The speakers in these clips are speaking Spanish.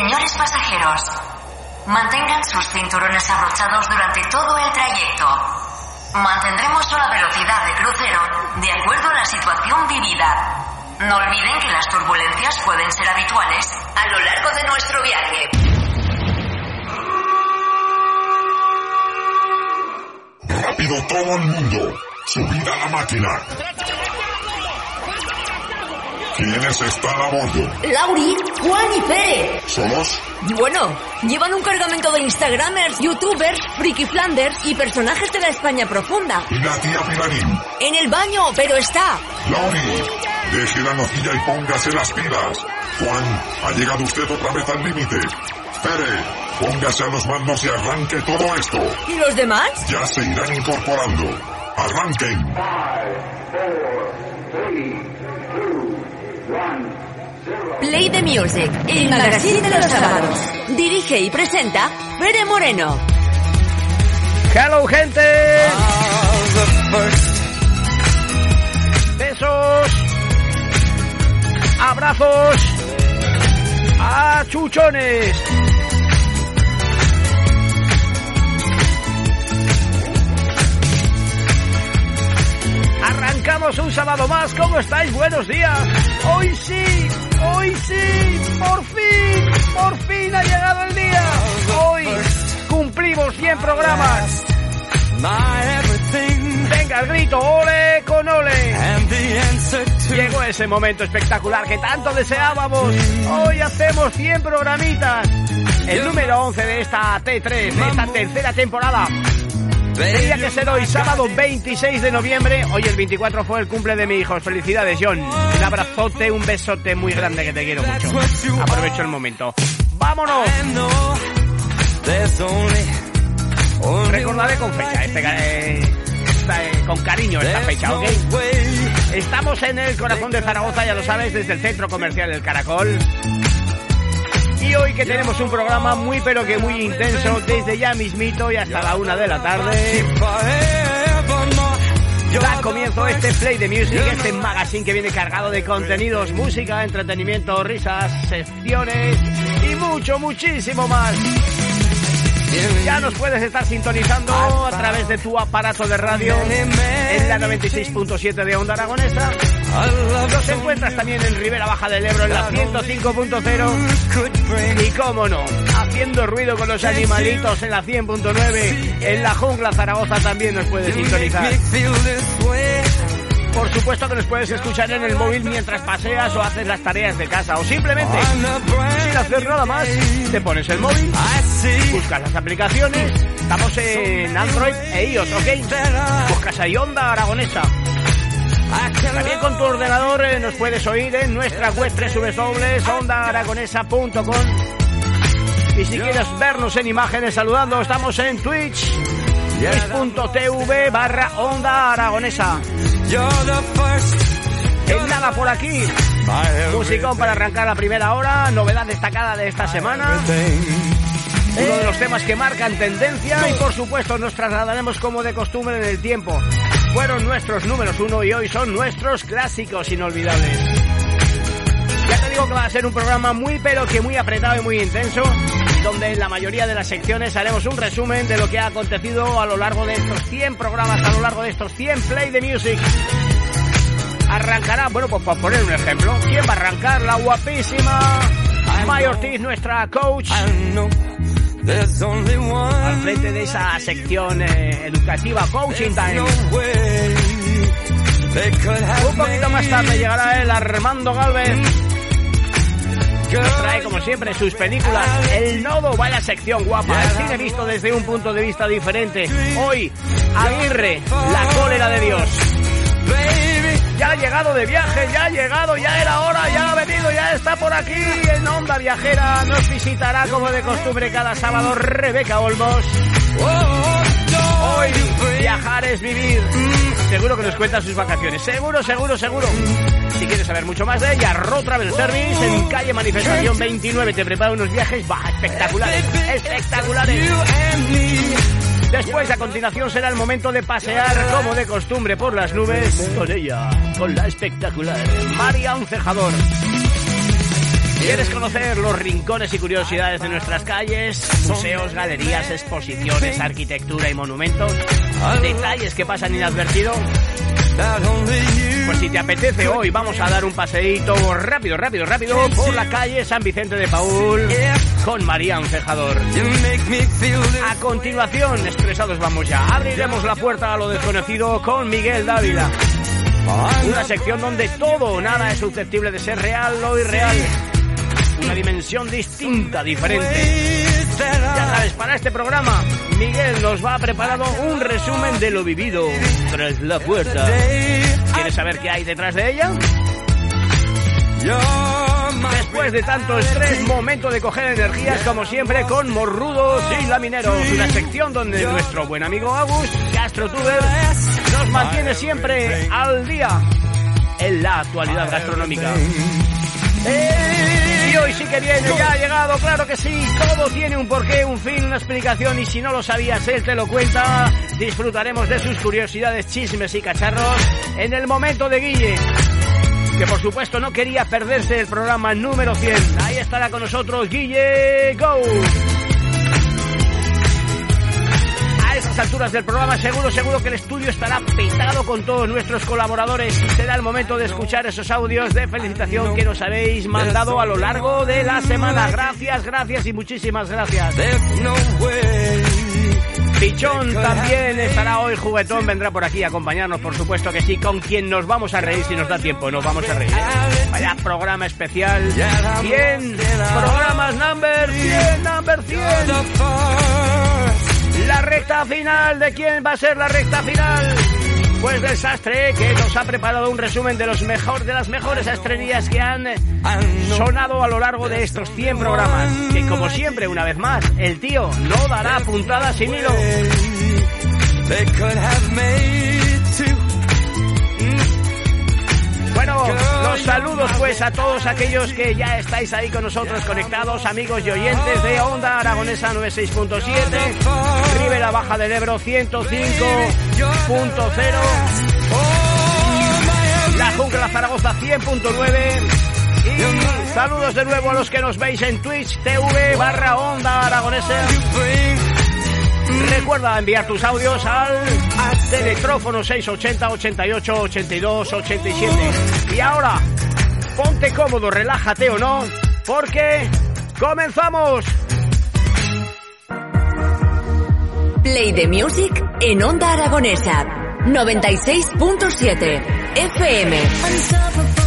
Señores pasajeros, mantengan sus cinturones abrochados durante todo el trayecto. Mantendremos una velocidad de crucero de acuerdo a la situación vivida. No olviden que las turbulencias pueden ser habituales a lo largo de nuestro viaje. Rápido todo el mundo. Subida a la máquina. ¿Quiénes están a bordo? Lauri, Juan y Pere. ¿Somos? Bueno, llevan un cargamento de Instagramers, YouTubers, Freaky Flanders y personajes de la España profunda. ¿Y la tía Pilarín? En el baño, pero está. Lauri, deje la nocilla y póngase las pilas. Juan, ha llegado usted otra vez al límite. Pere, póngase a los mandos y arranque todo esto. ¿Y los demás? Ya se irán incorporando. Arranquen. Play the Music, el magazine de los sábados. Dirige y presenta Pere Moreno. Hello gente. Besos. Abrazos. Achuchones. Arrancamos un sábado más. ¿Cómo estáis? Buenos días. Hoy sí, hoy sí, por fin, por fin ha llegado el día. Hoy cumplimos 100 programas. Venga el grito, ole con ole. Llegó ese momento espectacular que tanto deseábamos. Hoy hacemos 100 programitas. El número 11 de esta T3, de esta tercera temporada. Tenía que ser hoy, sábado 26 de noviembre. Hoy el 24 fue el cumple de mi hijo. Felicidades, John. Un abrazote, un besote muy grande que te quiero mucho. Aprovecho el momento. ¡Vámonos! Recordaré con fecha, este, eh, esta, eh, con cariño esta fecha, ¿ok? Estamos en el corazón de Zaragoza, ya lo sabes, desde el centro comercial El Caracol. Y hoy que tenemos un programa muy pero que muy intenso, desde ya mismito y hasta la una de la tarde. Da comienzo este Play de Music, este magazine que viene cargado de contenidos, música, entretenimiento, risas, secciones y mucho, muchísimo más. Ya nos puedes estar sintonizando a través de tu aparato de radio en la 96.7 de Onda Aragonesa. Nos encuentras también en Ribera Baja del Ebro en la 105.0 y cómo no, haciendo ruido con los animalitos en la 100.9 en la jungla Zaragoza también nos puedes sintonizar. Por supuesto que nos puedes escuchar en el móvil mientras paseas o haces las tareas de casa o simplemente sin hacer nada más te pones el móvil, buscas las aplicaciones, estamos en Android e iOS, ¿ok? Buscas ahí Onda Aragonesa. También con tu ordenador eh, nos puedes oír en nuestra web www.ondaaragonesa.com y si quieres vernos en imágenes saludando, estamos en Twitch twitch.tv barra Onda Aragonesa. En nada por aquí. Musicón para arrancar la primera hora. Novedad destacada de esta semana. Uno de los temas que marcan tendencia y por supuesto nos trasladaremos como de costumbre en el tiempo. Fueron nuestros números uno y hoy son nuestros clásicos inolvidables. Ya te digo que va a ser un programa muy pero que muy apretado y muy intenso, donde en la mayoría de las secciones haremos un resumen de lo que ha acontecido a lo largo de estos 100 programas, a lo largo de estos 100 Play de Music. Arrancará, bueno, pues para poner un ejemplo, ¿quién va a arrancar? La guapísima May Ortiz, nuestra coach. Al frente de esa sección eh, educativa Coaching Time. Un poquito más tarde llegará el Armando Galvez. Nos trae como siempre sus películas. El nodo, vaya sección guapa. El cine visto desde un punto de vista diferente. Hoy, Aguirre, la cólera de Dios. Ya ha llegado de viaje, ya ha llegado, ya era hora, ya ha venido, ya está por aquí. En Onda Viajera nos visitará como de costumbre cada sábado Rebeca Olmos. Hoy viajar es vivir. Seguro que nos cuenta sus vacaciones. Seguro, seguro, seguro. Si quieres saber mucho más de ella, Road Travel Service en calle Manifestación 29 te prepara unos viajes bah, espectaculares. Espectaculares. Después, a continuación, será el momento de pasear como de costumbre por las nubes con ella, con la espectacular María Uncejador. ¿Quieres conocer los rincones y curiosidades de nuestras calles? Museos, galerías, exposiciones, arquitectura y monumentos. Detalles que pasan inadvertidos. Pues si te apetece hoy vamos a dar un paseíto rápido, rápido, rápido por la calle San Vicente de Paul con María Cejador. A continuación, expresados vamos ya, abriremos la puerta a lo desconocido con Miguel Dávila. Una sección donde todo o nada es susceptible de ser real o irreal. Una dimensión distinta, diferente. Ya sabes, para este programa, Miguel nos va preparado un resumen de lo vivido tras la puerta. ¿Quieres saber qué hay detrás de ella? Después de tanto estrés, momento de coger energías como siempre con morrudos y lamineros. Una sección donde nuestro buen amigo August, GastroTuber, nos mantiene siempre al día en la actualidad gastronómica. Y hoy sí que viene, ya ha llegado, claro que sí. Todo tiene un porqué, un fin, una explicación y si no lo sabías, él te lo cuenta. Disfrutaremos de sus curiosidades, chismes y cacharros en el momento de Guille que por supuesto no quería perderse el programa número 100. Ahí estará con nosotros Guille Go. A esas alturas del programa seguro, seguro que el estudio estará petado con todos nuestros colaboradores será el momento de escuchar esos audios de felicitación que nos habéis mandado a lo largo de la semana. Gracias, gracias y muchísimas gracias. Pichón también estará hoy, juguetón vendrá por aquí a acompañarnos, por supuesto que sí, con quien nos vamos a reír si nos da tiempo, nos vamos a reír. ¿eh? Vaya programa especial, 100 programas number 100, number 100. La recta final, ¿de quién va a ser la recta final? Pues del sastre que nos ha preparado un resumen de los mejor, de las mejores astrerías que han sonado a lo largo de estos 100 programas. Que como siempre, una vez más, el tío no dará puntadas sin hilo. Bueno, los saludos pues a todos aquellos que ya estáis ahí con nosotros conectados, amigos y oyentes de Onda Aragonesa 96.7, Rivera Baja del Ebro 105.0, La Jungla Zaragoza 100.9 y saludos de nuevo a los que nos veis en Twitch TV barra Onda Aragonesa. Recuerda enviar tus audios al teletrófono 680 88 82 87. Y ahora, ponte cómodo, relájate o no, porque comenzamos. Play the Music en Onda Aragonesa 96.7 FM.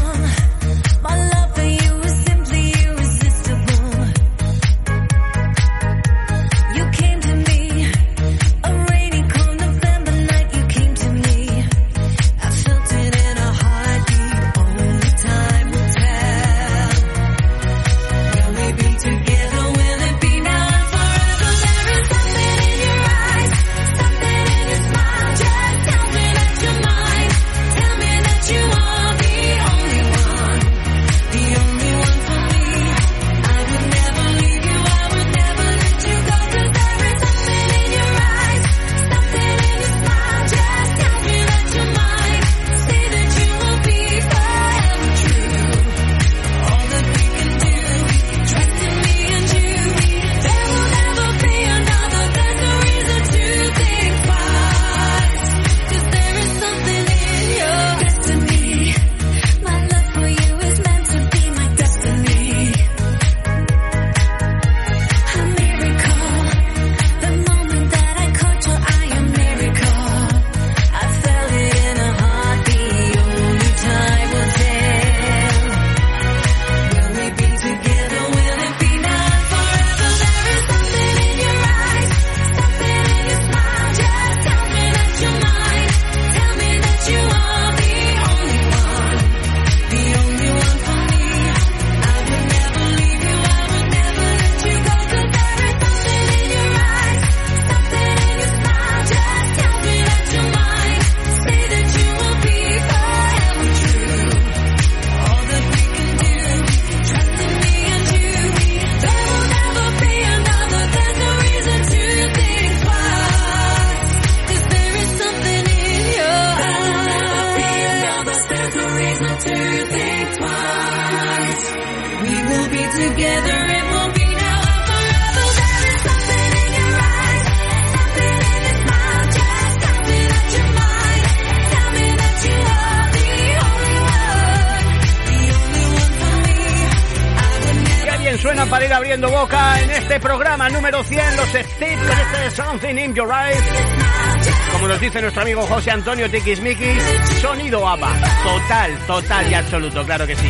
José Antonio Tikismiki, sonido ABBA. Total, total y absoluto, claro que sí.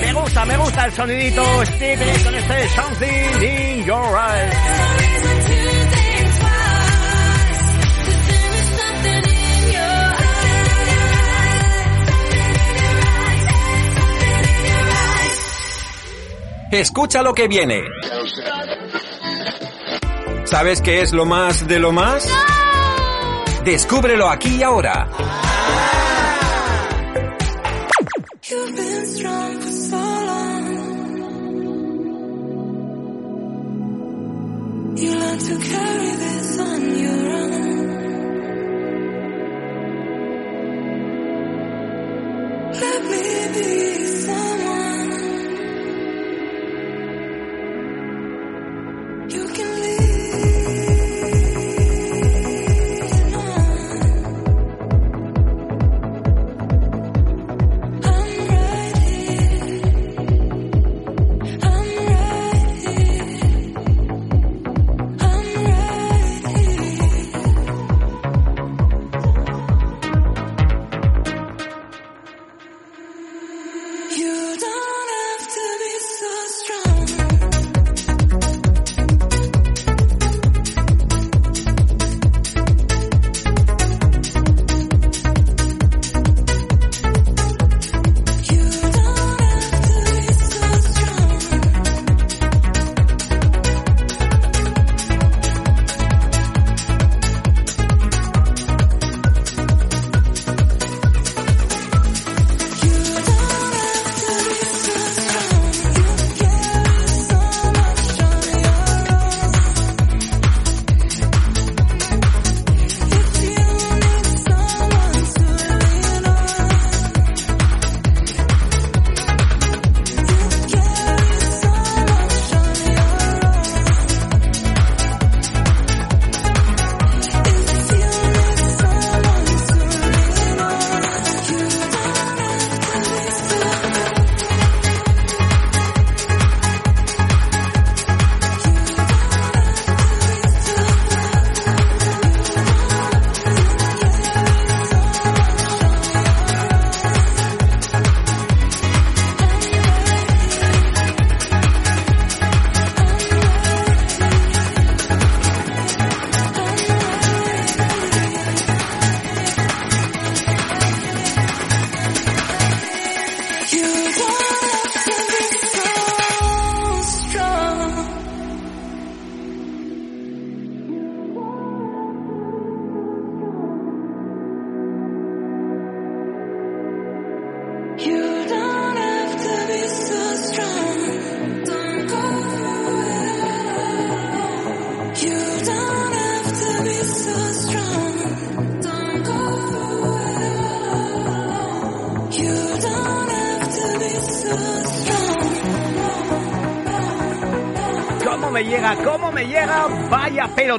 Me gusta, me gusta el sonidito Steve con este Something in Your Eyes. Escucha lo que viene. ¿Sabes qué es lo más de lo más? Descúbrelo aquí y ahora.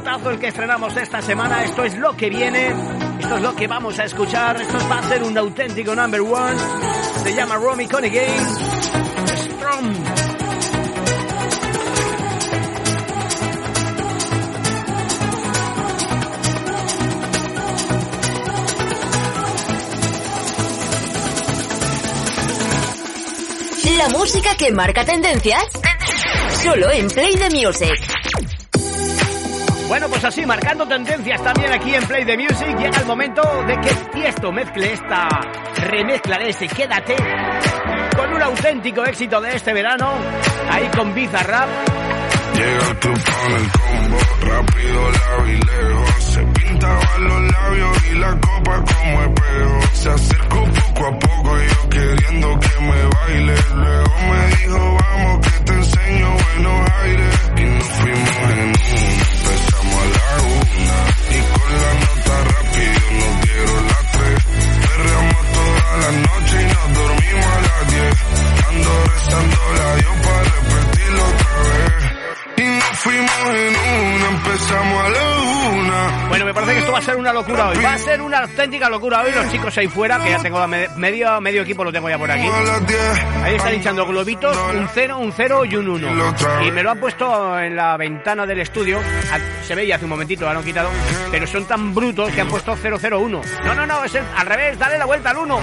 El que estrenamos esta semana. Esto es lo que viene. Esto es lo que vamos a escuchar. Esto va a ser un auténtico number one. Se llama Romy Conigay. Strong. La música que marca tendencias solo en Play the Music. Bueno, pues así, marcando tendencias también aquí en Play the Music, llega el momento de que Tiesto mezcle esta remezcla de ese Quédate con un auténtico éxito de este verano, ahí con Bizarrap. Llega el club con el combo, rápido, la y lejos. Se pintaban los labios y la copa como espejo. Se acercó poco a poco, yo queriendo que me baile. Luego me dijo, vamos que te enseño buenos aires. Locura hoy. Va a ser una auténtica locura hoy. Los chicos ahí fuera, que ya tengo medio, medio equipo, lo tengo ya por aquí. Ahí están hinchando globitos, un 0, un 0 y un 1. Y me lo han puesto en la ventana del estudio. Se veía hace un momentito, lo han quitado. Pero son tan brutos que han puesto 001. No, no, no, es el, al revés, dale la vuelta al 1.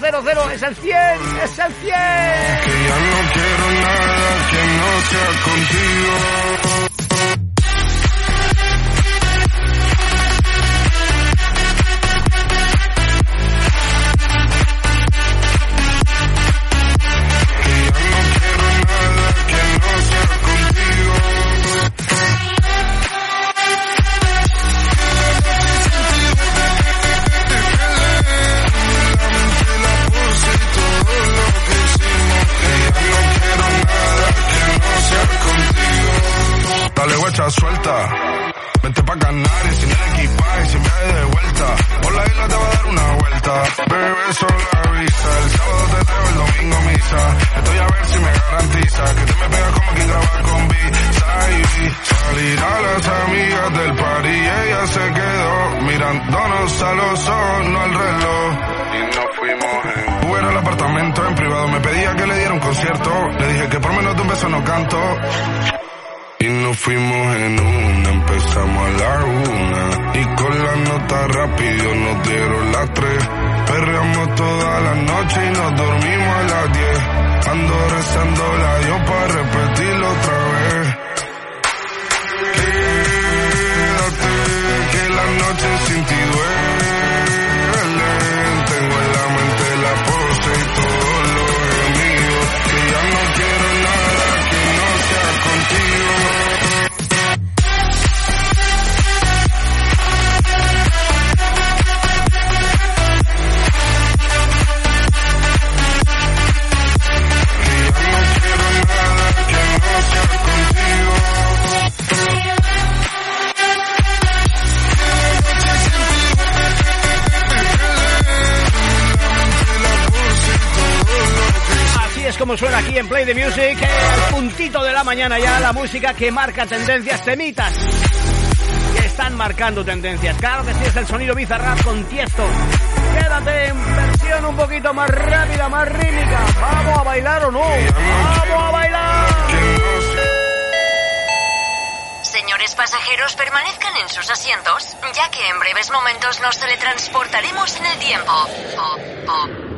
100 es el 100, es el 100. Que ya no quiero nada que no sea contigo. Music, el puntito de la mañana ya, la música que marca tendencias, temitas que están marcando tendencias. Claro que sí, es el sonido bizarrap con tiesto. Quédate en versión un poquito más rápida, más rítmica. ¿Vamos a bailar o no? ¡Vamos a bailar! Señores pasajeros, permanezcan en sus asientos, ya que en breves momentos nos teletransportaremos en el tiempo.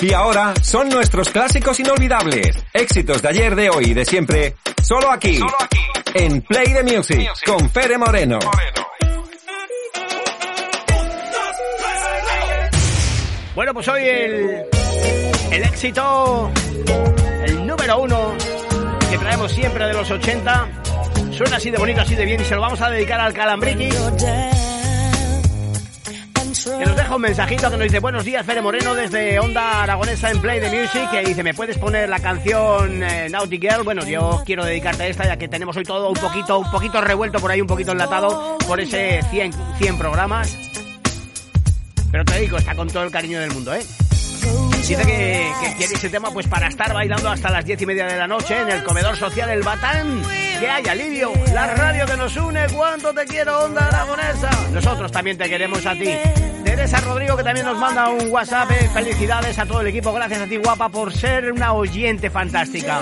Y ahora son nuestros clásicos inolvidables. Éxitos de ayer, de hoy y de siempre. Solo aquí. En Play the Music. Con Fere Moreno. Bueno, pues hoy el, el éxito, el número uno que traemos siempre de los 80, suena así de bonito, así de bien y se lo vamos a dedicar al Calambriki que nos deja un mensajito que nos dice buenos días Fere Moreno desde Onda Aragonesa en Play the Music que dice me puedes poner la canción eh, Naughty Girl bueno yo quiero dedicarte a esta ya que tenemos hoy todo un poquito un poquito revuelto por ahí un poquito enlatado por ese 100, 100 programas pero te digo está con todo el cariño del mundo eh Dice que, quiere ese tema pues para estar bailando hasta las diez y media de la noche en el comedor social El Batán. Que haya alivio, la radio que nos une, cuánto te quiero, onda aragonesa. Nosotros también te queremos a ti. Teresa Rodrigo que también nos manda un WhatsApp. Eh, felicidades a todo el equipo. Gracias a ti, guapa, por ser una oyente fantástica.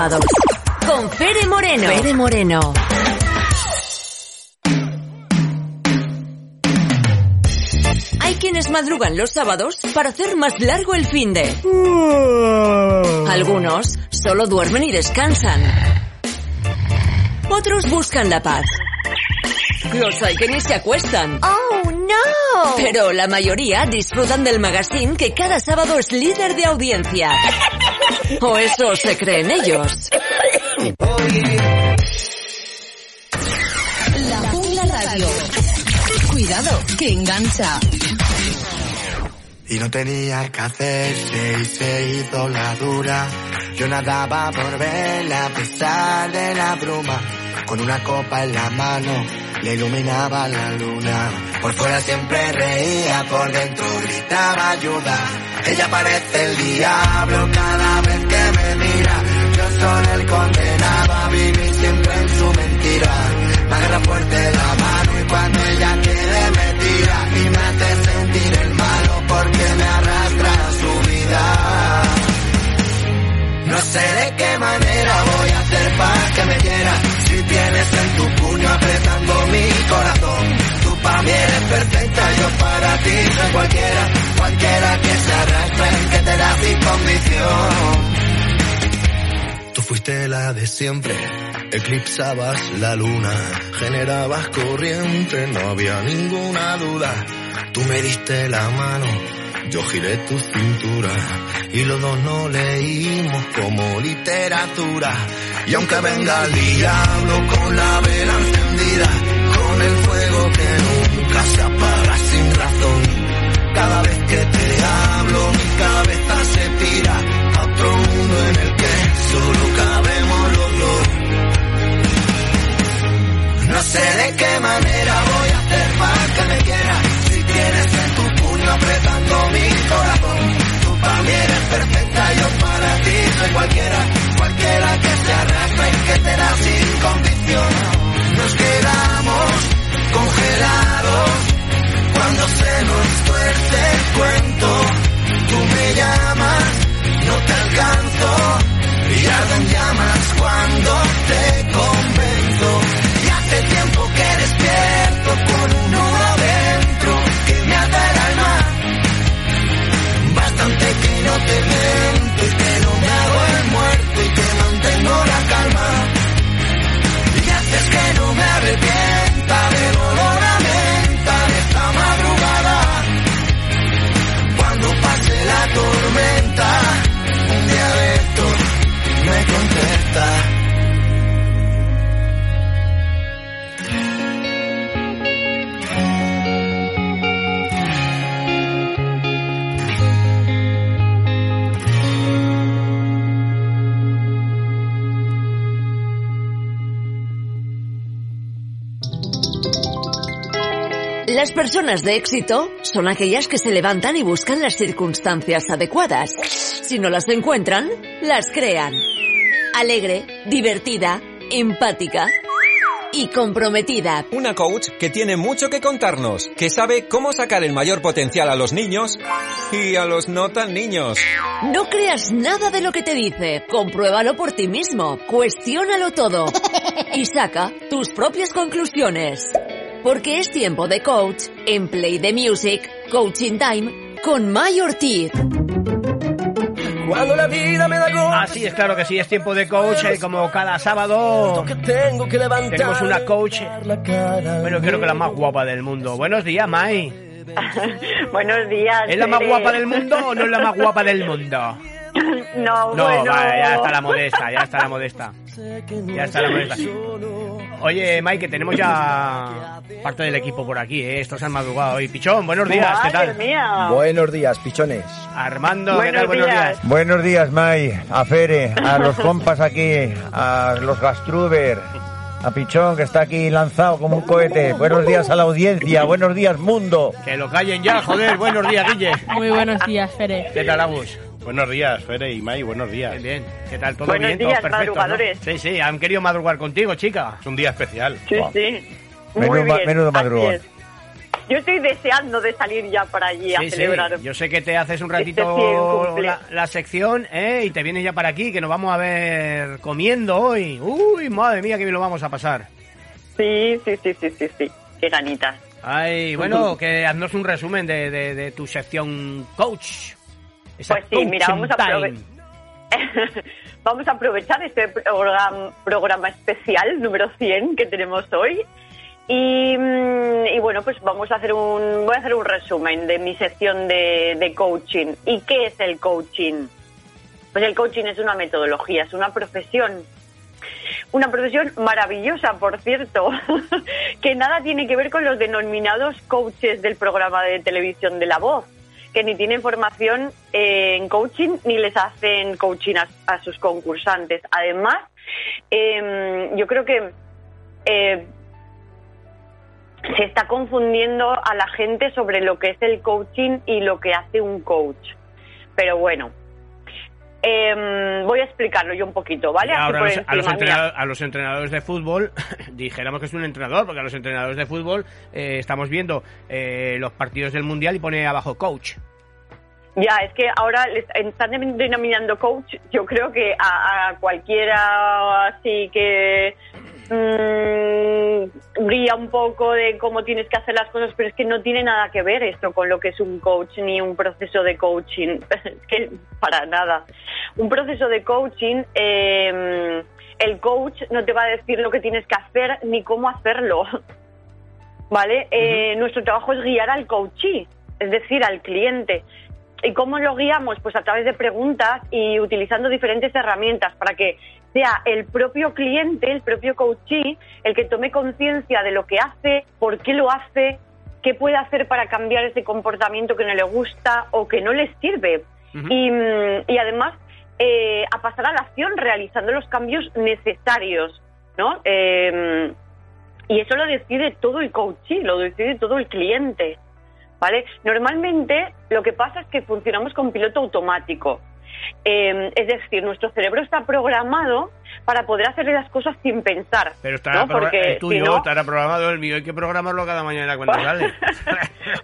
Con Fere Moreno. Fere Moreno. Hay quienes madrugan los sábados para hacer más largo el fin de. Algunos solo duermen y descansan. Otros buscan la paz. Los hay que ni se acuestan. ¡Oh, no! Pero la mayoría disfrutan del magazine que cada sábado es líder de audiencia. O eso se creen ellos. La Jungla Radio. Cuidado, que engancha. Y no tenía que hacerse y se hizo la dura. Yo nadaba por verla a pesar de la bruma. Con una copa en la mano le iluminaba la luna. Por fuera siempre reía, por dentro gritaba ayuda. Ella parece el diablo cada vez que me mira. Yo soy el condenado a vivir siempre en su mentira. Me agarra fuerte la mano y cuando ella quiere me tira y me hace sentir el malo porque me arrastra a su vida. No sé de qué manera voy a hacer para que me quiera. Si tienes en tu puño apretando mi corazón. Para mí eres perfecta, yo para ti soy cualquiera. Cualquiera que se arrastre, que te da sin condición. Tú fuiste la de siempre, eclipsabas la luna, generabas corriente, no había ninguna duda. Tú me diste la mano, yo giré tu cintura y los dos no leímos como literatura. Y aunque venga el diablo con la vela encendida, con el que nunca se apaga sin razón, cada vez que te hablo mi cabeza se tira a otro mundo en el que solo cabemos los dos. No sé de qué manera voy a hacer para que me quieras. Si tienes en tu puño apretando mi corazón. Tú para mí eres perfecta, yo para ti soy cualquiera. Cualquiera que se arrastra y que te da sin condición. Nos quedamos congelados cuando se nos tuerce el cuento. Tú me llamas, no te alcanzo. Y ardo en llamas cuando te convenzo. Y hace tiempo que despierto con un nudo dentro que me ata el alma. Bastante que no te miento y que no me hago el muerto y que mantengo la calma. Y haces que no me arrepienta Las personas de éxito son aquellas que se levantan y buscan las circunstancias adecuadas. Si no las encuentran, las crean. Alegre, divertida, empática y comprometida. Una coach que tiene mucho que contarnos, que sabe cómo sacar el mayor potencial a los niños y a los no tan niños. No creas nada de lo que te dice. Compruébalo por ti mismo. Cuestiónalo todo. Y saca tus propias conclusiones. Porque es tiempo de coach en Play the Music, Coaching Time, con May Ortiz. Cuando la vida me da golpes, Así es, claro que sí, es tiempo de coach, eh, como cada sábado. que tengo que levantar. Tenemos una coach, bueno, creo que la más guapa del mundo. Buenos días, Mai. Buenos días. ¿Es la más guapa del mundo o no es la más guapa del mundo? No, No, bueno. ya está la modesta, ya está la modesta. Ya está la modesta. Oye, Mike, que tenemos ya parte del equipo por aquí, ¿eh? Estos han madrugado hoy. Pichón, buenos días, ¿qué tal? mía. Buenos días, pichones. Armando, ¿qué Buenos tal? Buenos días. días. Buenos días, May, a Fere, a los compas aquí, a los Gastruber, a Pichón que está aquí lanzado como un cohete. Buenos días a la audiencia, buenos días, mundo. Que lo callen ya, joder. Buenos días, Guille. Muy buenos días, Fere. ¿Qué tal, Agus? Buenos días, Fere y Mai, buenos días. Bien, bien. ¿Qué tal? ¿Todo Buenos bien? días, ¿Todo perfecto? ¿no? madrugadores. Sí, sí, han querido madrugar contigo, chica. Es un día especial. Sí, sí. Muy Menudo, ma- bien, menudo así madrugón. es. yo estoy deseando de salir ya para allí a Sí, sí, celebrar. Yo sé que te haces un Este ratito cumple. la, la sección ¿eh? y te vienes ya para aquí, que nos vamos a ver comiendo hoy. Uy, madre mía, que bien lo vamos a pasar. Sí, sí, sí, sí, sí, sí. Qué ganitas. Ay, bueno, que haznos un resumen de, de- de tu sección coach. Pues sí, mira, vamos a vamos a aprovechar este programa, programa especial número 100 que tenemos hoy. Y, mm, y bueno, pues vamos a hacer un, voy a hacer un resumen de mi sección de, de coaching. ¿Y qué es el coaching? Pues el coaching es una metodología, es una profesión. Una profesión maravillosa, por cierto, que nada tiene que ver con los denominados coaches del programa de televisión de La Voz, que ni tienen formación eh, en coaching ni les hacen coaching a, sus concursantes. Además, eh, yo creo que eh, se está confundiendo a la gente sobre lo que es el coaching y lo que hace un coach. Pero bueno, em, voy a explicarlo yo un poquito, ¿vale? Ahora a los, a los encima, mira. entrenado- a los entrenadores de fútbol, dijéramos que es un entrenador, porque a los entrenadores de fútbol eh, estamos viendo eh, los partidos del Mundial y pone abajo coach. Ya, es que ahora les están denominando coach, yo creo que a, a cualquiera así que mm, brilla un poco de cómo tienes que hacer las cosas, pero es que no tiene nada que ver esto con lo que es un coach ni un proceso de coaching. Es que para nada. Un proceso de coaching, eh, el coach no te va a decir lo que tienes que hacer ni cómo hacerlo. ¿Vale? Eh, nuestro trabajo es guiar al coachee, es decir, al cliente. ¿Y cómo lo guiamos? Pues a través de preguntas y utilizando diferentes herramientas para que sea el propio cliente, el propio coachee, el que tome conciencia de lo que hace, por qué lo hace, qué puede hacer para cambiar ese comportamiento que no le gusta o que no le sirve. y, mm, y además, eh, a pasar a la acción realizando los cambios necesarios, ¿no? Eh, y eso lo decide todo el coachee, lo decide todo el cliente. ¿Vale? Normalmente lo que pasa es que funcionamos con piloto automático. Eh, es decir, nuestro cerebro está programado para poder hacer las cosas sin pensar. Pero estará Porque el tuyo si no- estará programado, el mío hay que programarlo cada mañana cuando sale.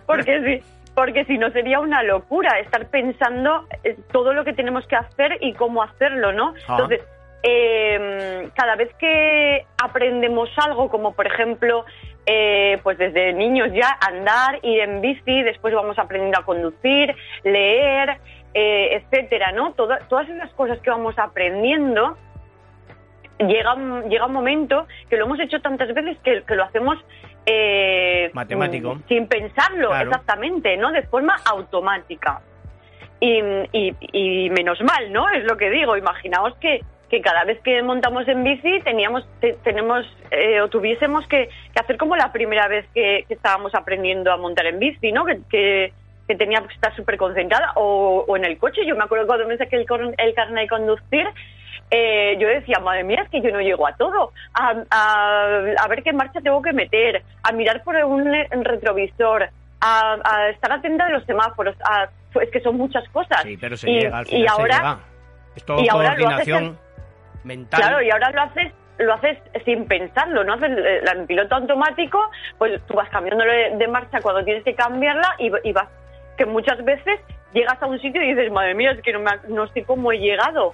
porque sí, porque si no sería una locura estar pensando eh, todo lo que tenemos que hacer y cómo hacerlo, ¿no? Entonces, eh, cada vez que aprendemos algo, como por ejemplo, eh, pues desde niños ya andar, ir en bici, después vamos aprendiendo a conducir, leer, eh, etcétera, ¿no? Toda- todas esas cosas que vamos aprendiendo llega llega un momento que lo hemos hecho tantas veces que, que lo hacemos eh, Matemático. mm, sin pensarlo Claro. exactamente, ¿no? De forma automática. Y, y- y menos mal, ¿no? Es lo que digo. Imaginaos que, que cada vez que montamos en bici teníamos, te- tenemos eh, o tuviésemos que, que hacer como la primera vez que, que estábamos aprendiendo a montar en bici, ¿no? Que, que, que tenía que estar súper concentrada. O, o en el coche. Yo me acuerdo cuando me saqué el, el carnet de conducir, eh, yo decía, madre mía, es que yo no llego a todo. A, a- a ver qué marcha tengo que meter, a mirar por un retrovisor, a, a estar atenta de los semáforos. a- es que son muchas cosas. Sí, pero se y, llega, al y final se ahora, llega. Es todo y ahora lo coordinación haces mental. Claro, y ahora lo haces lo haces sin pensarlo, ¿no? Haces la- en piloto automático, pues tú vas cambiándolo de, de marcha cuando tienes que cambiarla y, y vas, que muchas veces llegas a un sitio y dices, madre mía, es que no, me, no sé cómo he llegado,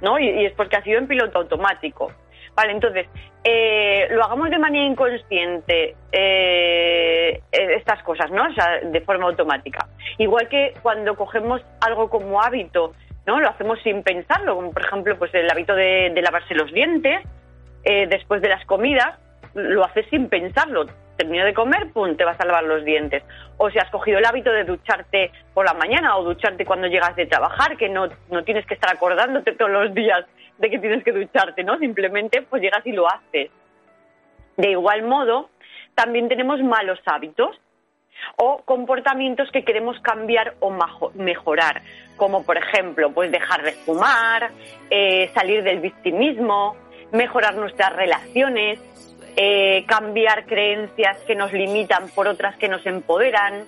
¿no? Y, y es porque ha sido en piloto automático. Vale, entonces, eh, lo hagamos de manera inconsciente, eh, eh, estas cosas, ¿no? O sea, de forma automática. Igual que cuando cogemos algo como hábito, ¿no? Lo hacemos sin pensarlo, como por ejemplo, pues el hábito de, de lavarse los dientes eh, después de las comidas, lo haces sin pensarlo. Termino de comer, pum, te vas a lavar los dientes. O si has cogido el hábito de ducharte por la mañana o ducharte cuando llegas de trabajar, que no, no tienes que estar acordándote todos los días de que tienes que ducharte, ¿no? Simplemente pues llegas y lo haces. De igual modo, también tenemos malos hábitos o comportamientos que queremos cambiar o mejorar, como por ejemplo, pues dejar de fumar, eh, salir del victimismo, mejorar nuestras relaciones, eh, cambiar creencias que nos limitan por otras que nos empoderan,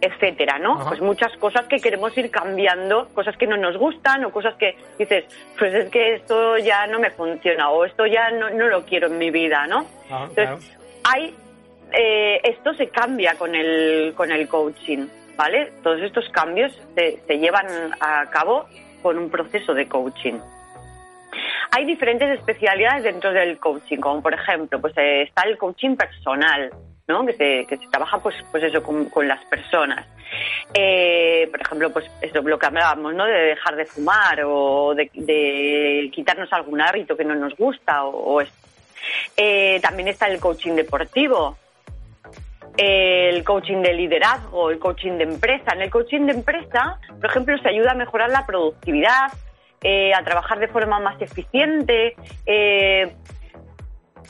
etcétera, ¿no? Ajá. Pues muchas cosas que queremos ir cambiando, cosas que no nos gustan o cosas que dices, pues es que esto ya no me funciona o esto ya no, no lo quiero en mi vida, ¿no? Entonces, hay eh, esto se cambia con el, con el coaching, ¿vale? Todos estos cambios se, se llevan a cabo con un proceso de coaching. Hay diferentes especialidades dentro del coaching, como por ejemplo, pues eh, está el coaching personal, ¿no? Que se, que se trabaja pues, pues eso con, con las personas. Eh, por ejemplo, pues eso, lo que hablábamos, ¿no? De dejar de fumar o de, quitarnos algún hábito que no nos gusta o, o. Eh, también está el coaching deportivo, el coaching de liderazgo, el coaching de empresa. En el coaching de empresa, por ejemplo, se ayuda a mejorar la productividad, eh, a trabajar de forma más eficiente, eh,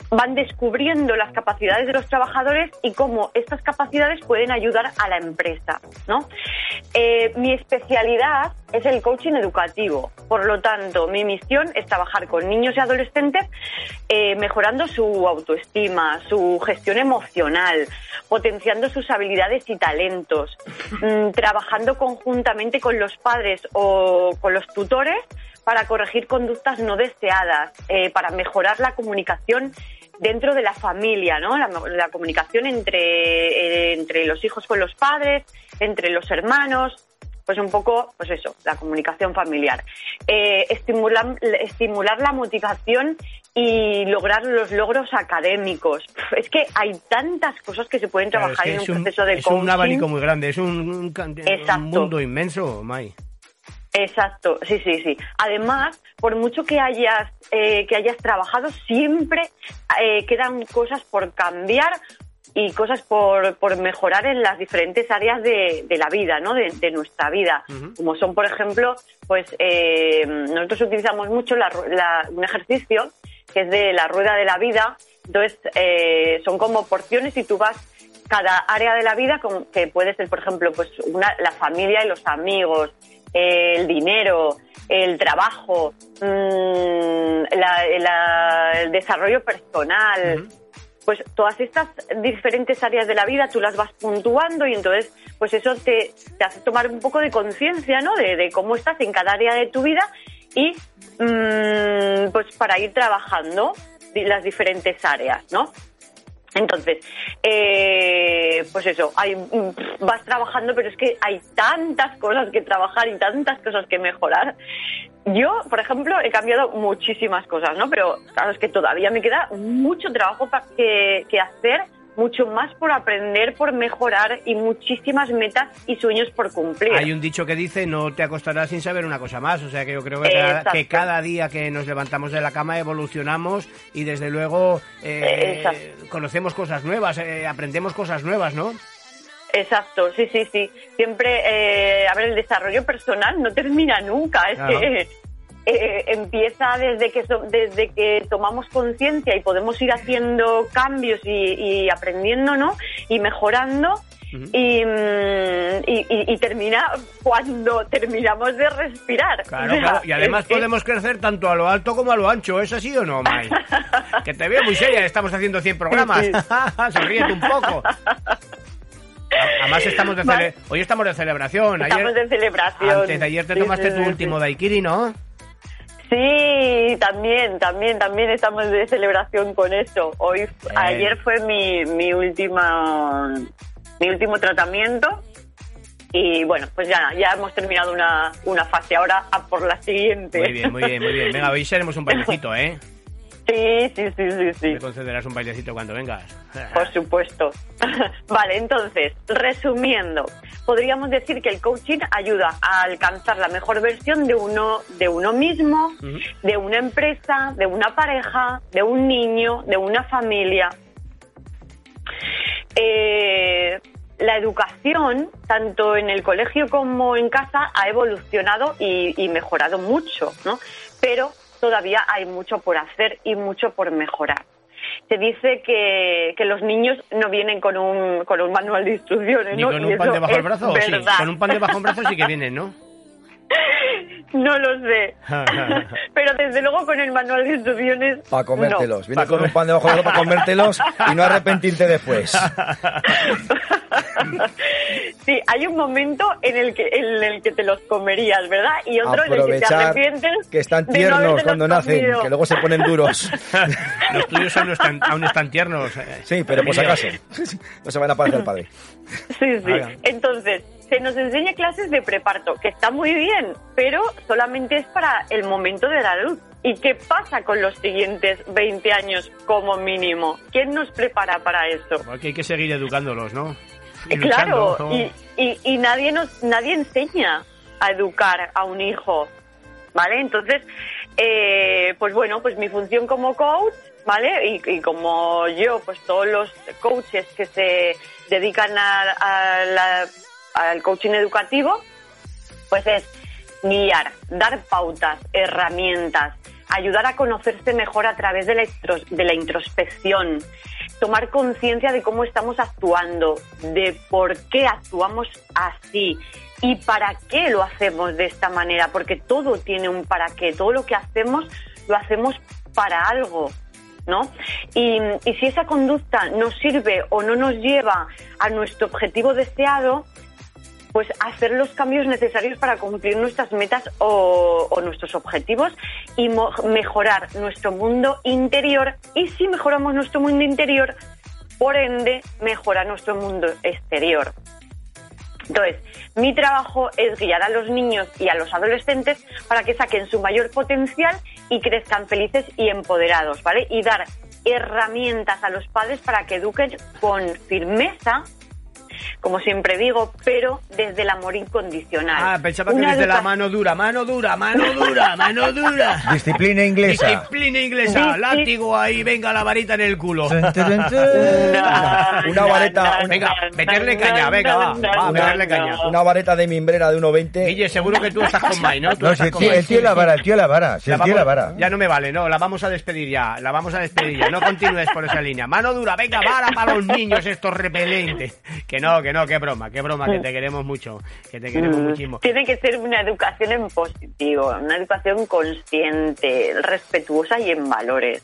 van descubriendo las capacidades de los trabajadores y cómo estas capacidades pueden ayudar a la empresa, ¿no? Eh, mi especialidad es el coaching educativo, por lo tanto, mi misión es trabajar con niños y adolescentes eh, mejorando su autoestima, su gestión emocional, potenciando sus habilidades y talentos, mm, trabajando conjuntamente con los padres o con los tutores para corregir conductas no deseadas, eh, para mejorar la comunicación dentro de la familia, ¿no? La, comunicación entre, eh, entre los hijos con los padres, entre los hermanos, pues un poco, pues eso, la comunicación familiar. Eh, estimular, estimular la motivación y lograr los logros académicos. Es que hay tantas cosas que se pueden Claro, es trabajar que en es un, un, proceso de es un coaching. abanico muy grande, es un, un un mundo inmenso, Mai. Exacto, sí, sí, sí. Además, por mucho que hayas eh, que hayas trabajado, siempre eh, quedan cosas por cambiar y cosas por, por mejorar en las diferentes áreas de, de la vida, ¿no? De, de nuestra vida, como son, por ejemplo, pues eh, nosotros utilizamos mucho la la- un ejercicio que es de la rueda de la vida. Entonces, eh, son como porciones y tú vas cada área de la vida, como que puede ser, por ejemplo, pues una, la familia y los amigos, el dinero, el trabajo, mm, la- la- el desarrollo personal. Pues todas estas diferentes áreas de la vida tú las vas puntuando y entonces pues eso te, hace tomar un poco de conciencia, ¿no? De, cómo estás en cada área de tu vida y mm, pues para ir trabajando las diferentes áreas, ¿no? Entonces, eh, pues eso, hay, vas trabajando, pero es que hay tantas cosas que trabajar y tantas cosas que mejorar. Yo, por ejemplo, he cambiado muchísimas cosas, ¿no? Pero claro, es que todavía me queda mucho trabajo que, que hacer, mucho más por aprender, por mejorar y muchísimas metas y sueños por cumplir. Hay un dicho que dice no te acostarás sin saber una cosa más, o sea que yo creo que cada, Exacto. que cada día que nos levantamos de la cama evolucionamos y desde luego eh, conocemos cosas nuevas, eh, aprendemos cosas nuevas, ¿no? Exacto, sí, sí, sí. Siempre, eh, a ver, el desarrollo personal no termina nunca. Es Claro. que eh, empieza desde que, so- desde que tomamos conciencia y podemos ir haciendo cambios y, y aprendiendo, ¿no? Y mejorando. Y, mm, y, y- y termina cuando terminamos de respirar. Claro, O sea, claro. Y además es podemos crecer tanto a lo alto como a lo ancho, ¿es así o no, Mai? que te veo muy seria, estamos haciendo 100 programas. Sonríete un poco. Además estamos de cele- hoy estamos de celebración. Estamos Ayer, de celebración. antes de ayer te Sí, tomaste sí, tu último daiquiri, ¿no? Sí, también, también, también estamos de celebración con eso. Hoy, ayer fue mi, mi última, mi último tratamiento y bueno, pues ya, ya hemos terminado una, una fase. Ahora a por la siguiente. Muy bien, muy bien, muy bien. Venga, hoy seremos un bailecito, ¿eh? Sí, sí, sí, sí, sí. Me concederás un bailecito cuando vengas. Por supuesto. vale, entonces, resumiendo, podríamos decir que el coaching ayuda a alcanzar la mejor versión de uno, de uno mismo, de una empresa, de una pareja, de un niño, de una familia. Eh, la educación, tanto en el colegio como en casa, ha evolucionado y, y mejorado mucho, ¿no? Pero todavía hay mucho por hacer y mucho por mejorar. Se dice que, que los niños no vienen con un, con un manual de instrucciones, Ni ¿no? con Y un pan debajo del brazo, sí. Con un pan debajo del brazo sí que vienen, ¿no? No lo sé. Pero desde luego con el manual de instrucciones. Para comértelos. no. Viene con un pan debajo del para comértelos y no arrepentirte después. sí, hay un momento en el que en el que te los comerías, ¿verdad? Y otro en el que te arrepientes que están no tiernos cuando nacen, comido. que luego se ponen duros. Los tuyos aún están, aún están tiernos. eh. Sí, pero por si acaso. No se van a parecer al padre. Sí, sí. Entonces, se nos enseña clases de preparto, que está muy bien, pero solamente es para el momento de la luz. ¿Y qué pasa con los siguientes 20 años como mínimo? ¿Quién nos prepara para eso? Porque hay que seguir educándolos, ¿no? Y Claro, luchando, ¿no? y, y, y nadie nos nadie enseña a educar a un hijo, ¿vale? Entonces, eh, pues bueno, pues mi función como coach, ¿vale? Y, y como yo, pues todos los coaches que se dedican a- a la- al coaching educativo, pues es guiar, dar pautas, herramientas, ayudar a conocerse mejor a través de la, de la introspección, tomar conciencia de cómo estamos actuando, de por qué actuamos así y para qué lo hacemos de esta manera, porque todo tiene un para qué, todo lo que hacemos lo hacemos para algo. ¿No? Y, y si esa conducta nos sirve o no nos lleva a nuestro objetivo deseado, pues hacer los cambios necesarios para cumplir nuestras metas o, nuestros objetivos y mejorar nuestro mundo interior. Y si mejoramos nuestro mundo interior, por ende, mejora nuestro mundo exterior. Entonces, mi trabajo es guiar a los niños y a los adolescentes para que saquen su mayor potencial y crezcan felices y empoderados, ¿vale? Y dar herramientas a los padres para que eduquen con firmeza, como siempre digo, pero desde el amor incondicional. Ah, pensaba que Una desde la mano dura, mano dura, mano dura, mano dura. Disciplina inglesa. Disciplina inglesa, látigo ahí, venga la varita en el culo. Tun, tun, tun, tun. No, Una vareta, no, Venga, meterle caña, venga, va, meterle caña. Una vareta de mimbrera de 1,20. Guille, seguro que tú estás con Mai, ¿no? Tú No, estás si el con tío, el tío la vara, el tío la vara, si La el tío la vamos- vara. Ya no me vale, no, la vamos a despedir ya, la vamos a despedir ya, no continúes por esa línea. Mano dura, venga, vara para los niños estos repelentes. Que no, que no, qué broma, qué broma, que te queremos mucho, que te queremos Mm, muchísimo. Tiene que ser una educación en positivo, una educación consciente, respetuosa y en valores,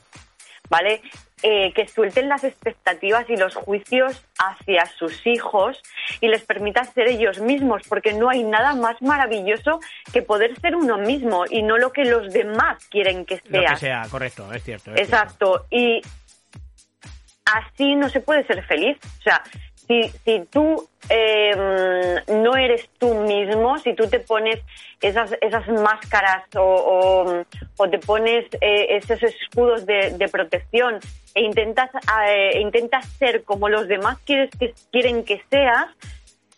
¿vale? Eh, que suelten las expectativas y los juicios hacia sus hijos y les permita ser ellos mismos, porque no hay nada más maravilloso que poder ser uno mismo y no lo que los demás quieren que Lo que sea, correcto, es cierto. es Exacto. Y así no se puede ser feliz. O sea, si, si tú eh, no eres tú mismo, si tú te pones esas, esas máscaras o, o- te pones eh, esos escudos de, protección e intentas, eh, intentas ser como los demás quieres que, quieren que seas,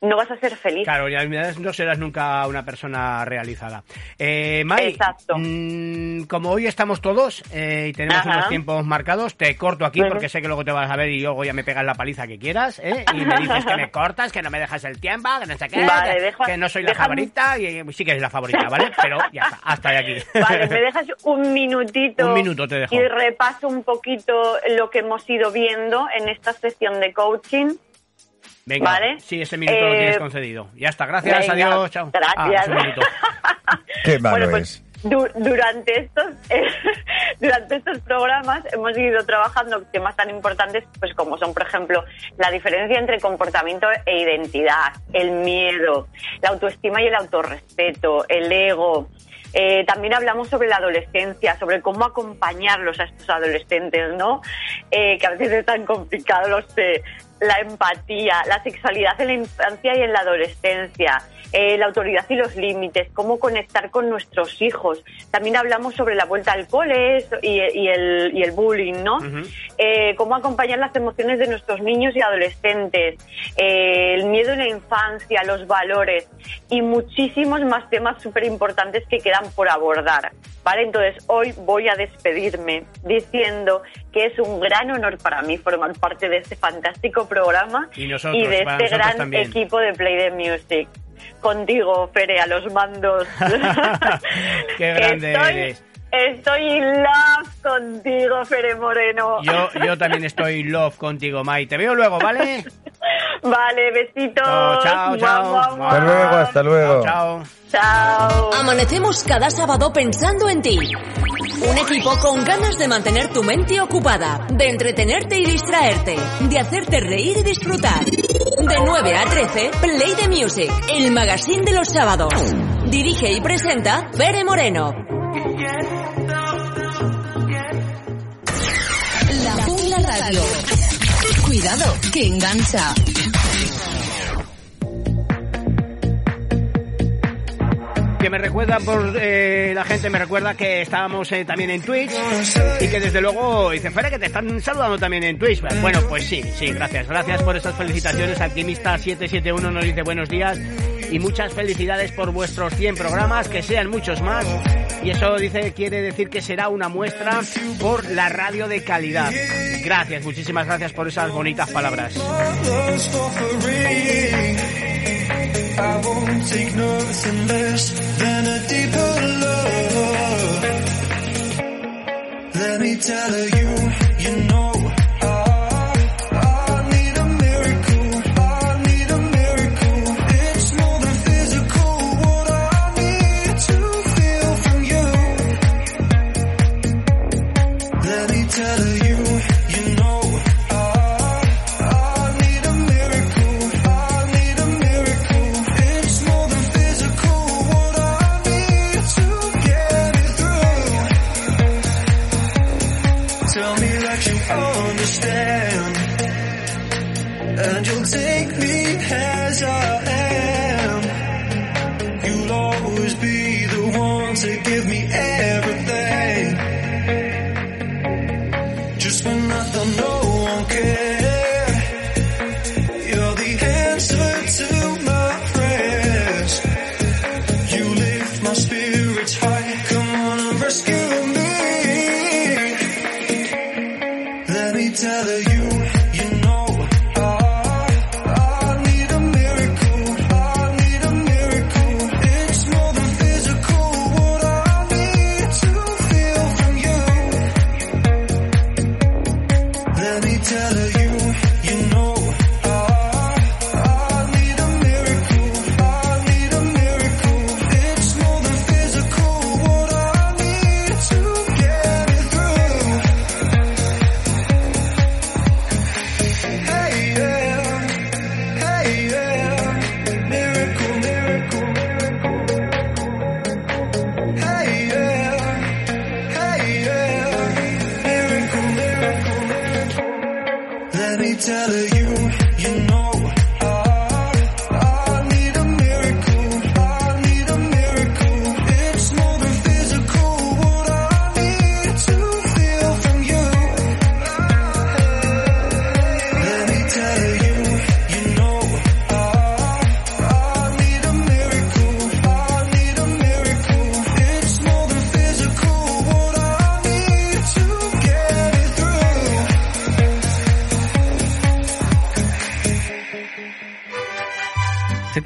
no vas a ser feliz. Claro, y además no serás nunca una persona realizada. Eh, Mai, Exacto. mm, como hoy estamos todos eh, y tenemos Ajá. unos tiempos marcados, te corto aquí porque sé que luego te vas a ver y luego ya me pegas la paliza que quieras, ¿eh? Y me dices que me cortas, que no me dejas el tiempo, que no sé qué, Vale, que, deja- que no soy la déjame- favorita y sí que eres la favorita, ¿vale? Pero ya está, hasta de aquí. Vale, me dejas un minutito. Un minuto te dejo. Y repaso un poquito lo que hemos ido viendo en esta sesión de coaching. Venga, Vale. sí, ese minuto lo Eh, tienes concedido. Ya está, gracias, venga, adiós, chao. Ah, Gracias. es un minuto. Qué malo Bueno, pues, es. du- durante estos durante estos programas hemos ido trabajando temas tan importantes pues como son por ejemplo la diferencia entre comportamiento e identidad el miedo la autoestima y el autorrespeto el ego Eh, también hablamos sobre la adolescencia, sobre cómo acompañarlos a estos adolescentes, ¿no? Eh, que a veces es tan complicado, lo sé. La empatía, la sexualidad en la infancia y en la adolescencia, eh, la autoridad y los límites, cómo conectar con nuestros hijos. También hablamos sobre la vuelta al cole y, y el, y el bullying, ¿no? Eh, cómo acompañar las emociones de nuestros niños y adolescentes, eh, el miedo en la infancia, los valores y muchísimos más temas súper importantes que quedan por abordar. ¿Vale? Entonces hoy voy a despedirme diciendo que es un gran honor para mí formar parte de este fantástico programa Y nosotros, de este gran también. equipo de Play the Music. Contigo, Fere, a los mandos. Qué grande estoy, eres. Estoy in love contigo, Fere Moreno. Yo, yo también estoy in love contigo, Mai. Te veo luego, ¿vale? Vale, besitos. Chao, chao, chao. Guau, guau, Hasta luego, hasta luego. Chao. Chao. Amanecemos cada sábado pensando en ti. Un equipo con ganas de mantener tu mente ocupada, de entretenerte y distraerte, de hacerte reír y disfrutar, De 9 a 13, Play the Music, el magazine de los sábados. Dirige y presenta Pere Moreno. Radio. Cuidado, que engancha. que me recuerda por eh, la gente me recuerda que estábamos eh, también en Twitch y que desde luego dice fuera que te están saludando también en Twitch bueno pues sí sí gracias gracias por estas felicitaciones Alquimista 771 nos dice buenos días y muchas felicidades por vuestros 100 programas que sean muchos más y eso dice quiere decir que será una muestra por la radio de calidad gracias muchísimas gracias por esas bonitas palabras.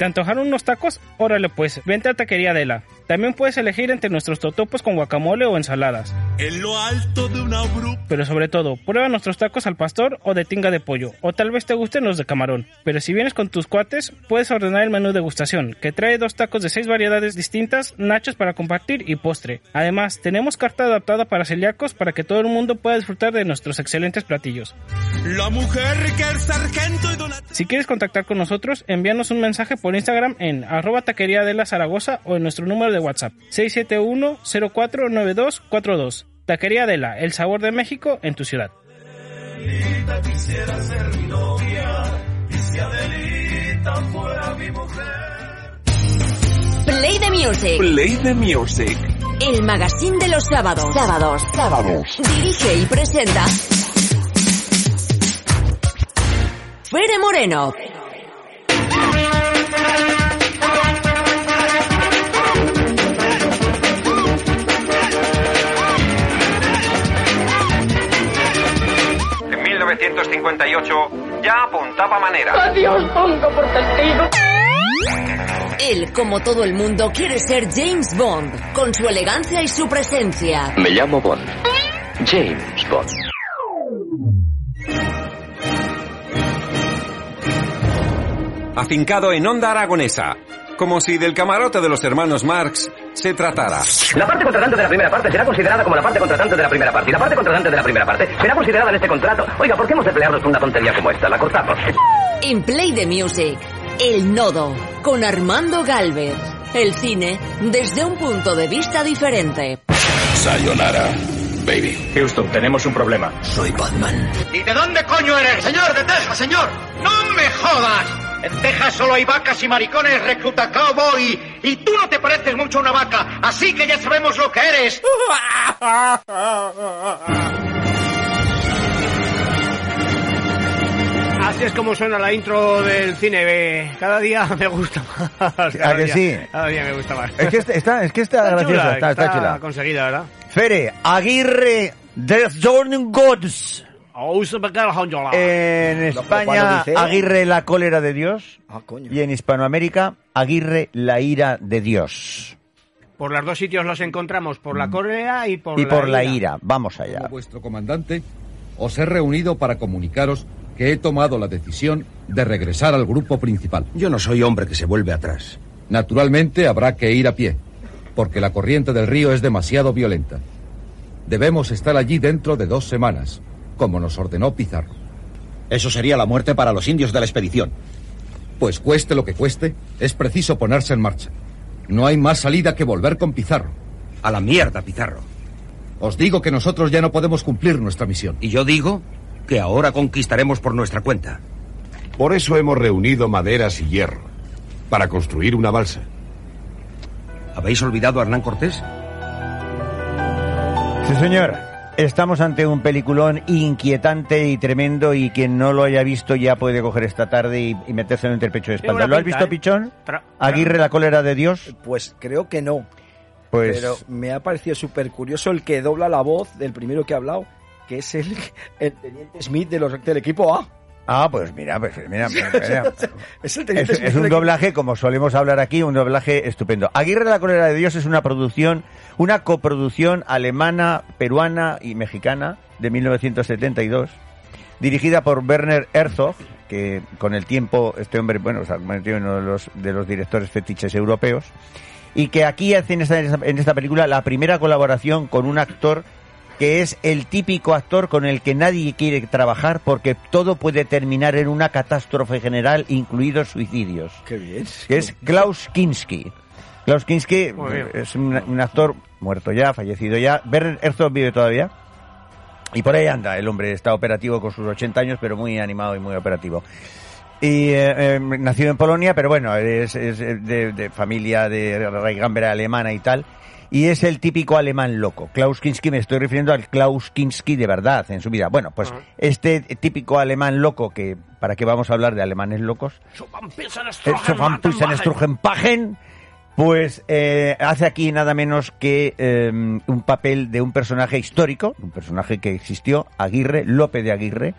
Te antojaron unos tacos? Órale pues, vente a Taquería Adela. También puedes elegir entre nuestros totopos con guacamole o ensaladas. En lo alto de una bruja. Pero sobre todo, prueba nuestros tacos al pastor o de tinga de pollo, o tal vez te gusten los de camarón. Pero si vienes con tus cuates, puedes ordenar el menú degustación, que trae dos tacos de seis variedades distintas, nachos para compartir y postre. Además, tenemos carta adaptada para celíacos para que todo el mundo pueda disfrutar de nuestros excelentes platillos. La mujer que el sargento y don... Si quieres contactar con nosotros, envíanos un mensaje por Instagram en arroba taquería de la Zaragoza o en nuestro número de WhatsApp 671-049242. Taquería Adela, el sabor de México en tu ciudad. Play the Music, Play the music. el magazine de los sábados. Sábados, sábados. Dirige y presenta Fere Moreno. 1958 ya apuntaba manera. Adiós, pongo por testigo. Él, como todo el mundo, quiere ser James Bond, con su elegancia y su presencia. Me llamo Bond. James Bond. Afincado en Onda Aragonesa. Como si del camarote de los hermanos Marx se tratara. La parte contratante de la primera parte será considerada como la parte contratante de la primera parte. Y la parte contratante de la primera parte será considerada en este contrato. Oiga, ¿por qué hemos de pelearnos por una tontería como esta? La cortamos. En Play the Music, El Nodo, con Armando Galvez. El cine desde un punto de vista diferente. Sayonara, baby. Houston, tenemos un problema. Soy Batman. ¿Y de dónde coño eres? Señor, de Texas, señor. ¡No me jodas! En Texas solo hay vacas y maricones, recluta cowboy. Y tú no te pareces mucho a una vaca, así que ya sabemos lo que eres. Así es como suena la intro del cine. eh, Cada día me gusta más. Cada ¿A que día- sí? Cada día me gusta más. Es que está, está- es que está, graciosa, chula, está, está chula. conseguida, ¿verdad? Fere, Aguirre de Jordan Gods. En España, dice- Aguirre la cólera de Dios. Ah, coño. Y en Hispanoamérica, Aguirre la ira de Dios. Por los dos sitios los encontramos, por la Corea y por y la por la ira. Vamos allá. Como vuestro comandante, os he reunido para comunicaros que he tomado la decisión de regresar al grupo principal. Yo no soy hombre que se vuelve atrás. Naturalmente habrá que ir a pie, porque la corriente del río es demasiado violenta. Debemos estar allí dentro de dos semanas, como nos ordenó Pizarro. Eso sería la muerte para los indios de la expedición. Pues cueste lo que cueste, es preciso ponerse en marcha. No hay más salida que volver con Pizarro. A la mierda, Pizarro. Os digo que nosotros ya no podemos cumplir nuestra misión. Y yo digo que ahora conquistaremos por nuestra cuenta. Por eso hemos reunido maderas y hierro, para construir una balsa. ¿Habéis olvidado a Hernán Cortés? Sí, señor. Estamos ante un peliculón inquietante y tremendo y quien no lo haya visto ya puede coger esta tarde y, y metérselo entre pecho y espalda. ¿Lo has pinta, visto, ¿eh? Pichón? Tra- Aguirre, la cólera de Dios. Pues creo que no. Pues- Pero me ha parecido súper curioso el que dobla la voz del primero que ha hablado, que es el, el teniente Smith de los, del equipo A. Ah, pues mira, pues mira, mira, mira. Es un doblaje, como solemos hablar aquí, un doblaje estupendo. Aguirre la cólera de Dios es una producción, una coproducción alemana, peruana y mexicana de 1972, dirigida por Werner Herzog, que con el tiempo este hombre, bueno, se ha convertido en uno de los, de los directores fetiches europeos, y que aquí hace en esta, en esta película la primera colaboración con un actor que es el típico actor con el que nadie quiere trabajar porque todo puede terminar en una catástrofe general, incluidos suicidios. Qué bien. Que es Klaus Kinski. Klaus Kinski bien. es un, un actor muerto ya, fallecido ya. Werner Herzog vive todavía. Y por ahí anda, el hombre está operativo con sus 80 años, pero muy animado y muy operativo. Y eh, eh, nacido en Polonia, pero bueno, es, es de, de familia de raigambre alemana y tal. Y es el típico alemán loco. Klaus Kinski, me estoy refiriendo al Klaus Kinski de verdad en su vida. Bueno, pues este típico alemán loco, que para qué vamos a hablar de alemanes locos, Sofampissen pues eh, hace aquí nada menos que eh, un papel de un personaje histórico, un personaje que existió, Aguirre, Lope de Aguirre,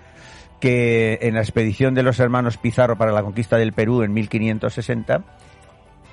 que en la expedición de los hermanos Pizarro para la conquista del Perú en 1560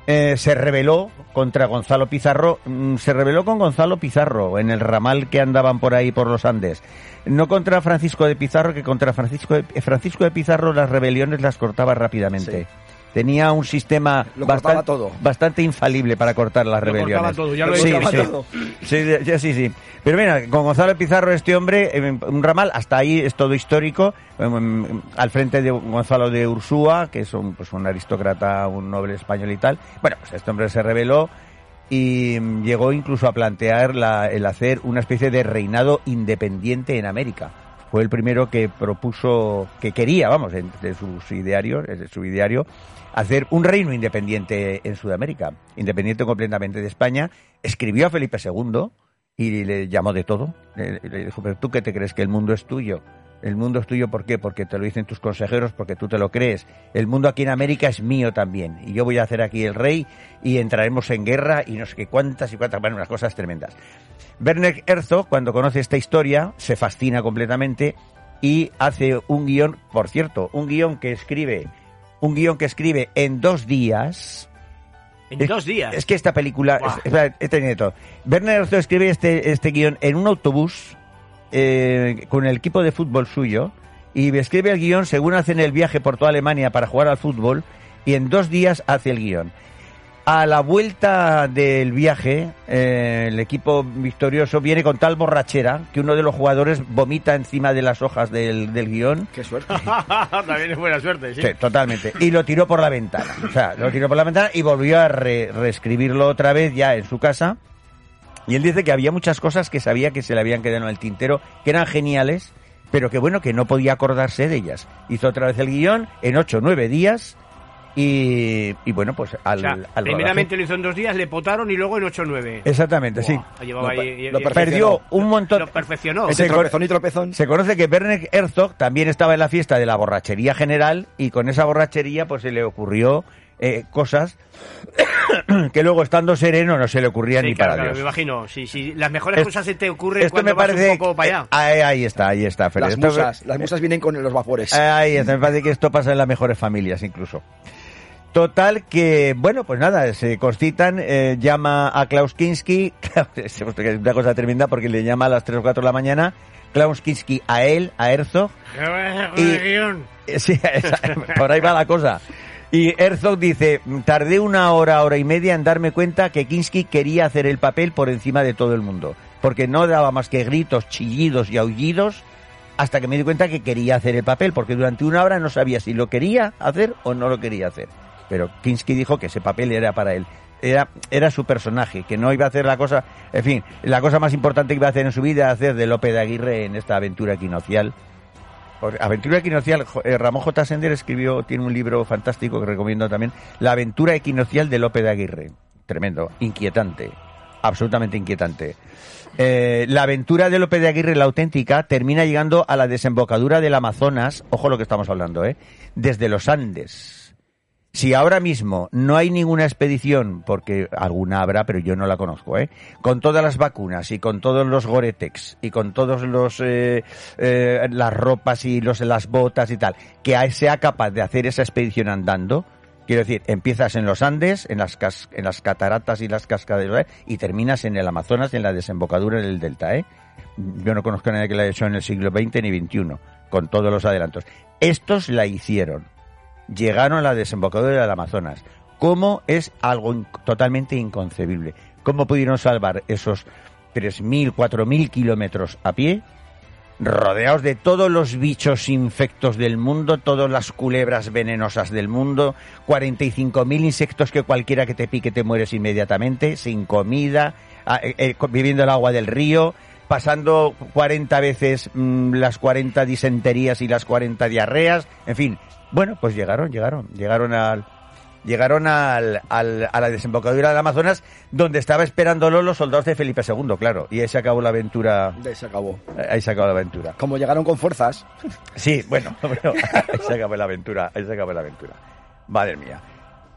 eh, se rebeló contra Gonzalo Pizarro, mm, se rebeló con Gonzalo Pizarro en el ramal que andaban por ahí por los Andes. No contra Francisco de Pizarro, que contra Francisco de, eh, Francisco de Pizarro las rebeliones las cortaba rápidamente. Tenía un sistema bastante, todo. bastante infalible para cortar las Lo rebeliones. cortaba todo, ya lo he sí, sí. Todo. Sí, sí, sí. Pero mira, con Gonzalo Pizarro, este hombre, eh, un ramal, hasta ahí es todo histórico, em, em, al frente de Gonzalo de Ursúa, que es un, pues, un aristócrata, un noble español y tal. Bueno, pues este hombre se rebeló y llegó incluso a plantear la- el hacer una especie de reinado independiente en América. Fue el primero que propuso, que quería, vamos, en- de sus idearios, de su ideario, hacer un reino independiente en Sudamérica, independiente completamente de España. Escribió a Felipe II y le llamó de todo. Le, dijo, pero tú qué te crees que el mundo es tuyo. El mundo es tuyo, ¿por qué? Porque te lo dicen tus consejeros, porque tú te lo crees. El mundo aquí en América es mío también. Y yo voy a hacer aquí el rey y entraremos en guerra y no sé qué cuántas y cuántas, bueno, unas cosas tremendas. Werner Herzog, cuando conoce esta historia, se fascina completamente y hace un guion, por cierto, un guion que escribe, un guion que escribe en dos días. En Es- dos días. Es que esta película, es- espera, este nieto. Werner Herzog escribe este, este guion en un autobús eh, con el equipo de fútbol suyo y escribe el guion según hacen el viaje por toda Alemania para jugar al fútbol y en dos días hace el guion. A la vuelta del viaje, eh, el equipo victorioso viene con tal borrachera que uno de los jugadores vomita encima de las hojas del, del guion. Qué suerte. También es buena suerte, sí. Sí, totalmente. Y lo tiró por la ventana. O sea, lo tiró por la ventana y volvió a re- reescribirlo otra vez ya en su casa. Y él dice que había muchas cosas que sabía que se le habían quedado en el tintero, que eran geniales, pero que bueno, que no podía acordarse de ellas. Hizo otra vez el guion en ocho o nueve días y, y bueno, pues al, O sea, al primeramente lo hizo en dos días, le potaron y luego en 8 o 9. Exactamente, sí. Llevaba Lo, ahí- lo y- perdió un montón. Lo perfeccionó. Se, con- se conoce que Werner Herzog también estaba en la fiesta de la borrachería general y con esa borrachería pues se le ocurrió eh, cosas que luego estando sereno no se le ocurrían Sí, ni claro, para claro, Dios. me imagino. Si, si las mejores Es- cosas se te ocurren Esto cuando me parece vas un poco para allá. eh, ahí, ahí está, ahí está. Las Esto- musas, las musas vienen con los vapores. Ahí está, me parece que esto pasa en las mejores familias incluso. Total que, bueno, pues nada, se concitan, eh, llama a Klaus Kinski, es una cosa tremenda porque le llama a las 3 o 4 de la mañana, Klaus Kinski a él, a Herzog, Y- Sí, esa- por ahí va la cosa. Y Herzog dice, tardé una hora, hora y media en darme cuenta que Kinski quería hacer el papel por encima de todo el mundo, porque no daba más que gritos, chillidos y aullidos hasta que me di cuenta que quería hacer el papel, porque durante una hora no sabía si lo quería hacer o no lo quería hacer. Pero Kinski dijo que ese papel era para él. Era, era su personaje, que no iba a hacer la cosa, en fin, la cosa más importante que iba a hacer en su vida hacer de Lope de Aguirre en esta aventura equinocial. Aventura equinocial, eh, Ramón J. Sender escribió, tiene un libro fantástico que recomiendo también, La aventura equinocial de Lope de Aguirre. Tremendo, inquietante, absolutamente inquietante. Eh, la aventura de Lope de Aguirre, la auténtica, termina llegando a la desembocadura del Amazonas, ojo lo que estamos hablando, ¿eh? desde los Andes. Si ahora mismo no hay ninguna expedición, porque alguna habrá, pero yo no la conozco, ¿eh? con todas las vacunas y con todos los Goretex y con todos los eh, eh, las ropas y los las botas y tal, que sea capaz de hacer esa expedición andando, quiero decir, empiezas en los Andes, en las cas- en las cataratas y las cascadas ¿eh? y terminas en el Amazonas, en la desembocadura del delta, ¿eh? Yo no conozco a nadie que la haya hecho en el siglo XX ni XXI, con todos los adelantos. Estos la hicieron llegaron a la desembocadura del Amazonas. ¿Cómo es algo totalmente inconcebible? ¿Cómo pudieron salvar esos 3.000, 4.000 kilómetros a pie, rodeados de todos los bichos infectos del mundo, todas las culebras venenosas del mundo, 45.000 insectos que cualquiera que te pique te mueres inmediatamente, sin comida, ah, eh, eh, viviendo el agua del río, pasando 40 veces mm, las 40 disenterías y las 40 diarreas, en fin. Bueno, pues llegaron, llegaron, llegaron al llegaron al, al- a la desembocadura del Amazonas donde estaba esperándolo los soldados de Felipe II, claro, y ahí se acabó la aventura. Ahí se acabó. Ahí se acabó la aventura. Como llegaron con fuerzas. Sí, bueno, bueno, ahí se acabó la aventura, ahí se acabó la aventura. Madre mía.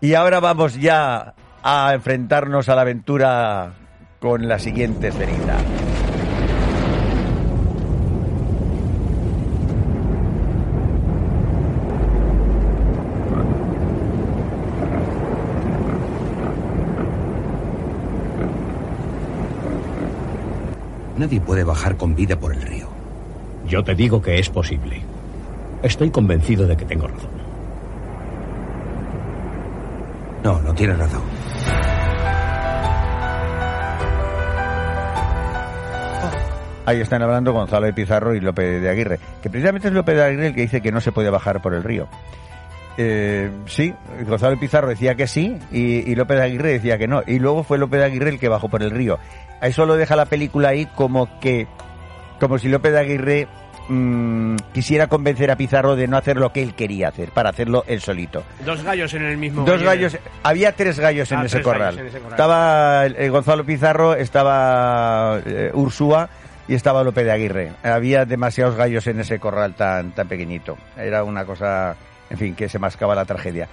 Y ahora vamos ya a enfrentarnos a la aventura con la siguiente escenita. Nadie puede bajar con vida por el río. Yo te digo que es posible. Estoy convencido de que tengo razón. No, no tienes razón. Ahí están hablando Gonzalo de Pizarro y López de Aguirre. Que precisamente es López de Aguirre el que dice que no se puede bajar por el río. Eh, sí, Gonzalo de Pizarro decía que sí y, y López de Aguirre decía que no. Y luego fue López de Aguirre el que bajó por el río. Eso lo deja la película ahí como que, como si López de Aguirre mm, quisiera convencer a Pizarro de no hacer lo que él quería hacer, para hacerlo él solito. Dos gallos en el mismo. Dos gallos, había tres gallos en Ah, ese tres corral. gallos en ese corral. Estaba eh, Gonzalo Pizarro, estaba eh, Ursúa y estaba López de Aguirre. Había demasiados gallos en ese corral tan, tan pequeñito. Era una cosa, en fin, que se mascaba la tragedia.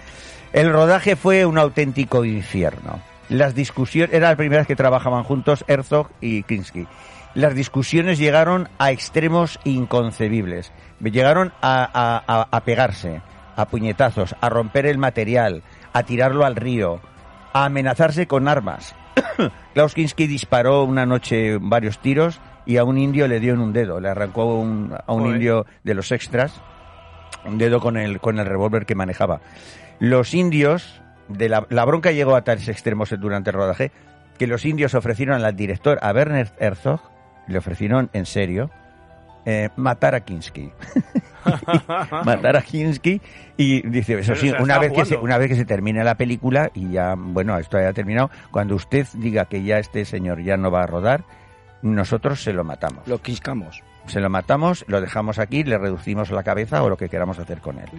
El rodaje fue un auténtico infierno. Las discusiones, era la primera vez que trabajaban juntos Herzog y Kinski. Las discusiones llegaron a extremos inconcebibles. Llegaron a, a- a- a pegarse, a puñetazos, a romper el material, a tirarlo al río, a amenazarse con armas. Klaus Kinski disparó una noche varios tiros y a un indio le dio en un dedo. Le arrancó un- a un indio de los extras un dedo con el, con el revólver que manejaba. Los indios de la, la bronca llegó a tales extremos durante el rodaje que los indios ofrecieron al director, a Werner Herzog, le ofrecieron en serio eh, matar a Kinski. matar a Kinski y dice eso sí una vez que se, una vez que se termine la película y ya bueno esto haya terminado cuando usted diga que ya este señor ya no va a rodar nosotros se lo matamos lo quiscamos se lo matamos lo dejamos aquí le reducimos la cabeza o lo que queramos hacer con él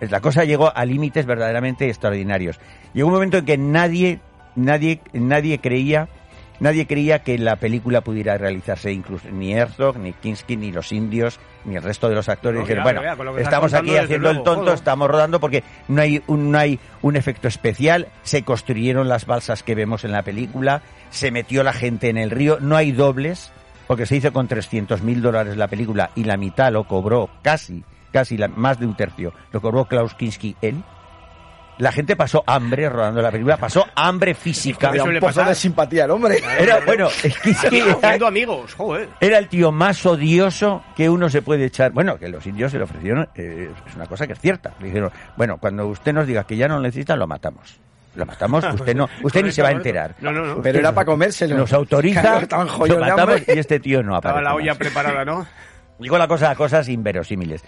Es- la cosa llegó a límites verdaderamente extraordinarios llegó un momento en que nadie nadie nadie creía Nadie creía que la película pudiera realizarse, incluso ni Herzog, ni Kinski, ni los indios, ni el resto de los actores. No, Dijeron, bueno, estamos aquí haciendo el tonto, joder. estamos rodando porque no hay, un, no hay un efecto especial, se construyeron las balsas que vemos en la película, se metió la gente en el río, no hay dobles, porque se hizo con 300 mil dólares la película y la mitad lo cobró casi, casi la- más de un tercio, lo cobró Klaus Kinski él. La gente pasó hambre rodando la película, pasó hambre física. Era un pozo de simpatía el hombre. Era, bueno, es que, es que era, Haciendo amigos, joder. era el tío más odioso que uno se puede echar. Bueno, que los indios se le ofrecieron, eh, es una cosa que es cierta. Le dijeron, bueno, cuando usted nos diga que ya no lo necesita, lo matamos. Lo matamos, usted no, usted ni se va a enterar. No, no, no. Pero era para comérselo. Nos autoriza, Claro, lo matamos y este tío no aparece. Estaba la olla más. preparada, ¿no? Llegó la cosa a cosas inverosímiles.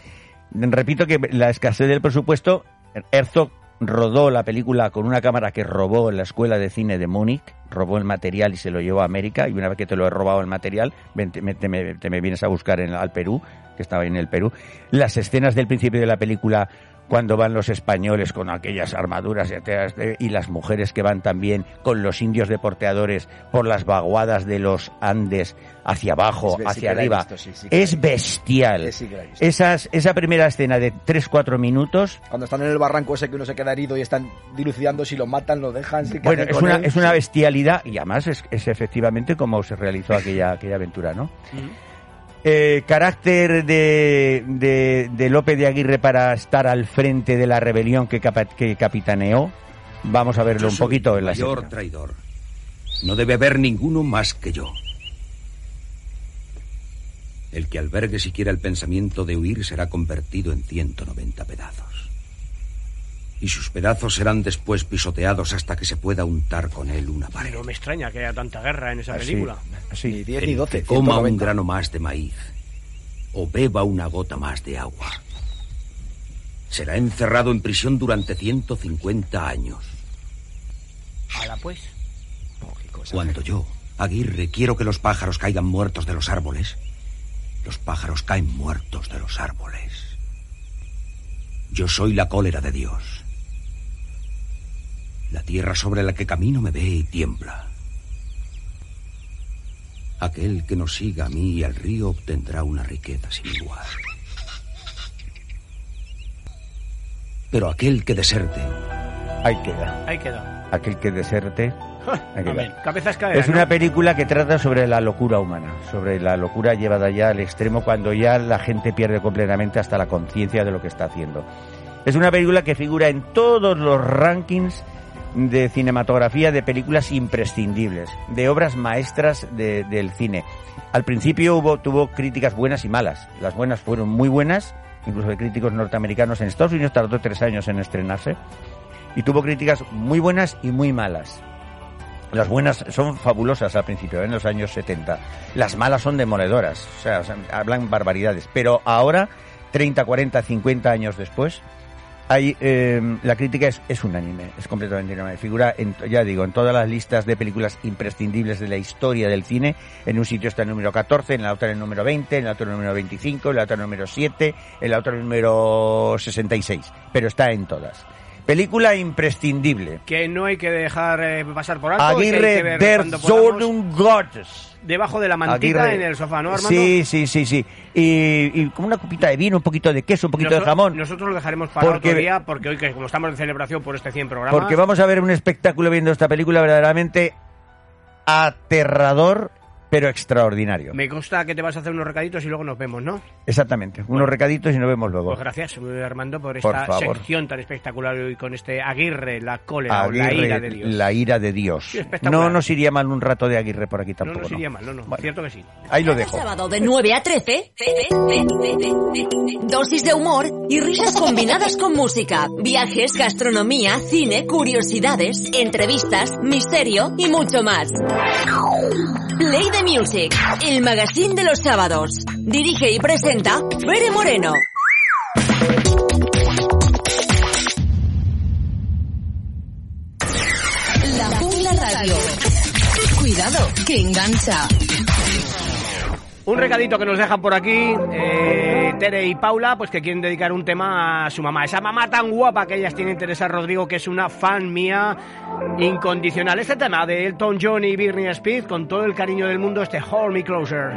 Repito que la escasez del presupuesto, Herzog rodó la película con una cámara que robó en la escuela de cine de Múnich, robó el material y se lo llevó a América, y una vez que te lo he robado el material, ven- te, me, te me- te me vienes a buscar en, al Perú, que estaba en el Perú. Las escenas del principio de la película, cuando van los españoles con aquellas armaduras y las mujeres que van también con los indios deporteadores por las vaguadas de los Andes hacia abajo, Es- hacia arriba, visto, sí, sí es bestial. Sí, sí. Esas, esa primera escena de 3-4 minutos, Cuando están en el barranco ese que uno se queda herido y están dilucidando si lo matan, lo dejan. si bueno, es una, él. es una bestialidad y además es, es efectivamente como se realizó aquella, aquella aventura, ¿no? Eh, carácter de, de, de López de Aguirre para estar al frente de la rebelión que, capa- que capitaneó. Vamos a verlo Yo un soy poquito en la mayor escena. traidor. No debe haber ninguno más que yo. El que albergue siquiera el pensamiento de huir será convertido en 190 pedazos. Y sus pedazos serán después pisoteados hasta que se pueda untar con él una pared. No me extraña que haya tanta guerra en esa Así, película. así. Ni 10 El ni 12. que coma un 190. grano más de maíz o beba una gota más de agua será encerrado en prisión durante 150 años. Hala pues. Cuando yo, Aguirre, quiero que los pájaros caigan muertos de los árboles, los pájaros caen muertos de los árboles. Yo soy la cólera de Dios. La tierra sobre la que camino me ve y tiembla. Aquel que nos siga a mí y al río obtendrá una riqueza sin igual. Pero aquel que deserte, Ahí queda. Ahí queda. Aquel que deserte. ahí queda. Cabezas. Es una película que trata sobre la locura humana, sobre la locura llevada ya al extremo cuando ya la gente pierde completamente hasta la conciencia de lo que está haciendo. Es una película que figura en todos los rankings de cinematografía de películas imprescindibles, de obras maestras de- del cine. Al principio hubo, tuvo críticas buenas y malas. Las buenas fueron muy buenas, incluso de críticos norteamericanos. En Estados Unidos tardó tres años en estrenarse. Y tuvo críticas muy buenas y muy malas. Las buenas son fabulosas al principio, en los años 70. Las malas son demoledoras, o sea, hablan barbaridades. Pero ahora, 30, 40, 50 años después, hay, eh, la crítica es, es unánime, es completamente unánime. Figura, en, ya digo, en todas las listas de películas imprescindibles de la historia del cine. En un sitio está el número 14, en la otra el número 20, en la otra el número 25, en la otra el número 7, en la otra el número 66. Pero está en todas. Película imprescindible. Que no hay que dejar eh, pasar por alto. Aguirre der cuando podamos Zorn Gottes. Debajo de la mantita Aguirre. en el sofá, ¿no, Armando? Sí, sí, sí, sí. Y, y como una copita de vino, un poquito de queso, un poquito de jamón. Nosotros lo dejaremos para Porque- otro día, porque hoy, que como estamos de celebración por este 100 programas... Porque vamos a ver un espectáculo viendo esta película verdaderamente aterrador pero extraordinario. Me consta que te vas a hacer unos recaditos y luego nos vemos, ¿no? Exactamente. Unos recaditos y nos vemos luego. Pues gracias, Armando, por Por esta favor. sección tan espectacular y con este Aguirre, la cólera, o la Aguirre, ira de Dios. la ira de Dios. Sí, no nos iría mal un rato de Aguirre por aquí No tampoco. nos ¿no? iría mal, no, no, Bueno, cierto que sí. Ahí lo dejo. Sábado de 9 a 13. Dosis de humor y risas combinadas con música. Viajes, gastronomía, cine, curiosidades, entrevistas, misterio y mucho más. Play Music, el magazine de los sábados. Dirige y presenta Bere Moreno. La Jungla Radio. Cuidado, que engancha. Un recadito que nos dejan por aquí, eh, Tere y Paula, pues que quieren dedicar un tema a su mamá. Esa mamá tan guapa que ellas tienen, Teresa Rodrigo, que es una fan mía incondicional. Este tema de Elton John y Britney Spears, con todo el cariño del mundo, este Hold Me Closer.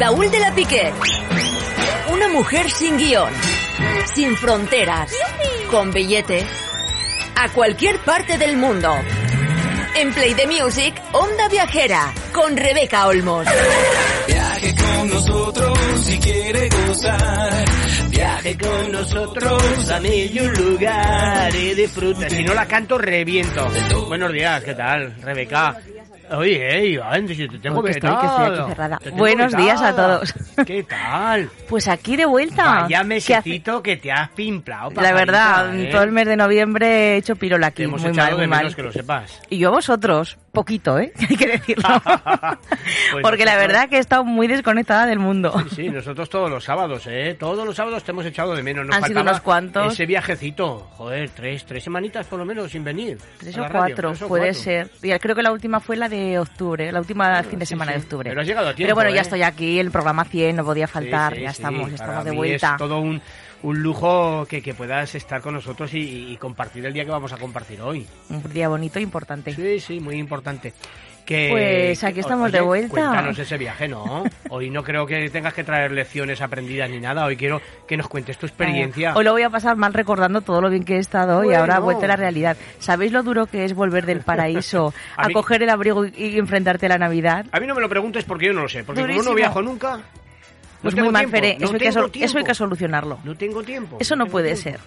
Baúl de la Piqué. Una mujer sin guion, sin fronteras, con billete, a cualquier parte del mundo. En Play the Music, Onda Viajera, con Rebeca Olmos. Viaje con nosotros si quiere gozar. Viaje con nosotros a mil un lugar y disfruta. Si no la canto, reviento. Buenos días, ¿qué tal, Rebeca? Oye, Iván, si te tengo estoy, que estoy aquí vetado. cerrada. Te tengo Buenos días a todos. ¿Qué tal? Pues aquí de vuelta. ¿Qué mesecito que te has pimplado, La verdad, ¿eh? todo el mes de noviembre he hecho pirola aquí. Te hemos muy echado mal, muy mal. menos que lo sepas. Y yo a vosotros. Poquito, ¿eh? Hay que decirlo. Pues Porque la verdad que he estado muy desconectada del mundo. Sí, sí, nosotros todos los sábados, ¿eh? Todos los sábados te hemos echado de menos. Nos Han sido unos cuantos. Ese viajecito. Joder, tres, tres semanitas por lo menos sin venir. Tres o radio, cuatro, tres puede cuatro. ser. Y creo que la última fue la de octubre, la última fin de semana sí. de octubre. Pero has llegado a tiempo, Pero bueno, ¿eh? ya estoy aquí, el programa 100 no podía faltar, Sí, ya estamos, ya estamos de vuelta. Es todo un, un lujo que, que puedas estar con nosotros y, y compartir el día que vamos a compartir hoy. Un día bonito e importante. Sí, sí, muy importante. Que, Pues aquí estamos oye, de vuelta. Cuéntanos ese viaje, ¿no? Hoy no creo que tengas que traer lecciones aprendidas ni nada. Hoy quiero que nos cuentes tu experiencia. Hoy lo voy a pasar mal recordando todo lo bien que he estado y ahora vuelta a la realidad. ¿Sabéis lo duro que es volver del paraíso A a, mí- coger el abrigo y, enfrentarte a la Navidad? A mí no me lo preguntes porque yo no lo sé. Porque como Durísimo. no viajo nunca. No tengo muy tiempo, no eso, hay que eso hay que solucionarlo. No tengo tiempo. Eso no puede tiempo. ser.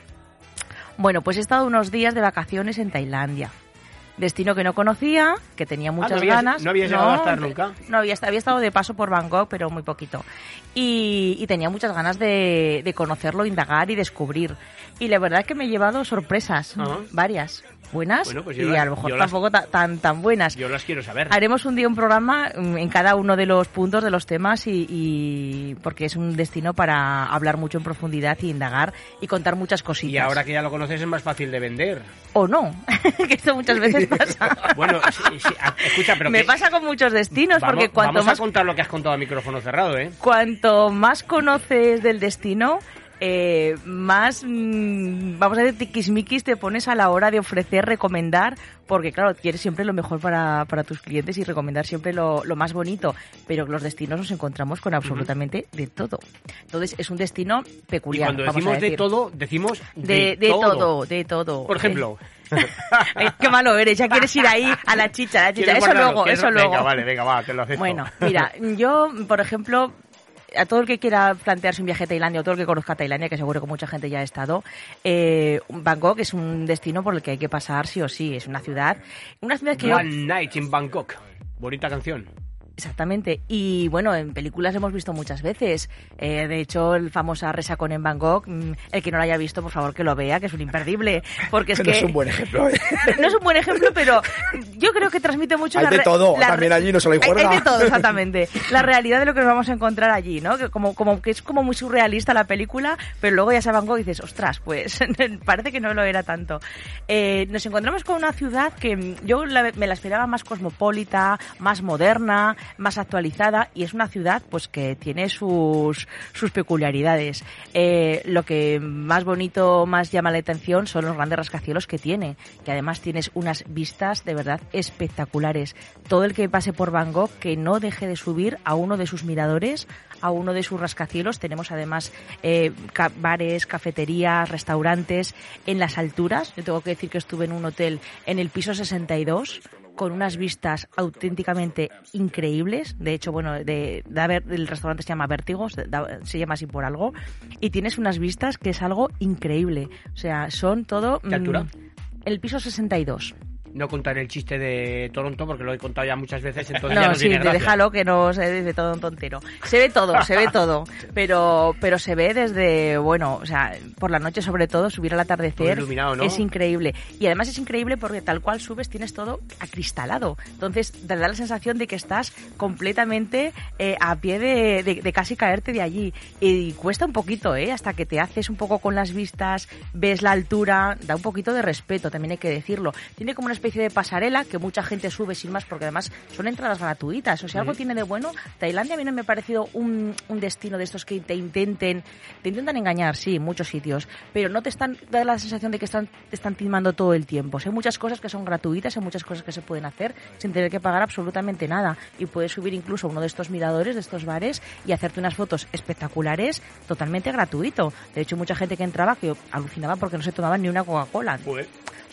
Bueno, pues he estado unos días de vacaciones en Tailandia. Destino que no conocía, que tenía muchas Ah, no habías- ganas. no habías llegado a estar nunca. No, había, había estado de paso por Bangkok, pero muy poquito. Y, y tenía muchas ganas de, de conocerlo, indagar y descubrir. Y la verdad es que me he llevado sorpresas, Ajá. varias. Buenas Bueno, pues y las- a lo mejor las- tampoco ta- tan, tan buenas. Yo las quiero saber. Haremos un día un programa mm, en cada uno de los puntos de los temas y, y- porque es un destino para hablar mucho en profundidad y indagar y contar muchas cositas. Y ahora que ya lo conoces es más fácil de vender. O no, que esto muchas veces pasa. Bueno, sí, sí, escucha, pero Me que- pasa con muchos destinos vamos, porque cuanto vamos más a contar lo que has contado a micrófono cerrado, ¿eh? cuanto más conoces del destino, eh, más, mm, vamos a decir, tiquismiquis te pones a la hora de ofrecer, recomendar, porque claro, quieres siempre lo mejor para, para tus clientes y recomendar siempre lo, lo más bonito, pero los destinos nos encontramos con absolutamente de todo. Entonces es un destino Y peculiar. cuando vamos a decimos de todo, decimos De, de todo. de todo. Por ejemplo. Qué malo eres, ya quieres ir ahí a la chicha, a la chicha. ¿Quieres Eso luego, ¿Quieres- eso luego. Vale, venga, va, te lo acepto. Bueno, mira, yo, por ejemplo, a todo el que quiera plantearse un viaje a Tailandia o todo el que conozca Tailandia, que seguro que mucha gente ya ha estado, eh, Bangkok es un destino por el que hay que pasar sí o sí. Es una ciudad, una ciudad que One Night in Bangkok. Bonita canción. Exactamente. Y bueno, en películas hemos visto muchas veces. Eh, de hecho, el famosa Resacón en Bangkok, mm, el que no lo haya visto, por favor que lo vea, que es un imperdible. Porque es Pero que. es un buen ejemplo. ¿eh? No es un buen ejemplo, pero yo creo que transmite mucho Hay la de todo, la también allí no solo hay hay, hay de todo, exactamente. La realidad de lo que nos vamos a encontrar allí, ¿no? Que como, como que es como muy surrealista la película, pero luego ya se Bangkok y dices, ostras, pues parece que no lo era tanto. Eh, nos encontramos con una ciudad que mm, yo la- me la esperaba más cosmopolita, más moderna, más actualizada y es una ciudad pues que tiene sus, sus peculiaridades. Eh, lo que más bonito, más llama la atención son los grandes rascacielos que tiene, que además tienes unas vistas de verdad espectaculares. Todo el que pase por Bangkok que no deje de subir a uno de sus miradores, a uno de sus rascacielos. Tenemos además eh, bares, cafeterías, restaurantes en las alturas. Yo tengo que decir que estuve en un hotel en el piso 62 con unas vistas auténticamente increíbles. De hecho, bueno, de, de haber- el restaurante se llama Vértigos, de- da- se llama así por algo. Y tienes unas vistas que es algo increíble. O sea, son todo... ¿Qué altura? mm, el piso 62. No contaré el chiste de Toronto porque lo he contado ya muchas veces, entonces ya No, no sí, tiene déjalo que no se dice todo un tontero. Se ve todo, se ve todo, pero pero se ve desde, bueno, o sea, por la noche sobre todo, subir al atardecer ¿no? es increíble. Y además es increíble porque tal cual subes tienes todo acristalado. Entonces te da la sensación de que estás completamente eh, a pie de, de- de casi caerte de allí. Y cuesta un poquito, ¿eh? Hasta que te haces un poco con las vistas, ves la altura, da un poquito de respeto, también hay que decirlo. Tiene como una especie de pasarela que mucha gente sube sin más porque además son entradas gratuitas. O sea, algo Ujú. tiene de bueno. Tailandia a mí no me ha parecido un, un destino de estos que te intenten, te intentan engañar, sí, en muchos sitios, pero no te están, da la sensación de que están, te están timando todo el tiempo. O sea, hay muchas cosas que son gratuitas, hay muchas cosas que se pueden hacer sin tener que pagar absolutamente nada. Y puedes subir incluso a uno de estos miradores, de estos bares, y hacerte unas fotos espectaculares totalmente gratuito. De hecho, mucha gente que entraba que alucinaba porque no se tomaban ni una Coca-Cola.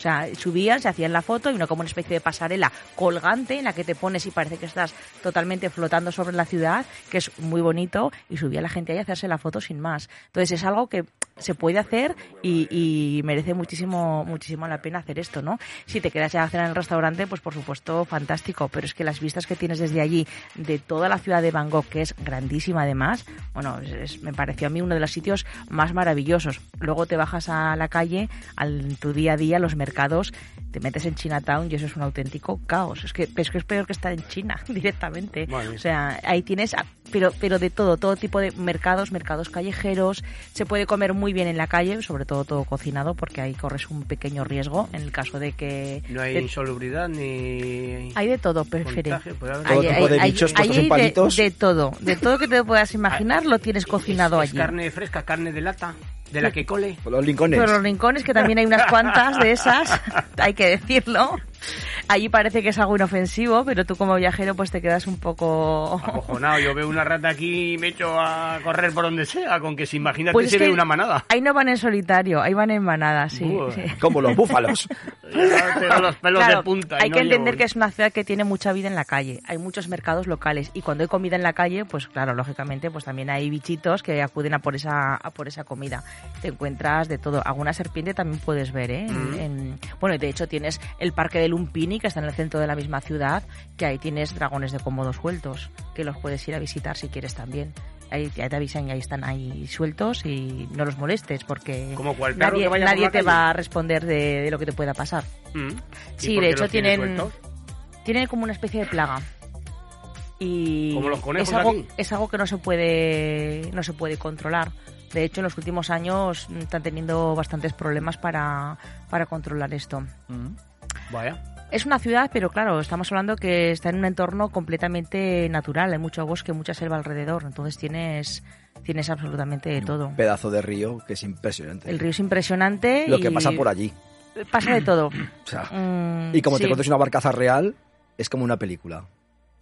O sea, subían, se hacían la foto y una como una especie de pasarela colgante en la que te pones y parece que estás totalmente flotando sobre la ciudad, que es muy bonito, y subía la gente ahí a hacerse la foto sin más. Entonces es algo que se puede hacer y, merece muchísimo, muchísimo la pena hacer esto, ¿no? Si te quedas ya a cenar en el restaurante, pues por supuesto, fantástico, pero es que las vistas que tienes desde allí, de toda la ciudad de Bangkok, que es grandísima además, bueno, es- me pareció a mí uno de los sitios más maravillosos. Luego te bajas a la calle, al tu día a día, los mercados mercados, te metes en Chinatown y eso es un auténtico caos. Es que es, que es peor que estar en China directamente. Vale. O sea, ahí tienes, ah, pero, pero de todo, todo tipo de mercados, mercados callejeros. Se puede comer muy bien en la calle, sobre todo todo cocinado, porque ahí corres un pequeño riesgo en el caso de que... No hay de- insalubridad ni... hay de todo, haber- Hay- tipo hay- de hay- bichos hay en de- palitos. De, todo, de todo que te puedas imaginar lo tienes cocinado ¿Es allí. carne fresca, carne de lata? ¿De la que cole? Los lincones. Pero los rincones, que también hay unas cuantas de esas, hay que decirlo. Allí parece que es algo inofensivo, pero tú como viajero pues te quedas un poco... Acojonado, yo veo una rata aquí y me echo a correr por donde sea, con que se imagínate Pues es se ve una manada. Ahí no van en solitario, ahí van en manada, sí. Buah. sí. Como los búfalos. Los pelos Claro, de punta. hay no que entender llevo- que es una ciudad que tiene mucha vida en la calle. Hay muchos mercados locales y cuando hay comida en la calle, pues claro, lógicamente, pues también hay bichitos que acuden a por esa a por esa comida. Te encuentras de todo. Alguna serpiente también puedes ver, ¿eh? Mm. en- bueno, de hecho tienes el parque de Lumpini que está en el centro de la misma ciudad, que ahí tienes dragones de cómodo sueltos, que los puedes ir a visitar si quieres también. Ahí ya te avisan y ahí están ahí sueltos y no los molestes porque Como cual perro nadie, que vaya por nadie la te calle. va a responder de, de lo que te pueda pasar. Mm. ¿Y Sí, por de qué hecho los tienen sueltos? tienen como una especie de plaga. Y Como los conejos es algo, aquí. es algo que no se puede no se puede controlar. De hecho, en los últimos años mm, están teniendo bastantes problemas para, para controlar esto. Vaya. Es una ciudad, pero claro, estamos hablando que está en un entorno completamente natural. Hay mucho bosque, mucha selva alrededor. Entonces tienes, tienes absolutamente de todo. Pedazo de río que es impresionante. El río es impresionante. Lo que pasa por allí. Pasa de todo. O sea, Mm, y como te sí. contes una barcaza real, es como una película.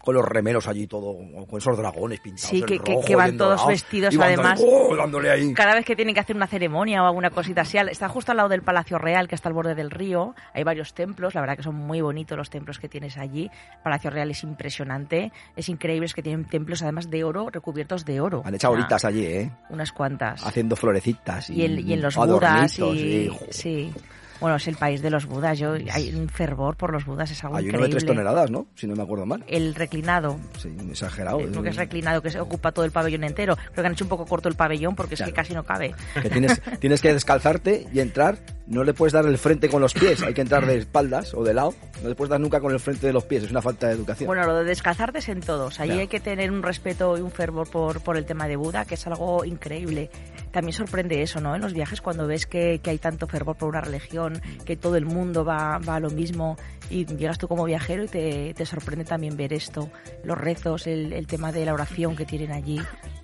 Con los remeros allí todo, con esos dragones pintados Sí, que, que- rojo que y van todos vestidos van además. ¡oh! dándole ahí. Cada vez que tienen que hacer una ceremonia o alguna cosita así, está justo al lado del Palacio Real, que está al borde del río. Hay varios templos, la verdad que son muy bonitos los templos que tienes allí. Palacio Real es impresionante, es increíble, es que tienen templos además de oro, recubiertos de oro. Han echado horitas allí, ¿eh? Unas cuantas. Haciendo florecitas. Y, Y, el- y en los budas y- sí. Bueno, es el país de los budas. Yo, hay un fervor por los budas, es algo Hay uno increíble. de tres toneladas, ¿no? Si no me acuerdo mal. El reclinado, Sí, exagerado. creo que es reclinado, que se ocupa todo el pabellón entero. Creo que han hecho un poco corto el pabellón porque es que casi no cabe. Que tienes, tienes que descalzarte y entrar. No le puedes dar el frente con los pies. Hay que entrar de espaldas o de lado. No le puedes dar nunca con el frente de los pies. Es una falta de educación. Bueno, lo de descalzarte es en todos. Allí Ya. hay que tener un respeto y un fervor por, por el tema de Buda, que es algo increíble. También sorprende eso, ¿no? En los viajes cuando ves que, que hay tanto fervor por una religión, que todo el mundo va, va a lo mismo y llegas tú como viajero y te, te sorprende también ver esto. Los rezos, el, el tema de la oración que tienen allí.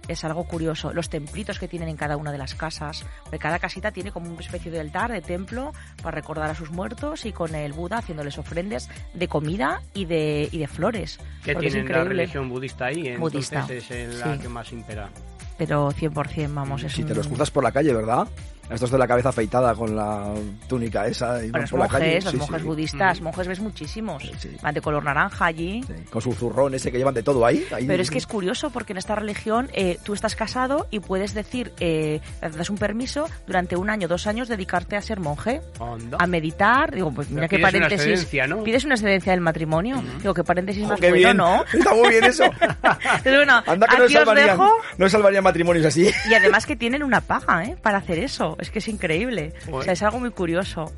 Es algo curioso. Los templitos que tienen en cada una de las casas. Porque cada casita tiene como una especie de altar, de templo, para recordar a sus muertos y con el Buda haciéndoles ofrendas de comida y de, y de flores. Que tienen la religión budista ahí, entonces Budista, es la sí. que más impera. Pero 100%, vamos, es si te los cruzas por la calle, ¿verdad? Estos de la cabeza afeitada con la túnica esa y Bueno, la calle. monjes, los Sí, monjes sí. budistas, monjes ves muchísimos. Van de color naranja allí. Con su zurrón ese que llevan de todo ahí. ahí- Pero es que es curioso porque en esta religión eh, tú estás casado y puedes decir, eh, das un permiso durante un año, dos años, dedicarte a ser monje, a meditar. Digo, pues mira Pero qué una paréntesis. Pides una excedencia del matrimonio. Digo, qué paréntesis más qué bueno, bien. ¿no? Está muy bien eso. Entonces, bueno, Anda que no os salvarían, dejo. no salvarían matrimonios así. Y además que tienen una paga, ¿eh? Para hacer eso. Es que es increíble. O sea, es algo muy curioso.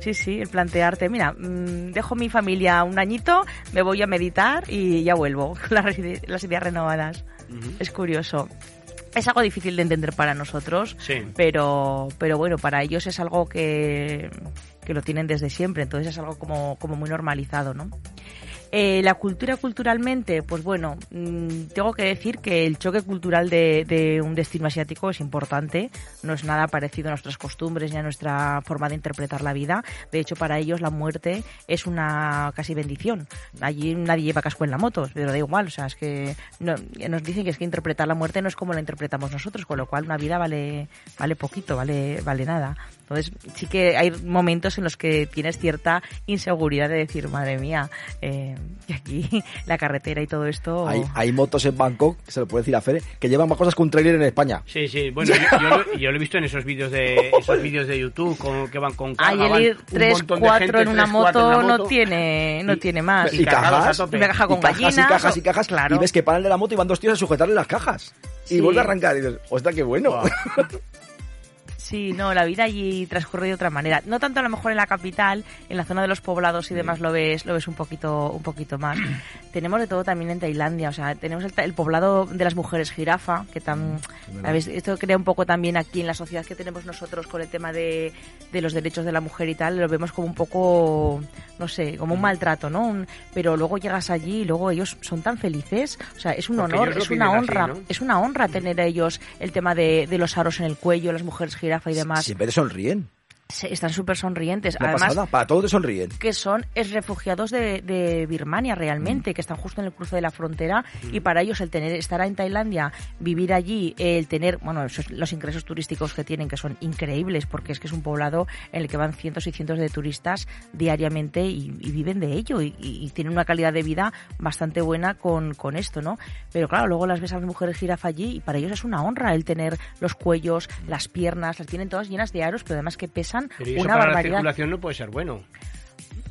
Sí, sí, el plantearte, mira, mm, dejo mi familia un añito, me voy a meditar y ya vuelvo con las, ide- las ideas renovadas. Es curioso. Es algo difícil de entender para nosotros, Sí. pero, pero bueno, para ellos es algo que, que lo tienen desde siempre, entonces es algo como, como muy normalizado, ¿no? Eh, la cultura culturalmente, pues bueno, mm, tengo que decir que el choque cultural de, de un destino asiático es importante, no es nada parecido a nuestras costumbres ni a nuestra forma de interpretar la vida. De hecho, para ellos la muerte es una casi bendición. Allí nadie lleva casco en la moto, pero da igual, o sea, es que no- nos dicen que es que interpretar la muerte no es como la interpretamos nosotros, con lo cual una vida vale, vale poquito, vale, vale nada. Entonces, sí que hay momentos en los que tienes cierta inseguridad de decir, madre mía, eh, y aquí la carretera y todo esto. Hay, hay motos en Bangkok, se lo puede decir a Fere, que llevan más cosas que un trailer en España. Sí, sí, bueno, yo, yo lo, yo lo he visto en esos vídeos de esos vídeos de YouTube con, que van con carga, Ay, el van ir un 3, montón de 4 gente, en una moto, no tiene no tiene más. Y cajas, Una caja con y cajas, gallinas. y cajas y cajas, Claro. y ves que paran de la moto y van dos tíos a sujetarle las cajas. Sí. Y vuelve a arrancar y dices, hostia, qué bueno. Sí, no, la vida allí transcurre de otra manera. No tanto a lo mejor en la capital, en la zona de los poblados y demás lo ves, lo ves un poquito, un poquito más. tenemos de todo también en Tailandia, o sea, tenemos el, el poblado de las mujeres jirafa, que tan, ¿sabes? Esto crea un poco también aquí en la sociedad que tenemos nosotros con el tema de, de los derechos de la mujer y tal, lo vemos como un poco, no sé, como un maltrato, ¿no? Un- pero luego llegas allí y luego ellos son tan felices, o sea, es un Porque honor, es una honra, así, ¿no? es una honra tener a ellos el tema de, de los aros en el cuello, las mujeres jirafa y demás. Siempre te sonríen. Se- están súper sonrientes. Una Además, pasada. Para todos sonríen. que son es refugiados de, de Birmania realmente, Mm. que están justo en el cruce de la frontera y para ellos el tener estar en Tailandia, vivir allí, el tener, bueno, los ingresos turísticos que tienen que son increíbles porque es que es un poblado en el que van cientos y cientos de turistas diariamente y, y viven de ello y, y- y tienen una calidad de vida bastante buena con, con esto, ¿no? Pero claro, luego las ves a las mujeres jirafa allí y para ellos es una honra el tener los cuellos, las piernas, las tienen todas llenas de aros, pero además que pesan Pero y eso una para la circulación no puede ser bueno.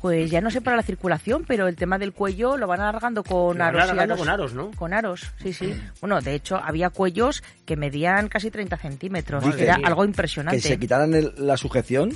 Pues ya no sé para la circulación, pero el tema del cuello lo van alargando con Lo van aros. y alargando con aros, ¿no? Con aros, sí, sí. Bueno, de hecho, había cuellos que medían casi 30 centímetros. Dicen Era que- algo Que impresionante. si se quitaran el- la sujeción,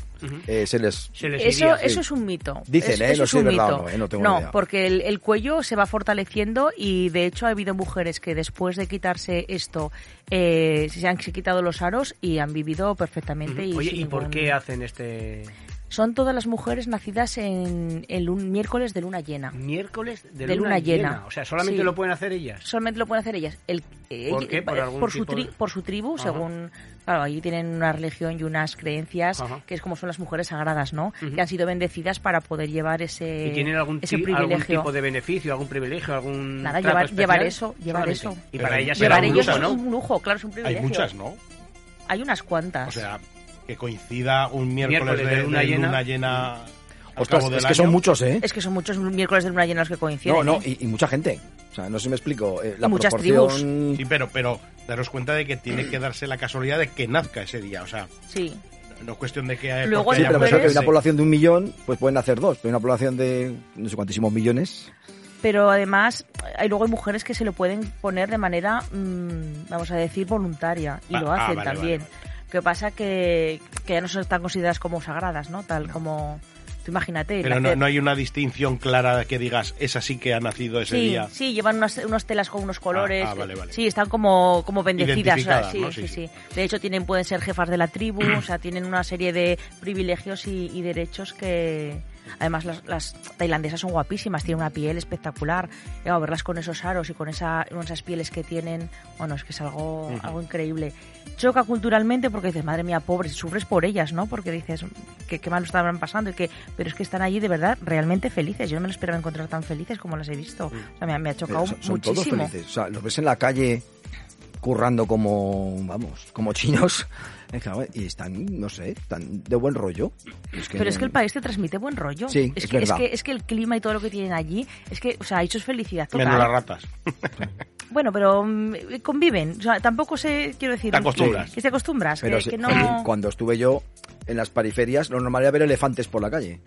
eh, se les... Eso, eso es un mito. Dicen, Es- ¿eh? eso No es un de verdad mito. no, ¿eh? No tengo ni idea. porque el, el cuello se va fortaleciendo y de hecho ha habido mujeres que después de quitarse esto eh, se han quitado los aros y han vivido perfectamente. y Oye, ¿y por qué hacen este Son todas las mujeres nacidas en el un miércoles de luna llena. miércoles de, De luna llena. O sea, solamente Sí. lo pueden hacer ellas. Solamente lo pueden hacer ellas. El, eh, ¿Por qué? ¿Por algún su, tipo tri- de- por su tribu, Ajá. según... Claro, allí tienen una religión y unas creencias Ajá. que es como son las mujeres sagradas, ¿no? Que han sido bendecidas para poder llevar ese, ¿Y tienen algún, ese algún tipo de beneficio, algún privilegio, algún Nada, trato llevar, eso, llevar Solamente. eso. Y para ellas llevar un lujo, es un lujo, claro, es un Hay privilegio. muchas, ¿no? Hay unas cuantas. O sea, que coincida un miércoles, Miércoles de, de luna de llena. luna llena Ostras, es que son muchos, ¿eh? Es que son muchos miércoles de luna llena los que coinciden. No, no, ¿eh? y, y mucha gente. O sea, no sé si me explico. eh, la muchas proporción... Sí, pero, pero daros cuenta de que tiene que darse la casualidad de que nazca ese día. O sea, Sí. no es cuestión de que haya. Luego Sí, pero pensar que mujeres. una población de un millón, pues pueden hacer dos. Pero una población de no sé cuantísimos millones. pero además hay luego hay mujeres que se lo pueden poner de manera mm, vamos a decir voluntaria y lo ah, hacen vale, también vale, que pasa que, que ya no son tan consideradas como sagradas no tal como tú imagínate Pero no, no hay una distinción clara que digas, esa sí que ha nacido ese Sí, día. sí, llevan unas, unas telas con unos colores. Ah, ah, vale, vale. Sí, están como, como bendecidas. o sea, sí, ¿no? sí, Sí, sí, De hecho, tienen, pueden ser jefas de la tribu, o sea, tienen una serie de privilegios y, y derechos que. Además, las, las tailandesas son guapísimas, tienen una piel espectacular. Y, verlas con esos aros y con esa, con esas pieles que tienen, bueno, es que es algo, algo increíble. Choca culturalmente porque dices, madre mía, pobres, sufres por ellas, ¿no? Porque dices, que qué mal estaban pasando, y que, pero es que están allí de verdad realmente felices. Yo no me lo esperaba encontrar tan felices como las he visto. O sea, me, ha- me ha chocado son, son todos muchísimo. felices. O sea, los ves en la calle currando como, vamos, como chinos. Y están, no sé, están de buen rollo. Es Pero es que el país te transmite buen rollo. Sí, es, es que, es, que, es que el clima y todo lo que tienen allí, es que, o sea, eso es felicidad total. Menos las ratas. Bueno, pero mm, conviven. O sea, tampoco sé, quiero decir... Te acostumbras. Que te acostumbras, Pero que, que no... cuando estuve yo en las periferias, lo normal era ver elefantes por la calle.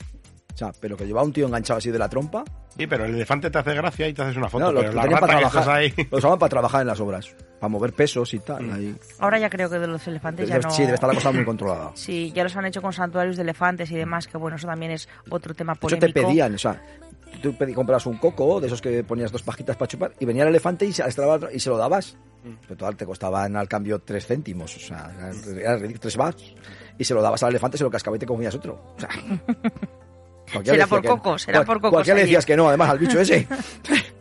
O sea, pero que llevaba un tío enganchado así de la trompa. Sí, pero el elefante te hace gracia y te haces una foto. No, lo pero la tenían rata para que estás trabajar. ahí. Lo usaban para trabajar en las obras. Para mover pesos y tal. ahí. Ahora ya creo que de los elefantes ya Debe- no... Sí, debe estar la cosa muy controlada. Sí, ya los han hecho con santuarios de elefantes y demás, que bueno, eso también es otro tema De hecho, polémico. te pedían, o sea, tú pedí, comprabas un coco de esos que ponías dos pajitas para chupar y venía el elefante y se, estaba- y se lo dabas. Mm. Pero total, te costaban al cambio tres céntimos, o sea, era, era ridículo, tres bars. Y se lo dabas al elefante, se lo cascaba y te comías otro. O sea, cualquiera Será por coco, será por coco. Cualquiera le decías que no, además, al bicho ese.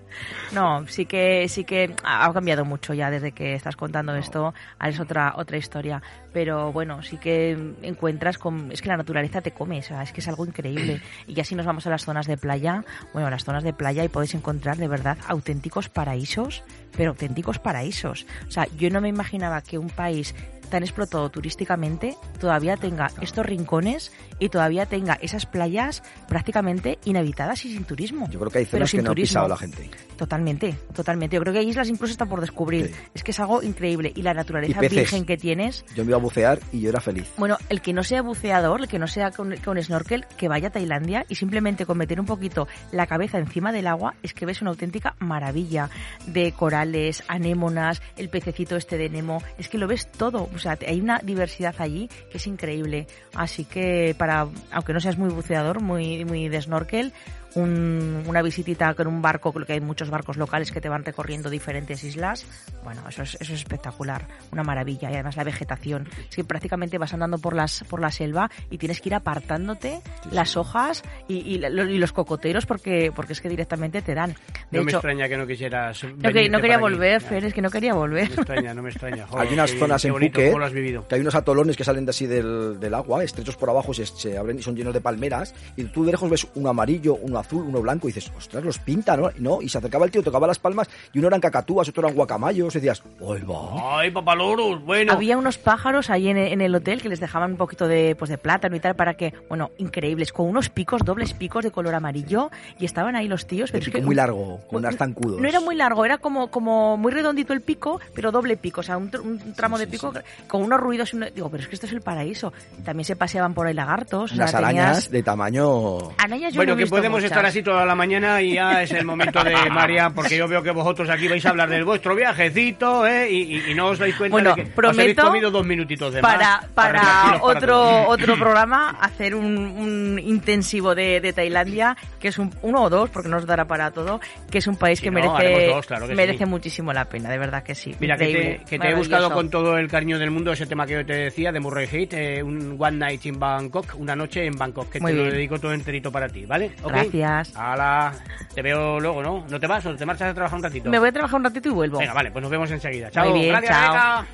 No, sí que sí que ha cambiado mucho ya desde que estás contando esto. Ahora es otra otra historia, pero bueno, sí que encuentras con es que la naturaleza te come, o sea, es que es algo increíble. Y ya si nos vamos a las zonas de playa, bueno, a las zonas de playa y podéis encontrar de verdad auténticos paraísos, pero auténticos paraísos. O sea, yo no me imaginaba que un país tan explotado turísticamente todavía tenga estos rincones y todavía tenga esas playas prácticamente inhabitadas y sin turismo. Yo creo que hay zonas que no ha turismo. pisado la gente. Totalmente, totalmente. Yo creo que hay islas incluso están por descubrir. Es que es algo increíble. Y la naturaleza Y virgen que tienes. Yo me iba a bucear y yo era feliz. Bueno, el que no sea buceador, el que no sea con, con snorkel, que vaya a Tailandia y simplemente con meter un poquito la cabeza encima del agua, es que ves una auténtica maravilla de corales, anémonas, el pececito este de Nemo, es que lo ves todo. O sea, hay una diversidad allí que es increíble. Así que para, aunque no seas muy buceador, muy, muy de snorkel, un- una visitita con un barco, creo que hay muchos barcos locales que te van recorriendo diferentes islas. Bueno, eso es, eso es espectacular, una maravilla. Y además la vegetación. Es que prácticamente vas andando por las por la selva y tienes que ir apartándote las hojas y, y y los cocoteros porque porque es que directamente te dan. De no me hecho, extraña que no quisieras. no, que- no quería para aquí. volver, Fer, es que no quería volver. No me extraña, no me extraña. Joder, hay unas zonas en bonito, Phuket ¿Cómo lo has vivido? que hay unos atolones que salen de así del, del agua, estrechos por abajo, se, se abren y son llenos de palmeras. Y tú de lejos ves uno amarillo, uno azul, uno blanco y dices, ostras, los pinta, ¿no? Y, ¿no? y se acercaba el tío, tocaba las palmas y uno eran cacatúas, otro eran guacamayos. Y decías, ¡ay, va! Ay, papaloros, bueno. Había unos pájaros ahí en, en el hotel que les dejaban un poquito de, pues de plátano y tal para que, bueno, increíbles, con unos picos, dobles picos de color amarillo y estaban ahí los tíos. pero es que- muy largo, con unas zancudos. No era muy largo, era como, como muy redondito el pico, pero doble pico, o sea, un, tr- un tramo de pico con unos ruidos. y uno- Digo, pero es que esto es el paraíso. También se paseaban por ahí lagartos. o sea, Unas arañas tenías- de tamaño... Arañas yo Bueno, no he que visto podemos muchas. Estar así toda la mañana y ya es el momento de María, porque yo veo que vosotros aquí vais a hablar del vuestro viajecito, ¿eh? Y, y- y no os dais cuenta Bueno, de que os habéis comido dos minutitos de para, más. para para otro otro programa hacer un, un intensivo de, de Tailandia que es un, uno o dos porque no os dará para todo que es un país que no, merece dos, claro que merece sí. muchísimo la pena de verdad que sí Mira, que te, que te he buscado con todo el cariño del mundo ese tema que yo te decía de Murray Heat, eh, un One Night in Bangkok, una noche en Bangkok, que Muy te lo dedico todo enterito para ti, ¿vale? ¿Ok? Gracias. Hala, te veo luego, ¿no? ¿No te vas o te marchas a trabajar un ratito? me voy a trabajar un ratito y vuelvo Venga, vale, pues nos vemos enseguida. Chao, Muy bien, gracias, chao.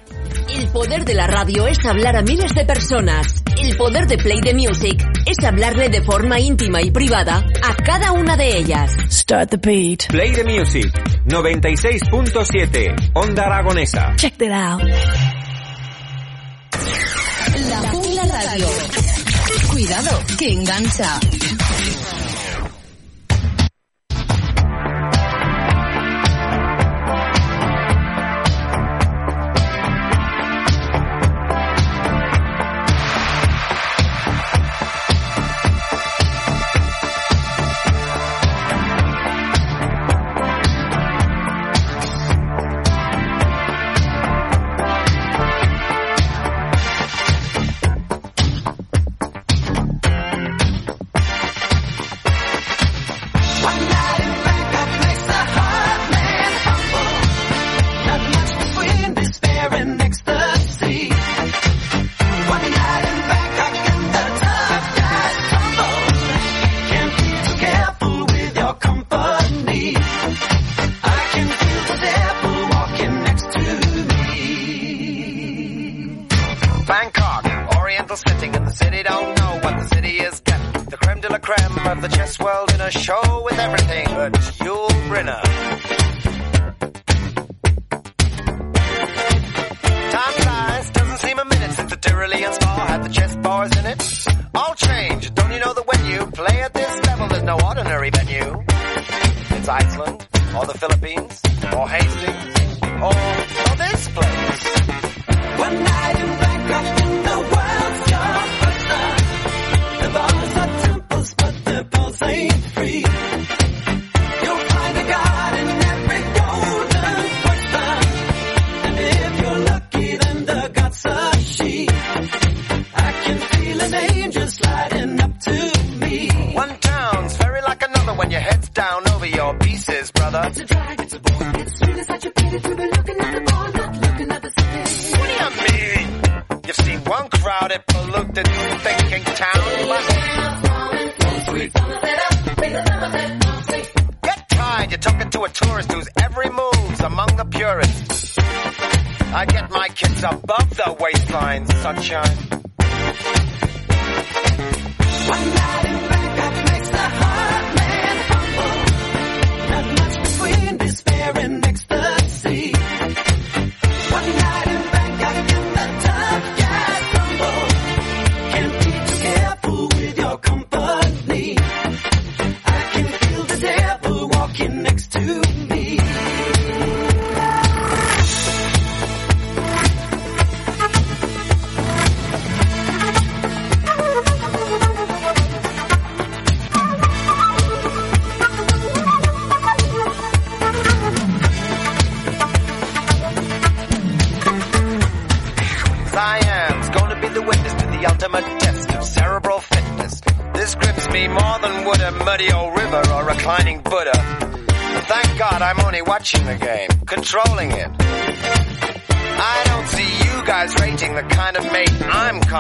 El poder de la radio es hablar a miles de personas. El poder de Play the Music es hablarle de forma íntima y privada a cada una de ellas. Start the beat. Play the music. 96.7. Onda Aragonesa. Check that out. La Jungla Radio. Cuidado, que engancha.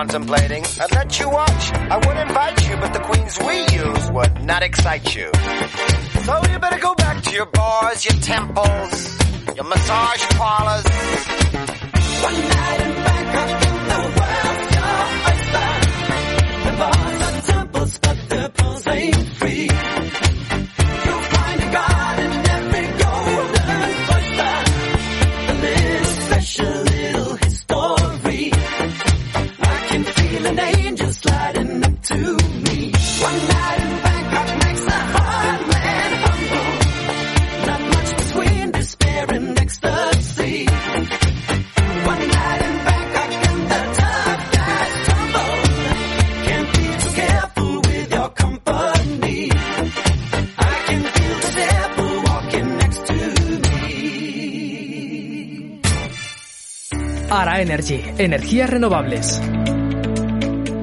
Contemplating. I'd let you watch. I would invite you, but the queens we use would not excite you. Energías renovables.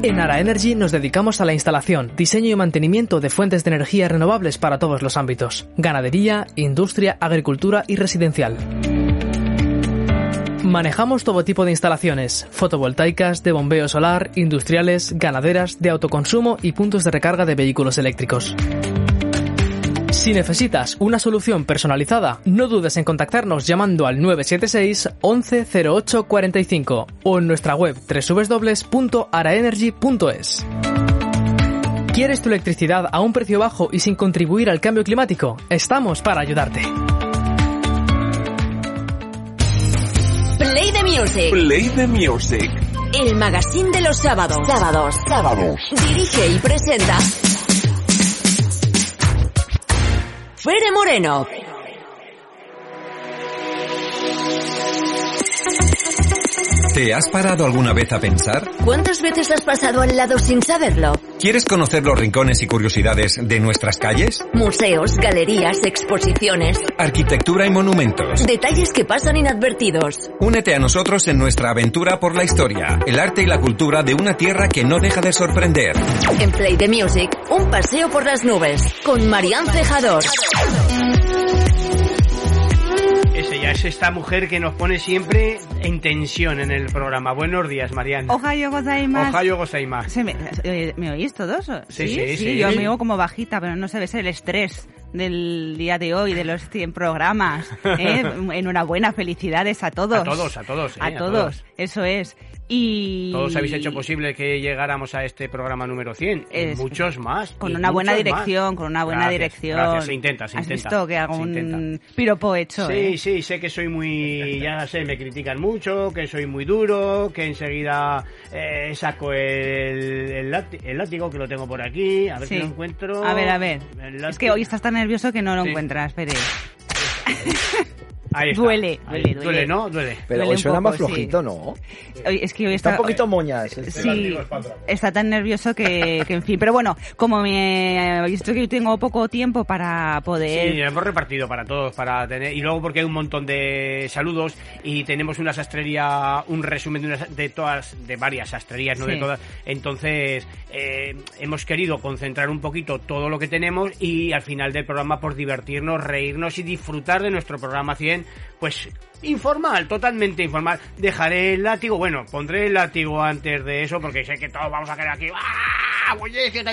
En Ara Energy nos dedicamos a la instalación, diseño y mantenimiento de fuentes de energía renovables para todos los ámbitos, ganadería, industria, agricultura y residencial. Manejamos todo tipo de instalaciones, fotovoltaicas, de bombeo solar, industriales, ganaderas, de autoconsumo y puntos de recarga de vehículos eléctricos. Si necesitas una solución personalizada, no dudes en contactarnos llamando al 976 11 08 45 o en nuestra web www.araenergy.es. ¿Quieres tu electricidad a un precio bajo y sin contribuir al cambio climático? Estamos para ayudarte. Play the Music. Play the music. El magazine de los sábados. Sábados. Sábados. Dirige y presenta. Moreno. ¿Te has parado alguna vez a pensar? ¿Cuántas veces has pasado al lado sin saberlo? ¿Quieres conocer los rincones y curiosidades de nuestras calles? Museos, galerías, exposiciones. Arquitectura y monumentos. Detalles que pasan inadvertidos. Únete a nosotros en nuestra aventura por la historia, el arte y la cultura de una tierra que no deja de sorprender. En Play the Music, un paseo por las nubes. Con Marianne Cejador. Ese ya es esta mujer que nos pone siempre en tensión en el programa. Buenos días, Mariana. Ohayo gozaimasu. Ohayo gozaimasu. ¿Se me, eh, ¿Me oís todos? Sí, sí, sí. Yo me oigo como bajita, pero no se ve el estrés del día de hoy, de los 100 programas. ¿eh? Enhorabuena, felicidades a todos. A todos, a todos. eh, A todos, eso es. Y... Todos habéis hecho posible que llegáramos a este programa número 100. y Es- muchos más. Con una buena dirección, más. con una buena Gracias, dirección. Gracias, se intenta, se ¿Has intenta. visto que hago un piropo hecho? Sí, eh? sí, sé que soy muy, ya sé, me critican mucho, que soy muy duro, que enseguida eh, saco el, el, láti- el látigo, que lo tengo por aquí, a ver Sí. si lo encuentro. A ver, a ver. Es que hoy estás tan nervioso que no lo Sí. encuentras, Pérez. Ahí está. Duele, Ahí. duele, duele. ¿no? Duele. Pero Duele hoy suena poco, más sí. flojito, ¿no? Hoy- es que hoy Está está, un poquito moñas. este. Sí, está tan nervioso que, que, en fin. Pero bueno, como me he visto que yo tengo poco tiempo para poder... Sí, hemos repartido para todos, para tener y luego porque hay un montón de saludos y tenemos una sastrería, un resumen de, unas- de todas, de varias sastrerías, no de Sí. todas. Entonces eh, hemos querido concentrar un poquito todo lo que tenemos y al final del programa por divertirnos, reírnos y disfrutar de nuestro programa 100, pues informal, totalmente informal. Dejaré el látigo, bueno, pondré el látigo antes de eso porque sé que todos vamos a querer aquí. ¡Ah!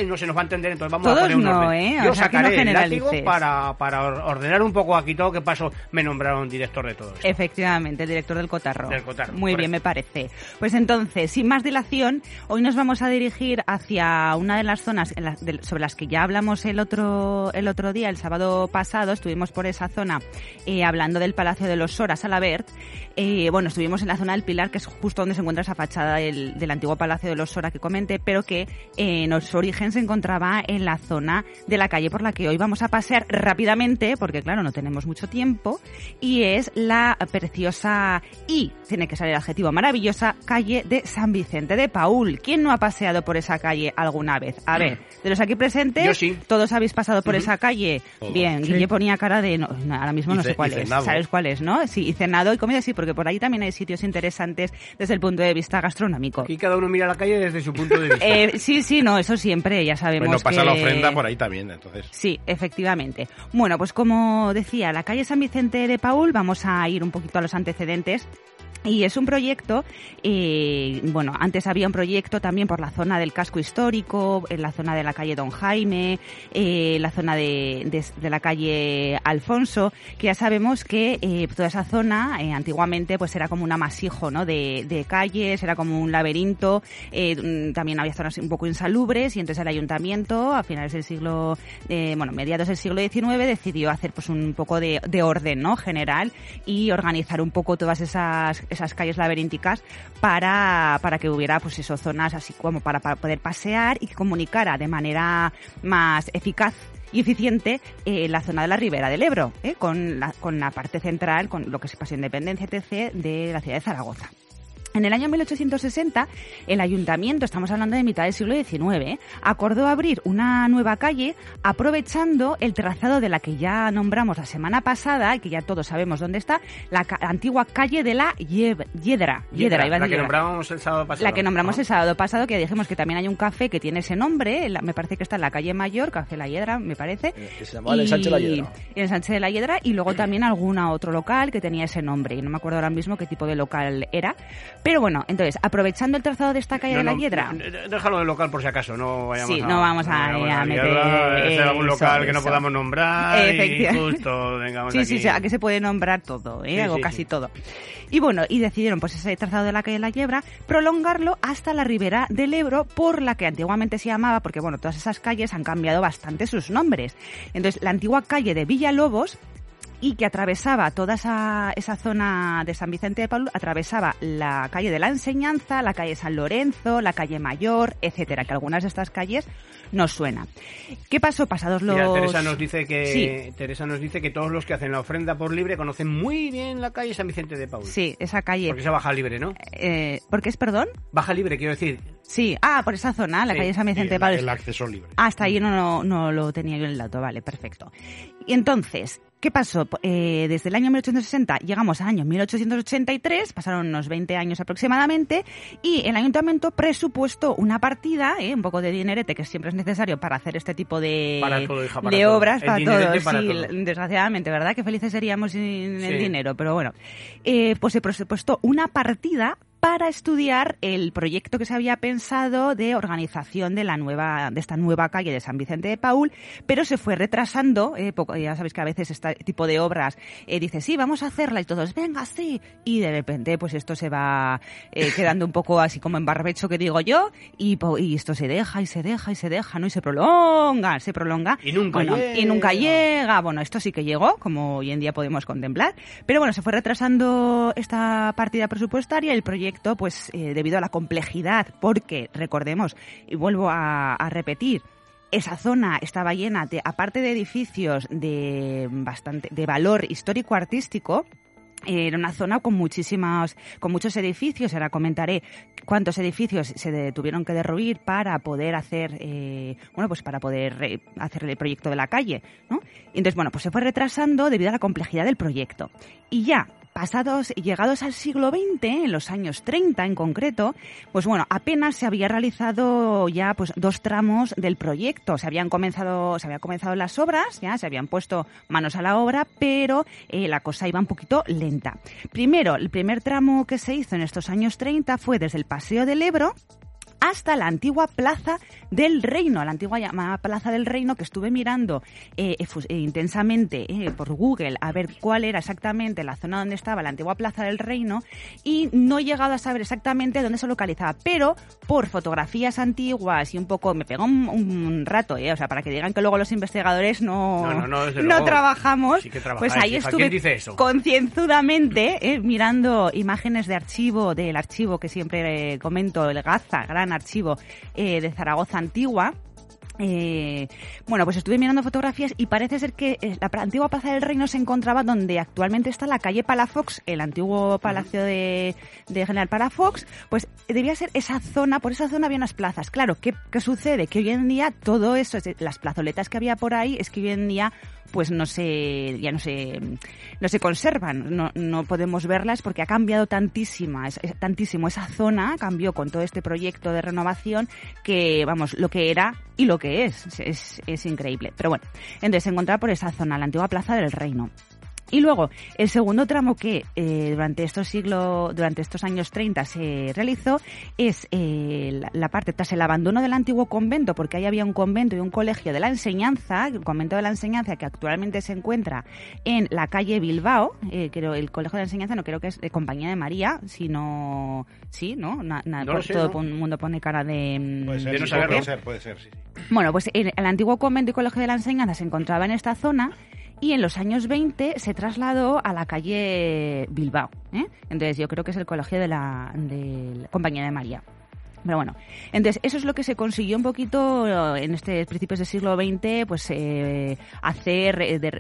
Y no se nos va a entender, entonces vamos a Todos poner un no, orden. ¿eh? Yo que no sacaré el látigo para, para or- ordenar un poco aquí todo, que paso me nombraron director de todo esto. Efectivamente, el director del Cotarro. Del Cotarro, Muy bien, me parece. Pues entonces, sin más dilación, hoy nos vamos a dirigir hacia una de las zonas en la- de- sobre las que ya hablamos el otro, el otro día, el sábado pasado. Estuvimos por esa zona eh, hablando del Palacio de los Soras, Alabert. Eh, bueno, estuvimos en la zona del Pilar, que es justo donde se encuentra esa fachada del, del antiguo Palacio de los Sora que comenté, pero que eh, en su origen se encontraba en la zona de la calle por la que hoy vamos a pasear rápidamente, porque claro, no tenemos mucho tiempo, y es la preciosa y, tiene que ser el adjetivo maravillosa, calle de San Vicente de Paul. ¿Quién no ha paseado por esa calle alguna vez? A ver, de los aquí presentes, Yo sí. todos habéis pasado por esa calle. Todos. Bien, Sí. Guille ponía cara de, no, ahora mismo no sé cuál es. ¿Sabes cuáles, ¿no? Sí, y cenado y comida sí, porque por ahí también hay sitios interesantes desde el punto de vista gastronómico. Y cada uno mira la calle desde su punto de vista. Eh, sí, sí, no, eso siempre, ya sabemos Bueno, pasa que... la ofrenda por ahí también, entonces. Sí, efectivamente. Bueno, pues como decía, la calle San Vicente de Paul, vamos a ir un poquito a los antecedentes. Y es un proyecto, eh, bueno, antes había un proyecto también por la zona del casco histórico, en la zona de la calle Don Jaime, eh, la zona de, de- de la calle Alfonso, que ya sabemos que eh, toda esa zona eh, antiguamente pues era como un amasijo ¿no? de, de calles, era como un laberinto, eh, mm, también había zonas un poco insalubres y entonces el ayuntamiento a finales del siglo, eh, bueno, mediados del siglo XIX decidió hacer pues un poco de, de orden ¿no? general y organizar un poco todas esas, esas calles laberínticas para, para que hubiera pues eso, zonas así como para, para poder pasear y que comunicara de manera más eficaz y eficiente eh, la zona de la ribera del Ebro, ¿eh? con, la, con la parte central, con lo que es Paseo Independencia, etc., de la ciudad de Zaragoza. En el año 1860, el ayuntamiento, estamos hablando de mitad del siglo XIX, ¿eh? acordó abrir una nueva calle aprovechando el trazado de la que ya nombramos la semana pasada, y que ya todos sabemos dónde está, la ca- antigua calle de la Yedra. Yedra, iba a la que Yedra. nombrábamos el sábado pasado. La que nombramos el sábado pasado, que dijimos que también hay un café que tiene ese nombre, la- me parece que está en la calle Mayor, Café La Hiedra, me parece. que se llamaba el Ensanche de la Hiedra. El Ensanche de la Hiedra, y luego también algún otro local que tenía ese nombre, y no me acuerdo ahora mismo qué tipo de local era. Pero bueno, entonces, aprovechando el trazado de esta calle No, de la no, Hiedra... Déjalo de local por si acaso, no vayamos Sí, a... no vamos a- vayamos a meter liarla, ese algún eso, local que no eso. podamos nombrar y Efectivamente. justo vengamos Sí, sí, sí, aquí se puede nombrar todo, ¿eh? Sí, Algo sí, casi todo. Y bueno, y decidieron, pues ese trazado de la calle de la Hiebra, prolongarlo hasta la ribera del Ebro, por la que antiguamente se llamaba, porque bueno, todas esas calles han cambiado bastante sus nombres. Entonces, la antigua calle de Villalobos, y que atravesaba toda esa, esa zona de San Vicente de Paul, atravesaba la calle de la Enseñanza, la calle San Lorenzo, la calle Mayor, etcétera, que algunas de estas calles nos suenan. ¿Qué pasó pasados los... Mira, Teresa nos dice que Sí. Teresa nos dice que todos los que hacen la ofrenda por libre conocen muy bien la calle San Vicente de Paul. Sí, esa calle. Porque se baja libre, ¿no? Eh, ¿Por qué es perdón? Baja libre, quiero decir. Sí, ah, por esa zona, la Sí, calle San Vicente sí, de Paul. el acceso libre. Hasta ahí no, no, no lo tenía yo en el dato, vale, perfecto. Y entonces, ¿qué pasó? Eh, desde el año 1860 llegamos al año 1883, pasaron unos 20 años aproximadamente, y el ayuntamiento presupuestó una partida, eh, un poco de dinerete que siempre es necesario para hacer este tipo de, Para todo, hija, para de todo. obras, El para todo, dinerete para sí, todo. desgraciadamente, ¿verdad? Que felices seríamos sin Sí. el dinero, pero bueno. Eh, pues se presupuestó una partida para estudiar el proyecto que se había pensado de organización de la nueva de esta nueva calle de San Vicente de Paul, pero se fue retrasando. eh, poco- ya sabéis que a veces este tipo de obras eh, dice sí vamos a hacerla y todos venga sí y de repente pues esto se va eh, quedando un poco así como en barbecho que digo yo y, esto se deja y se deja y se deja no y se prolonga se prolonga Y nunca Bueno, llega. y nunca llega bueno esto sí que llegó como hoy en día podemos contemplar pero bueno se fue retrasando esta partida presupuestaria el proyecto pues eh, debido a la complejidad porque recordemos y vuelvo a, repetir esa zona estaba llena de aparte de edificios de bastante de valor histórico artístico era una zona con muchísimos, con muchos edificios. Ahora comentaré cuántos edificios se tuvieron que derruir para poder hacer, eh, bueno, pues para poder eh, hacer el proyecto de la calle, ¿no? Entonces, bueno, pues se fue retrasando debido a la complejidad del proyecto. Y ya, pasados, llegados al siglo XX, en los años 30 en concreto, pues bueno, apenas se había realizado ya pues dos tramos del proyecto. Se habían comenzado, se comenzado las obras, ya se habían puesto manos a la obra, pero eh, la cosa iba un poquito lenta. Primero, el primer tramo que se hizo en estos años 30 fue desde el Paseo del Ebro hasta la antigua Plaza del Reino, la antigua llamada Plaza del Reino que estuve mirando eh, eh, intensamente eh, por Google a ver cuál era exactamente la zona donde estaba la antigua Plaza del Reino y no he llegado a saber exactamente dónde se localizaba, pero por fotografías antiguas y un poco, me pegó un, un rato, eh, o sea, para que digan que luego los investigadores no, No, no, no, trabajamos, Sí pues ahí estuve concienzudamente mirando imágenes de archivo, del archivo que siempre comento, el Gaza, gran archivo eh, de Zaragoza Antigua. Eh, bueno, pues estuve mirando fotografías y parece ser que eh, la antigua Plaza del Reino se encontraba donde actualmente está la calle Palafox, el antiguo palacio de, General Palafox, pues debía ser esa zona, por esa zona había unas plazas. Claro, ¿qué, qué sucede? Que hoy en día todo eso, las plazoletas que había por ahí, es que hoy en día pues no se, ya no se, no se conservan, no, no podemos verlas porque ha cambiado tantísima, tantísimo esa zona, cambió con todo este proyecto de renovación que, vamos, lo que era y lo que es, es, es, increíble. Pero bueno, entonces se encontraba por esa zona, la antigua Plaza del Reino. Y luego, el segundo tramo que eh, durante estos siglos, durante estos años 30 se realizó es eh, la, la parte tras el abandono del antiguo convento, porque ahí había un convento y un colegio de la enseñanza, el convento de la enseñanza que actualmente se encuentra en la calle Bilbao, eh, creo el colegio de la enseñanza no creo que es de Compañía de María, sino sí, ¿no? Na- na- No sé, todo ¿no? el mundo pone cara de, mm, Puede ser, de sí, no saberlo. puede ser, puede ser, sí, sí. Bueno, pues el, el antiguo convento y colegio de la enseñanza se encontraba en esta zona y en los años 20 se trasladó a la calle Bilbao. ¿eh? Entonces yo creo que es el colegio de la, Compañía de María. Pero bueno, entonces eso es lo que se consiguió un poquito eh, en este principios del siglo XX, pues eh, hacer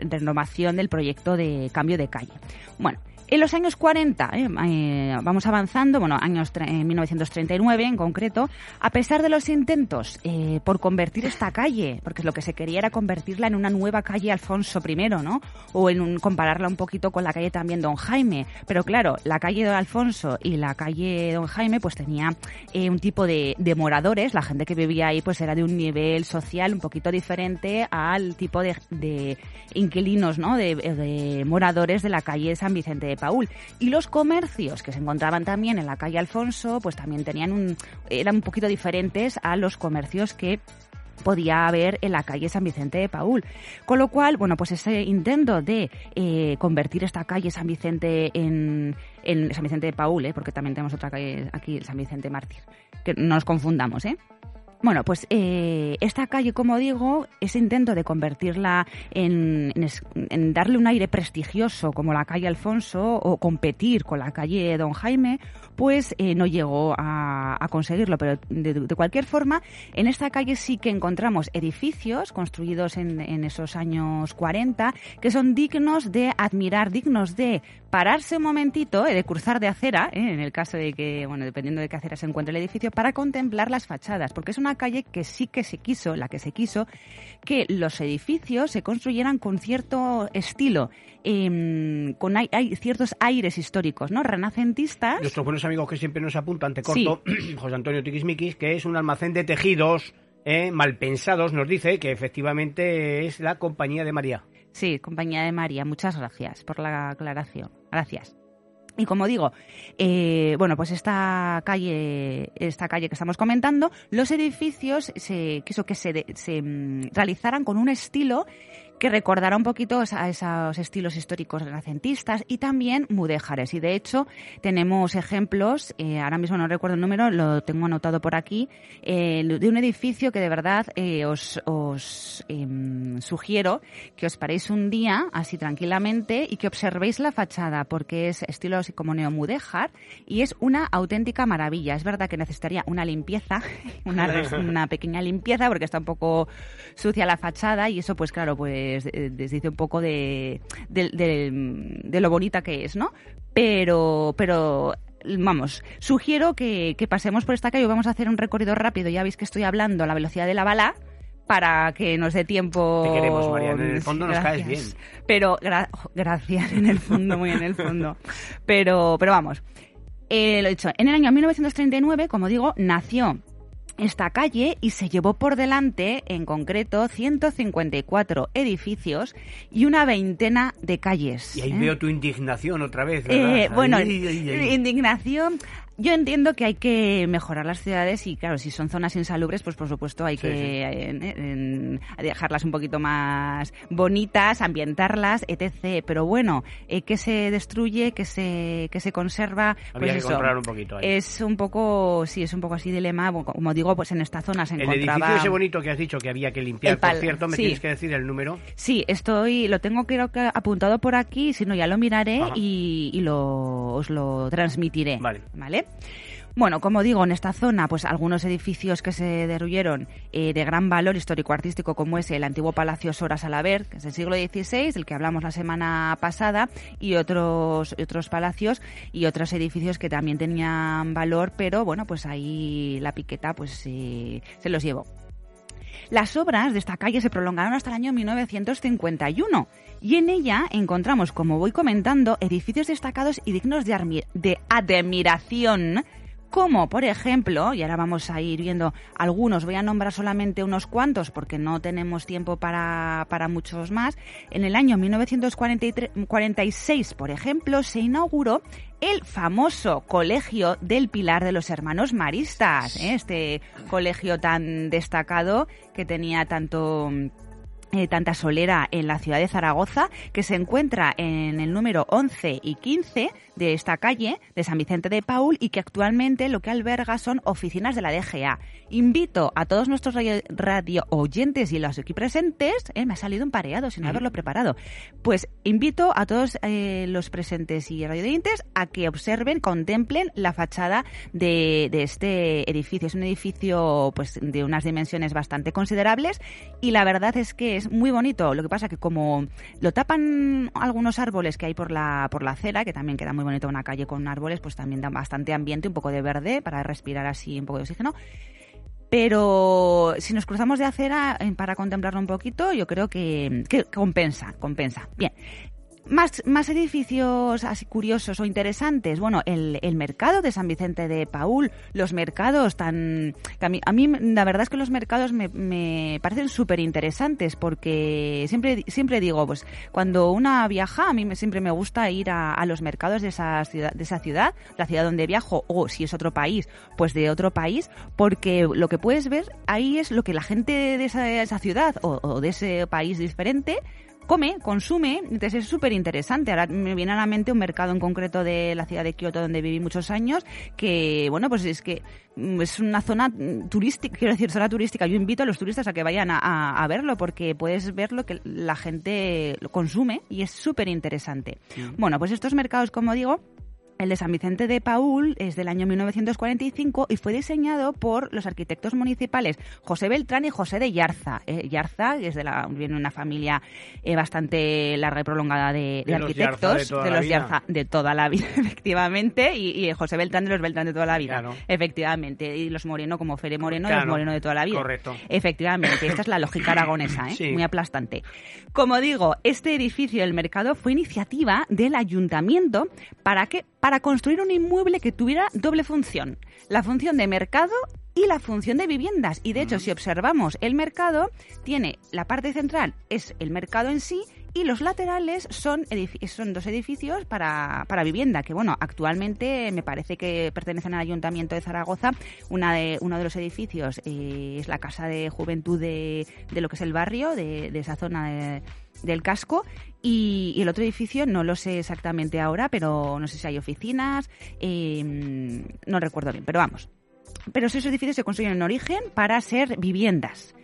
renovación del proyecto de cambio de calle. Bueno, en los años 40, eh, eh, vamos avanzando, bueno, años tre- en 1939 en concreto, a pesar de los intentos eh, por convertir esta calle, porque lo que se quería era convertirla en una nueva calle Alfonso I, ¿no? O en un, compararla un poquito con la calle también Don Jaime. Pero claro, la calle Don Alfonso y la calle Don Jaime pues tenía eh, un tipo de, moradores, la gente que vivía ahí pues era de un nivel social un poquito diferente al tipo de, inquilinos, ¿no? De, de moradores de la calle San Vicente de Paul. Y los comercios que se encontraban también en la calle Alfonso, pues también tenían un, eran un poquito diferentes a los comercios que podía haber en la calle San Vicente de Paul. Con lo cual, bueno, pues ese intento de eh, convertir esta calle San Vicente en, en San Vicente de Paul, ¿eh? porque también tenemos otra calle aquí, San Vicente Mártir, que no nos confundamos, ¿eh? Bueno, pues eh, esta calle, como digo, ese intento de convertirla en, en darle un aire prestigioso como la calle Alfonso o competir con la calle Don Jaime, pues eh, no llegó a, conseguirlo. Pero de, de cualquier forma, en esta calle sí que encontramos edificios construidos en, en esos años 40 que son dignos de admirar, dignos de pararse un momentito, eh, de cruzar de acera, eh, en el caso de que, bueno, dependiendo de qué acera se encuentre el edificio, para contemplar las fachadas, porque es una calle que sí que se quiso, la que se quiso, que los edificios se construyeran con cierto estilo, em, con hay, hay ciertos aires históricos, ¿no? Renacentistas. Nuestros buenos amigos que siempre nos apuntan, te corto, José Antonio Tiquismiquis, que es un almacén de tejidos eh, mal pensados, nos dice que efectivamente es la compañía de María. Sí, compañía de María, muchas gracias por la aclaración. Gracias. Y como digo, eh, bueno, pues esta calle, esta calle que estamos comentando, los edificios se quiso que se, se mm, realizaran con un estilo que recordara un poquito a esos estilos históricos renacentistas y también mudéjares. Y de hecho tenemos ejemplos, eh, ahora mismo no recuerdo el número, lo tengo anotado por aquí, eh, de un edificio que de verdad eh, os, os em, sugiero que os paréis un día así tranquilamente y que observéis la fachada porque es estilo así como neomudéjar y es una auténtica maravilla. Es verdad que necesitaría una limpieza, una, una pequeña limpieza porque está un poco sucia la fachada y eso pues claro pues eh, desdice un poco de, de, de- de lo bonita que es, ¿no? Pero, pero vamos, sugiero que, que pasemos por esta calle. Vamos a hacer un recorrido rápido. Ya veis que estoy hablando a la velocidad de la bala para que nos dé tiempo. Te queremos, Mariana, en el fondo nos caes bien. Pero gra- gracias, en el fondo, muy en el fondo. Pero, pero vamos. Eh, lo he dicho, en el año 1939, como digo, nació esta calle y se llevó por delante, en concreto, 154 edificios y una veintena de calles. Y ahí ¿eh? veo tu indignación otra vez. ¿verdad? Eh, bueno, Ay, ay, ay. indignación. Yo entiendo que hay que mejorar las ciudades y, claro, si son zonas insalubres, pues por supuesto hay Sí, que sí. eh, en- dejarlas un poquito más bonitas, ambientarlas, etc. Pero bueno, eh, que se destruye, que se, que se conserva, Habría pues que eso, controlar un poquito ahí. Es un poco, sí, es un poco así dilema. Como digo, pues en esta zona se El encontraba... edificio ese bonito que has dicho que había que limpiar, El por cierto, me sí. tienes que decir el número. Sí, estoy, lo tengo creo que apuntado por aquí, si no ya lo miraré y lo, os lo transmitiré. Vale. ¿Vale? Bueno, como digo, en esta zona, pues algunos edificios que se derruyeron eh, de gran valor histórico-artístico, como es el antiguo Palacio Sora Salaber, que es del siglo XVI, del que hablamos la semana pasada, y otros, otros palacios y otros edificios que también tenían valor, pero bueno, pues ahí la piqueta pues se los llevó. Las obras de esta calle se prolongaron hasta el año 1951 y en ella encontramos, como voy comentando, edificios destacados y dignos de, admiración como por ejemplo, y ahora vamos a ir viendo algunos, voy a nombrar solamente unos cuantos porque no tenemos tiempo para, para muchos más, en el año 1946, por ejemplo, se inauguró el famoso Colegio del Pilar de los Hermanos Maristas, ¿eh? este colegio tan destacado que tenía tanto eh, tanta solera en la ciudad de Zaragoza, que se encuentra en el número 11 y 15 de esta calle de San Vicente de Paul y que actualmente lo que alberga son oficinas de la DGA. Invito a todos nuestros radio, radio oyentes y los aquí presentes, eh, me ha salido un pareado sin haberlo preparado, pues invito a todos eh, los presentes y radio oyentes a que observen, contemplen la fachada de, de este edificio. Es un edificio pues de unas dimensiones bastante considerables y la verdad es que es muy bonito. Lo que pasa que como lo tapan algunos árboles que hay por la por la acera, que también queda muy bonito una calle con árboles, pues también da bastante ambiente, un poco de verde para respirar así un poco de oxígeno. Pero si nos cruzamos de acera para contemplarlo un poquito, yo creo que, que compensa, compensa. Bien. Más, más edificios así curiosos o interesantes. Bueno, el, el mercado de San Vicente de Paul, los mercados tan... a, mí, a mí, la verdad es que los mercados me, me parecen súper interesantes porque siempre, siempre digo, pues cuando una viaja, a mí me, siempre me gusta ir a, a los mercados de esa, ciudad, de esa ciudad, la ciudad donde viajo, o si es otro país, pues de otro país, porque lo que puedes ver ahí es lo que la gente de esa, esa ciudad o de ese país diferente come, consume, entonces es súper interesante. Ahora me viene a la mente un mercado en concreto de la ciudad de Kioto donde viví muchos años, que bueno, pues es que mm, es una zona mm, turística, quiero decir, zona turística. Yo invito a los turistas a que vayan a, a- a verlo porque puedes ver lo que la gente consume y es súper interesante. Bueno, pues estos mercados, como digo, el de San Vicente de Paul es del año 1945 y fue diseñado por los arquitectos municipales José Beltrán y José de Yarza. Eh, Yarza es de la, viene de una familia eh, bastante larga y prolongada de, de De los arquitectos, de la los. Yarza de toda la vida, efectivamente, y, y José Beltrán de los Beltrán de toda la vida, Claro. efectivamente, y los Moreno como Fere Moreno, Claro, los Moreno de toda la vida. correcto. Efectivamente, esta es la lógica aragonesa, ¿eh? Sí. muy aplastante. Como digo, este edificio del mercado fue iniciativa del ayuntamiento para que para construir un inmueble que tuviera doble función, la función de mercado y la función de viviendas. Y de hecho, si observamos el mercado, tiene la parte central es el mercado en sí y los laterales son, son dos edificios para, para vivienda, que bueno, actualmente me parece que pertenecen al Ayuntamiento de Zaragoza. Una de, uno de los edificios eh, es la Casa de Juventud de, de lo que es el barrio, de, de esa zona de- del casco, y, el otro edificio no lo sé exactamente ahora, pero no sé si hay oficinas, eh, no recuerdo bien, pero vamos. Pero esos edificios se construyen en origen para ser viviendas.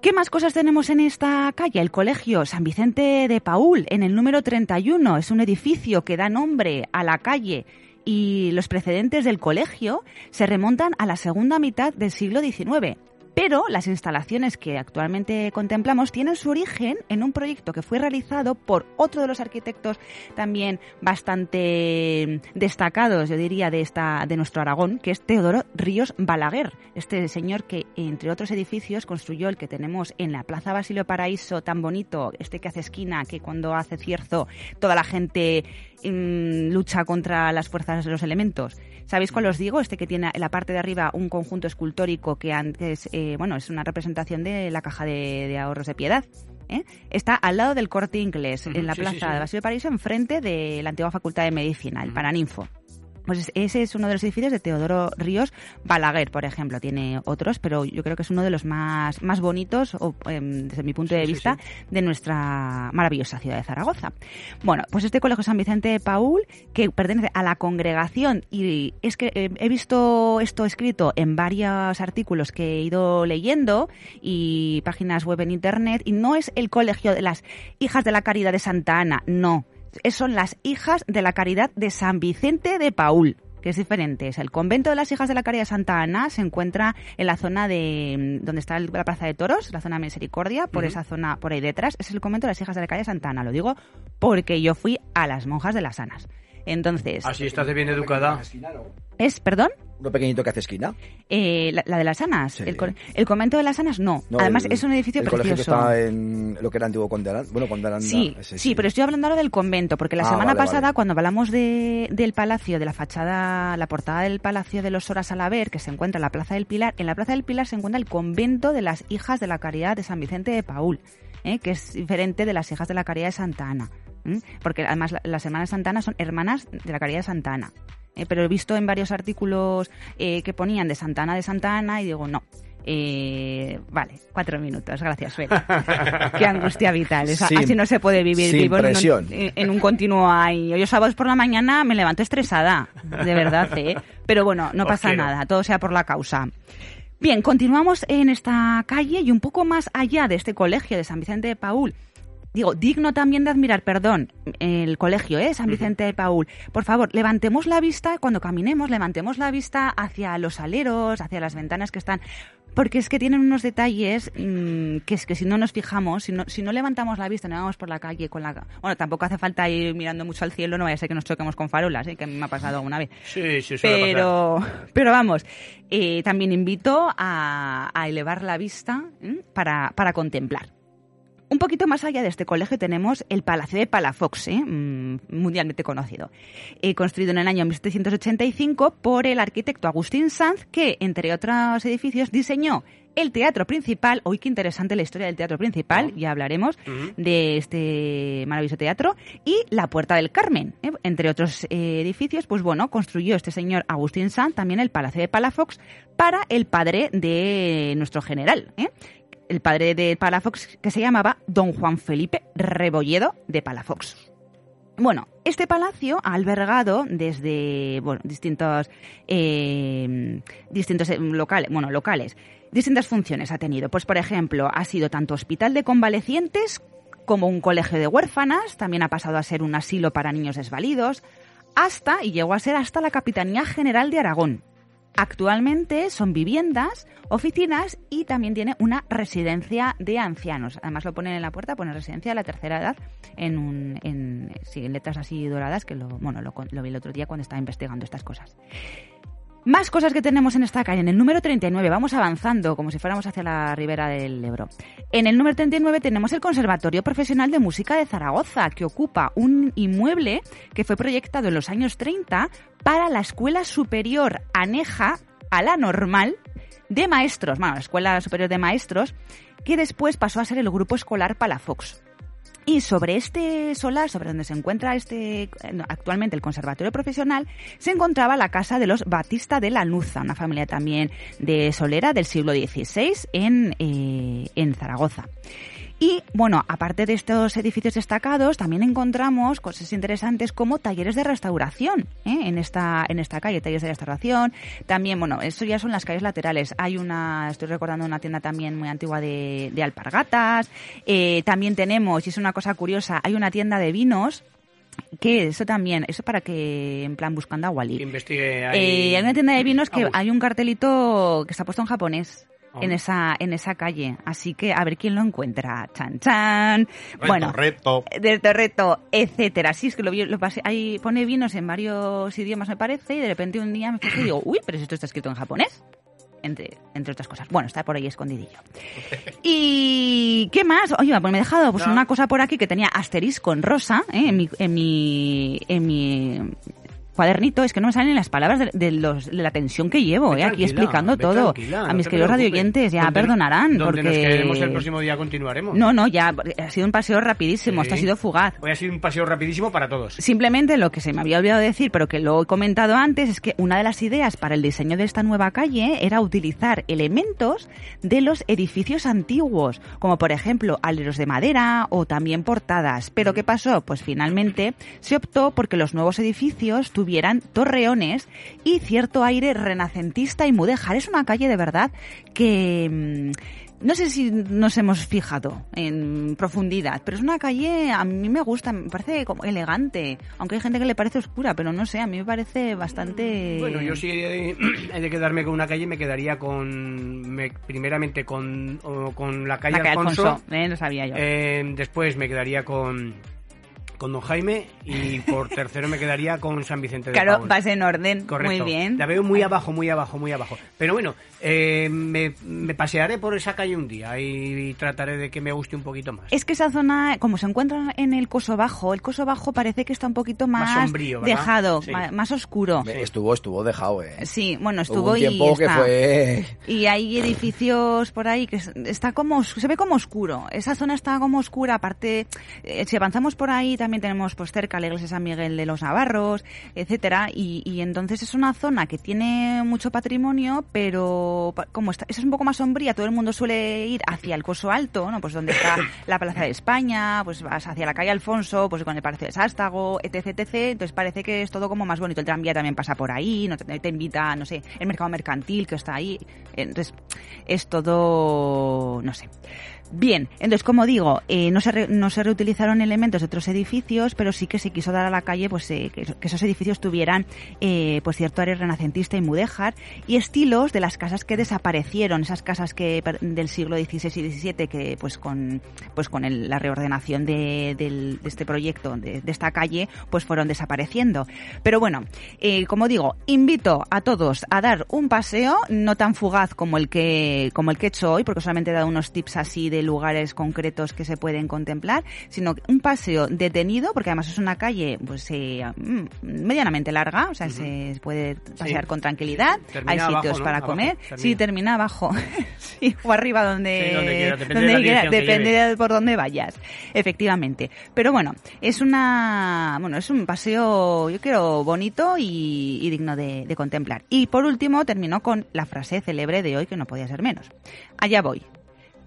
¿Qué más cosas tenemos en esta calle? El Colegio San Vicente de Paul, en el número 31. Es un edificio que da nombre a la calle y los precedentes del colegio se remontan a la segunda mitad del siglo XIX. Pero las instalaciones que actualmente contemplamos tienen su origen en un proyecto que fue realizado por otro de los arquitectos también bastante destacados, yo diría, de, esta, de nuestro Aragón, que es Teodoro Ríos Balaguer. Este señor que, entre otros edificios, construyó el que tenemos en la Plaza Basilio Paraíso, tan bonito, este que hace esquina, que cuando hace cierzo toda la gente mm, lucha contra las fuerzas de los elementos. ¿Sabéis cuál os digo? Este que tiene en la parte de arriba un conjunto escultórico que antes, eh, bueno, es una representación de la caja de, de ahorros de piedad. ¿eh? Está al lado del corte inglés, en la sí, plaza sí, sí. de Basilio Paraíso, enfrente de la antigua Facultad de Medicina, el Paraninfo. Pues es- ese es uno de los edificios de Teodoro Ríos Balaguer, por ejemplo. Tiene otros, pero yo creo que es uno de los más, más bonitos, o, em, desde mi punto de vista, de nuestra maravillosa ciudad de Zaragoza. Bueno, pues este colegio San Vicente de Paul, que pertenece a la congregación, y es que eh, he visto esto escrito en varios artículos que he ido leyendo y páginas web en internet, y no es el colegio de las hijas de la caridad de Santa Ana, no. Es- Son las hijas de la caridad de San Vicente de Paul, que es diferente. El convento de las hijas de la Caridad de Santa Ana se encuentra en la zona de mm, donde está la Plaza de Toros, la zona de Misericordia, por esa zona, por ahí detrás. Es el convento de las hijas de la Caridad de Santa Ana. Lo digo porque yo fui a las monjas de las Sanas. Entonces, Así estás de bien educada. ¿es, perdón? Uno pequeñito que hace esquina. Eh, la, la de las Sanas. Sí. El, co- el convento de las Sanas no. No, Además, el- es un edificio el que precioso. está en lo que era antiguo Conde Aranda. Bueno, Conde Aranda. Sí, ese sí, pero estoy hablando ahora del convento, porque la Ah, semana vale, pasada, vale. cuando hablamos de, del palacio, de la fachada, la portada del palacio de los Horas Alaver, que se encuentra en la Plaza del Pilar, en la Plaza del Pilar se encuentra el convento de las hijas de la caridad de San Vicente de Paul, ¿eh? que es diferente de las hijas de la caridad de Santa Ana. Porque además la- las hermanas de Santa Ana son hermanas de la caridad de Santa Ana. ¿Eh? Pero he visto en varios artículos eh, que ponían de Santa Ana de Santa Ana y digo, no. Eh, vale, cuatro minutos, gracias, Fer. Qué angustia vital. esa- Sin- así no se puede vivir. sin Vivo en un-. En, en un continuo ahí. Yo sábados por la mañana me levanto estresada, de verdad, ¿eh? Pero bueno, no Os pasa quiero. nada, todo sea por la causa. Bien, continuamos en esta calle y un poco más allá de este colegio de San Vicente de Paul. Digo, digno también de admirar, perdón, el colegio, ¿eh? San Vicente de Paul. Por favor, levantemos la vista, cuando caminemos, levantemos la vista hacia los aleros, hacia las ventanas que están porque es que tienen unos detalles mm, que es que si no nos fijamos, si no, si no levantamos la vista, no vamos por la calle con la... Bueno, tampoco hace falta ir mirando mucho al cielo, no vaya a ser que nos choquemos con farolas, ¿eh? que me ha pasado alguna vez. Sí, sí, pasar. Pero, pero vamos, eh, también invito a, a elevar la vista para, para contemplar. Un poquito más allá de este colegio tenemos el Palacio de Palafox, ¿eh? Mm, mundialmente conocido, Eh, construido en el año 1785 por el arquitecto Agustín Sanz, que, entre otros edificios, diseñó el teatro principal. Hoy qué interesante la historia del teatro principal, ya hablaremos de este maravilloso teatro, y la Puerta del Carmen, ¿eh? entre otros eh, edificios. Pues bueno, construyó este señor Agustín Sanz también el Palacio de Palafox para el padre de nuestro general, ¿eh? El padre de Palafox, que se llamaba Don Juan Felipe Rebolledo de Palafox. Bueno, este palacio ha albergado desde bueno, distintos, eh, distintos eh, locales, bueno, locales, distintas funciones ha tenido. Pues, por ejemplo, ha sido tanto hospital de convalecientes como un colegio de huérfanas, también ha pasado a ser un asilo para niños desvalidos, hasta, y llegó a ser hasta la Capitanía General de Aragón. Actualmente son viviendas, oficinas y también tiene una residencia de ancianos. Además lo ponen en la puerta, pone residencia de la tercera edad en, un, en, letras así doradas que bueno, lo vi el otro día cuando estaba investigando estas cosas. Más cosas que tenemos en esta calle. En el número 39 vamos avanzando como si fuéramos hacia la ribera del Ebro. En el número 39 tenemos el Conservatorio Profesional de Música de Zaragoza, que ocupa un inmueble que fue proyectado en los años 30 para la Escuela Superior Aneja a la Normal de Maestros, bueno, la Escuela Superior de Maestros, que después pasó a ser el Grupo Escolar Palafox. Y sobre este solar, sobre donde se encuentra este eh, actualmente el conservatorio profesional, se encontraba la casa de los Batista de la Nuza, una familia también de solera del siglo XVI en, eh, en Zaragoza. Y bueno, aparte de estos edificios destacados, también encontramos cosas interesantes como talleres de restauración ¿eh? en esta en esta calle, talleres de restauración. También, bueno, eso ya son las calles laterales. Hay una, estoy recordando una tienda también muy antigua de, de alpargatas. Eh, también tenemos, y es una cosa curiosa, hay una tienda de vinos que eso también, eso para que en plan buscando agua Que investigue ahí. eh, hay una tienda de vinos que hay un cartelito que está puesto en japonés. En esa, en esa calle. Así que a ver quién lo encuentra. Chan, chan. Reto, bueno, reto. del reto, etcétera. Sí, es que lo, lo pasé, ahí pone vinos en varios idiomas, me parece, y de repente un día me fijé y digo, uy, pero esto está escrito en japonés. Entre, entre otras cosas. Bueno, está por ahí escondidillo. ¿Y qué más? Oye, pues me he dejado pues, una cosa por aquí que tenía asterisco en rosa ¿eh? en, mi, en, mi, en mi cuadernito. Es que no me salen las palabras de, de los, de la tensión que llevo ¿eh? aquí explicando todo. A mis queridos radioyentes ya Donde- perdonarán. Donde porque... nos quedemos el próximo día continuaremos. No, no, ya ha sido un paseo rapidísimo. Sí. Esto ha sido fugaz. Hoy ha sido un paseo rapidísimo para todos. Simplemente lo que se me había olvidado decir, pero que lo he comentado antes, es que una de las ideas para el diseño de esta nueva calle era utilizar elementos de los edificios antiguos, como por ejemplo aleros de madera o también portadas. Pero ¿qué pasó? Pues finalmente se optó porque los nuevos edificios tuvieran torreones y cierto aire renacentista y mudéjar. Es una calle de verdad que... mm, no sé si nos hemos fijado en profundidad, pero es una calle, a mí me gusta, me parece como elegante, aunque hay gente que le parece oscura, pero no sé, a mí me parece bastante... Bueno, yo sí he de, quedarme con una calle, me quedaría con. me- primeramente con, o con la calle, La calle Alfonso. Alfonso, eh, lo sabía yo. Eh, después me quedaría con. Con Don Jaime. Y por tercero me quedaría con San Vicente de Claro, vas en orden, Correcto. muy bien. La veo muy abajo, muy abajo, muy abajo. Pero bueno, eh, me, me pasearé por esa calle un día y trataré de que me guste un poquito más. Es que esa zona, como se encuentra en el coso bajo, el coso bajo parece que está un poquito más, Más sombrío, ¿verdad? dejado, Sí. ma- más oscuro. Estuvo, estuvo dejado, eh. Sí, bueno, Hubo estuvo un y tiempo que está. fue... Y hay edificios por ahí que es- está como, se ve como oscuro. Esa zona está como oscura. Aparte, eh, si avanzamos por ahí, también tenemos pues cerca la iglesia de San Miguel de los Navarros, etcétera. Y, entonces es una zona que tiene mucho patrimonio, pero como está, es un poco más sombría, todo el mundo suele ir hacia el Coso Alto, ¿no? Pues donde está la Plaza de España, pues vas hacia la calle Alfonso, pues con el Palacio de Sástago, etc. Entonces parece que es todo como más bonito. El tranvía también pasa por ahí, no te invita, no sé, el mercado mercantil que está ahí. Entonces es todo, no sé. Bien, entonces como digo, eh, no, se re- no se reutilizaron elementos de otros edificios, pero sí que se quiso dar a la calle pues eh, que, esos edificios tuvieran eh, pues cierto área renacentista y mudéjar y estilos de las casas que desaparecieron, esas casas que del siglo XVI y XVII que pues con pues con el- la reordenación de, del- de este proyecto de, de esta calle pues fueron desapareciendo. Pero bueno, eh, como digo, invito a todos a dar un paseo no tan fugaz como el que como el que he hecho hoy, porque solamente he dado unos tips así de lugares concretos que se pueden contemplar, sino un paseo detenido, porque además es una calle pues eh, mm, medianamente larga, o sea, se puede pasear con tranquilidad, hay abajo, sitios ¿no? para Abajo, comer, termina. sí, termina abajo, sí, o arriba donde, donde quiera, depende donde de quiera, depende por dónde vayas, efectivamente. Pero bueno, es una, bueno, es un paseo, yo creo, bonito y, y digno de, de contemplar. Y por último, terminó con la frase célebre de hoy, que no podía ser menos. Allá voy.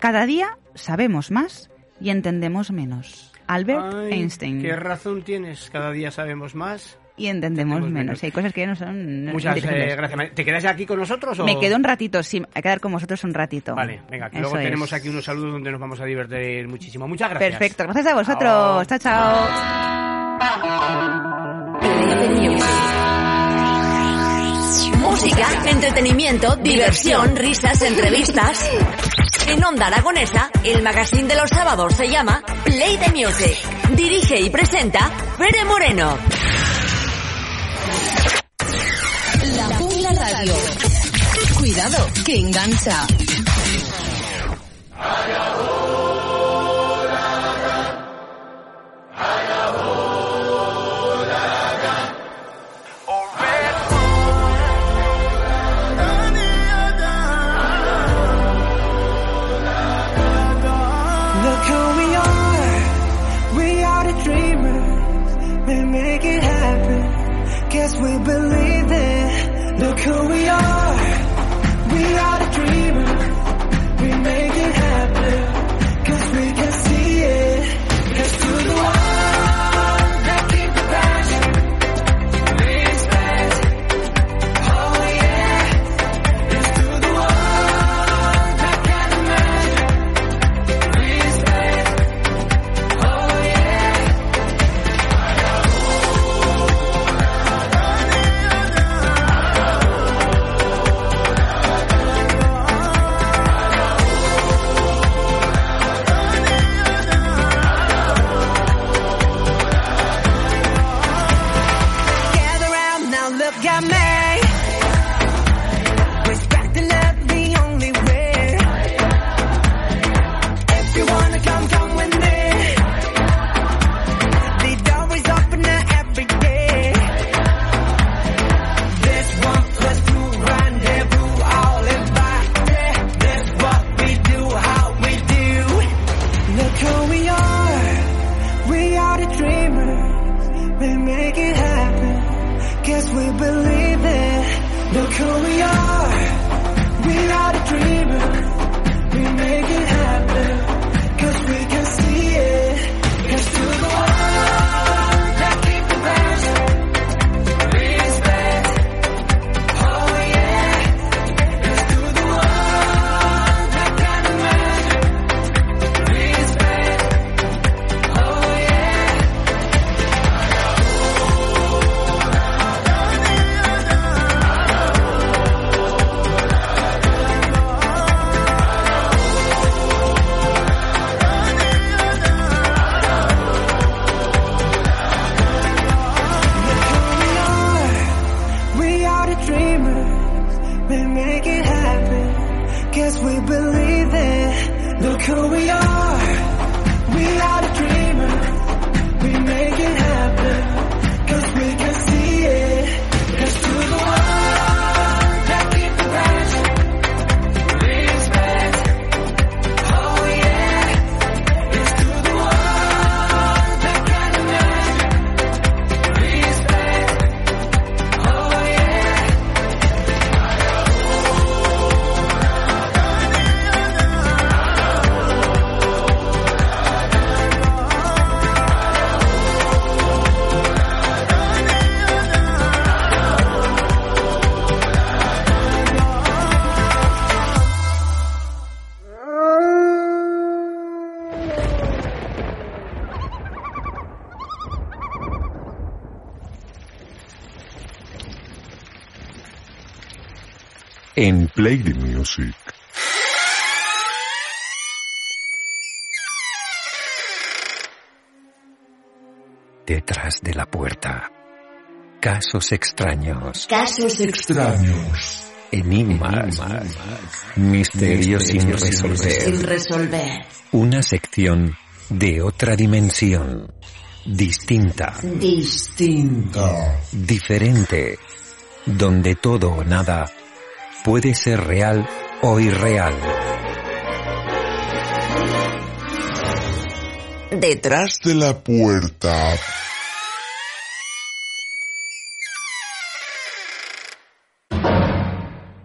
Cada día sabemos más y entendemos menos. Albert Ay, Einstein. ¿Qué razón tienes? Cada día sabemos más. Y entendemos Entendemos menos. hay cosas que no son no Muchas son eh, gracias. ¿Te quedas aquí con nosotros o...? Me quedo un ratito, sí, a quedar con vosotros un ratito. Vale, venga, que Eso luego es. tenemos aquí unos saludos donde nos vamos a divertir muchísimo. Muchas gracias. Perfecto, gracias a vosotros. Chao, chao. Música, entretenimiento, diversión, risas, entrevistas. En Onda Aragonesa, el magazine de los sábados se llama Play the Music. Dirige y presenta Fere Moreno. La Jungla Radio. Cuidado, que engancha. Play the Music. Detrás de la puerta. Casos extraños. Casos extraños. Enigmas. Misterios sin resolver. Sin resolver. Una sección de otra dimensión. Distinta. Distinta. Diferente. Donde todo o nada puede ser real o irreal. Detrás de la puerta.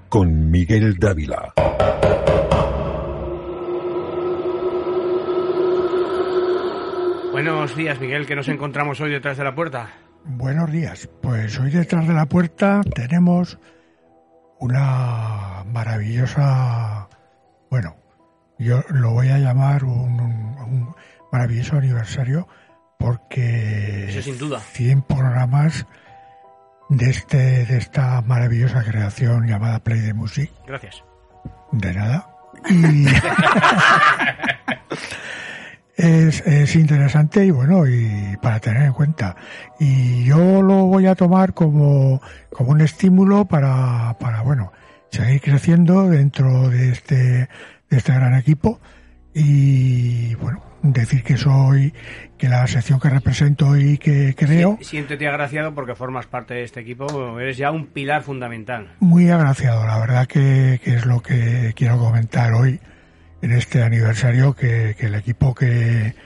Con Miguel Dávila. Buenos días, Miguel, que nos encontramos hoy detrás de la puerta. Buenos días. Pues hoy detrás de la puerta tenemos una maravillosa, bueno, yo lo voy a llamar un, un- un maravilloso aniversario porque Eso sin duda. 100 programas de este de esta maravillosa creación llamada Play the Music. Gracias. De nada. Y es, es interesante y bueno, y para tener en cuenta. Y yo lo voy a tomar como, como un estímulo para, para, bueno, seguir creciendo dentro de este, de este gran equipo. Y bueno, decir que soy, que la sección que represento y que creo, Siéntete agraciado porque formas parte de este equipo. Eres ya un pilar fundamental. muy agraciado, la verdad que, que es lo que quiero comentar hoy en este aniversario, que, el equipo que,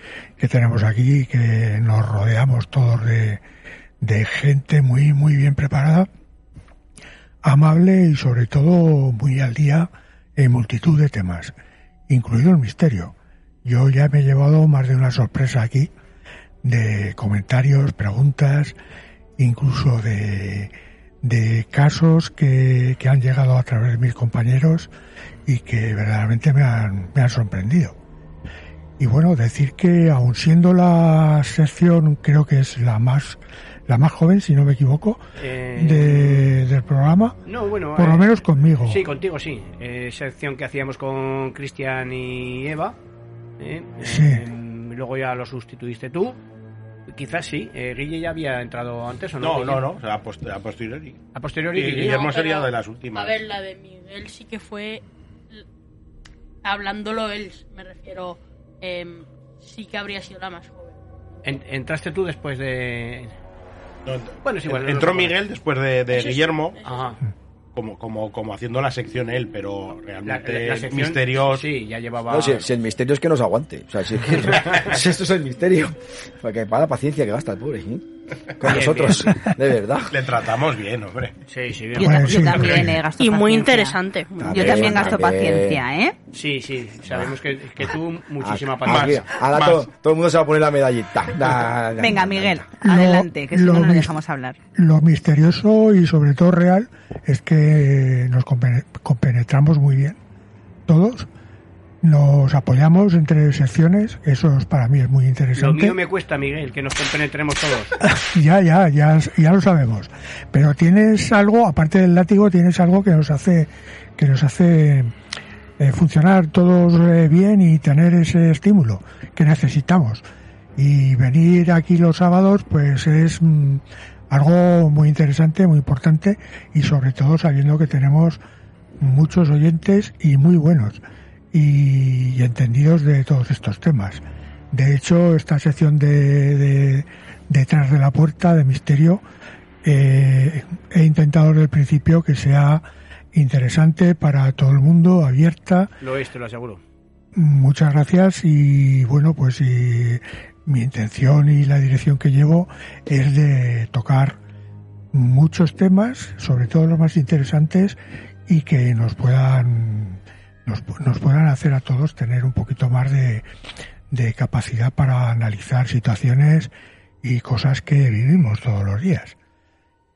tenemos aquí, que nos rodeamos todos de, gente muy, muy bien preparada, amable y sobre todo muy al día en multitud de temas, incluido el misterio. Yo ya me he llevado más de una sorpresa aquí de comentarios, preguntas, incluso de, casos que han llegado a través de mis compañeros y que verdaderamente me han, me han sorprendido. Y bueno, decir que aun siendo la sección, creo que es la más, la más joven, si no me equivoco, Eh, de- del programa, No, bueno. por lo eh, menos conmigo. Sí, contigo sí. Eh, sección que hacíamos con Cristian y Eva. ¿eh? Sí. Eh, luego ya lo sustituiste tú. Quizás sí. Eh, Guille ya había entrado antes o no. No, Guille? no, no, o sea, a, post- a posteriori. A posteriori. Y Guille. Guillermo No, sería de las últimas. A ver, la de Miguel sí que fue. Hablándolo él, me refiero. em, sí que habría sido la más joven. En- entraste tú después de. No, Bueno, es igual. Entró. Miguel después de, de sí, Guillermo, Ajá. como, como, como haciendo la sección él, pero realmente la- la sección- misterios. Sí, ya llevaba. No, si, si el misterio es que nos aguante. O sea, si, es que- si esto es el misterio. Porque para la paciencia que gasta el pobre, ¿eh? Con Bien, nosotros, de verdad. Le tratamos bien, hombre. Sí, sí, Yo, ta- yo también eh, gasto Y muy interesante. Yo también gasto también. paciencia, ¿eh? Sí, sí. Sabemos que, que tú muchísima Aquí, paciencia. ahora todo, todo el mundo se va a poner la medallita. Da, da, Venga, da, Miguel, Lo- adelante, que si no nos dejamos hablar. Lo misterioso y sobre todo real es que nos compene- compenetramos muy bien, todos. Nos apoyamos entre secciones, eso es- para mí es muy Lo interesante. mío me cuesta, Miguel, que nos compenetremos todos. Ya, ya, ya, ya lo sabemos. Pero tienes algo, aparte del látigo, tienes algo que nos hace, que nos hace eh, funcionar todos eh, bien y tener ese estímulo que necesitamos. Y venir aquí los sábados, pues es mm, algo muy interesante, muy importante y sobre todo sabiendo que tenemos muchos oyentes y muy buenos. Y, entendidos de todos estos temas. De hecho, esta sección de, de detrás de la puerta de misterio eh, he intentado desde el principio que sea interesante para todo el mundo, abierta. Lo es, te lo aseguro. Muchas gracias y bueno, pues y mi intención y la dirección que llevo es de tocar muchos temas, sobre todo los más interesantes y que nos puedan nos, nos puedan hacer a todos tener un poquito más de, de capacidad para analizar situaciones y cosas que vivimos todos los días.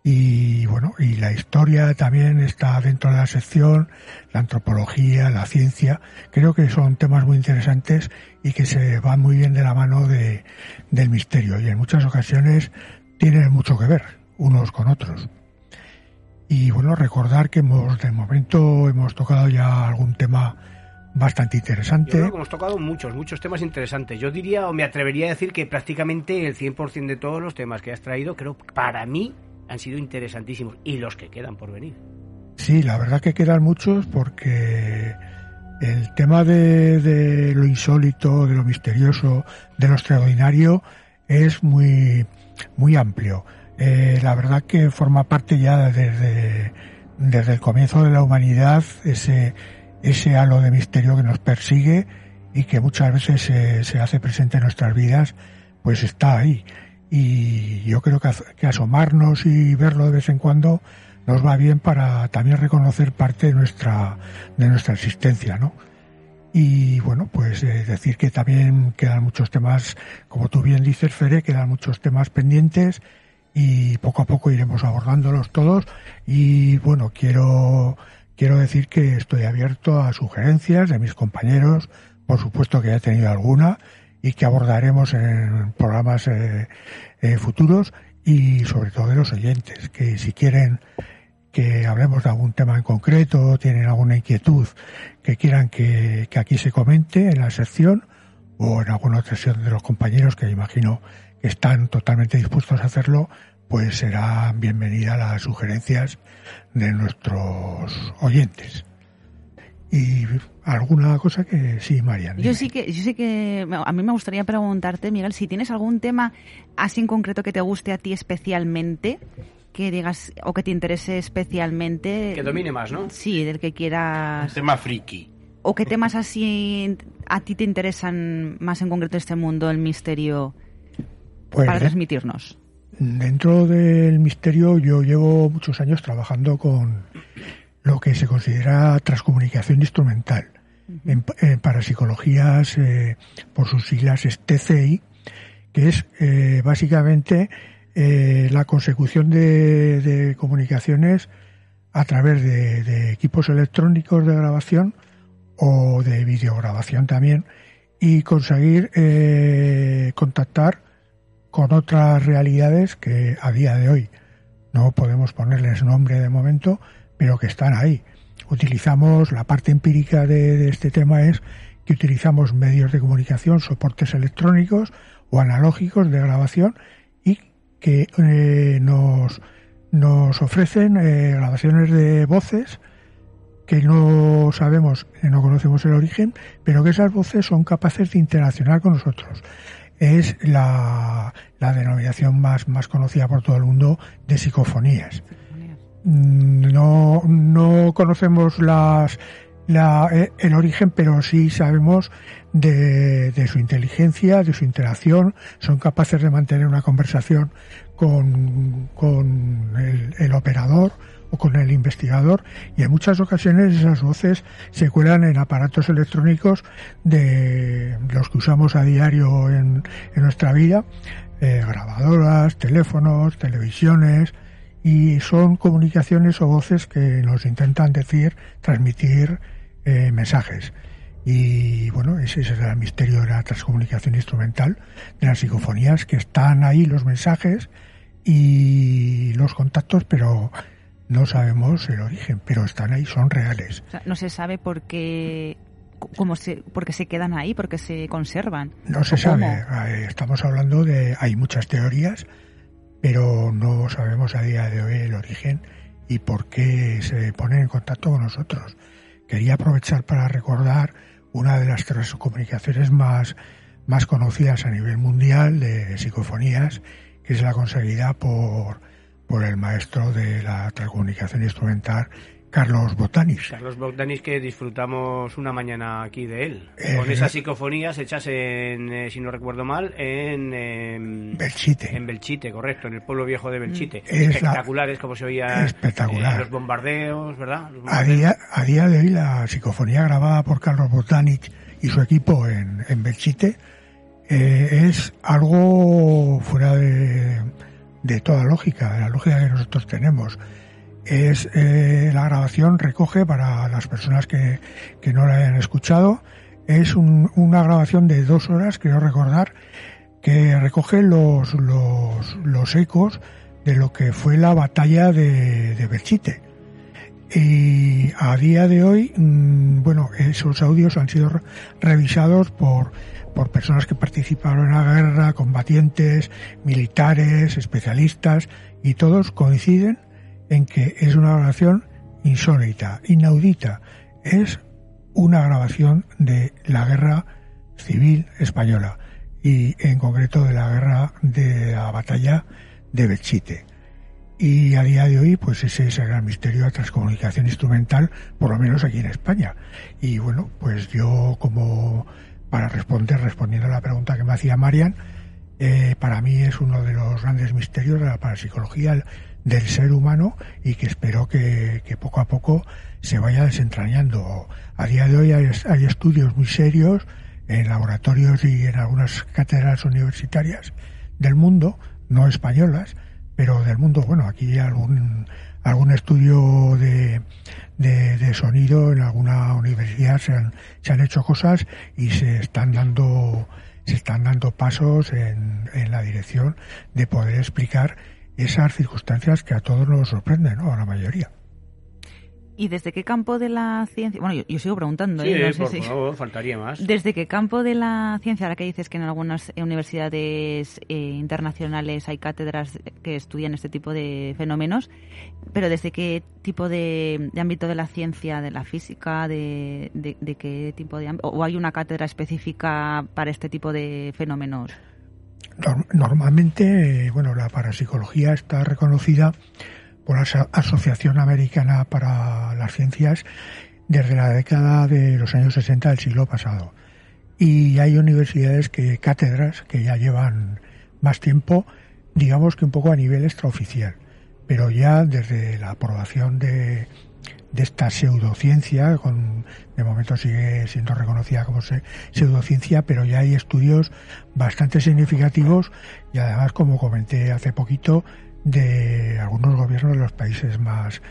Y bueno, y la historia también está dentro de la sección, la antropología, la ciencia. Creo que son temas muy interesantes y que se van muy bien de la mano de, del misterio y en muchas ocasiones tienen mucho que ver unos con otros. Y bueno, recordar que hemos, de momento hemos tocado ya algún tema bastante Yo interesante. creo que hemos tocado muchos, muchos temas interesantes. Yo diría, o me atrevería a decir que prácticamente el 100% de todos los temas que has traído, creo para mí han sido interesantísimos. Y los que quedan por venir. Sí, la verdad que quedan muchos porque el tema de, de lo insólito, de lo misterioso, de lo extraordinario es muy, muy amplio. Eh, la verdad que forma parte ya desde, desde el comienzo de la humanidad ese, ese halo de misterio que nos persigue y que muchas veces se, se hace presente en nuestras vidas, pues está ahí. Y yo creo que, asomarnos y verlo de vez en cuando nos va bien para también reconocer parte de nuestra, de nuestra existencia, ¿no? Y bueno, pues eh, decir que también quedan muchos temas, como tú bien dices, Fere, quedan muchos temas pendientes y poco a poco iremos abordándolos todos. Y bueno, quiero, quiero decir que estoy abierto a sugerencias de mis compañeros, por supuesto que ya he tenido alguna y que abordaremos en programas eh, eh, futuros y sobre todo de los oyentes, que si quieren que hablemos de algún tema en concreto, tienen alguna inquietud que quieran que, aquí se comente en la sección o en alguna otra sección de los compañeros que imagino están totalmente dispuestos a hacerlo, pues serán bienvenidas las sugerencias de nuestros oyentes. Y alguna cosa que sí, Marian. Yo sí que, yo sí que, a mí me gustaría preguntarte, Miguel, si tienes algún tema así en concreto que te guste a ti especialmente, que digas, o que te interese especialmente. Que domine más, ¿no? Sí, del que quieras. Tema friki. ¿O qué temas así a ti te interesan más en concreto este mundo, el misterio, Pues, para ¿eh? transmitirnos? Dentro del misterio yo llevo muchos años trabajando con lo que se considera transcomunicación instrumental. En, en parapsicologías, eh, por sus siglas, es TCI, que es eh, básicamente eh, la consecución de, de comunicaciones a través de, de equipos electrónicos de grabación o de videograbación también y conseguir eh, contactar con otras realidades que a día de hoy no podemos ponerles nombre de momento, pero que están ahí. Utilizamos la parte empírica de, este tema es que utilizamos medios de comunicación, soportes electrónicos o analógicos de grabación y que eh, nos, nos ofrecen eh, grabaciones de voces que no sabemos, no conocemos el origen, pero que esas voces son capaces de interaccionar con nosotros. Es la, la denominación más, más conocida por todo el mundo de psicofonías. Mm, No, no conocemos las, la, eh, el origen, pero sí sabemos de, de su inteligencia, de su interacción. Son capaces de mantener una conversación con, con el, el operador o con el investigador y en muchas ocasiones esas voces se cuelan en aparatos electrónicos de los que usamos a diario en, en nuestra vida, eh, grabadoras, teléfonos, televisiones, y son comunicaciones o voces que nos intentan decir, transmitir eh, mensajes. Y bueno, ese es el misterio de la transcomunicación instrumental, de las psicofonías, que están ahí los mensajes y los contactos, pero no sabemos el origen, pero están ahí, son reales. O sea, no se sabe por qué, cómo se, se quedan ahí, por qué se conservan. No se ¿O sabe, cómo? eh, estamos hablando de, hay muchas teorías, pero no sabemos a día de hoy el origen y por qué se ponen en contacto con nosotros. Quería aprovechar para recordar una de las comunicaciones más, más conocidas a nivel mundial de psicofonías, que es la conseguida por, por el maestro de la telecomunicación instrumental, Carlos Botanis. Carlos Bogdanis, que disfrutamos una mañana aquí de él. Eh, con esas psicofonías hechas en, eh, si no recuerdo mal, en... em, Belchite. En Belchite, correcto, en el pueblo viejo de Belchite. Es la- Espectaculares, como se oía Espectacular. eh, los bombardeos, ¿verdad? Los A día, a día de hoy la psicofonía grabada por Carlos Botanich y su equipo en, en Belchite eh, es algo fuera de, de toda lógica, de la lógica que nosotros tenemos. Es eh, la grabación recoge para las personas que, que no la hayan escuchado es un- una grabación de dos horas, creo recordar, que recoge los, los, los ecos de lo que fue la batalla de, de Belchite. Y a día de hoy, mm, bueno, esos audios han sido re- revisados por, por personas que participaron en la guerra, combatientes, militares, especialistas, y todos coinciden en que es una grabación insólita, inaudita. Es una grabación de la guerra civil española y en concreto de la guerra de la batalla de Belchite. Y a día de hoy, pues ese es el gran misterio de la transcomunicación instrumental, por lo menos aquí en España. Y bueno, pues yo como para responder, respondiendo a la pregunta que me hacía Marian, eh, para mí es uno de los grandes misterios de la parapsicología del ser humano y que espero que, poco a poco se vaya desentrañando. A día de hoy hay, hay estudios muy serios en laboratorios y en algunas cátedras universitarias del mundo, no españolas, pero del mundo, bueno, aquí hay algún, algún estudio de, de, sonido en alguna universidad se han, se han hecho cosas y se están dando se están dando pasos en, en la dirección de poder explicar esas circunstancias que a todos nos sorprenden, ¿no? A la mayoría. ¿Y desde qué campo de la ciencia? Bueno, yo, yo sigo preguntando. Sí, ¿eh? No sé por si- favor, faltaría más. ¿Desde qué campo de la ciencia, ahora que dices que en algunas eh, universidades eh, internacionales hay cátedras que estudian este tipo de fenómenos, pero desde qué tipo de, de ámbito de la ciencia, de la física, de, de- de qué tipo de ámbito, o hay una cátedra específica para este tipo de fenómenos? Norm- Normalmente, eh, bueno, la parapsicología está reconocida por la Aso- Asociación Americana para las Ciencias desde la década de los años 60 del siglo pasado. Y hay universidades que, cátedras, que ya llevan más tiempo, digamos que un poco a nivel extraoficial. Pero ya desde la aprobación de, de esta pseudociencia, con, de momento sigue siendo reconocida como se- pseudociencia, pero ya hay estudios bastante significativos y además, como comenté hace poquito, de algunos gobiernos de los países más,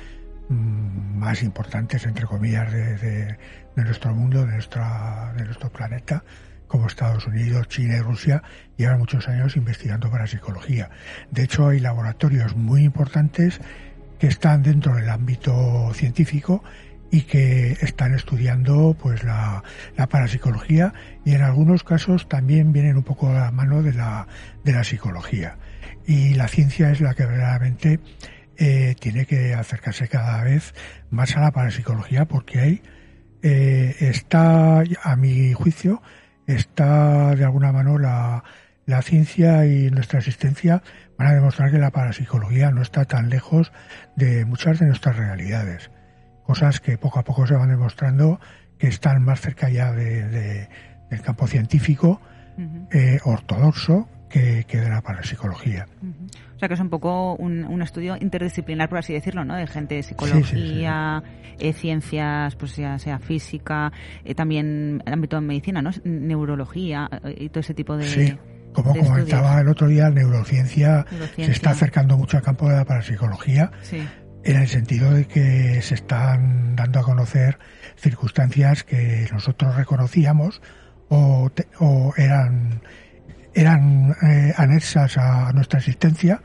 mm, más importantes, entre comillas, de, de- nuestro mundo, de, nuestra, de nuestro planeta, como Estados Unidos, China y Rusia, llevan muchos años investigando parapsicología. De hecho, hay laboratorios muy importantes que están dentro del ámbito científico y que están estudiando pues la, la parapsicología y en algunos casos también vienen un poco a la mano de la, de la psicología. Y la ciencia es la que verdaderamente eh, tiene que acercarse cada vez más a la parapsicología porque ahí eh, está, a mi juicio, está de alguna mano la, la ciencia y nuestra existencia van a demostrar que la parapsicología no está tan lejos de muchas de nuestras realidades. Cosas que poco a poco se van demostrando que están más cerca ya de- de- del campo científico eh, ortodoxo que, que de la parapsicología. O sea que es un poco un, un estudio interdisciplinar, por así decirlo, ¿no? De gente de psicología, eh, ciencias, pues ya sea física, eh, también el ámbito de medicina, ¿no? Neurología eh, y todo ese tipo de. Sí, como comentaba el otro día, neurociencia, Neurociencia. se está acercando mucho al campo de la parapsicología. En el sentido de que se están dando a conocer circunstancias que nosotros reconocíamos o, te- o eran eran eh, anexas a nuestra existencia,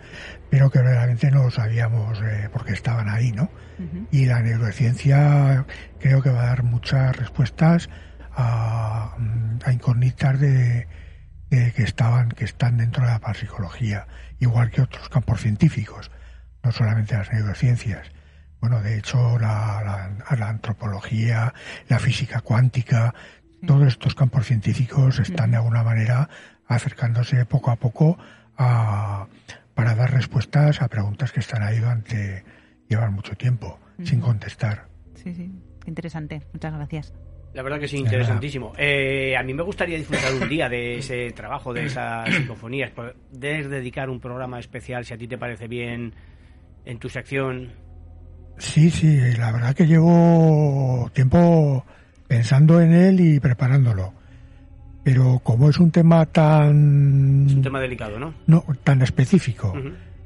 pero que realmente no sabíamos eh, por qué estaban ahí, ¿no? Y la neurociencia creo que va a dar muchas respuestas a, a incógnitas de, de que estaban que están dentro de la parapsicología, igual que otros campos científicos no solamente las neurociencias. Bueno, de hecho, la, la- la antropología, la física cuántica, todos estos campos científicos están de alguna manera acercándose poco a poco a, para dar respuestas a preguntas que están ahí durante llevan mucho tiempo sin contestar. Sí, sí. Interesante. Muchas gracias. La verdad que sí, interesantísimo. Eh, a mí me gustaría disfrutar un día de ese trabajo, de esas psicofonías. Poder dedicar un programa especial, si a ti te parece bien, en tu sección. Sí, sí, la verdad que llevo tiempo pensando en él y preparándolo. Pero como es un tema tan... Es un tema delicado, ¿no? No, tan específico.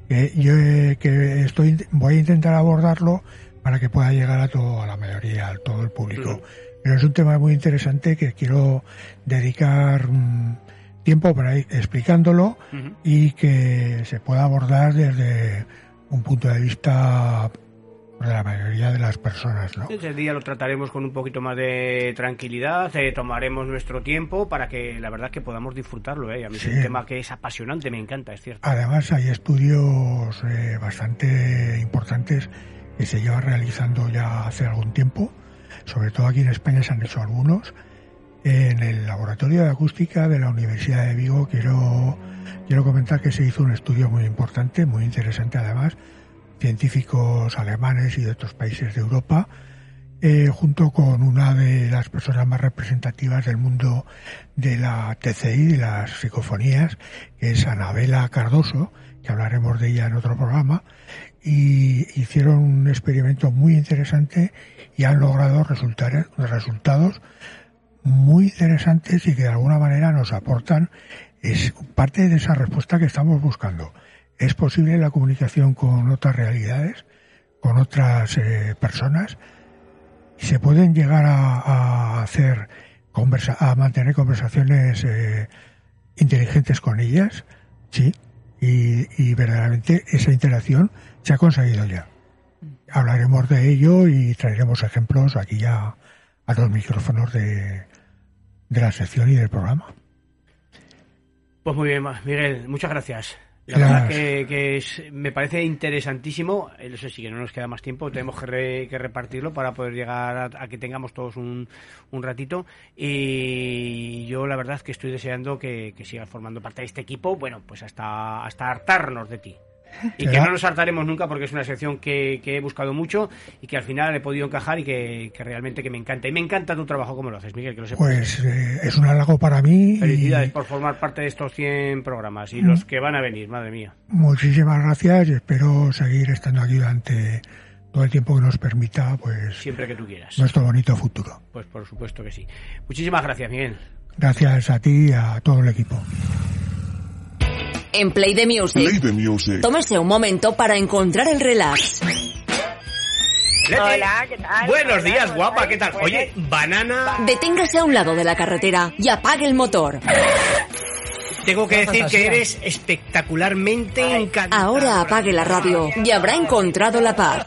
Que yo que estoy voy a intentar abordarlo para que pueda llegar a todo a la mayoría a todo el público pero es un tema muy interesante que quiero dedicar mm, tiempo para ir explicándolo y que se pueda abordar desde un punto de vista de la mayoría de las personas ¿no? Ese día lo trataremos con un poquito más de tranquilidad, eh, tomaremos nuestro tiempo para que la verdad que podamos disfrutarlo. ¿eh? A mí Sí. es un tema que es apasionante, me encanta, es cierto. Además hay estudios eh, bastante importantes que se llevan realizando ya hace algún tiempo, sobre todo aquí en España se han hecho algunos. En el laboratorio de acústica de la Universidad de Vigo quiero, quiero comentar que se hizo un estudio muy importante, muy interesante además, científicos alemanes y de otros países de Europa, eh, junto con una de las personas más representativas del mundo de la TCI, de las psicofonías, que es Anabela Cardoso, que hablaremos de ella en otro programa, y hicieron un experimento muy interesante y han logrado resultados muy interesantes y que de alguna manera nos aportan es parte de esa respuesta que estamos buscando. Es posible la comunicación con otras realidades, con otras eh, personas, se pueden llegar a, hacer conversa, a mantener conversaciones eh, inteligentes con ellas, sí, y, y verdaderamente esa interacción se ha conseguido ya. Hablaremos de ello y traeremos ejemplos aquí ya a los micrófonos de, de la sección y del programa. Pues muy bien, Miguel, muchas gracias. La verdad que, que es- me parece interesantísimo. Eh, Eso sí que no nos queda más tiempo, tenemos que, re- que repartirlo para poder llegar a, a que tengamos todos un, un ratito. Y yo la verdad que estoy deseando que, que sigas formando parte de este equipo, bueno, pues hasta, hasta hartarnos de ti. Y que no nos hartaremos nunca porque es una sección que, que he buscado mucho y que al final he podido encajar y que, que realmente que me encanta. Y me encanta tu trabajo como lo haces, Miguel, que lo sepas. Pues eh, es un halago para mí Felicidades y por formar parte de estos 100 programas y Mm. los que van a venir, madre mía. muchísimas gracias y espero seguir estando aquí durante todo el tiempo que nos permita pues Siempre que tú quieras. nuestro bonito futuro. Pues por supuesto que sí. Muchísimas gracias, Miguel. Gracias a ti y a todo el equipo. En Play the Music. Play the music. Tómese un momento para encontrar el relax. Hola, ¿qué tal? Buenos Hola, días, ¿cómo guapa? ¿qué tal? Oye, banana. Deténgase a un lado de la carretera y apague el motor. Tengo que decir que eres espectacularmente encantadora. Ahora apague la radio y habrá encontrado la paz.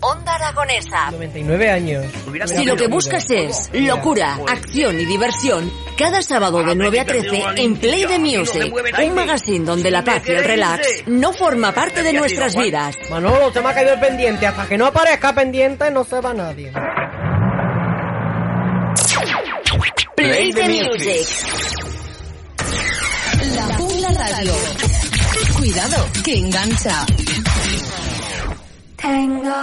Onda Aragonesa. 99 años. Si lo que buscas es locura, acción y diversión, cada sábado de 9 a 13 en Play the Music, un magazine donde la paz y el relax no forma parte de nuestras vidas. Manolo, se me ha caído el pendiente. Hasta que no aparezca pendiente, no se va nadie. Play the Music. La Jungla Radio. Cuidado, que engancha. Tenga.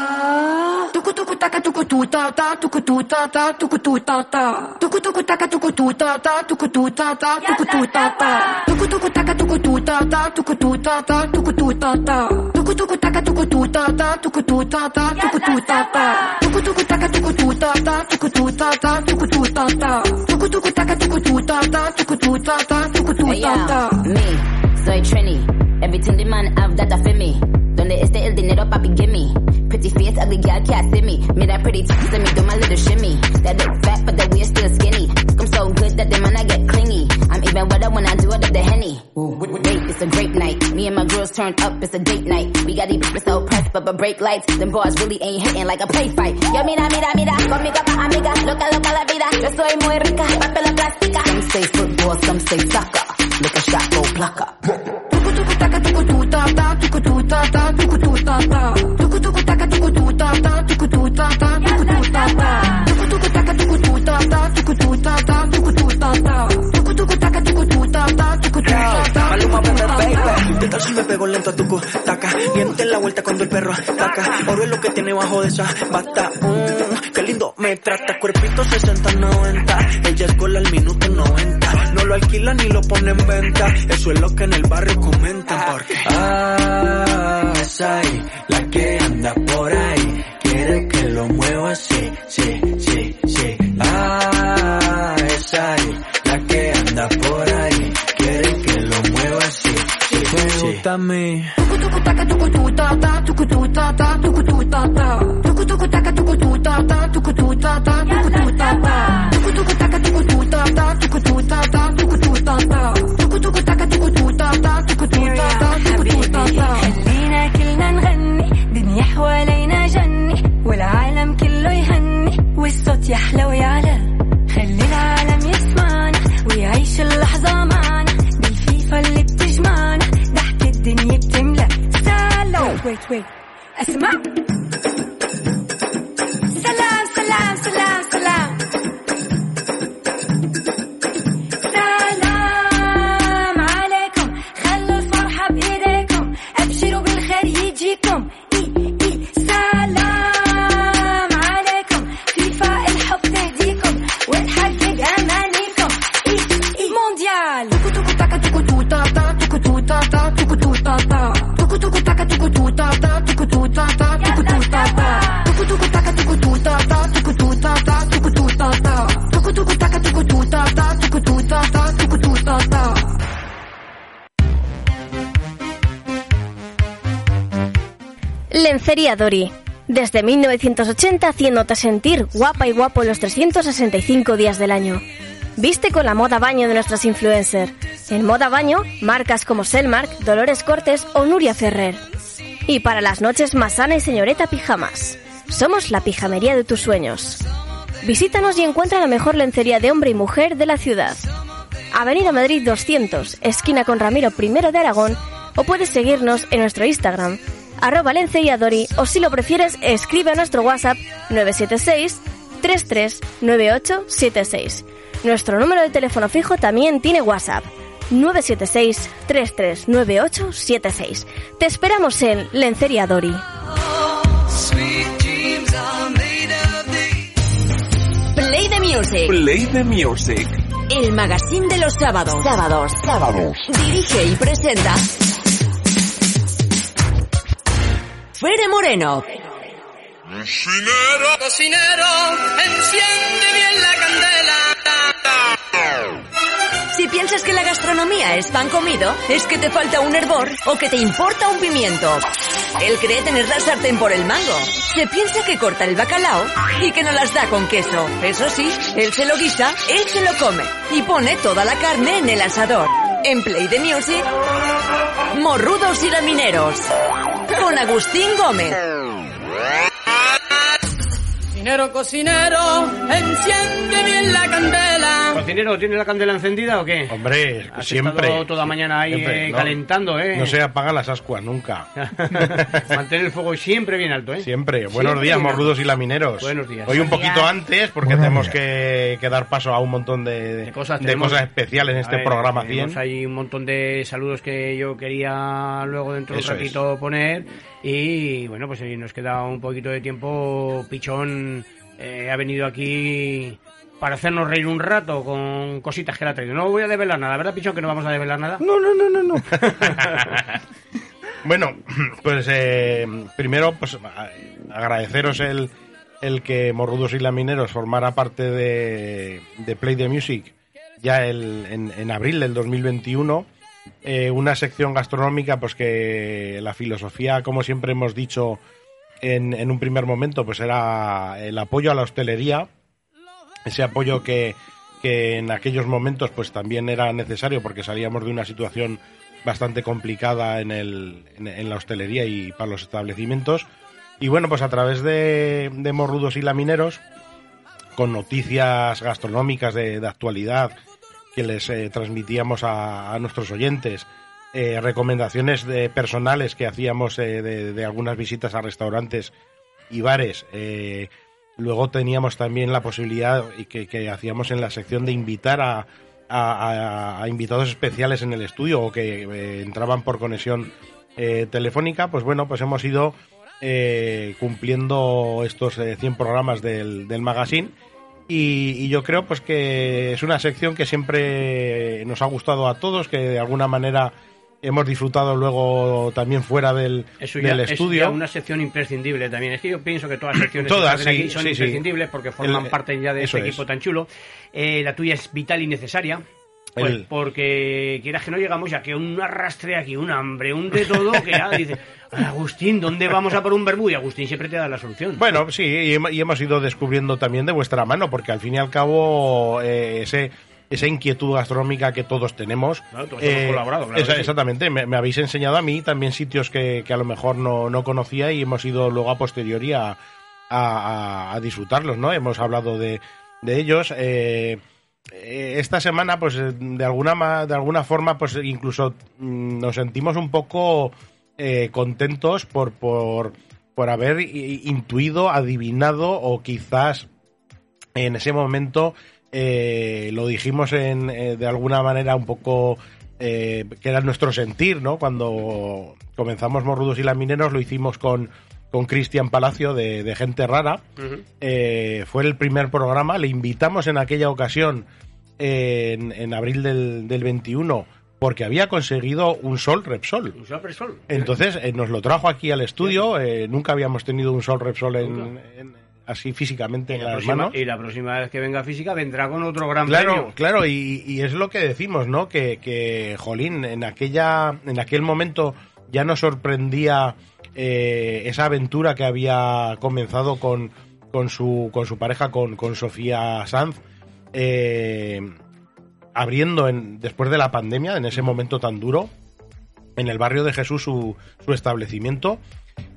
Tucu tucu taca tucu tu ta ta tucu tu ta ta tucu tu ta ta. Tucu tucu taca tucu tu ta ta tucu tu ta ta tucu tu ta ta. Tucu tucu taca tucu tu ta ta tucu tu ta ta tucu tu ta ta. Tucu tucu taca tucu tu ta ta tucu tu ta ta tucu tu ta ta. Tucu tucu taca tucu tu ta ta tucu tu ta ta tucu tu ta ta. Tucu tucu taca tucu tu ta ta tucu tu ta ta tucu tu ta ta. me, soy Trini. Everything the man have that I feel me. Donde esté el dinero, papi, gimme. Pretty face, ugly girl can't see me. Me that pretty text, let me do my little shimmy. That look fat, but that we're still skinny. I'm so good that the man I get clingy. I'm even wetter when I do it at the henny. Wait, it's a great night. Me and my girls turned up, it's a date night. We got these bitches so pressed, but but break lights. Them boys really ain't hitting like a play fight. Yo, mira, mira, mira, conmigo pa' amiga. Loca, loca la vida. Yo soy muy rica, papel plástica. Some say football, some say soccer. Look a shot, go blocker. Ta ta tucu tu ta ta tucu tu ta ta. Tucu ta, tuku tu ta ta, tuku tu ta ta. Tuku tuku taka tuku tu ta ta, tuku tu ta ta, tuku tu ta ta. Tuku tuku taka tuku tu ta ta, tuku tu ta ta. Maluma, baby, baby. De tal si me pego lento a tu taca. Miente la vuelta cuando el perro ataca. Oro es lo que tiene bajo de esa bata. Qué lindo me trata. Cuerpito 60-90. Ella es gol al minuto 90. Lo alquila ni lo pone en venta. Eso es lo que en el barrio comentan. Porque. Ah, esa ahí, la que anda por ahí, quiere que lo mueva así, sí, sí, sí. Ah, esa ahí, la que anda por ahí, quiere que lo mueva así, sí, sí. Me gusta a mí. حوالينا جني والعالم كله يهني والصوت يحلى ويعلى. خلي العالم يسمعنا ويعيش اللحظة معنا. بالفيفا اللي بتجمعنا ضحك الدنيا بتملى سلام ويت ويت اسمع. Dori. Desde 1980 haciéndote sentir guapa y guapo los 365 días del año. Viste con la moda baño de nuestras influencers. En moda baño, marcas como Selmark, Dolores Cortes o Nuria Ferrer. Y para las noches más sana y señorita pijamas. Somos la pijamería de tus sueños. Visítanos y encuentra la mejor lencería de hombre y mujer de la ciudad. Avenida Madrid 200, esquina con Ramiro I de Aragón, o puedes seguirnos en nuestro Instagram, arroba lenceríadori, o si lo prefieres, escribe a nuestro WhatsApp 976 339876. Nuestro número de teléfono fijo también tiene WhatsApp. 976 339876. Te esperamos en Lencería Dori. Play the Music. Play the music. El magazine de los sábados. Sábados. Sábados. Dirige y presenta. Fere Moreno. Cocinero, cocinero, enciende bien la candela. Si piensas que la gastronomía es pan comido, es que te falta un hervor o que te importa un pimiento. Él cree tener la sartén por el mango. Se piensa que corta el bacalao y que no las da con queso. Eso sí, él se lo guisa, él se lo come y pone toda la carne en el asador. En Play the Music, morrudos y lamineros. Con Agustín Gómez. Cocinero, cocinero, enciende bien la candela. Cocinero, ¿tiene la candela encendida o qué? Hombre, Has siempre. estado toda mañana ahí Siempre, eh, no. calentando, ¿eh? No se apagan las ascuas nunca. Mantener el fuego siempre bien alto, ¿eh? Siempre. Buenos Siempre días, morrudos y lamineros. Buenos días. Hoy un poquito días. antes, porque Buenos tenemos que, que dar paso a un montón de, de cosas, de tenemos- cosas especiales en este ver, programa tenemos 100. ahí un montón de saludos que yo quería luego dentro de un Eso es. ratito poner y bueno pues eh, nos queda un poquito de tiempo Pichón eh, ha venido aquí para hacernos reír un rato con cositas que le ha traído no voy a develar nada ¿verdad Pichón que no vamos a develar nada? No, no, no, no, no. Bueno, pues eh, primero pues agradeceros el, el que Morrudos y Lamineros formara parte de, de Play the Music ya el- en, en abril del 2021. Eh, una sección gastronómica pues que la filosofía, como siempre hemos dicho en, en un primer momento, pues era el apoyo a la hostelería, ese apoyo que, en aquellos momentos pues también era necesario porque salíamos de una situación bastante complicada en, el, en, la hostelería y para los establecimientos. Y bueno, pues a través de, de Morrudos y Lamineros, con noticias gastronómicas de, de actualidad que les eh, transmitíamos a nuestros oyentes, eh, recomendaciones de personales que hacíamos eh, de, algunas visitas a restaurantes y bares. Eh, luego teníamos también la posibilidad que, que hacíamos en la sección de invitar a, a- invitados especiales en el estudio o que eh, entraban por conexión eh, telefónica. Pues bueno, pues hemos ido eh, cumpliendo estos eh, 100 programas del, del magazine. Y, y yo creo pues que es una sección que siempre nos ha gustado a todos, que de alguna manera hemos disfrutado luego también fuera del, Eso ya del es estudio. ya una sección imprescindible también. Es que yo pienso que todas las secciones Todas, sí, aquí son sí, sí. imprescindibles porque forman El- parte ya de este es. equipo tan chulo. Eh, la tuya es vital y necesaria. Pues El- porque quieras que no llegamos ya que un arrastre aquí, un hambre, un de todo, que ya dice, Agustín, ¿dónde vamos a por un verbú? Y Agustín siempre te da la solución. Bueno, sí, y hemos ido descubriendo también de vuestra mano, porque al fin y al cabo eh, ese, esa inquietud gastronómica que todos tenemos. Claro, todos hemos colaborado, claro esa- que sí. Exactamente, me, me habéis enseñado a mí también sitios que, que a lo mejor no, no conocía y hemos ido luego a posteriori a, a- a- disfrutarlos, ¿no? Hemos hablado de, de ellos. eh, eh, esta semana, pues eh, de alguna, de alguna forma, pues incluso mm, nos sentimos un poco eh, contentos por, por, por haber intuido, adivinado o quizás en ese momento eh, lo dijimos en, eh, de alguna manera un poco eh, que era nuestro sentir, ¿no? Cuando comenzamos Morrudos y Lamineros lo hicimos con con Cristian Palacio de, de Gente Rara. Eh, fue el primer programa, le invitamos en aquella ocasión en, en abril del, del 21 porque había conseguido un Sol Repsol. Un Sol Repsol. Entonces eh, nos lo trajo aquí al estudio, eh, nunca habíamos tenido un Sol Repsol en- en- así físicamente en la, las próxima, manos. y la próxima vez que venga física vendrá con otro gran Claro, premio. claro, y, y es lo que decimos, ¿no? Que, que, Jolín, en aquella, en aquel momento ya nos sorprendía eh, esa aventura que había comenzado con, con su, con su pareja, con, con Sofía Sanz, eh, abriendo en, después de la pandemia, en ese momento tan duro, en el barrio de Jesús su, su establecimiento.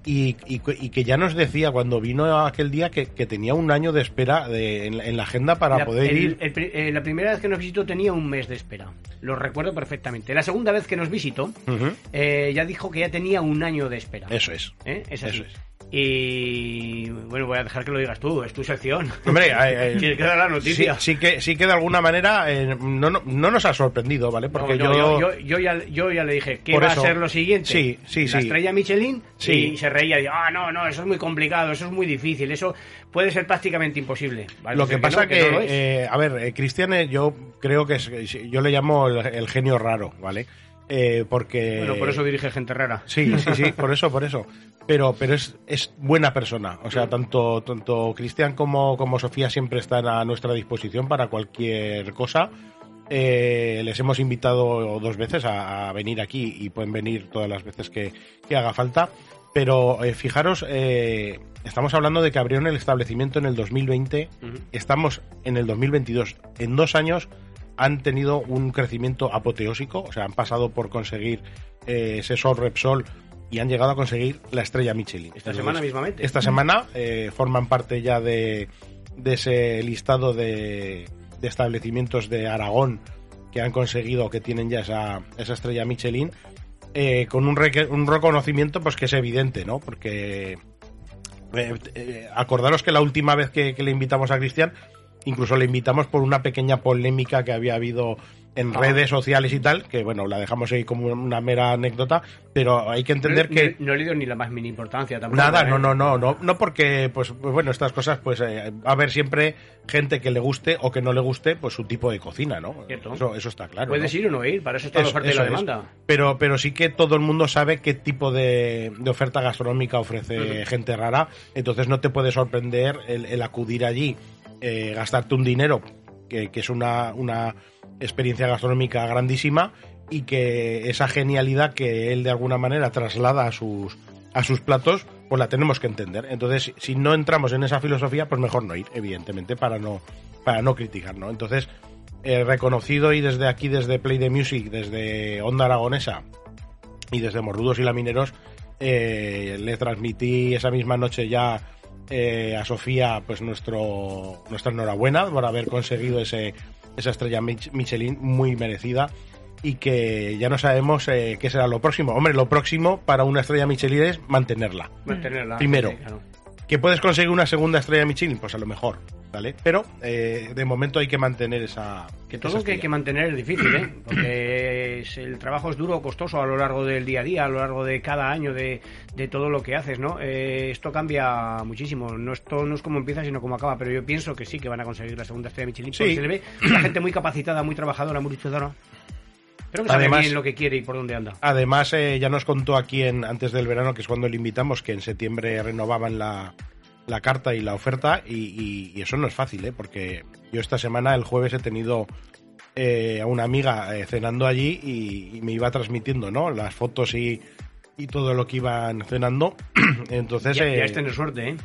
Y, y- y que ya nos decía cuando vino aquel día que, que tenía un año de espera de- en, la- en la agenda para La- poder el- ir. el eh, la primera vez que nos visitó tenía un mes de espera. Lo recuerdo perfectamente. La segunda vez que nos visitó eh, ya dijo que ya tenía un año de espera. Eso es. ¿Eh? Es así. Eso es. Y bueno, voy a dejar que lo digas tú, es tu sección. Hombre, eh, eh, que dar la noticia. Sí, sí que, sí que de alguna manera eh, no, no, no nos ha sorprendido, ¿vale? Porque No, yo, yo, yo, yo ya, yo ya le dije, ¿qué Por va eso- a ser lo siguiente? Sí, sí, La sí. estrella Michelin Sí. y se reía y ah, no, no, eso es muy complicado, eso es muy difícil, eso puede ser prácticamente imposible. Va a Lo que pasa no, que, no lo es. eh, a ver, eh, Cristian, eh, yo creo que es, yo le llamo el, el genio raro, ¿vale? Eh, porque... Bueno, por eso dirige gente rara. Sí, sí, sí, por eso, por eso. Pero, pero es, es buena persona. O sea, tanto, tanto Cristian como, como Sofía siempre están a nuestra disposición para cualquier cosa. Eh, les hemos invitado dos veces a, a venir aquí y pueden venir todas las veces que, que haga falta. Pero eh, fijaros, eh, estamos hablando de que abrieron el establecimiento en el 2020, estamos en el 2022. En dos años han tenido un crecimiento apoteósico, o sea, han pasado por conseguir eh, ese Sol Repsol y han llegado a conseguir la estrella Michelin. Esta semana mismamente. Esta semana eh, forman parte ya de, de ese listado de, de establecimientos de Aragón que han conseguido, que tienen ya esa, esa estrella Michelin, eh, con un, un reconocimiento pues que es evidente, ¿no? Porque eh, eh, acordaros que la última vez que, que le invitamos a Cristian, incluso le invitamos por una pequeña polémica que había habido en Ah. redes sociales y tal, que bueno, la dejamos ahí como una mera anécdota, pero hay que entender no, que... no- no le dio ni la más mínima importancia tampoco. Nada, no, no, no, no, no porque, pues, pues bueno, estas cosas, pues eh, va a haber siempre gente que le guste o que no le guste, pues su tipo de cocina, ¿no? Cierto. Eso, eso está claro. Puedes ¿no? ir o no ir, para eso está la Eso- oferta y la es. demanda. Pero, pero sí que todo el mundo sabe qué tipo de, de oferta gastronómica ofrece gente rara, entonces no te puede sorprender el, el acudir allí, eh, gastarte un dinero, que, que es una, una experiencia gastronómica grandísima, y que esa genialidad que él de alguna manera traslada a sus, a sus platos, pues la tenemos que entender. Entonces, si no entramos en esa filosofía, pues mejor no ir, evidentemente, para no, para no criticar, ¿no? Entonces, eh, reconocido y desde aquí, desde Play the Music, desde Onda Aragonesa y desde Morrudos y Lamineros, eh, le transmití esa misma noche ya eh, a Sofía pues nuestro nuestra enhorabuena por haber conseguido ese esa estrella Mich- Michelin muy merecida y que ya no sabemos eh, qué será lo próximo. Hombre, lo próximo para una estrella Michelin es mantenerla. Mantenerla. Primero. Sí, claro. ¿Que puedes conseguir una segunda estrella Michelin? Pues a lo mejor, ¿vale? Pero eh, de momento hay que mantener esa. Que todo que hay que mantener es difícil, ¿eh? Porque es- el trabajo es duro, costoso a lo largo del día a día, a lo largo de cada año, de, de todo lo que haces, ¿no? Eh, esto cambia muchísimo. No esto no es como empieza, sino como acaba. Pero yo pienso que sí que van a conseguir la segunda estrella Michelin. Sí. Porque se le ve una gente muy capacitada, muy trabajadora, muy luchadora. Pero que sabe Además- bien lo que quiere y por dónde anda. Además, eh, ya nos contó aquí en, antes del verano, que es cuando le invitamos, que en septiembre renovaban la, la carta y la oferta, y, y- y eso no es fácil, ¿eh? porque yo esta semana, el jueves, he tenido eh, a una amiga eh, cenando allí y, y me iba transmitiendo ¿no? las fotos y, y todo lo que iban cenando. Entonces, ya, ya es tener suerte, ¿eh?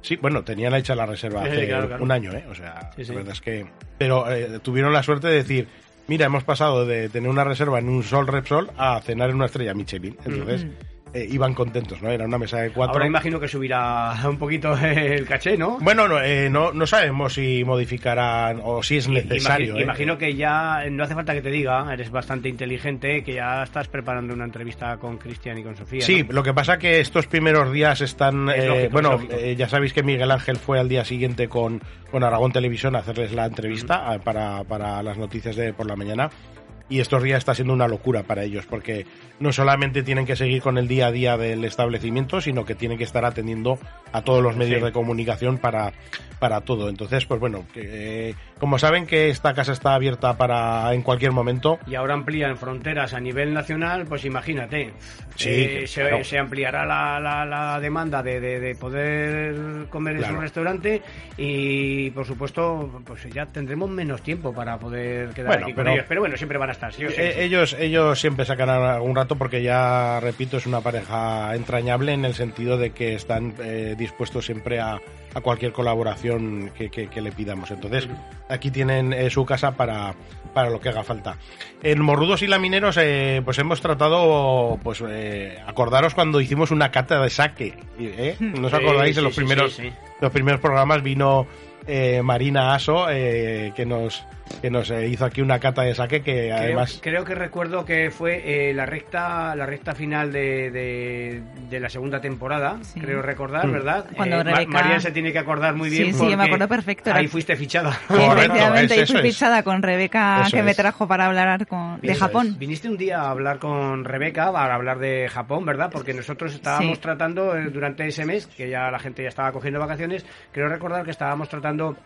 Sí, bueno, tenían hecha la reserva hace claro, claro. un año, ¿eh? O sea, Sí, sí. la verdad es que... Pero eh, tuvieron la suerte de decir, mira, hemos pasado de tener una reserva en un Sol Repsol a cenar en una estrella Michelin. Entonces, eh, iban contentos, ¿no? Era una mesa de cuatro. Ahora imagino que subirá un poquito el caché, ¿no? Bueno, no, eh, no, no sabemos si modificarán o si es necesario. Imagi- ¿eh? Imagino que ya no hace falta que te diga, eres bastante inteligente, que ya estás preparando una entrevista con Cristian y con Sofía. Sí, ¿no? lo que pasa que estos primeros días están... Es eh, lógico, bueno, es ya sabéis que Miguel Ángel fue al día siguiente con, con Aragón Televisión a hacerles la entrevista para, para las noticias de por la mañana. Y estos días está siendo una locura para ellos, porque no solamente tienen que seguir con el día a día del establecimiento, sino que tienen que estar atendiendo a todos los medios Sí. de comunicación para, para todo. Entonces, pues bueno, que, eh, como saben que esta casa está abierta para en cualquier momento, Y ahora amplían fronteras a nivel nacional, pues imagínate. Sí, Eh, se, claro. se ampliará la, la- la demanda de, de- de poder comer en su restaurante y, por supuesto, pues ya tendremos menos tiempo para poder quedar Bueno, aquí con pero- ellos. Pero bueno, siempre van a estar. sí, Eh, sí. ellos, ellos siempre sacarán algún rato porque ya, repito, es una pareja entrañable en el sentido de que están eh, dispuestos siempre a, a cualquier colaboración que, que- que le pidamos. Entonces, aquí tienen eh, su casa para, para lo que haga falta. En Morrudos y Lamineros, eh, pues hemos tratado, pues, eh, acordaros cuando hicimos una cata de saque. ¿eh? ¿No os Sí, acordáis? sí, en los sí, primeros, sí, sí. los primeros programas vino Marina Aso, eh, que nos, que nos eh, hizo aquí una cata de saque que Creo, además... creo que recuerdo que fue eh, la recta la recta final de, de, de la segunda temporada, creo recordar, Mm. ¿verdad? Cuando Ma- Rebeca- Marian se tiene que acordar muy bien. Sí, sí, me acuerdo perfecto, Ahí fuiste fichada. Efectivamente, yo fui fichada con Rebeca, Eso que me trajo para hablar con, de Eso Japón. es. Viniste un día a hablar con Rebeca para hablar de Japón, ¿verdad? Porque nosotros estábamos Sí. tratando eh, durante ese mes, que ya la gente ya estaba cogiendo vacaciones, creo recordar que estábamos tratando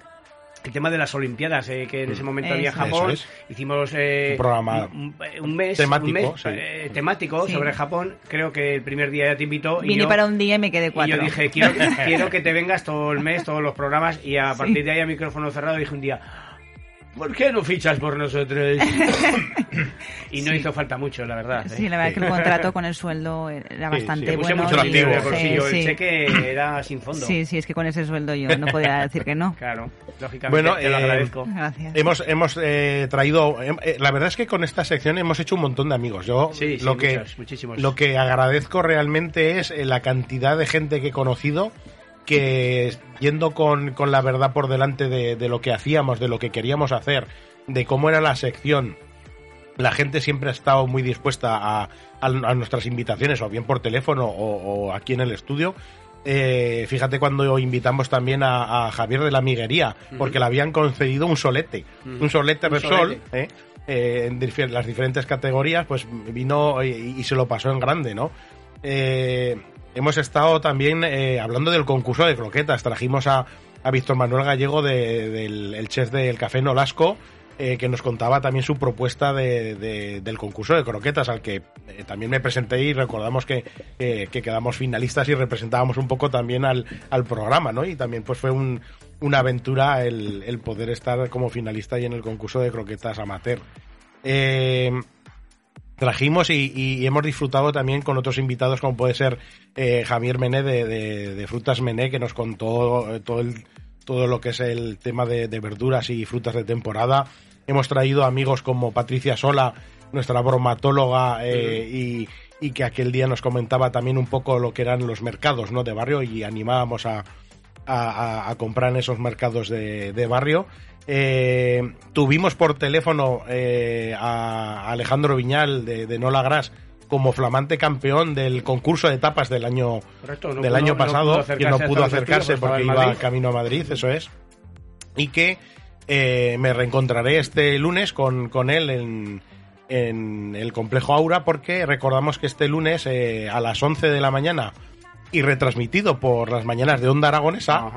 el tema de las Olimpiadas, eh, que en ese momento había es. Japón. Hicimos eh, Un programa un, un mes, temático, un mes, sí. eh, temático Sí. sobre Japón. Creo que el primer día ya te invitó. y Vine yo- para un día y me quedé y cuatro. yo dije, quiero, quiero que te vengas todo el mes, todos los programas, y a partir de ahí a micrófono cerrado dije un día, ¿por qué no fichas por nosotros? y no Sí. hizo falta mucho, la verdad. ¿eh? Sí, la verdad es que el contrato con el sueldo era bastante puse bueno. mucho y- el sí, bolsillo, sí. el cheque era sin fondo. Sí, sí, es que con ese sueldo yo no podía decir que no. Claro, lógicamente Bueno, te lo eh, agradezco. Gracias. Hemos, hemos eh, traído. eh, la verdad es que con esta sección hemos hecho un montón de amigos. Yo Sí, sí, lo que muchos, muchísimos. lo que agradezco realmente es eh, la cantidad de gente que he conocido que yendo con, con la verdad por delante de, de lo que hacíamos, de lo que queríamos hacer, de cómo era la sección, la gente siempre ha estado muy dispuesta a, a- a nuestras invitaciones, o bien por teléfono o, o aquí en el estudio. Eh, fíjate cuando invitamos también a, a Javier de la Miguería, porque le habían concedido un solete, un solete solete. ¿eh? Eh, en las diferentes categorías, pues vino y, y se lo pasó en grande, ¿no? Hemos estado también hablando del concurso de croquetas. Trajimos a, a Víctor Manuel Gallego, de- del el chef del Café Nolasco, eh, que nos contaba también su propuesta de- de- del concurso de croquetas, al que eh, también me presenté y recordamos que, que quedamos finalistas y representábamos un poco también al, al programa, ¿no? Y también pues fue un- una aventura el, el poder estar como finalista y en el concurso de croquetas amateur. Eh, trajimos y, y hemos disfrutado también con otros invitados como puede ser Javier Mené de, de- Frutas Mené que nos contó todo el, todo lo que es el tema de, de verduras y frutas de temporada. Hemos traído amigos como Patricia Sola, nuestra bromatóloga, eh, y, y que aquel día nos comentaba también un poco lo que eran los mercados ¿no? de barrio y animábamos a, a, a- a comprar en esos mercados de, de barrio. Eh, tuvimos por teléfono eh, a Alejandro Viñal de, de Nola Gras, como flamante campeón del concurso de tapas del año Correcto, no del pudo- año no pasado, pudo que no pudo acercarse porque iba camino a Madrid, eso es. Y que eh, me reencontraré este lunes con, con él en, en el complejo Aura porque recordamos que este lunes eh, a las 11 de la mañana y retransmitido por las mañanas de Onda Aragonesa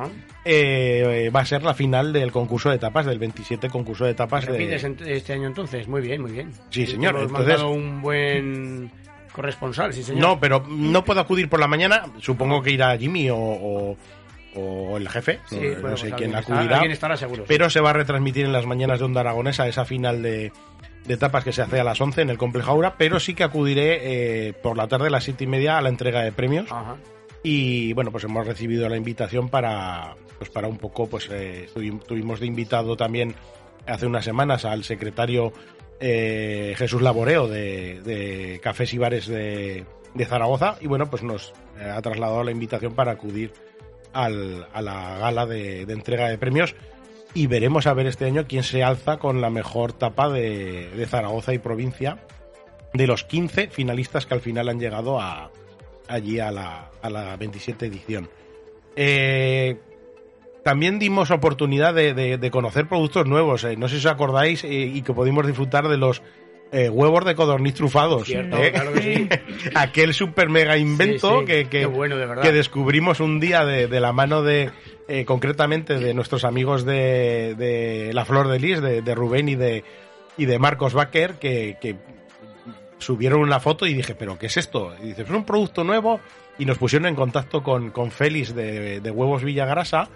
eh, va a ser la final del concurso de etapas, del 27 concurso de etapas de, Repites ent- este año entonces, muy bien, muy bien. Sí, señor, Hemos entonces- un buen corresponsal, sí, señor. No, pero no puedo acudir por la mañana. Supongo que irá Jimmy o, o- o el jefe. Sí, no, bueno, no pues sé quién está- acudirá. alguien estará seguro, sí. Pero se va a retransmitir en las mañanas de Onda Aragonesa esa final de, de etapas que se hace a las 11 en el Complejo Aura. Pero sí que acudiré eh, por la tarde a las 7 y media a la entrega de premios. Y bueno, pues hemos recibido la invitación para, pues para un poco, pues eh, tuvi- tuvimos de invitado también hace unas semanas al secretario eh, Jesús Laboreo de, Cafés y Bares de, Zaragoza. Y bueno, pues nos eh, ha trasladado la invitación para acudir al- a la gala de, entrega de premios. Y veremos a ver este año quién se alza con la mejor tapa de, de Zaragoza y provincia de los 15 finalistas que al final han llegado a, allí a la, a la 27 edición. Eh, también dimos oportunidad de, de- de conocer productos nuevos. eh, No sé si os acordáis eh, y que pudimos disfrutar de los eh, huevos de codorniz trufados. Cierto, ¿eh? claro que sí. Aquel super mega invento Sí, sí, que, que, bueno, de que descubrimos un día de, de la mano de, eh, concretamente, de nuestros amigos de, de La Flor de Lis, de, de Rubén y de, y de Marcos Baker, que, que subieron una foto y dije, ¿pero qué es esto? Y dice, es un producto nuevo y nos pusieron en contacto con, con Félix de, de Huevos Villagrasa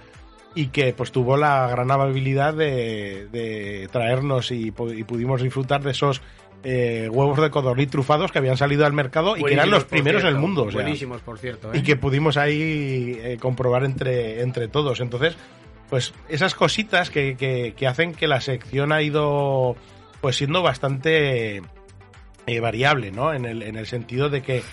y que pues tuvo la gran amabilidad de, de traernos y, pu- y pudimos disfrutar de esos eh, huevos de codorniz trufados que habían salido al mercado y que eran los primeros en el cierto, mundo. o sea, Buenísimos, por cierto. ¿eh? y que pudimos ahí eh, comprobar entre, entre todos. Entonces, pues esas cositas que, que, que hacen que la sección ha ido pues siendo bastante eh, variable, ¿no? En el, en el sentido de que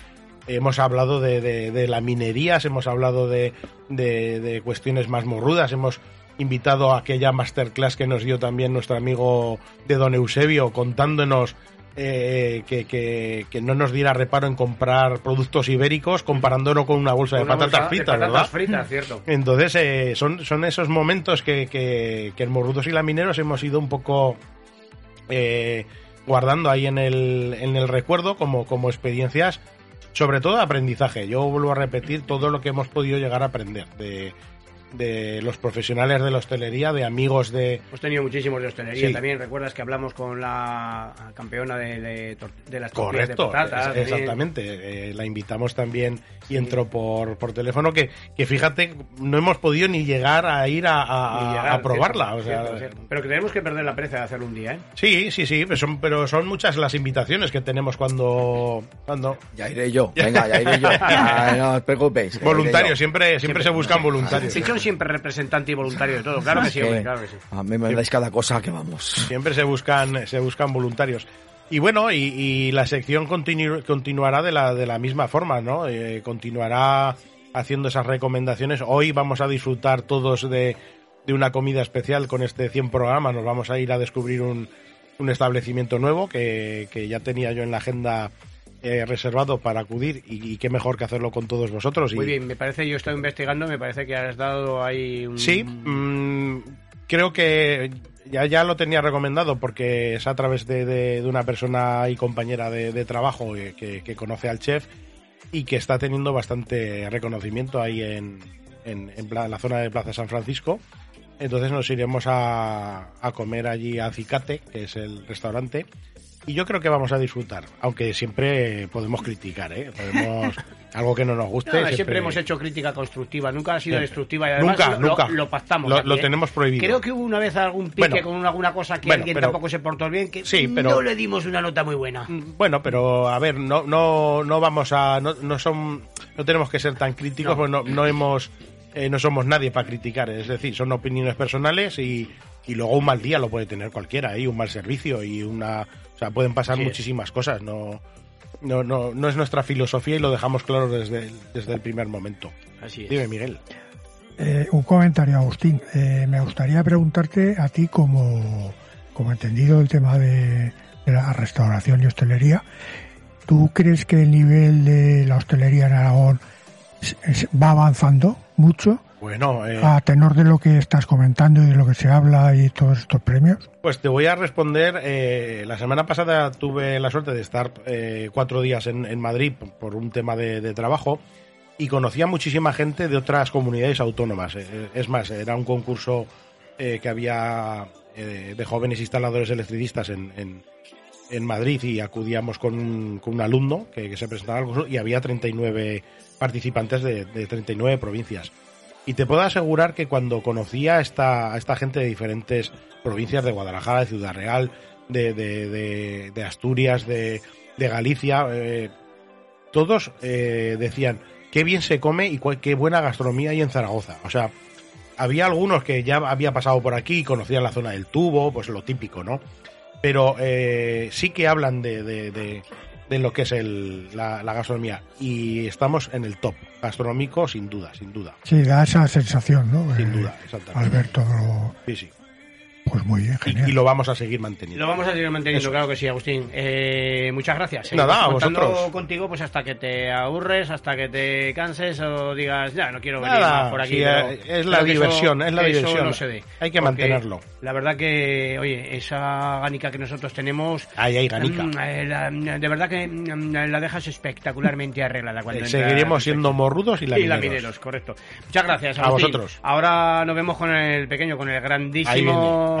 hemos hablado de, de, de la minería, hemos hablado de, de, cuestiones más morrudas, hemos invitado a aquella masterclass que nos dio también nuestro amigo de Don Eusebio contándonos eh, que, que, que no nos diera reparo en comprar productos ibéricos comparándolo con una bolsa de Una patatas bolsa de fritas, patatas ¿verdad? fritas, cierto. Entonces, eh, son, son esos momentos que, que, que en Morrudos y Lamineros hemos ido un poco eh, guardando ahí en el, en el recuerdo como, como experiencias, sobre todo aprendizaje. Yo vuelvo a repetir todo lo que hemos podido llegar a aprender de, de los profesionales de la hostelería, de amigos de... Hemos tenido muchísimos de hostelería Sí. también. ¿Recuerdas que hablamos con la campeona de, de, de las Correcto, de es- exactamente. Eh, la invitamos también y entró por, por teléfono que, que fíjate, no hemos podido ni llegar a ir a, a- probarla. cierto, o sea, cierto, cierto. Pero que tenemos que perder la pereza de hacerlo un día, ¿eh? Sí, sí, sí, pero son, pero son muchas las invitaciones que tenemos cuando... cuando... Ya iré yo, venga, ya iré yo. Ah, no os preocupéis. Voluntarios, siempre, siempre se buscan voluntarios. Siempre representante y voluntario de todo. Claro que sí, hombre, claro que sí. A mí me dais cada cosa que vamos. Siempre se buscan, se buscan voluntarios. Y bueno, y, y la sección continu- continuará de la, de la misma forma, ¿no? Eh, continuará haciendo esas recomendaciones. Hoy vamos a disfrutar todos de, de una comida especial con este 100 programa. Nos vamos a ir a descubrir un, un establecimiento nuevo que, que ya tenía yo en la agenda eh, reservado para acudir y, y qué mejor que hacerlo con todos vosotros. Muy y, bien, me parece, yo estoy investigando, me parece que has dado ahí un... Sí, mm, creo que ya, ya lo tenía recomendado porque es a través de, de- de una persona y compañera de, de trabajo eh, que, que conoce al chef y que está teniendo bastante reconocimiento ahí en, en, en la zona de Plaza San Francisco. Entonces nos iremos a, a comer allí a Cicate, que es el restaurante. Y yo creo que vamos a disfrutar, aunque siempre podemos criticar, ¿eh? Podemos, algo que no nos guste. No, siempre... hemos hecho crítica constructiva, nunca ha sido Siempre. destructiva y además Nunca, lo, nunca. lo pactamos. Lo- ¿eh? tenemos prohibido. Creo que hubo una vez algún pique Bueno. con una- alguna cosa que Bueno, alguien pero- tampoco se portó bien, que Sí, pero- no le dimos una nota muy buena. Bueno, pero a ver, no, no, no vamos a, no, no son, no tenemos que ser tan críticos, No. pues no, no hemos, eh, no somos nadie para criticar, es decir, son opiniones personales y, y luego un mal día lo puede tener cualquiera, y un mal servicio y una, sea, pueden pasar muchísimas cosas, no, no, no, no es nuestra filosofía y lo dejamos claro desde, el- desde el primer momento. Así es. Dime, Miguel. Eh, un comentario, Agustín. Eh, me gustaría preguntarte a ti, como, como entendido el tema de, de la restauración y hostelería, ¿tú crees que el nivel de la hostelería en Aragón va avanzando mucho? Bueno, eh, A tenor de lo que estás comentando y de lo que se habla y todos estos premios. Pues te voy a responder. eh, la semana pasada tuve la suerte de estar eh, cuatro días en, en Madrid por un tema de, de trabajo y conocí a muchísima gente de otras comunidades autónomas. Eh, es más, era un concurso eh, que había eh, de jóvenes instaladores electricistas en, en- en Madrid y acudíamos con un, con un alumno que, que se presentaba al concurso y había 39 participantes de, de 39 provincias. Y te puedo asegurar que cuando conocía a esta, esta gente de diferentes provincias, de Guadalajara, de Ciudad Real, de, de- de- de Asturias, de, Galicia, eh, todos eh, decían qué bien se come y cuál- qué buena gastronomía hay en Zaragoza. O sea, había algunos que ya había pasado por aquí y conocían la zona del tubo, pues lo típico, ¿no? Pero eh, sí que hablan de- de- de lo que es el- la, la gastronomía y estamos en el top gastronómico sin duda, sin duda. Sí, da esa sensación, ¿no? Sin Eh, duda, exactamente. Al ver todo. Sí, sí. Pues muy bien, genial. y lo vamos a seguir manteniendo. Lo vamos a seguir manteniendo, Eso. claro que sí, Agustín. Eh, muchas gracias. Nada, Seguimos a contando vosotros. contigo pues hasta que te aburres, hasta que te canses o digas, ya, no quiero venir Nada, más por aquí. sí, pero- eh, es la eso- diversión, es la diversión. no se dé. Hay que mantenerlo. La verdad que, oye, esa ganica que nosotros tenemos... Ahí hay ganica. mm, eh, la- de verdad que mm, la dejas espectacularmente arreglada cuando Eh, seguiremos siendo morrudos y Y lamineros. lamineros, correcto. Muchas gracias, A vosotros. Ahora nos vemos con el pequeño, con el grandísimo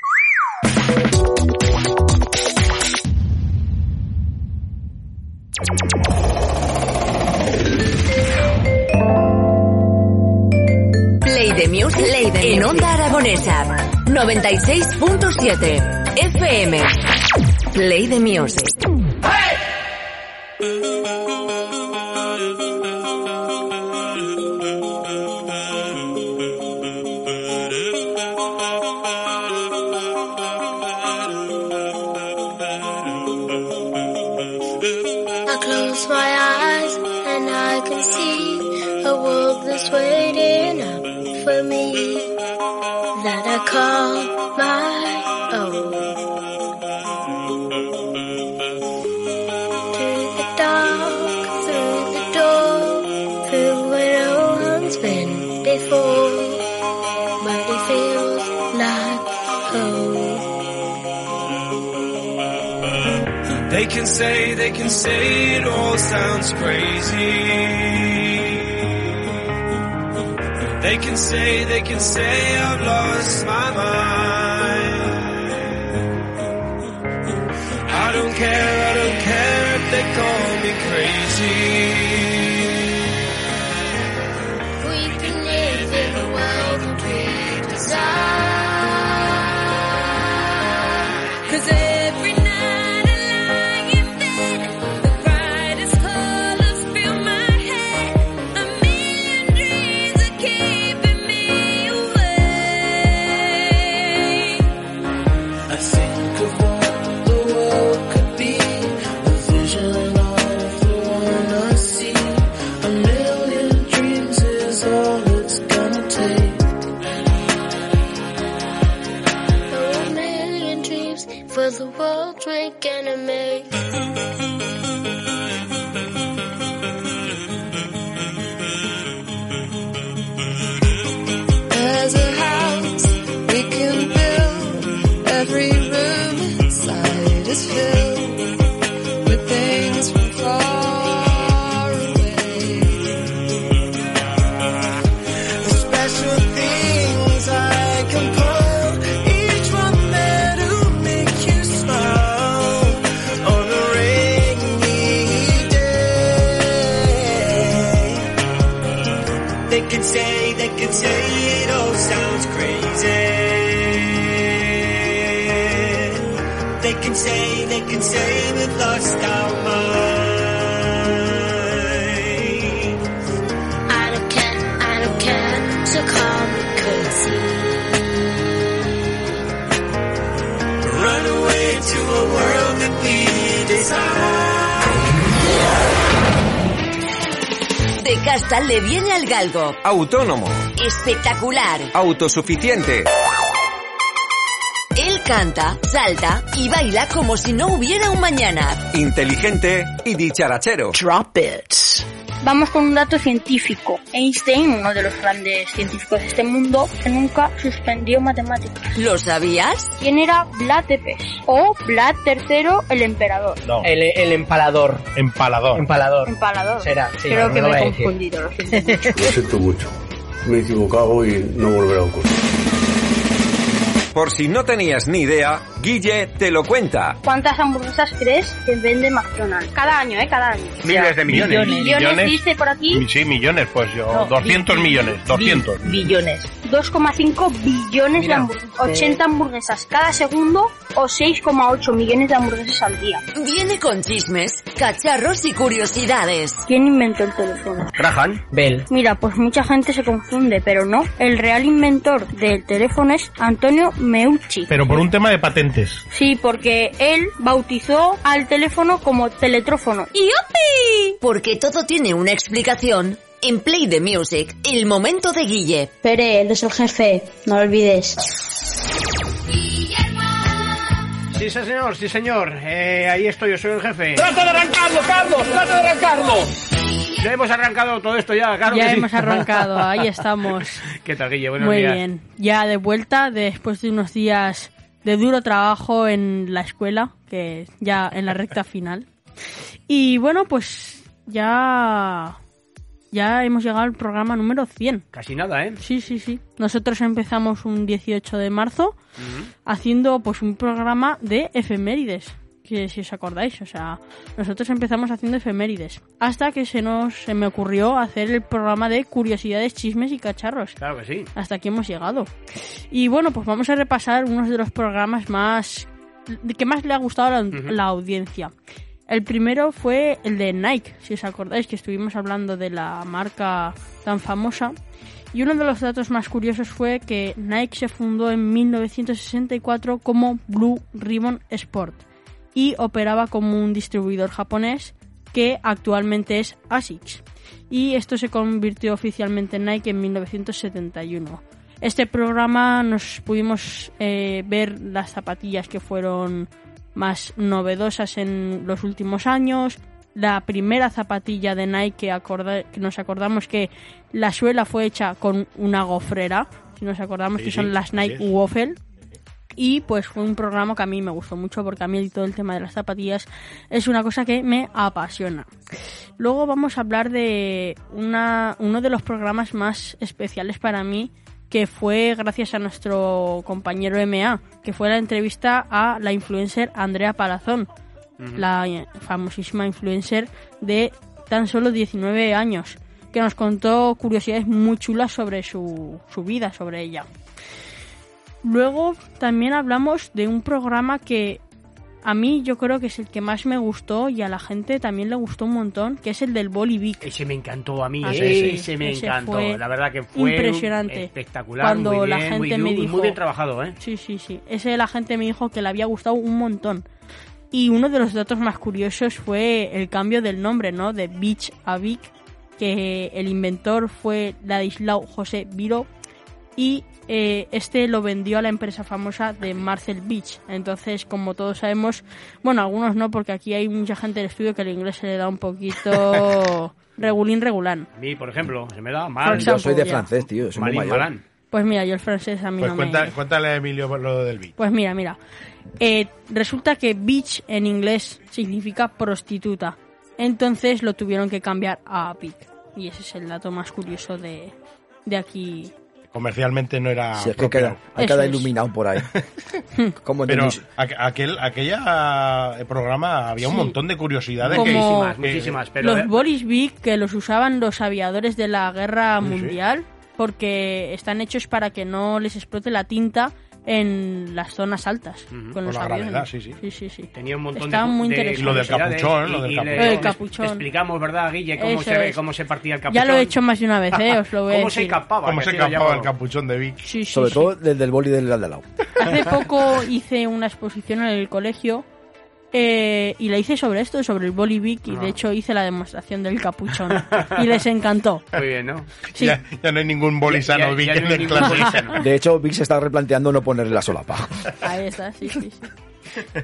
The en Onda Aragonesa 96.7 FM. Play the Music. All sounds crazy. They can say, they can say I've lost my mind. I don't care, I don't care if they call me crazy. De Castal le viene al galgo. Autónomo. Espectacular. Autosuficiente Canta, salta y baila como si no hubiera un mañana. Inteligente y dicharachero. Drop it. Vamos con un dato científico. Einstein, uno de los grandes científicos de este mundo, que nunca suspendió matemáticas. ¿Lo sabías? ¿Quién era Vlad Tepes? O Vlad III el emperador. No. El, el empalador. Empalador. Empalador. Empalador. Será, sí, Creo no que lo me he confundido. Lo siento mucho. Lo siento mucho. Me he equivocado y no volverá a ocurrir. Por si no tenías ni idea, Guille te lo cuenta. ¿Cuántas hamburguesas crees que vende McDonald's? Cada año, ¿eh? Cada año. Miles de millones. Millones, dice por aquí. Sí, millones, pues yo. No, 200 bi- millones. 200. Billones. 2,5 billones Mira, de hamburguesas. 80 hamburguesas cada segundo o 6,8 millones de hamburguesas al día. Viene con chismes, cacharros y curiosidades. ¿Quién inventó el teléfono? Graham Bell. Mira, pues mucha gente se confunde, pero no. El real inventor del teléfono es Antonio Meucci. Pero por un tema de patentes. Sí, porque él bautizó al teléfono como teletrófono. ¡Yupi! Porque todo tiene una explicación. En Play the Music, el momento de Guille. Pere, él es el jefe, no lo olvides. Sí, señor, sí, señor. Eh, ahí estoy, yo soy el jefe. ¡Trata de arrancarlo, Carlos! ¡Trata de arrancarlo! Ya hemos arrancado todo esto ya, claro ya que sí. hemos arrancado, ahí estamos. ¿Qué tal, Guille? Buenos Muy días. bien. Ya de vuelta después de unos días de duro trabajo en la escuela, que ya en la recta final. Y bueno, pues ya ya hemos llegado al programa número 100. Casi nada, ¿eh? Sí, sí, sí. Nosotros empezamos un 18 de marzo haciendo pues un programa de efemérides, que si os acordáis, o sea, nosotros empezamos haciendo efemérides, hasta que se nos se me ocurrió hacer el programa de curiosidades, chismes y cacharros. Claro que sí. Hasta aquí hemos llegado. Y bueno, pues vamos a repasar unos de los programas más que más le ha gustado a la, la audiencia. El primero fue el de Nike, si os acordáis que estuvimos hablando de la marca tan famosa. Y uno de los datos más curiosos fue que Nike se fundó en 1964 como Blue Ribbon Sport y operaba como un distribuidor japonés que actualmente es ASICS. Y esto se convirtió oficialmente en Nike en 1971. Este programa nos pudimos eh, ver las zapatillas que fueron más novedosas en los últimos años. La primera zapatilla de Nike que, que nos acordamos que la suela fue hecha con una gofrera, si nos acordamos Sí, que sí, son las Nike es. Waffle. Y pues fue un programa que a mí me gustó mucho porque a mí todo el tema de las zapatillas es una cosa que me apasiona. Luego vamos a hablar de una, uno de los programas más especiales para mí que fue gracias a nuestro compañero MA, que fue la entrevista a la influencer Andrea Palazón, la famosísima influencer de tan solo 19 años, que nos contó curiosidades muy chulas sobre su, su vida, sobre ella. Luego también hablamos de un programa que a mí yo creo que es el que más me gustó y a la gente también le gustó un montón, que es el del Bolivic. Ese me encantó a mí, Ah, ese, sí, ese me ese encantó. La verdad que fue impresionante. espectacular, Cuando muy la bien, gente muy, me muy dijo, bien trabajado, ¿eh? Sí, sí, sí. Ese la gente me dijo que le había gustado un montón. Y uno de los datos más curiosos fue el cambio del nombre, ¿no? De Beach a Vic, que el inventor fue Ladislao José Viro y eh, este lo vendió a la empresa famosa de Marcel Beach. Entonces, como todos sabemos, bueno, algunos no, porque aquí hay mucha gente del estudio que el inglés se le da un poquito regulín regulán. A mí, por ejemplo, se me da Por mal. ejemplo, Yo soy de ya. francés, tío, soy muy mayor. Pues mira, yo el francés a mí Pues no cuenta- me... cuéntale a Emilio lo del beat. Pues mira, mira. Eh, resulta que beach en inglés significa prostituta. Entonces lo tuvieron que cambiar a pig. Y ese es el dato más curioso de, de aquí. Comercialmente no era. Si es que queda, hay es. iluminado por ahí. Como Pero el- aqu- aquel aquella eh, programa había un montón de curiosidades. Como- que- Muchísimas, muchísimas, pero los eh, Boris Big que los usaban los aviadores de la guerra Sí, sí. mundial porque están hechos para que no les explote la tinta en las zonas altas Ujú. con Por los la aviones. gravedad, sí, sí. sí, sí, sí. Tenía un montón Estaban de, muy de interesantes. Lo del capuchón, lo del y capuchón. le- El capuchón. Explicamos, ¿verdad, Guille, cómo, Eso se, es. cómo se partía el capuchón? Ya lo he hecho más de una vez, ¿eh? os lo voy a ¿Cómo se escapaba? ¿Cómo se escapaba el capuchón de Vic? Sí, sí, Sobre sí. todo del del boli del lado. Hace poco hice una exposición en el colegio Eh, y la hice sobre esto, sobre el Bolivic, y Ah. de hecho hice la demostración del capuchón. y les encantó. Muy bien, ¿no? Sí. Ya, ya no hay ningún bolisano Vic no en el. De hecho, Vic se está replanteando no ponerle la solapa. Ahí está, sí, sí, sí.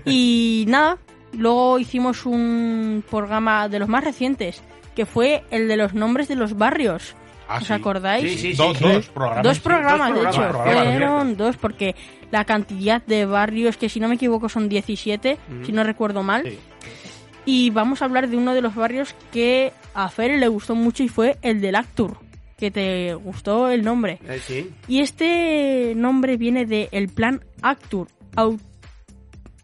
Y nada, luego hicimos un programa de los más recientes, que fue el de los nombres de los barrios. Ah, ¿Os sí. acordáis? Sí, sí, sí, Dos- sí. dos programas. Dos programas, dos de hecho. programas, Fueron dos, porque la cantidad de barrios, que si no me equivoco son 17, Ujú. si no recuerdo mal. Y vamos a hablar de uno de los barrios que a Fer le gustó mucho y fue el del Actur, que te gustó el nombre. Eh, sí. Y este nombre viene de el plan Actur,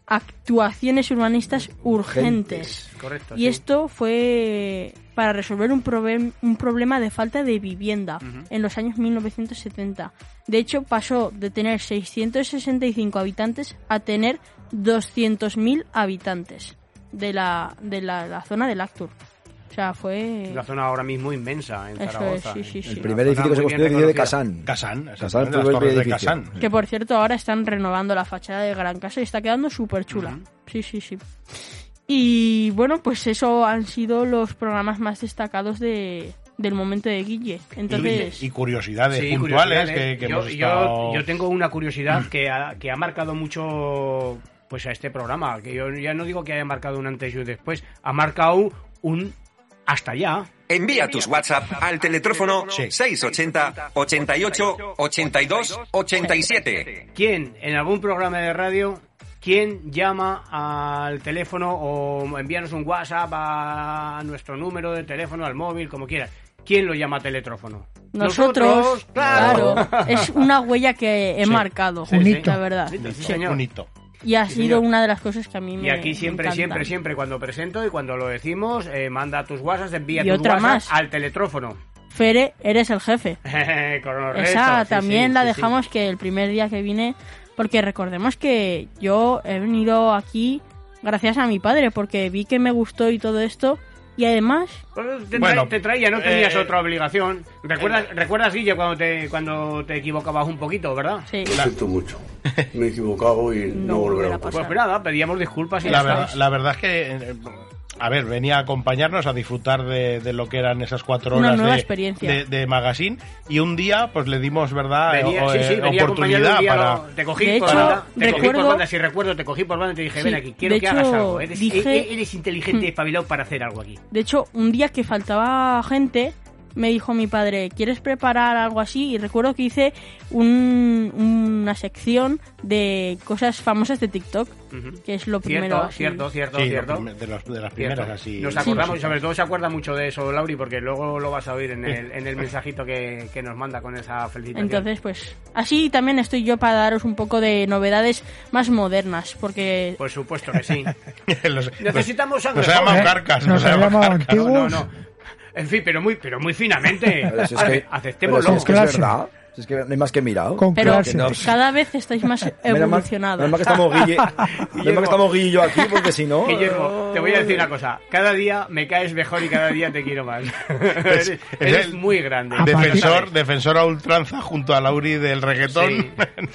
actuaciones urbanistas urgentes. Correcto. Y sí. esto fue para resolver un, problem- un problema de falta de vivienda en los años 1970. De hecho, pasó de tener 665 habitantes a tener 200.000 habitantes de la, de la, la zona del Actur. O sea, fue... Una zona ahora mismo inmensa en Eso Zaragoza. es, sí, sí, sí. El primer edificio que se construyó es el de Casán. Casán, Casán fue el edificio. Que por cierto ahora están renovando la fachada de Gran Casa y está quedando súper chula. Sí, sí, sí. Y bueno, pues eso han sido los programas más destacados de, del momento de Guille. Entonces, Y, y curiosidades Sí, puntuales curiosidades. que, que yo, hemos yo- estado... yo tengo una curiosidad que ha, que ha marcado mucho pues a este programa, que yo ya no digo que haya marcado un antes y un después, ha marcado un hasta allá. Envía tus WhatsApp al teletrófono 680 88 82 87. ¿Quién en algún programa de radio, quién llama al teléfono o envíanos un WhatsApp a nuestro número de teléfono, al móvil, como quieras? ¿Quién lo llama a teletrófono? nosotros, claro. claro, es una huella que he Sí. marcado, Sí, sí. la verdad. Sí, sí, Sí. señor. Un hito. Y ha Sí, sido señor. una de las cosas que a mí me Y aquí siempre, me siempre, siempre, cuando presento y cuando lo decimos, eh, manda tus WhatsApp, envía Y tus otra WhatsApp más. al teletrófono. Fere, eres el jefe. Esa también sí, la sí, sí. dejamos que el primer día que vine, porque recordemos que yo he venido aquí gracias a mi padre, porque vi que me gustó y todo esto, y además... Te, Bueno, te traía, no tenías eh, otra obligación. ¿Recuerdas, ¿recuerdas Guille, cuando te, cuando te equivocabas un poquito, verdad? Sí. Lo siento mucho. Me he equivocado y no, volverá a ocurrir. Pues nada, pedíamos disculpas y verdad, la verdad es que, eh, a ver, venía a acompañarnos a disfrutar de, de lo que eran esas cuatro Una horas nueva de, experiencia. de, de magazine y un día pues le dimos, ¿verdad?, Venía, o- sí, sí, eh, venía oportunidad para... lo- te cogí De por hecho, banda, te cogí por recuerdo- banda, si recuerdo, te cogí por banda y te dije, Sí, ven aquí, quiero que hagas algo. Eres, dije- eres inteligente y espabilado para hacer algo aquí. De hecho, un día que faltaba gente, me dijo mi padre, ¿quieres preparar algo así? Y recuerdo que hice un- una sección de cosas famosas de TikTok, que es lo primero. Cierto, así. cierto, cierto, Sí, cierto. de, los- de las primeras Cierto. así. Nos acordamos y sobre todo se acuerda mucho de eso, Lauri, porque luego lo vas a oír en el, en el mensajito que, que nos manda con esa felicitación. Entonces, pues así también estoy yo para daros un poco de novedades más modernas, porque Por supuesto que sí. Los- Necesitamos sangre. Nos carcas. Nos carcas. antiguos. No, no. En fin, pero muy, pero muy finamente. Pero si es que, Aceptémoslo. pero si es, que es verdad. Si es que no hay más que mirado. Con pero no. cada vez estáis más evolucionados. menos mal que estamos Guille, menos mal que estamos Guille y yo aquí, porque si no... Guillermo, te voy a decir una cosa. Cada día me caes mejor y cada día te quiero más. eres Es eres el muy grande. Defensor, defensor a ultranza junto a Lauri del reggaetón.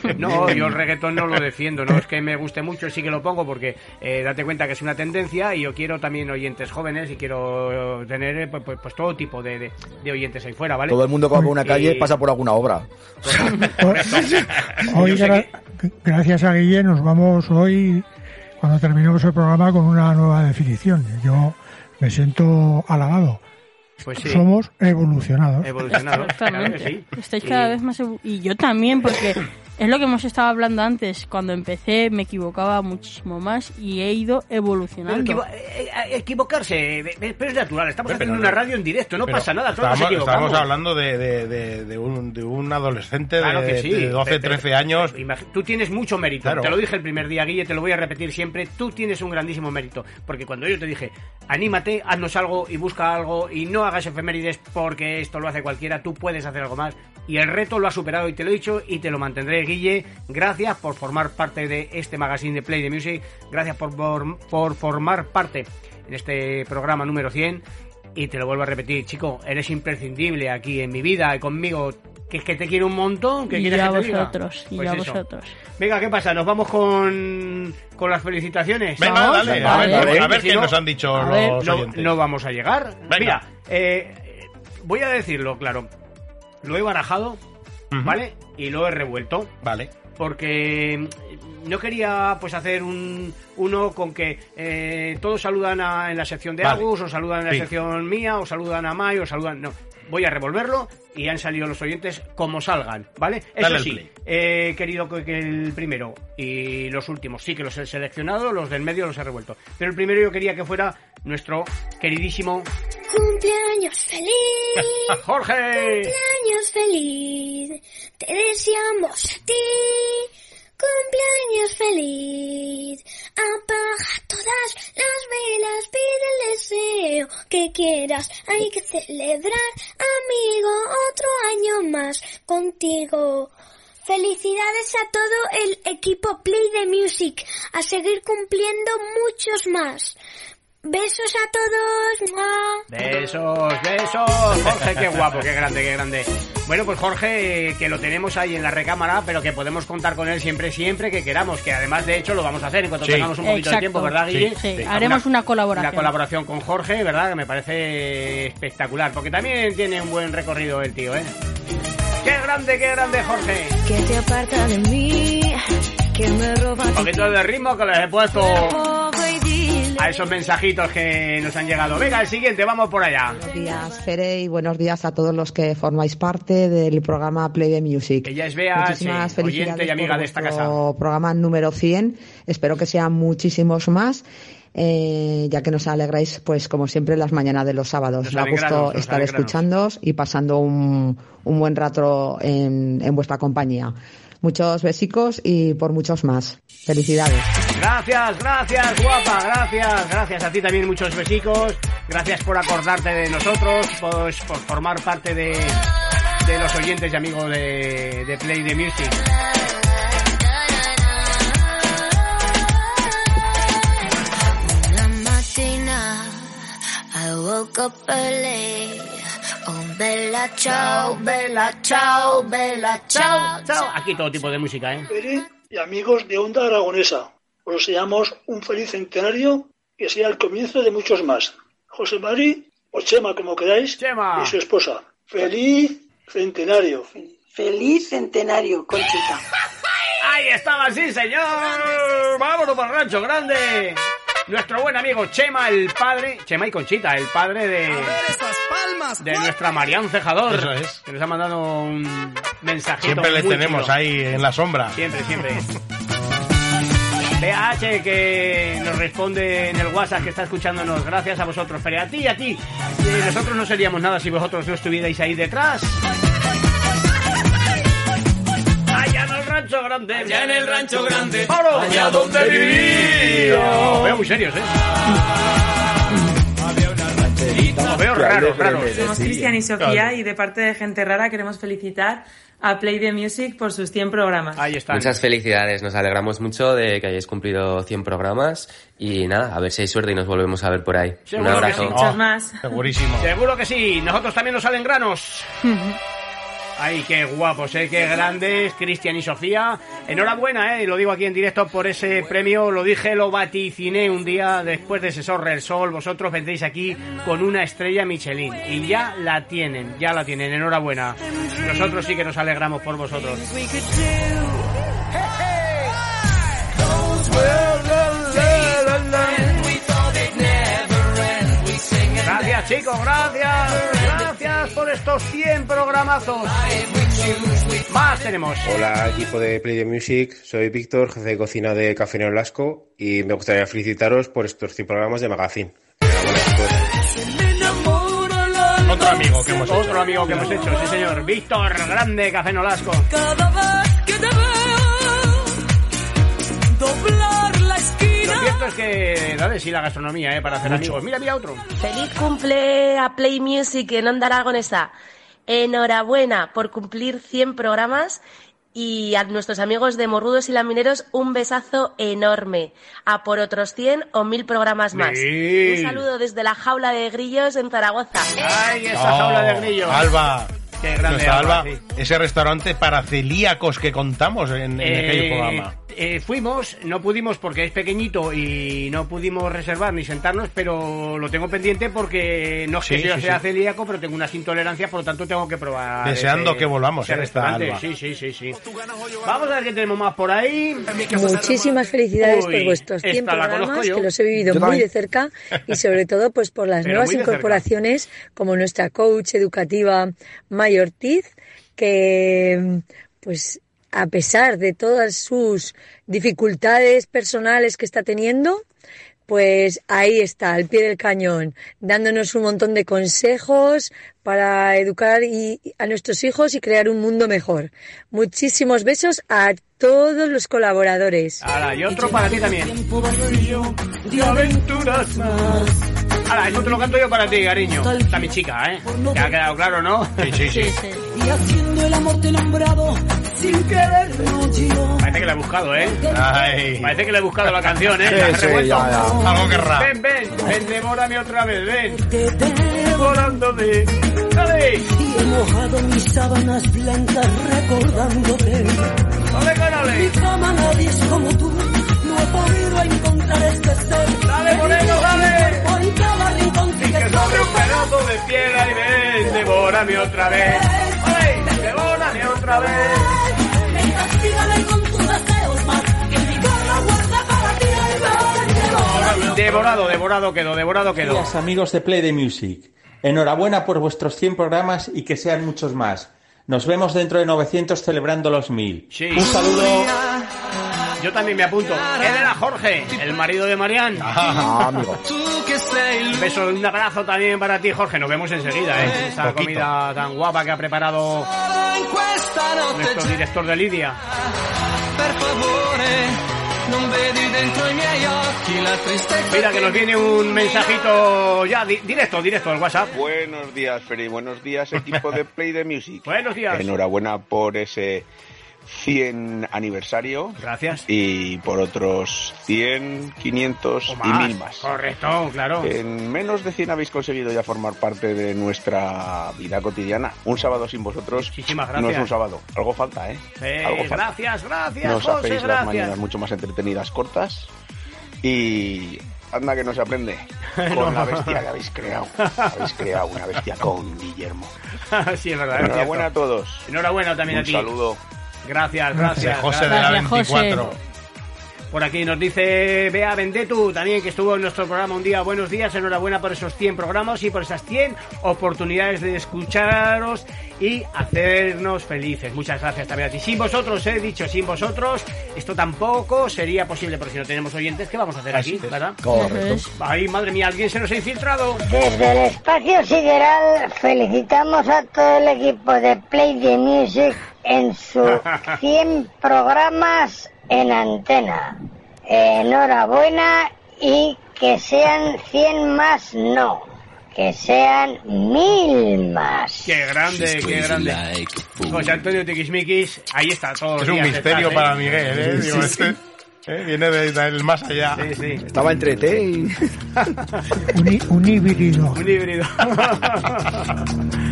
Sí. No, yo el reggaetón no lo defiendo, no es que me guste mucho, sí que lo pongo porque eh, date cuenta que es una tendencia y yo quiero también oyentes jóvenes y quiero tener eh, pues, pues- pues todo tipo de, de- de oyentes ahí fuera, ¿vale? Todo el mundo que va por una calle Y- pasa por alguna obra. Hoy, gra- gracias a Guille, nos vamos hoy, cuando terminemos el programa, con una nueva definición. Yo me siento halagado. Pues sí. Somos evolucionados. Evolucionado. claro que Exactamente. sí. Estáis Y- cada vez más... Y yo también, porque es lo que hemos estado hablando antes. Cuando empecé me equivocaba muchísimo más y he ido Pero evolucionando. equivo- eh, eh, equivocarse, eh, eh, pero es natural. Estamos Pero haciendo una radio en directo, no pasa nada, todos nos estábamos hablando de, de, de, de un, de un adolescente Claro de, sí. de 12, Pe- pe- 13 años. Tú tienes mucho mérito. Claro. Te lo dije el primer día, Guille, te lo voy a repetir siempre. Tú tienes un grandísimo mérito. Porque cuando yo te dije, anímate, haznos algo y busca algo y no hagas efemérides porque esto lo hace cualquiera, tú puedes hacer algo más. Y el reto lo has superado y te lo he dicho y te lo mantendré, Guille. Gracias por formar parte de este magazine de Play the Music. Gracias por, por, por formar parte en este programa número 100. Y te lo vuelvo a repetir, chico, eres imprescindible aquí en mi vida y conmigo que es que te quiero un montón, que Y quieres yo a que te diga? vosotros, y Pues a eso. vosotros. Venga, ¿qué pasa? ¿Nos vamos con, con las felicitaciones? Venga, Vamos, dale, a ver, vale. a ver Si qué no- nos han dicho ver, los no vamos a llegar. Venga. Mira, eh, voy a decirlo, claro. Lo he barajado, ¿vale? Y lo he revuelto. Vale. Porque no quería pues hacer un uno con que eh, todos saludan a- en la sección de Vale. Agus, o saludan en la Sí. sección mía, o saludan a Mai, o saludan... No, voy a revolverlo y han salido los oyentes como salgan, ¿vale? Dale Eso sí, he querido que que el primero y los últimos sí que los he seleccionado, los del medio los he revuelto. Pero el primero yo quería que fuera nuestro queridísimo Cumpleaños feliz. Jorge. Cumpleaños feliz. Te deseamos a ti. Cumpleaños feliz. Apaga todas las velas, pide el deseo que quieras. Hay que celebrar, amigo, otro año más contigo. Felicidades a todo el equipo Play the Music. A seguir cumpliendo muchos más. Besos a todos. ¡Mua! Besos, besos. Jorge, qué guapo, qué grande, qué grande. Bueno, pues Jorge, que lo tenemos ahí en la recámara, pero que podemos contar con él siempre, siempre que queramos. Que además, de hecho, lo vamos a hacer en cuanto Sí. tengamos un poquito Exacto. de tiempo, ¿verdad, Guille? Sí, sí. Haremos una colaboración. Una colaboración con Jorge, ¿verdad? Que me parece espectacular, porque también tiene un buen recorrido el tío, ¿eh? ¡Qué grande, qué grande, Jorge! Que te aparta de mí, que me roba Un poquito de ritmo que les he puesto a esos mensajitos que nos han llegado. Venga, el siguiente, vamos por allá. Buenos días, Fere, y buenos días a todos los que formáis parte del programa Play the Music. Ella es Bea Muchísimas oyente felicidades y amiga por de esta vuestro programa número 100. Espero que sean muchísimos más. eh, ya que nos alegráis, pues como siempre, las mañanas de los sábados. Me gusto estar escuchándoos y pasando un, un buen rato en, en vuestra compañía. Muchos besicos y por muchos más. Felicidades. Gracias, gracias, guapa, gracias, gracias a ti también muchos besicos, gracias por acordarte de nosotros, pues, por formar parte de, de los oyentes y amigos de, de Play the Music. Una mattina I woke up early. Bella ciao, bella ciao, bella ciao, Chao, aquí todo tipo de música, ¿eh? Pere y amigos de Onda Aragonesa. Os deseamos un feliz centenario que sea el comienzo de muchos más. José Mari o Chema, como queráis, y su esposa. Feliz centenario. Feliz centenario, Conchita. Ahí estaba, sí, señor. Vámonos por Rancho Grande. Nuestro buen amigo Chema, el padre, Chema y Conchita, el padre de, de nuestra Marian Cejador, Eso es. que nos ha mandado un mensajito. Siempre les muy tenemos chulo. ahí en la sombra. Siempre, siempre. PH que nos responde en el WhatsApp que está escuchándonos. Gracias a vosotros, pero a ti y a ti. Eh, nosotros no seríamos nada si vosotros no estuvierais ahí detrás. Allá en el rancho grande. Allá en el rancho grande. ¡Paro! Allá donde vivía. Veo muy serios, ¿eh? Os veo raros, raros. Somos Cristian y Sofía y de parte de Gente Rara queremos felicitar a Play the Music por sus 100 programas. Ahí está. Muchas felicidades, nos alegramos mucho de que hayáis cumplido 100 programas y nada, a ver si hay suerte y nos volvemos a ver por ahí. Seguro Un que abrazo. sí. Muchos más. Segurísimo. Seguro que sí. Nosotros también nos salen granos. Ay, qué guapos, ¿eh? qué grandes, Cristian y Sofía. Enhorabuena, ¿eh? lo digo aquí en directo por ese premio. Lo dije, lo vaticiné un día después de ese Sorre el Sol. Vosotros vendréis aquí con una estrella Michelin. Y ya la tienen, ya la tienen. Enhorabuena. Nosotros sí que nos alegramos por vosotros. Gracias, chicos, gracias. Gracias por estos 100 programazos. Más tenemos. Hola equipo de Play the Music, soy Víctor, jefe de cocina de Café Neolasco y me gustaría felicitaros por estos 100 programas de Magazine. Otro amigo que hemos hecho. Otro amigo que hemos hecho, sí señor. Víctor, grande Café Nolasco. Cada vez que te veo doblar. Cierto es que, dale, sí, la gastronomía, ¿eh? Para hacer Mucho. amigos. Mira, mira otro. Feliz cumple a Play Music en Onda Aragonesa. Enhorabuena por cumplir 100 programas y a nuestros amigos de Morrudos y Lamineros un besazo enorme. A por otros 100 o 1000 programas más. Mil. Un saludo desde la jaula de grillos en Zaragoza. ¡Ay, esa jaula de grillos! Alba. Qué grande Alba, Alba, sí. ese restaurante para celíacos que contamos en, en Eh, aquel programa. Eh, fuimos, no pudimos porque es pequeñito y no pudimos reservar ni sentarnos, pero lo tengo pendiente porque no sé Sí, si yo sí, sea sí. celíaco, pero tengo unas intolerancias, por lo tanto tengo que probar. Deseando ese- que volvamos, ese eh, esta. Alba. Sí, sí, sí, sí. Vamos a ver qué tenemos más por ahí. Muchísimas felicidades Uy, por vuestros 100 esta la conozco programas, yo. que los he vivido Yo muy también. de cerca y sobre todo pues por las Pero nuevas cerca. incorporaciones como nuestra coach educativa May Ortiz, que pues a pesar de todas sus dificultades personales que está teniendo, pues ahí está, al pie del cañón, dándonos un montón de consejos para educar y- a nuestros hijos y crear un mundo mejor. Muchísimos besos a todos los colaboradores. Ahora, y otro para ti también. De aventuras más. Ahora, eso te lo canto yo para ti, cariño. Está mi chica, ¿eh? Ya ha quedado claro, ¿no? Sí, sí, sí. Y haciendo el amor te nombrado sin quererlo yo. Parece que la he buscado, ¿eh? Ay. Parece que le he buscado la canción, ¿eh? Sí, La sí, ya, ya. Algo querrá. Ven, ven, ven, devórame otra vez, ven. Devorándome. ¡Dale! Y he mojado mis sábanas blancas recordándote. ¡Dale, Mi canale! cama nadie es como tú. He podido encontrar este ser. Dale, Moreno, dale. Por cada rincón Y que sobre un pedazo de piedra y ven, devórame otra vez. ¡Devórame otra vez! Me castígame con tus deseos más. Que mi cama guarda para ti el mal. Devorado, devorado quedó, devorado quedó. Días, amigos de Play the Music. Enhorabuena por vuestros 100 programas y que sean muchos más. Nos vemos dentro de 900 celebrando los 1000. Sí. Un saludo. Yo también me apunto. Él era Jorge, el marido de Marian. Ah, amigo. Un beso, un abrazo también para ti, Jorge. Nos vemos enseguida, ¿eh? Esa Poquito. comida tan guapa que ha preparado nuestro director de Lidia. Mira que nos viene un mensajito ya di- directo, directo al WhatsApp. Buenos días, Freddy. Buenos días, equipo de Play the Music. Buenos días. Enhorabuena por ese 100 aniversario. Gracias. Y por otros 100, 500 O y más. mil más. Correcto, claro. En menos de 100 habéis conseguido ya formar parte de nuestra vida cotidiana. Un sábado sin vosotros Muchísimas no es gracias. un sábado. Algo falta, ¿eh? Eh, Algo falta. gracias, gracias, Nos José, hacéis las gracias. mañanas mucho más entretenidas, cortas. Y anda que no se aprende con No. la bestia que habéis creado. Habéis creado una bestia con Guillermo. sí, es verdad. es Enhorabuena a todos. Enhorabuena también Un a ti. saludo. Gracias, gracias. José de la Gracias, 24. Por aquí nos dice Bea Vendetu, también que estuvo en nuestro programa un día. Buenos días, enhorabuena por esos 100 programas y por esas 100 oportunidades de escucharos y hacernos felices. Muchas gracias también a ti. Sin vosotros, he dicho, sin vosotros, esto tampoco sería posible, porque si no tenemos oyentes, ¿qué vamos a hacer aquí? ¿Verdad? Correcto. Ay, madre mía, alguien se nos ha infiltrado. Desde el espacio sideral felicitamos a todo el equipo de Play the Music en sus 100 programas en antena. Enhorabuena y que sean 100 más, no, que sean mil más. Qué grande, qué grande. José Antonio Tiquismiquis, ahí está, todos Es un misterio estás, ¿eh? para Miguel, ¿eh? Sí, Digo, sí, este, ¿eh? Viene de- del más allá. Sí, sí. Estaba entre té y... Un híbrido. Un híbrido.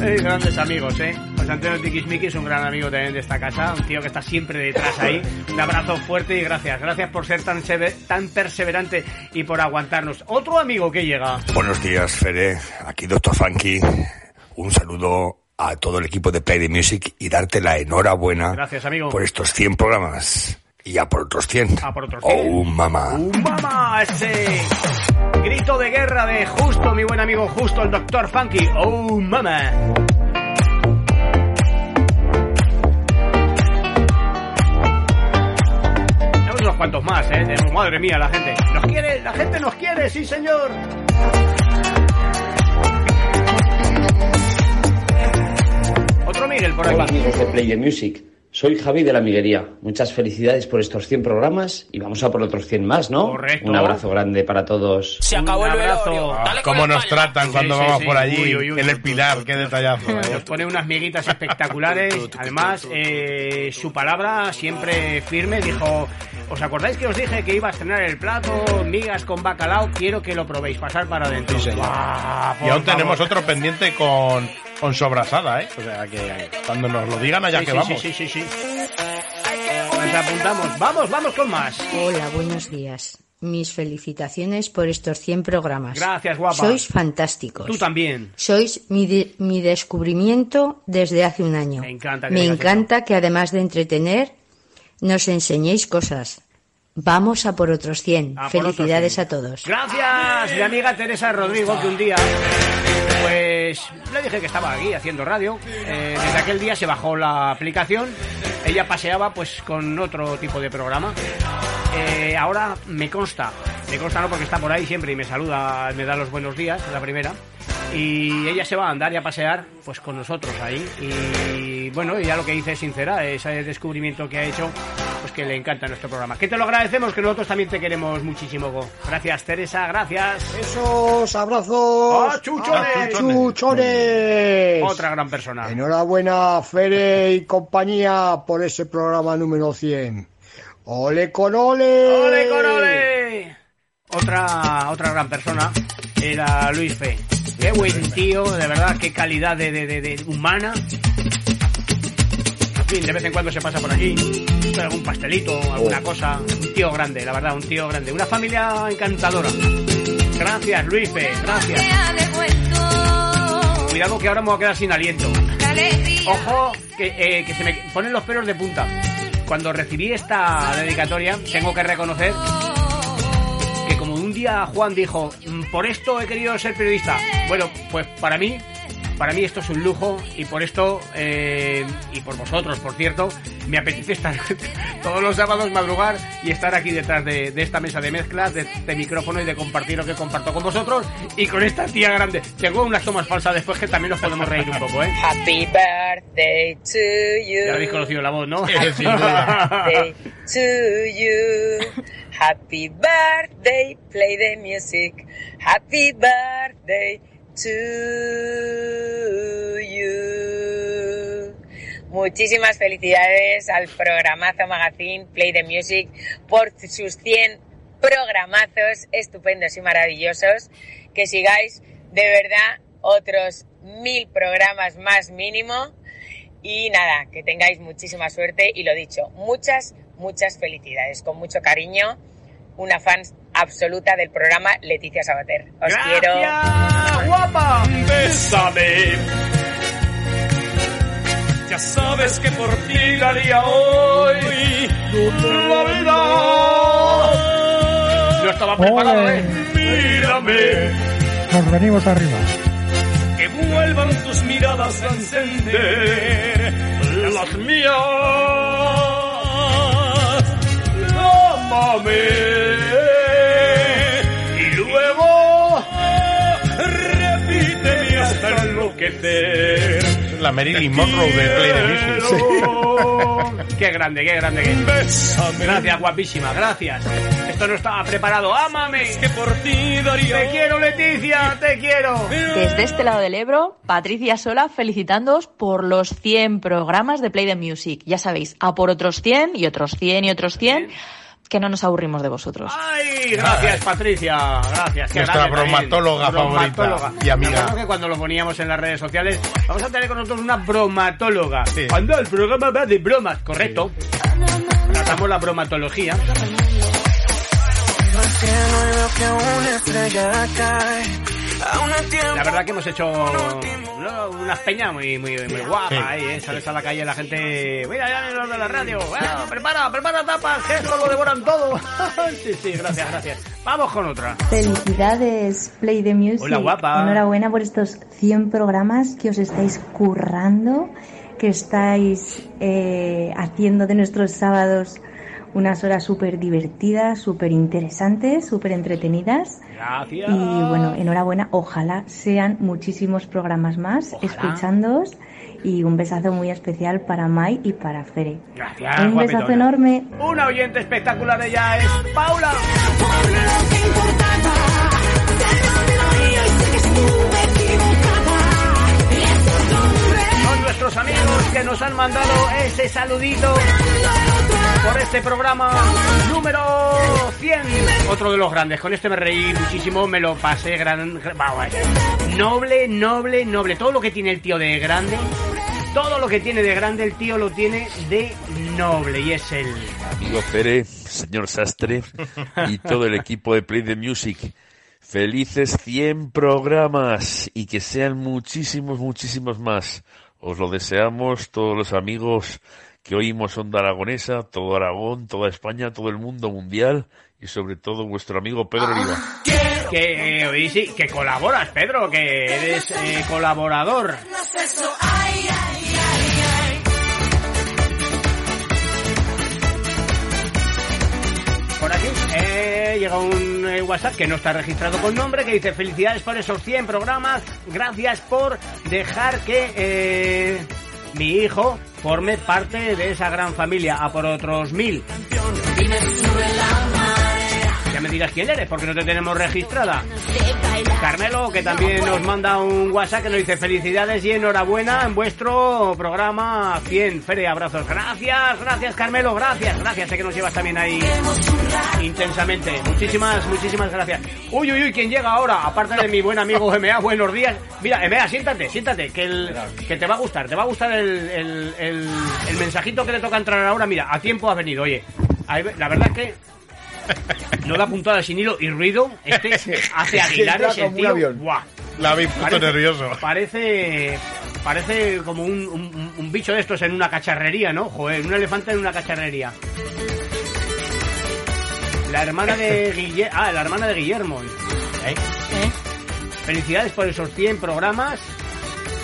Eh, grandes amigos, ¿eh? José Antonio Tiquismiquis, un gran amigo también de esta casa, un tío que está siempre detrás ahí. Un abrazo fuerte y gracias. Gracias por ser tan, tan perseverante y por aguantarnos. Otro amigo que llega. Buenos días, Fede. Aquí Doctor Funky. Un saludo a todo el equipo de Play the Music y darte la enhorabuena Gracias, amigo. por estos 100 programas. Y a por otros 100. A por otros 100. Oh, mamá. ¡Un mamá! Ese grito de guerra de Justo, mi buen amigo Justo, el Doctor Funky. ¡Oh, mamá! Tenemos unos cuantos más, ¿eh? Tenemos- Madre mía, la gente. Nos quiere, la gente nos quiere, sí, señor. Otro Miguel por Hola aquí. amigos de Play the Music, soy Javi de la Miguería. Muchas felicidades por estos 100 programas y vamos a por otros 100 más, ¿no? Correcto. Un abrazo grande para todos. Se acabó el abrazo. Cómo nos tratan cuando Sí, vamos sí. por allí. Uy, uy, uy. En el Pilar, qué detallazo. ¿eh? Nos pone unas miguitas espectaculares. Además, eh, su palabra siempre firme. Dijo, ¿os acordáis que os dije que iba a estrenar el plato, migas con bacalao? Quiero que lo probéis, pasar para adentro. Sí, señor. Guau, Y aún tenemos otro pendiente con, con sobrasada, ¿eh? O sea, que cuando nos lo digan allá Sí, que sí, vamos. Sí, sí, sí, sí. Nos apuntamos. Vamos, vamos con más. Hola, buenos días. Mis felicitaciones por estos 100 programas. Gracias, guapa. Sois fantásticos. Tú también. Sois mi, de- mi descubrimiento desde hace un año. Me encanta que Me encanta que además de entretener, nos enseñéis cosas. Vamos a por otros 100. A por otros Felicidades 100. a todos. Gracias, mi amiga Teresa Rodrigo, que un día, pues, le dije que estaba aquí haciendo radio. Eh, desde aquel día se bajó la aplicación. Ella paseaba, pues, con otro tipo de programa. Eh, ahora me consta, me consta no porque está por ahí siempre y me saluda, me da los buenos días, la primera. Y ella se va a andar y a pasear, pues, con nosotros ahí. Y bueno, ella lo que dice es sincera, ese descubrimiento que ha hecho, pues que le encanta nuestro programa. Que te lo agradecemos, que nosotros también te queremos muchísimo. Go. Gracias, Teresa, gracias. Esos abrazos. ¡Ah, chuchones! ¡Ah, chuchones! Otra gran persona. Enhorabuena, Fere y compañía, por ese programa número 100. ¡Ole con ole! ¡Ole con ole! Otra, otra gran persona era Luis Fe. Qué buen tío, de verdad, qué calidad de, de- de- de humana. En fin, de vez en cuando se pasa por aquí, algún pastelito, alguna cosa. Un tío grande, la verdad, un tío grande. Una familia encantadora. Gracias, Luis Fe, gracias. Cuidado que ahora me voy a quedar sin aliento. Ojo, que, eh, que se me ponen los pelos de punta. Cuando recibí esta dedicatoria, tengo que reconocer que como un día Juan dijo, "Mm, por esto he querido ser periodista. Bueno, pues para mí, para mí esto es un lujo y por esto, eh, y por vosotros, por cierto, me apetece estar todos los sábados madrugar y estar aquí detrás de, de esta mesa de mezclas, de este micrófono y de compartir lo que comparto con vosotros y con esta tía grande. Tengo unas tomas falsas después que también nos podemos reír un poco, ¿eh? Happy birthday to you. Ya habéis conocido la voz, ¿no? Happy birthday to you. Happy birthday, play the music. Happy birthday Muchísimas felicidades al programazo Magazine Play the Music por sus 100 programazos estupendos y maravillosos. Que sigáis de verdad otros mil programas más mínimo. Y nada, que tengáis muchísima suerte y lo dicho, muchas, muchas felicidades. Con mucho cariño, una fan absoluta del programa Leticia Sabater. Os quiero. guapa! Bésame. Ya sabes que por ti daría hoy la vida. Yo estaba preparado. ¿eh? Mírame, Nos venimos arriba. que vuelvan tus miradas a encender las mías. Ámame. Enloquecer. La Marilyn Monroe de Play the Music. Qué grande, qué grande. Qué... Gracias, guapísima, gracias. Esto no estaba preparado. ¡Ámame! que por ti daría Te quiero, Leticia, te quiero. Desde este lado del Ebro, Patricia Sola felicitándoos por los 100 programas de Play the Music. Ya sabéis, a por otros 100 y otros 100 y otros 100, que no nos aburrimos de vosotros. Ay, gracias, Patricia. Gracias. Nuestra bromatóloga favorita y amiga. Que cuando lo poníamos en las redes sociales, vamos a tener con nosotros una bromatóloga. Anda, el programa va de bromas, correcto. Tratamos la bromatología. La verdad que hemos hecho ¿no? unas peñas muy, muy, muy guapas ahí, ¿eh? Sales a la calle la gente... Mira, ya vienen los de la radio. Bueno, prepara, prepara tapas, que esto lo devoran todo. sí, sí, gracias, gracias. Vamos con otra. Felicidades, Play the Music. Hola, guapa. Enhorabuena por estos 100 programas que os estáis currando, que estáis eh, haciendo de nuestros sábados unas horas súper divertidas, súper interesantes, súper entretenidas. Gracias. Y bueno, enhorabuena. Ojalá sean muchísimos programas más escuchándoos. Y un besazo muy especial para Mai y para Fere. Gracias, Un besazo enorme. Una oyente espectacular ella es Paula. Son nuestros amigos que nos han mandado ese saludito por este programa número 100. Otro de los grandes. Con este me reí muchísimo, me lo pasé gran... Vamos, noble, noble, noble. Todo lo que tiene el tío de grande, todo lo que tiene de grande el tío lo tiene de noble. Y es el... Amigo Pere, señor Sastre y todo el equipo de Play the Music. Felices 100 programas y que sean muchísimos, muchísimos más. Os lo deseamos todos los amigos que oímos Onda Aragonesa, todo Aragón, toda España, todo el mundo mundial y sobre todo vuestro amigo Pedro Oliva. Que, eh, sí, que colaboras, Pedro, que eres eh, colaborador. Por aquí eh, llega un eh, WhatsApp que no está registrado con nombre que dice felicidades por esos 100 programas, gracias por dejar que eh, mi hijo forme parte de esa gran familia, a por otros mil. Ya me dirás quién eres, porque no te tenemos registrada. Carmelo, que también nos manda un WhatsApp que nos dice felicidades y enhorabuena en vuestro programa 100. Fere, abrazos. Gracias, gracias Carmelo, gracias, gracias. Sé que nos llevas también ahí intensamente. Muchísimas, muchísimas gracias. Uy, uy, uy, ¿quién llega ahora? Aparte de mi buen amigo MA, buenos días. Mira, MA, siéntate, siéntate, que, el, que te va a gustar, te va a gustar el, el, el, el mensajito que le toca entrar ahora. Mira, a tiempo has venido, oye. La verdad es que no da puntada sin hilo y ruido. Este hace aguilares el tío. avión. Buah. La habéis puesto nervioso. Parece, parece como un, un- un bicho de estos en una cacharrería, ¿no? Joder, un elefante en una cacharrería. La hermana de Guillermo. Ah, la hermana de Guillermo. ¿Eh? Felicidades por esos 100 programas.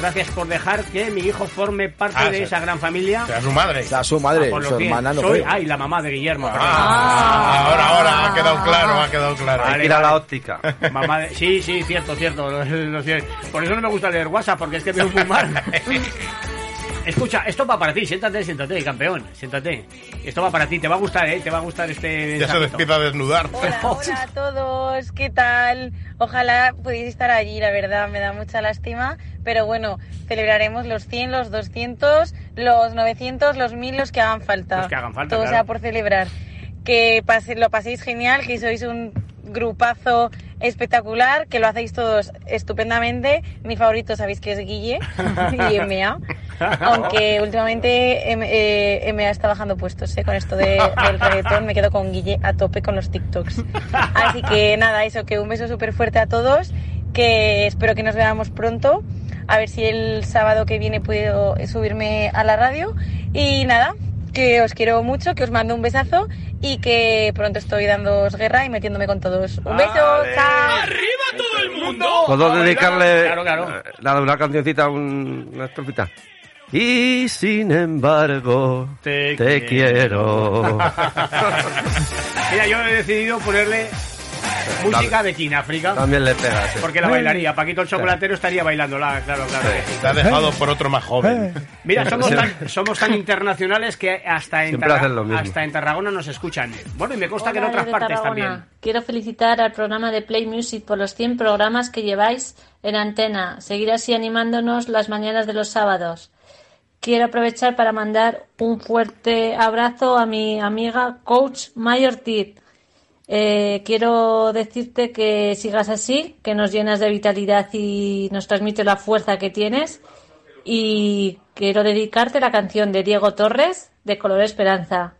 Gracias por dejar que mi hijo forme parte Ah, de esa gran familia. Sea su madre. sea su madre, Ah, su 100. hermana no Soy, ay, la mamá de Guillermo. Ah, ahora, ahora, ha quedado claro, ha quedado claro. Vale, Hay que ir a la óptica. Mamá de- Sí, sí, cierto, cierto. lo- lo cierto. Por eso no me gusta leer WhatsApp, porque es que veo muy mal. Escucha, esto va para ti, siéntate, siéntate, campeón, siéntate. Esto va para ti, te va a gustar, ¿eh? Te va a gustar este Ya se empieza a desnudar. Hola, hola a todos, ¿qué tal? Ojalá pudierais estar allí, la verdad, me da mucha lástima. Pero bueno, celebraremos los 100, los 200, los 900, los 1000, los que hagan falta. Los que hagan falta, Todo claro. sea por celebrar. Que pase, lo paséis genial, que sois un grupazo espectacular, que lo hacéis todos estupendamente. Mi favorito sabéis que es Guille y MA. Aunque últimamente M- eh, MA está bajando puestos ¿eh? con esto de- del reggaetón, me quedo con Guille a tope con los TikToks. Así que nada, eso, que un beso súper fuerte a todos, que espero que nos veamos pronto, a ver si el sábado que viene puedo subirme a la radio. Y nada, que os quiero mucho, que os mando un besazo y que pronto estoy dándoos guerra y metiéndome con todos. Un beso, chao. todo el mundo! ¿Puedo dedicarle Claro, claro. eh, nada, una cancioncita, un- una estrofita? Y sin embargo, Te te, quiero. Mira, yo he decidido ponerle música de King África. También le pegas. sí. Porque la bailaría. Paquito el chocolatero estaría bailándola, claro, claro. sí. Te ha dejado por otro más joven. Mira, somos tan, somos tan internacionales que hasta en, Tarra- hasta en Tarragona nos escuchan. Bueno, y me consta que en otras partes Tarragona. también. Quiero felicitar al programa de Play Music por los 100 programas que lleváis en antena. Seguir así animándonos las mañanas de los sábados. Quiero aprovechar para mandar un fuerte abrazo a mi amiga Coach May Ortiz. Eh, quiero decirte que sigas así, que nos llenas de vitalidad y nos transmite la fuerza que tienes. Y quiero dedicarte la canción de Diego Torres de Color Esperanza.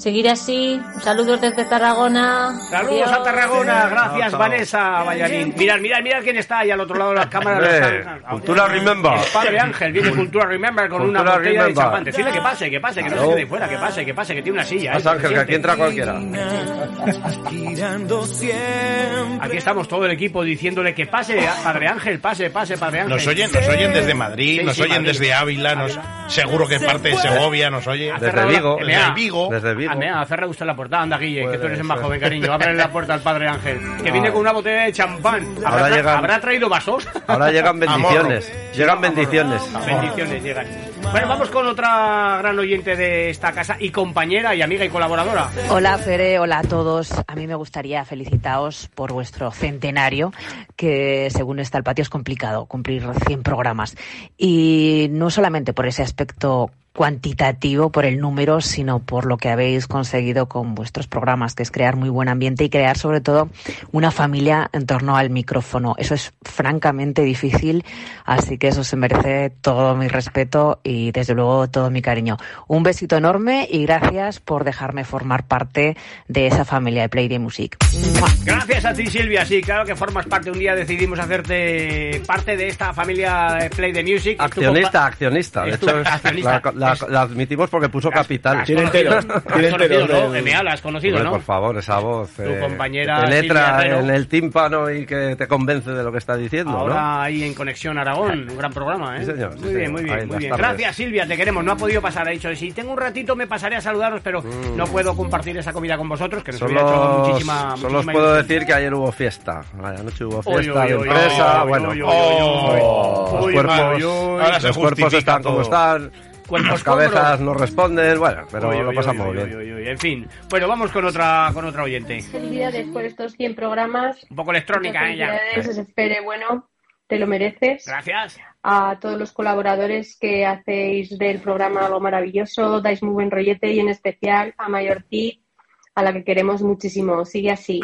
Seguir así. Saludos desde Tarragona. Saludos Adiós. a Tarragona, gracias chao. Vanessa Ballarín. Mirad, mirad, mirad quién está ahí al otro lado de las cámaras. Están- Cultura Remember. El padre Ángel viene Cultura Remember con una Cultura botella de Remember. champán. Decirle que pase, que pase, que no se quede fuera, que pase, que pase, que tiene una silla. Pasa, ¿eh? Ángel, que aquí entra cualquiera. Aquí estamos todo el equipo diciéndole que pase, Padre Ángel, pase, pase, Padre Ángel. Nos oyen, nos oyen desde Madrid, Sí, nos sí, oyen Madrid. desde Ávila, nos, seguro que parte de Segovia nos oye. Cerrado la- Desde. Vigo. Desde Vigo. Cerrado usted la puerta. Anda, Guille, que tú eres el más joven, cariño. Ábrele la puerta al Padre Ángel. Que viene con una botella de champán. ¿Habrá, Ahora tra- llegan- ¿habrá traído vasos? Ahora llegan bendiciones. Llegan bendiciones. Bendiciones llegan. Bueno, vamos con otra gran oyente de esta casa y compañera y amiga y colaboradora. Hola Fere, hola a todos. A mí me gustaría felicitaros por vuestro centenario, que según está el patio es complicado cumplir 100 programas. Y no solamente por ese aspecto cuantitativo por el número, sino por lo que habéis conseguido con vuestros programas, que es crear muy buen ambiente y crear sobre todo una familia en torno al micrófono. Eso es francamente difícil, así que eso se merece todo mi respeto y desde luego todo mi cariño. Un besito enorme y gracias por dejarme formar parte de esa familia de Play de Music. Gracias a ti, Silvia. Sí, claro que formas parte. Un día decidimos hacerte parte de esta familia de Play the Music. Accionista, accionista. De es tu- hecho, accionista. La, la- la admitimos porque puso capital. has conocido- has conocido, ¿no? MA, la has conocido, Hombre, ¿no? Por favor, esa voz. Tu eh, compañera te Silvia letra en el tímpano y que te convence de lo que está diciendo, Ahora ¿no? ahí en Conexión Aragón, un gran programa, ¿eh? Sí, señor, sí, muy bien, señor. muy bien, en muy bien. tardes. Gracias, Silvia, te queremos. No ha podido pasar, ha dicho, si tengo un ratito me pasaré a saludaros, pero no puedo compartir esa comida con vosotros, que nos hubiera hecho Solo, muchísima, solo os puedo ilusión. decir que ayer hubo fiesta. Anoche hubo Uy, fiesta de empresa. bueno, los cuerpos, los están como están. Cuerpos Las cabezas no responden. Bueno, pero Uy, lo uy, pasamos uy, bien. En fin, bueno, vamos con otra, con otra oyente. Felicidades por estos 100 programas. Un poco electrónica, Muchas ella. felicidades, espere, bueno, te lo mereces. Gracias. A todos los colaboradores que hacéis del programa algo maravilloso, dais muy buen rollete y en especial a Mayor T, a la que queremos muchísimo. Sigue así.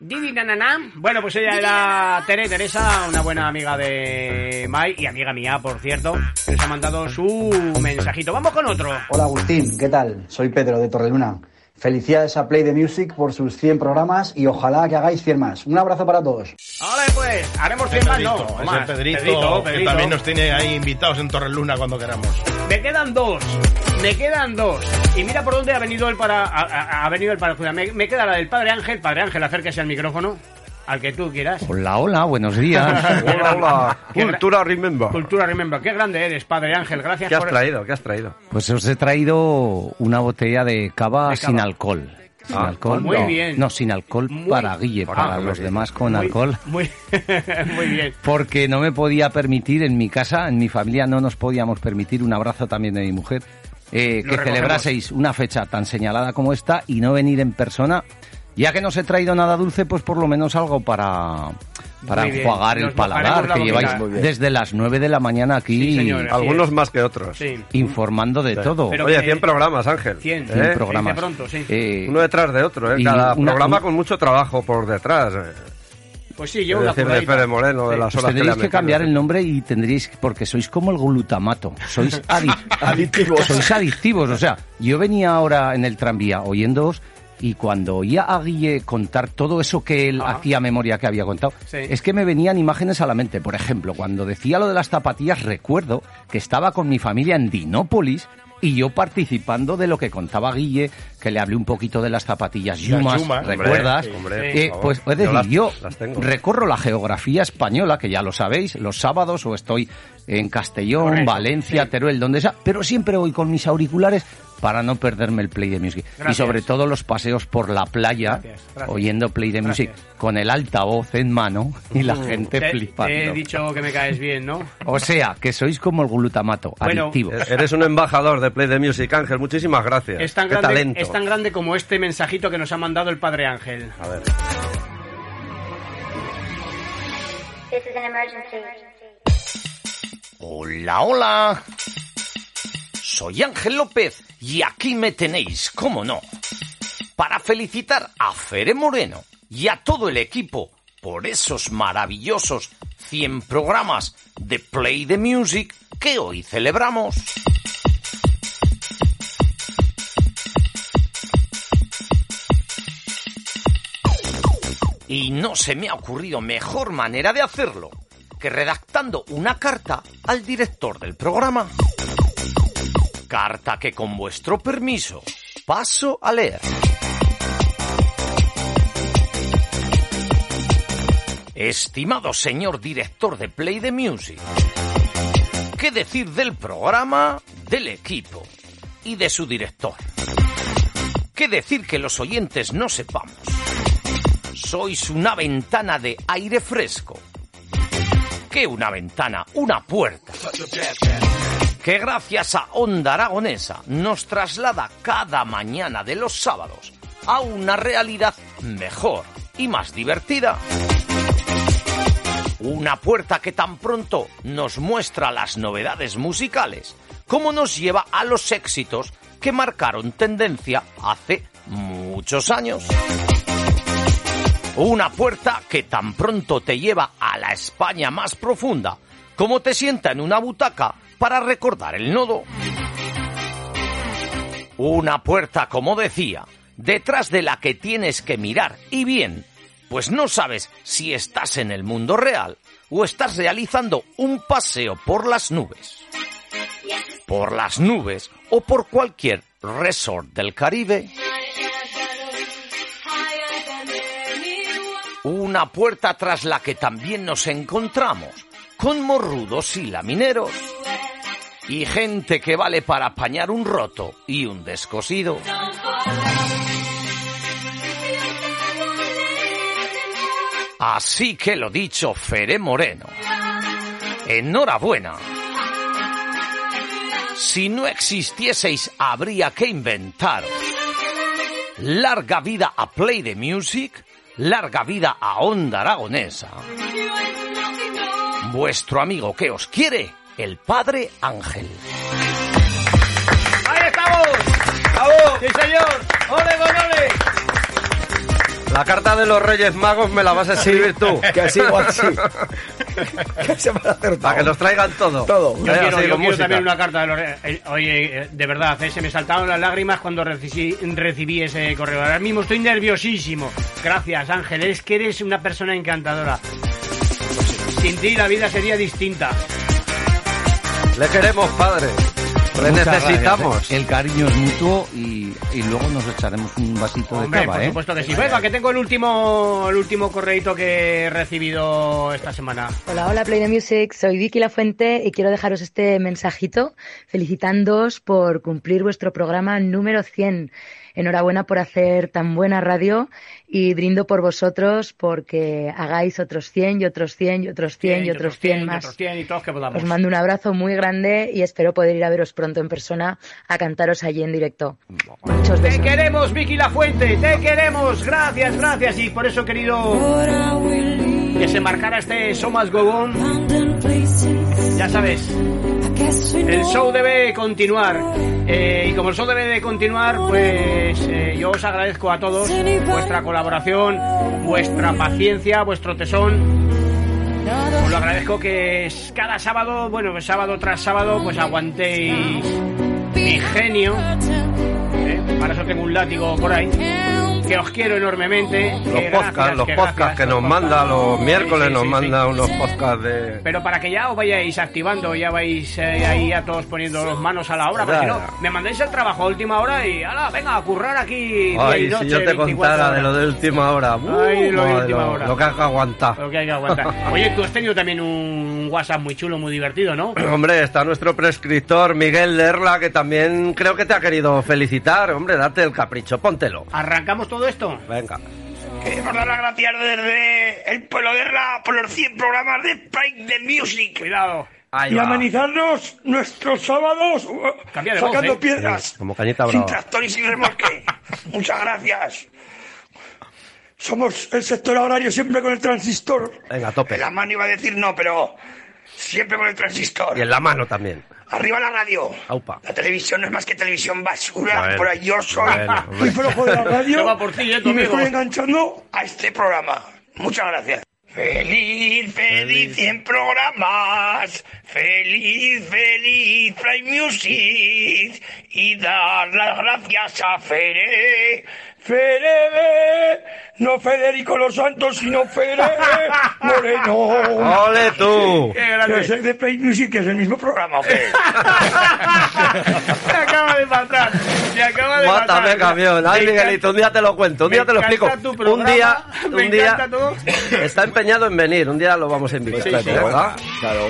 Didi nanana. Bueno, pues ella era Tere Teresa, una buena amiga de Mai y amiga mía, por cierto, que nos ha mandado su mensajito. Vamos con otro. Hola Agustín, ¿qué tal? Soy Pedro de Torreluna. Felicidades a Play the Music por sus 100 programas y ojalá que hagáis 100 más. Un abrazo para todos. Ahora pues, haremos 100 más, no. Más. Pedrito, Pedrito, que Pedrito. también nos tiene ahí invitados en Torreluna cuando queramos. Me quedan dos. Me quedan dos. Y mira por dónde ha venido el para. Ha venido el para. Me, me queda la del Padre Ángel. Padre Ángel, acérquese al micrófono. Al que tú quieras. Hola, hola, buenos días. Hola, hola. Cultura Remember. Cultura Remember. Qué grande eres, Padre Ángel. Gracias ¿Qué has por. traído? ¿Qué has traído? Pues os he traído una botella de cava, De cava. sin alcohol. Sin Ah, alcohol. muy no, bien. No, sin alcohol para Guille, para Ah, los muy demás con Muy- alcohol. Muy, muy bien. Porque no me podía permitir en mi casa, en mi familia, no nos podíamos permitir un abrazo también de mi mujer. eh, que recogemos. celebraseis una fecha tan señalada como esta y no venir en persona. Ya que no os he traído nada dulce, pues por lo menos algo para, para bien. enjuagar el paladar, la que lleváis desde las 9 de la mañana aquí Sí, señor, así Algunos más que otros. Sí. informando de todo. Pero Oye, que- 100 programas, Ángel. 100, 100 ¿Eh? programas. de pronto, sí. Eh, Uno detrás de otro, ¿eh? Cada una- programa con mucho trabajo por detrás. eh. Pues sí, yo una decir, de. Fede Moreno, de las Pues horas que le tendréis que cambiar el nombre y tendréis, porque sois como el glutamato, sois adi- Adictivos. sois adictivos. O sea, yo venía ahora en el tranvía oyéndoos y cuando oía a Guille contar todo eso que él hacía memoria que había contado, Sí. es que me venían imágenes a la mente. Por ejemplo, cuando decía lo de las zapatillas, recuerdo que estaba con mi familia en Dinópolis y yo participando de lo que contaba Guille, que le hablé un poquito de las zapatillas Las Yumas, Yumas. ¿recuerdas? Hombre, hombre, Eh, pues es decir, Yo las- yo las tengo. recorro la geografía española, que ya lo sabéis, los sábados o estoy en Castellón, Correcto, Valencia, sí. Teruel, donde sea, pero siempre voy con mis auriculares para no perderme el Play de Music. Y sobre todo los paseos por la playa, Gracias, gracias. oyendo Play de Music, Gracias. con el altavoz en mano y la gente Te, flipando. te he dicho que me caes bien, ¿no? O sea, que sois como el glutamato, Bueno, adictivos. Eh, Eres un embajador de Play the Music, Ángel. Muchísimas gracias. Es tan, Qué grande, talento. es tan grande como este mensajito que nos ha mandado el Padre Ángel. A ver. Hola, hola. Soy Ángel López y aquí me tenéis, cómo no, para felicitar a Fere Moreno y a todo el equipo por esos maravillosos 100 programas de Play the Music que hoy celebramos. Y no se me ha ocurrido mejor manera de hacerlo que redactando una carta al director del programa. Carta que con vuestro permiso paso a leer. Estimado señor director de Play the Music, ¿qué decir del programa, del equipo y de su director? ¿Qué decir que los oyentes no sepamos? Sois una ventana de aire fresco. ¿Qué una ventana? Una puerta. que gracias a Onda Aragonesa nos traslada cada mañana de los sábados a una realidad mejor y más divertida. Una puerta que tan pronto nos muestra las novedades musicales como nos lleva a los éxitos que marcaron tendencia hace muchos años. Una puerta que tan pronto te lleva a la España más profunda como te sienta en una butaca para recordar el nodo. Una puerta, como decía, detrás de la que tienes que mirar y bien, pues no sabes si estás en el mundo real o estás realizando un paseo por las nubes. Por las nubes o por cualquier resort del Caribe. Una puerta tras la que también nos encontramos con morrudos y lamineros. Y gente que vale para apañar un roto y un descosido. Así que lo dicho, Fere Moreno. Enhorabuena. Si no existieseis, habría que inventaros. Larga vida a Play the Music, larga vida a Onda Aragonesa. Vuestro amigo que os quiere, el Padre Ángel. ¡Ahí estamos! ¡Bravo! ¡Sí, señor! ¡Ole, con ole! La carta de los Reyes Magos me la vas a escribir tú. Que así o así. Que se van a hacer Para que nos traigan todo. Todo. Yo quiero, yo quiero también una carta de los... eh, Oye, eh, de verdad, eh, se me saltaron las lágrimas cuando recibí, recibí ese correo. Ahora mismo estoy nerviosísimo. Gracias, Ángel. Es que eres una persona encantadora. Sin ti la vida sería distinta. Le queremos, padre. Necesitamos. gracias, ¿eh? El cariño es mutuo y, y luego nos echaremos un vasito de Hombre, cava, por ¿eh? supuesto que sí. Venga, que tengo el último, el último correito que he recibido esta semana. Hola, hola Play the Music, soy Vicky La Fuente y quiero dejaros este mensajito felicitándoos por cumplir vuestro programa número 100. Enhorabuena por hacer tan buena radio y brindo por vosotros porque hagáis otros 100 y otros 100 y otros 100 y otros 100 y más. otros 100 y todos que podamos. Os mando un abrazo muy grande y espero poder ir a veros pronto en persona a cantaros allí en directo. Muchos Te besos. queremos, Vicky La Fuente, te queremos. Gracias, gracias. Y por eso querido que se marcara este Show Must Go On. Ya sabes, el show debe continuar. Eh, y como el show debe de continuar, pues eh, yo os agradezco a todos vuestra colaboración, vuestra paciencia, vuestro tesón. Os lo agradezco que cada sábado, bueno, pues sábado tras sábado, pues aguantéis mi genio. ¿eh? Para eso tengo un látigo por ahí. Que os quiero enormemente. Los podcasts, gracias, los que podcasts gracias, que nos los manda los miércoles, Sí, sí, nos sí, manda unos podcasts de... Pero para que ya os vayáis activando, ya vais eh, ahí a todos poniendo las manos a la obra, porque si no, me mandáis el trabajo a última hora y ala, venga, a currar aquí. Ay, noche, si yo te 24 contara de lo de última hora. uh, Ay, lo de madre, última lo- hora. Lo que hay que aguantar. Lo que hay que aguantar. Oye, tú has tenido también un WhatsApp muy chulo, muy divertido, ¿no? Hombre, está nuestro prescriptor Miguel Lerla, que también creo que te ha querido felicitar. Hombre, date el capricho, póntelo. ¿Arrancamos todo esto? Venga. Queremos dar las gracias desde el pueblo de Erla por los 100 programas de Pride the Music. Cuidado. Ahí y va. amenizarnos nuestros sábados uh, Cambia de voz, sacando ¿eh? piedras. Como cañita Sin brava. tractor y sin remolque. Muchas gracias. Somos el sector agrario siempre con el transistor. Venga, tope. En la mano iba a decir no, pero siempre con el transistor. Y en la mano también. Arriba la radio. Aupa. La televisión no es más que televisión basura. Bueno, por ahí yo soy bueno, muy flojo de la radio. Va por ti, eh, y me estoy enganchando a este programa. Muchas gracias. Feliz, feliz 100 programas. Feliz, feliz Prime Music. Y dar las gracias a Fere. Fere, no Federico Los Santos, sino Fere Moreno. ¡Ole tú! Que es el de Play Music, que es el mismo programa, ¿o qué? Se acaba de matar. Se acaba de Mátame, matar. camión. Ay, Me Miguelito, un día te lo cuento, un me día te lo explico. Un día, me un día encanta todo. está empeñado en venir, un día lo vamos a invitar. Sí, sí. ¿verdad? Claro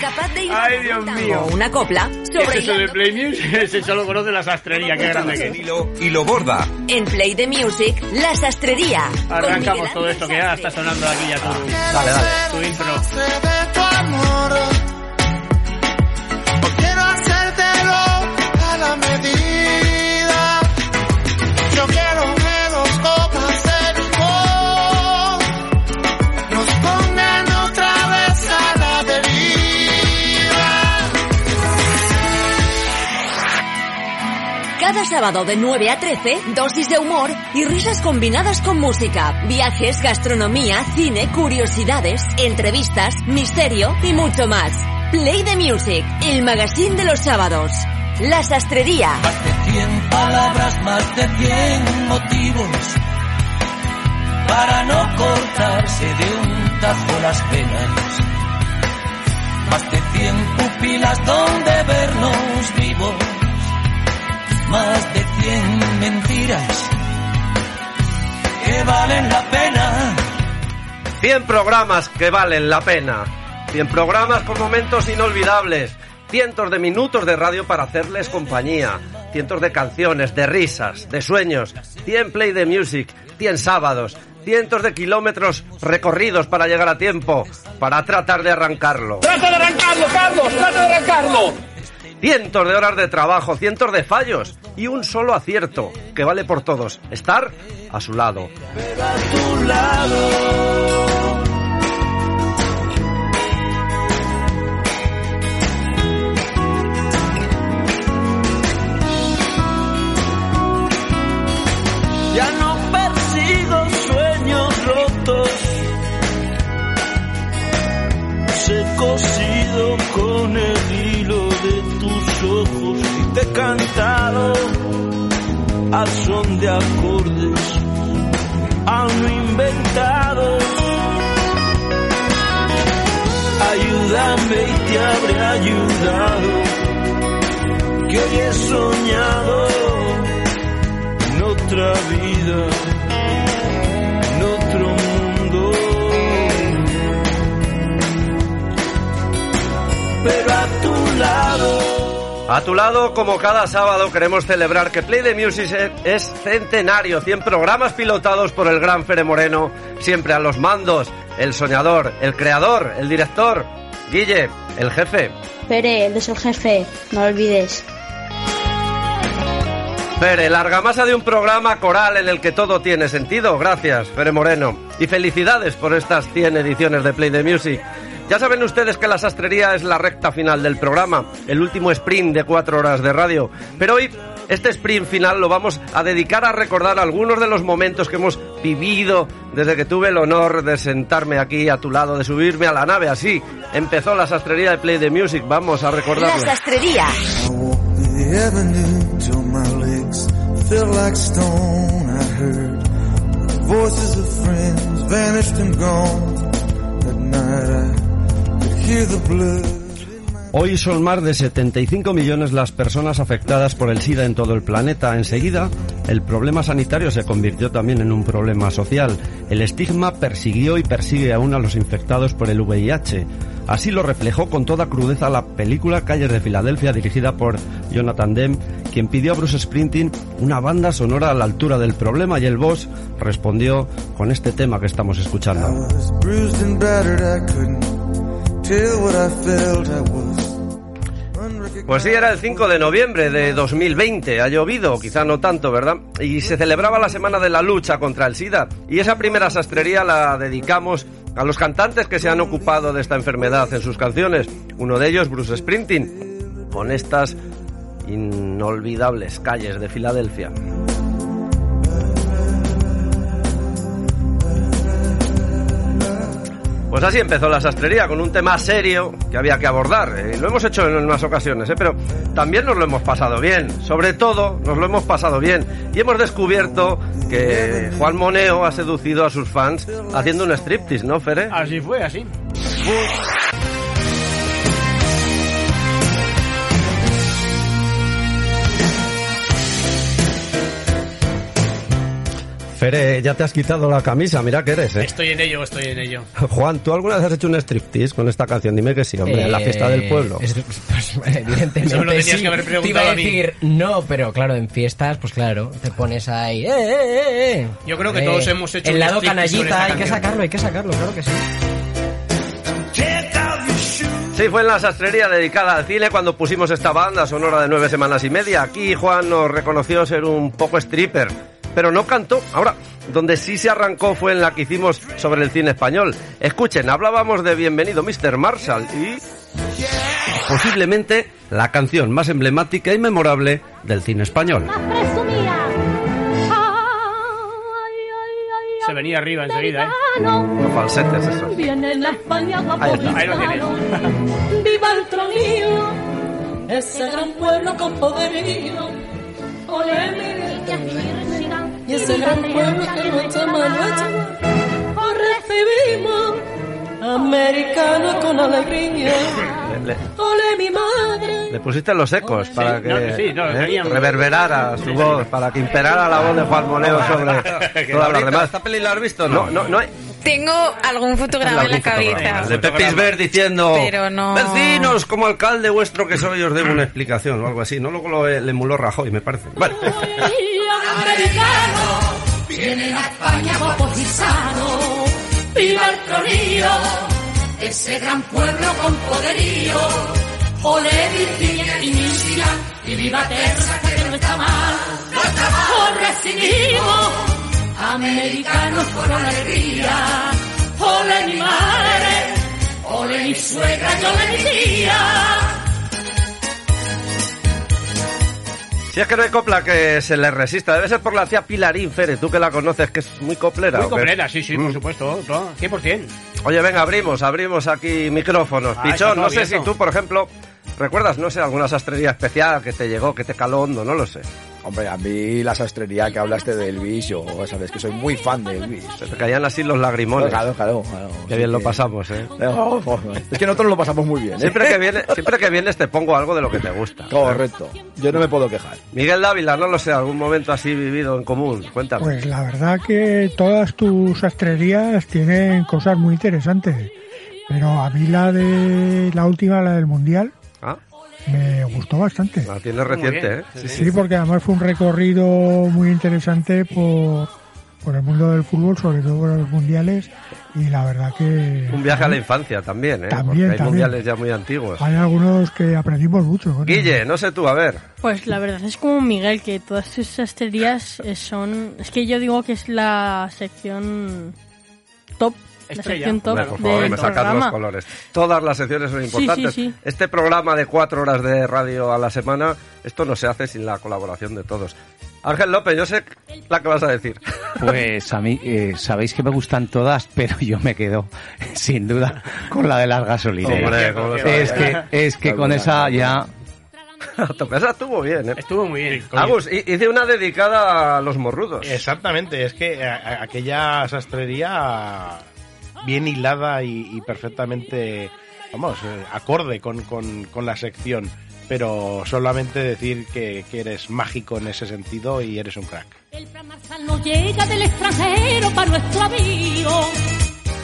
capaz de ir Ay, Dios mío. una copla sobre ¿Es eso de Play Music? Ese solo conoce la sastrería, qué grande que es. Y lo, y lo borda. En Play the Music, la sastrería. Arrancamos todo esto que ya está sonando aquí ya todo. Dale, dale. Tu intro. Pues quiero hacértelo a la medida. Cada sábado de 9 a 13, dosis de humor y risas combinadas con música, viajes, gastronomía, cine, curiosidades, entrevistas, misterio y mucho más. Play the Music, el magazine de los sábados. La sastrería. Más de 100 palabras, más de 100 motivos para no cortarse de un tajo las penas. Más de 100 pupilas donde vernos vivos. Más de 100 mentiras que valen la pena. 100 programas que valen la pena. 100 programas con momentos inolvidables. Cientos de minutos de radio para hacerles compañía. Cientos de canciones, de risas, de sueños. 100 play de music. 100 sábados. Cientos de kilómetros recorridos para llegar a tiempo. Para tratar de arrancarlo. ¡Trata de arrancarlo, Carlos! ¡Trata de arrancarlo! Cientos de horas de trabajo, cientos de fallos y un solo acierto que vale por todos. Estar a su lado. Ya no persigo sueños rotos. He cosido con el te he cantado al son de acordes aún no inventados. Ayúdame y te habré ayudado, que hoy he soñado en otra vida, en otro mundo. Pero a tu lado. A tu lado, como cada sábado, queremos celebrar que Play the Music es centenario, 100 programas pilotados por el gran Fere Moreno, siempre a los mandos, el soñador, el creador, el director, Guille, el jefe. Pere, eres el jefe, no lo olvides. Fere, la argamasa de un programa coral en el que todo tiene sentido. Gracias, Fere Moreno. Y felicidades por estas 100 ediciones de Play the Music. Ya saben ustedes que la sastrería es la recta final del programa, el último sprint de cuatro horas de radio. Pero hoy, este sprint final lo vamos a dedicar a recordar algunos de los momentos que hemos vivido desde que tuve el honor de sentarme aquí a tu lado, de subirme a la nave. Así empezó la sastrería de Play the Music. Vamos a recordarlo. La sastrería. voices of friends vanished and gone. Night I Hoy son más de 75 millones las personas afectadas por el SIDA en todo el planeta. Enseguida, el problema sanitario se convirtió también en un problema social. El estigma persiguió y persigue aún a los infectados por el VIH. Así lo reflejó con toda crudeza la película Calles de Filadelfia dirigida por Jonathan Demme, quien pidió a Bruce Springsteen una banda sonora a la altura del problema y el boss respondió con este tema que estamos escuchando. Pues sí, era el 5 de noviembre de 2020. Ha llovido, quizá no tanto, ¿verdad? Y se celebraba la semana de la lucha contra el SIDA. Y esa primera sastrería la dedicamos a los cantantes que se han ocupado de esta enfermedad en sus canciones. Uno de ellos, Bruce Springsteen, con estas inolvidables calles de Filadelfia. Pues así empezó la sastrería, con un tema serio que había que abordar. Eh, lo hemos hecho en unas ocasiones, eh, pero también nos lo hemos pasado bien. Sobre todo, nos lo hemos pasado bien. Y hemos descubierto que Juan Moneo ha seducido a sus fans haciendo un striptease, ¿no, Fere? Así fue, así. Fere, ya te has quitado la camisa, mira que eres, ¿eh? Estoy en ello, estoy en ello. Juan, ¿tú alguna vez has hecho un striptease con esta canción? Dime que sí, hombre, en la fiesta del pueblo. Eh, es- pues, evidentemente Eso me lo tenías sí. que haber Te iba preguntado a a mí. decir no, pero claro, en fiestas, pues claro, te pones ahí. ¡Eh, eh, eh, eh! Yo creo que todos hemos hecho El un lado canallita, hay que sacarlo, hay que sacarlo, claro que sí. Sí, fue en la sastrería dedicada al cine cuando pusimos esta banda sonora de nueve semanas y media. Aquí Juan nos reconoció ser un poco stripper, pero no cantó. Ahora, donde sí se arrancó fue en la que hicimos sobre el cine español. Escuchen, hablábamos de Bienvenido Mr. Marshall y posiblemente la canción más emblemática y memorable del cine español. Se venía arriba enseguida, ¿eh? Los falsetes, eso. Viene la España Ahí está. Ahí lo tienes. Viva el tronío, ese gran pueblo con poderío. Ole, mi y ese gran pueblo que nos llama nuestro. Os recibimos, americanos con alegría. Le, le- Ole, mi madre. le pusiste los ecos para que no, sí, no, eh, reverberara su voz, para que imperara la voz de Juan Moneo sobre todas las demás. ¿Esta peli la has visto? No, no, no hay. Tengo algún fotograma en la cabeza. De Pepis Ver diciendo Pero no- Vecinos, como alcalde vuestro que soy, os debo una explicación o algo así. No luego lo le emuló Rajoy, me parece. Bueno, Americano, vienen a España sanos. Viva el tronío, ese gran pueblo con poderío. Ole, Virginia y Michigan, y viva Texas, que no está mal. No está mal. Os recibimos, americanos con alegría. Ole, mi madre, ole, mi suegra, y ole, mi. Si es que no hay copla que se le resista, debe ser por la tía Pilarín Fere, tú que la conoces, que es muy coplera. Muy coplera, sí, sí, por supuesto. todo, 100%. Oye, venga, abrimos, abrimos aquí micrófonos. Ah, Pichón, no sé abierto. si tú, por ejemplo, recuerdas, no sé, alguna sastrería especial que te llegó, que te caló hondo, no lo sé. Hombre, a mí la sastrería que hablaste de Elvis, yo sabes que soy muy fan de Elvis. Se te caían así los lagrimones. Claro, claro, claro. Qué bien lo pasamos, ¿eh? Es que nosotros lo pasamos muy bien. ¿eh? Siempre que, viene, siempre que vienes te pongo algo de lo que te gusta. Correcto. Yo no me puedo quejar. Miguel Dávila, no lo sé, algún momento así vivido en común. Cuéntame. Pues la verdad que todas tus sastrerías tienen cosas muy interesantes. Pero a mí la de la última, la del Mundial, Ah. me gustó bastante. La tienes reciente, ¿eh? Sí, porque además fue un recorrido muy interesante por, por el mundo del fútbol, sobre todo por los mundiales. Y la verdad que Un viaje a la infancia también, ¿eh? También, Porque hay también. mundiales ya muy antiguos. hay algunos que aprendimos mucho. Guille, no sé tú, a ver. Pues la verdad es como Miguel, que todas sus sastrerías eh, son... Es que yo digo que es la sección top. La Estrella. Hombre, por favor, me sacas programa. los colores. Todas las secciones son Sí, importantes. sí, sí. Este programa de cuatro horas de radio a la semana, esto no se hace sin la colaboración de todos. Ángel López, yo sé la que vas a decir. Pues a mí, eh, sabéis que me gustan todas, pero yo me quedo, sin duda, con la de las gasolineras. Hombre, es que, es que con esa ya... Esa estuvo bien, ¿eh? Estuvo muy bien. Agus, hi- hice una dedicada a los morrudos. Exactamente, es que a- a- aquella sastrería bien hilada y, perfectamente, vamos, eh, acorde con, con- con la sección. Pero solamente decir que, que eres mágico en ese sentido y eres un crack. No llega del extranjero para nuestro amigo.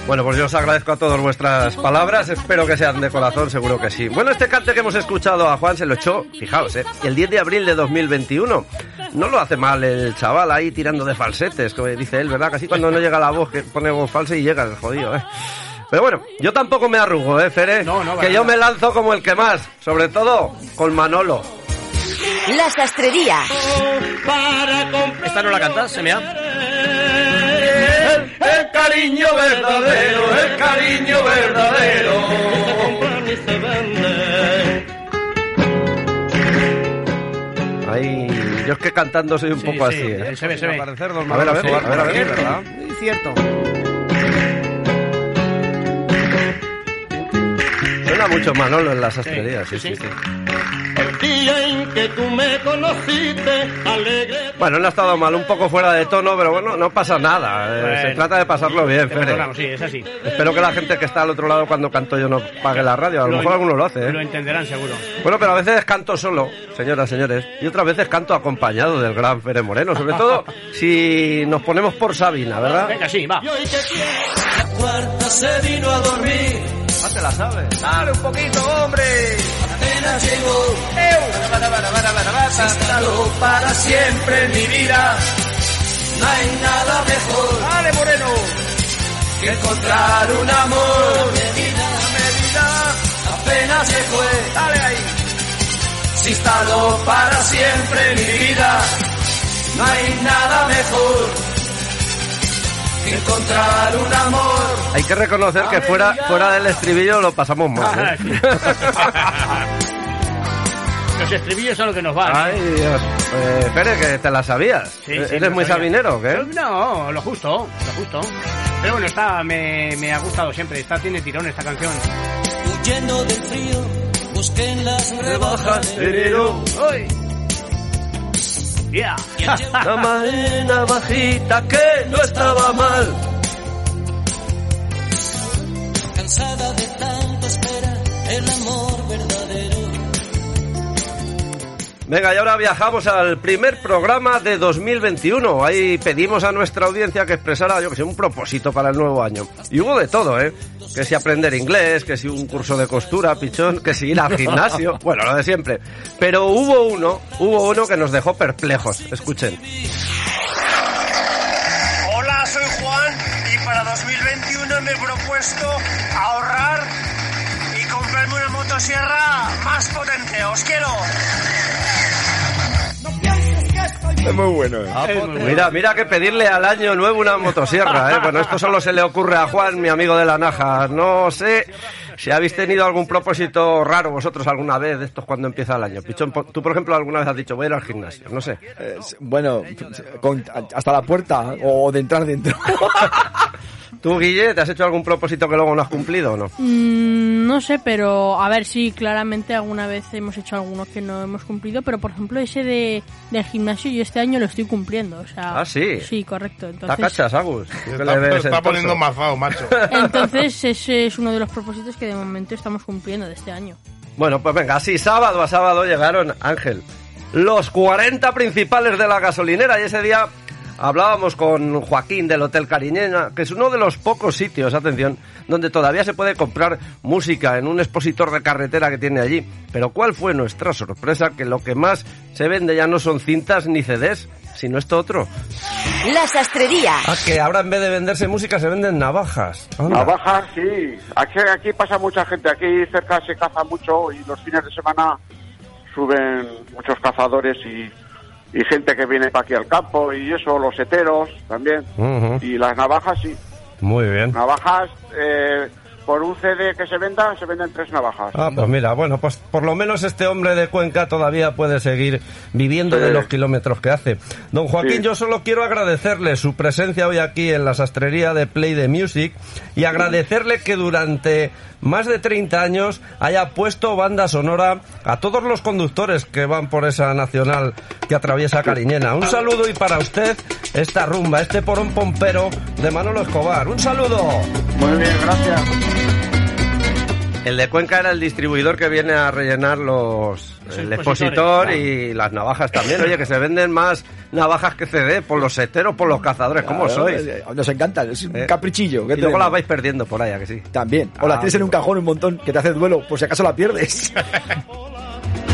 Bueno, pues yo os agradezco a todos vuestras palabras, espero que sean de corazón, seguro que sí. Bueno, este cante que hemos escuchado a Juan se lo echó, fijaos, ¿eh? el 10 de abril de 2021. No lo hace mal el chaval ahí tirando de falsetes, como dice él, ¿verdad? Casi cuando no llega la voz, que pone voz falsa y llega el jodido, ¿eh? Pero bueno, yo tampoco me arrugo, ¿eh, Fere? no, que para yo me lanzo como el que más, sobre todo con Manolo. La sastrería. ¿Esta no la cantas, se me ha? El cariño verdadero, el cariño verdadero. Ahí, yo es que cantando soy un Sí, poco sí, así, ¿eh? se ve, se ve. Aparecer dos A ver, a Manolos ver, jugar, a ver, a ver, cierto, ¿verdad? Muy cierto. Suena mucho Manolo en las sastrerías, sí, sí, sí. El día en que tú me conociste, alegre. Bueno, no ha estado mal, un poco fuera de tono, pero bueno, no pasa nada. eh, Bueno. se trata de pasarlo bien, Fere. sí, es así. Espero que la gente que está al otro lado cuando canto yo no pague la radio. A lo, mejor alguno lo hace, Lo ¿eh? entenderán seguro. Bueno, pero a veces canto solo, señoras, señores, y otras veces canto acompañado del gran Fere Moreno, sobre todo si nos ponemos por Sabina, ¿verdad? Venga, sí, va. La cuarta se vino a dormir. Ah, te la sabes. Dale un poquito, hombre. Apenas llegó. Instaló para siempre en mi vida. No hay nada mejor. Dale, Moreno. Que encontrar un amor. Medida, medida. Apenas se fue. Dale ahí. Se instaló para siempre en mi vida. No hay nada mejor encontrar un amor. Hay que reconocer que fuera, fuera del estribillo lo pasamos mal. ¿eh? Los estribillos son lo que nos van. Ay, ¿eh? Dios. Eh, que te la sabías. Sí, sí, ¿Eres muy sabía. sabinero qué? No, lo justo, lo justo. Pero bueno, está, me, me ha gustado siempre. Está, tiene tirón esta canción. Huyendo del frío, busqué en las rebajas de enero. ¡Uy! Yeah. La marina bajita que no estaba mal. Cansada de tanto esperar el amor verdadero. Venga, y ahora viajamos al primer programa de 2021. Ahí pedimos a nuestra audiencia que expresara, yo que sé, un propósito para el nuevo año. Y hubo de todo, ¿eh? Que si aprender inglés, que si un curso de costura, pichón, que si ir al gimnasio. Bueno, lo de siempre. Pero hubo uno, hubo uno que nos dejó perplejos. Escuchen. Hola, soy Juan y para 2021 me he propuesto ahorrar motosierra más potente. ¡Os quiero! Es muy bueno. eh. Ah, Mira, mira que pedirle al año nuevo una motosierra, ¿eh? Bueno, esto solo se le ocurre a Juan, mi amigo de la Naja. No sé si habéis tenido algún propósito raro vosotros alguna vez de estos cuando empieza el año. Pichón, tú por ejemplo alguna vez has dicho voy a ir al gimnasio, no sé. Eh, bueno, con- hasta la puerta o de entrar dentro. ¿Tú, Guille, te has hecho algún propósito que luego no has cumplido o no? Mm, no sé, pero a ver, sí, claramente alguna vez hemos hecho algunos que no hemos cumplido, pero por ejemplo ese de, del gimnasio yo este año lo estoy cumpliendo, o sea... Ah, ¿sí? Sí, correcto. ¿Te Entonces, cachas, Agus? ¿Qué Está, está poniendo mazado, macho. entonces ese es uno de los propósitos que de momento estamos cumpliendo de este año. Bueno, pues venga, así sábado a sábado llegaron, Ángel, los 40 principales de la gasolinera y ese día hablábamos con Joaquín del Hotel Cariñena, que es uno de los pocos sitios, atención, donde todavía se puede comprar música en un expositor de carretera que tiene allí. Pero ¿cuál fue nuestra sorpresa? Que lo que más se vende ya no son cintas ni CDs, sino esto otro. La sastrería. Ah, que ahora en vez de venderse música se venden navajas. Anda. Navajas, sí. Aquí, aquí pasa mucha gente. Aquí cerca se caza mucho y los fines de semana suben muchos cazadores y, y gente que viene para aquí al campo y eso, los heteros también. Y las navajas, sí. Muy bien. Navajas, eh, por un CD que se venda, se venden tres navajas. Ah, pues mira, bueno, pues por lo menos este hombre de Cuenca todavía puede seguir viviendo Sí. de los kilómetros que hace. Don Joaquín, Sí. yo solo quiero agradecerle su presencia hoy aquí en la sastrería de Play the Music y agradecerle que durante más de 30 años haya puesto banda sonora a todos los conductores que van por esa nacional que atraviesa Cariñena. Un saludo y para usted esta rumba, este porón pompero de Manolo Escobar. Un saludo. Muy bien, gracias. El de Cuenca era el distribuidor que viene a rellenar los el expositor claro. y las navajas también. Oye, que se venden más navajas que CD por los seteros, por los cazadores. ¿Cómo Claro, sois? eh, Nos encanta, es un Eh, caprichillo. ¿qué Y luego las vais perdiendo por ahí, ¿a que sí? También. O la Ah, tienes en un cajón un montón que te hace duelo, por si acaso la pierdes.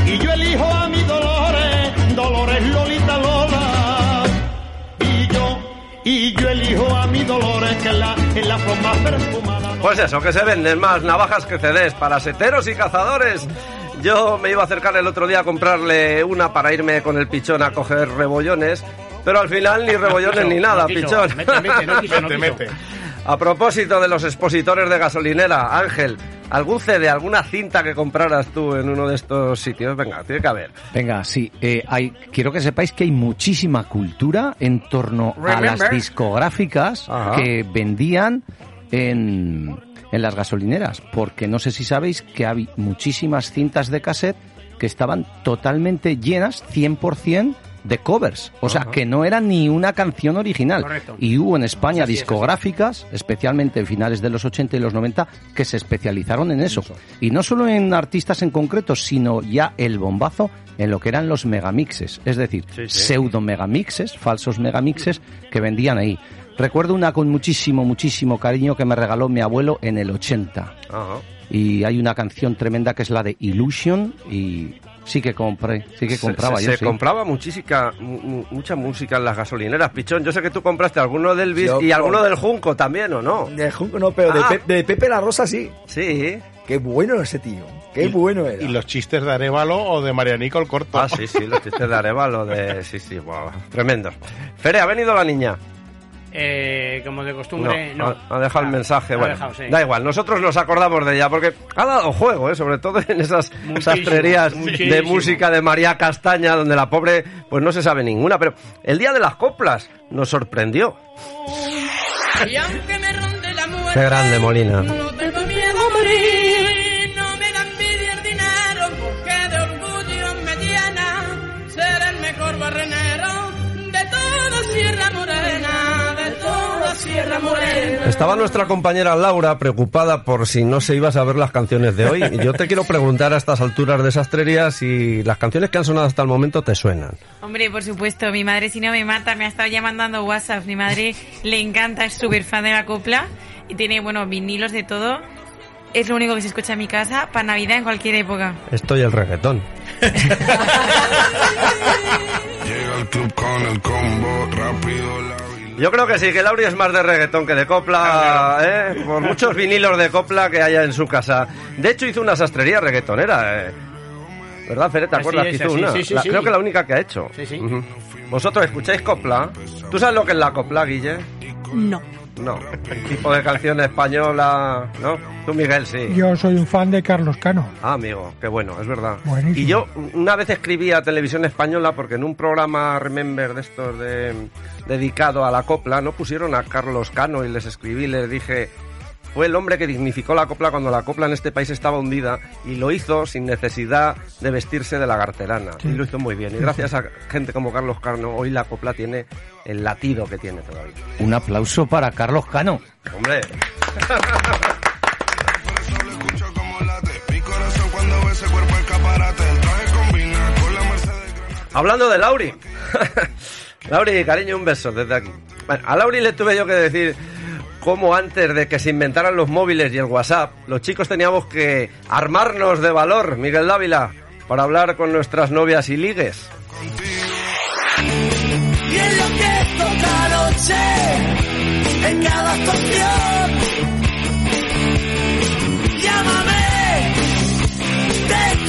Y yo elijo a mi Dolores, Dolores Lolita Lola. Y yo, y yo elijo a mi Dolores, que es la, es la flor más perfumada. Pues eso, que se venden más navajas que CDs para seteros y cazadores. Yo me iba a acercar el otro día a comprarle una para irme con el pichón a coger rebollones, pero al final ni rebollones ni nada, pichón. A propósito de los expositores de gasolinera, Ángel, ¿algún CD, alguna cinta que compraras tú en uno de estos sitios? Venga, tiene que haber. Venga, sí, eh, hay, quiero que sepáis que hay muchísima cultura en torno a las Remember. discográficas Ajá. que vendían en, en las gasolineras, porque no sé si sabéis que hay muchísimas cintas de cassette que estaban totalmente llenas, 100% de covers, o sea, que no era ni una canción original. Correcto. Y hubo en España discográficas, especialmente en finales de los 80 y los 90, que se especializaron en eso. Y no solo en artistas en concreto, sino ya el bombazo en lo que eran los megamixes, es decir, pseudo megamixes, falsos megamixes que vendían ahí. Recuerdo una con muchísimo, muchísimo cariño que me regaló mi abuelo en el 80. Ajá. Y hay una canción tremenda que es la de Illusion y sí que compré, sí que Se- compraba se, yo, se sí. compraba muchísica, mu- mu- mucha música en las gasolineras, pichón. Yo sé que tú compraste alguno del Bis Yo y alguno del Junco también, ¿o no? De Junco no, pero de, Ah. Pe- de Pepe la Rosa sí. Sí. Qué bueno ese tío. Qué bueno era. ¿Y los chistes de Arevalo o de Marianico el corto? Ah, sí, sí, los chistes de Arevalo, de... Sí, sí, guau, tremendo. Fere, ¿ha venido la niña? Eh, como de costumbre, no. Ha, ha dejado el mensaje. Bueno, dejado, sí. da igual, nosotros nos acordamos de ella porque ha dado juego, ¿eh? sobre todo en esas sastrerías de música de María Castaña, donde la pobre pues no se sabe ninguna. Pero el día de las coplas nos sorprendió. Y aunque me ronde la muerte, Qué grande, Molina. no tengo miedo a morir. Sierra Morena. Estaba nuestra compañera Laura preocupada por si no se iba a saber las canciones de hoy. Y yo te quiero preguntar a estas alturas de sastrería si las canciones que han sonado hasta el momento te suenan. Hombre, por supuesto, mi madre si no me mata, me ha estado ya mandando WhatsApp. Mi madre le encanta, es súper fan de la copla y tiene, bueno, vinilos de todo. Es lo único que se escucha en mi casa para Navidad en cualquier época. Esto y el reggaetón. Llega al club con el combo, rápido la Yo creo que sí, que Lauri es más de reggaetón que de copla, ¿eh? por muchos vinilos de copla que haya en su casa. De hecho, hizo una sastrería reggaetonera, ¿eh? ¿verdad, Fere? ¿Te acuerdas es, que hizo así, una? sí, sí, La- sí. Creo que la única que ha hecho. Sí, sí. Ujú. ¿Vosotros escucháis copla? ¿Tú sabes lo que es la copla, Guille? No. No. El tipo de canción española, ¿no? Tú, Miguel, sí. Yo soy un fan de Carlos Cano. Ah, amigo, qué bueno, es verdad. Buenísimo. Y yo una vez escribí a Televisión Española porque en un programa Remember de estos de, dedicado a la copla, no pusieron a Carlos Cano y les escribí, les dije, fue el hombre que dignificó la copla cuando la copla en este país estaba hundida y lo hizo sin necesidad de vestirse de lagarterana. Sí. Y lo hizo muy bien. Y gracias a gente como Carlos Cano, hoy la copla tiene el latido que tiene todavía. Un aplauso para Carlos Cano. Hombre. La. Hablando de Lauri. Lauri, cariño, un beso desde aquí. Bueno, a Lauri le tuve yo que decir cómo antes de que se inventaran los móviles y el WhatsApp, los chicos teníamos que armarnos de valor, Miguel Dávila, para hablar con nuestras novias y ligues. Y en lo que toca noche, en cada llámame,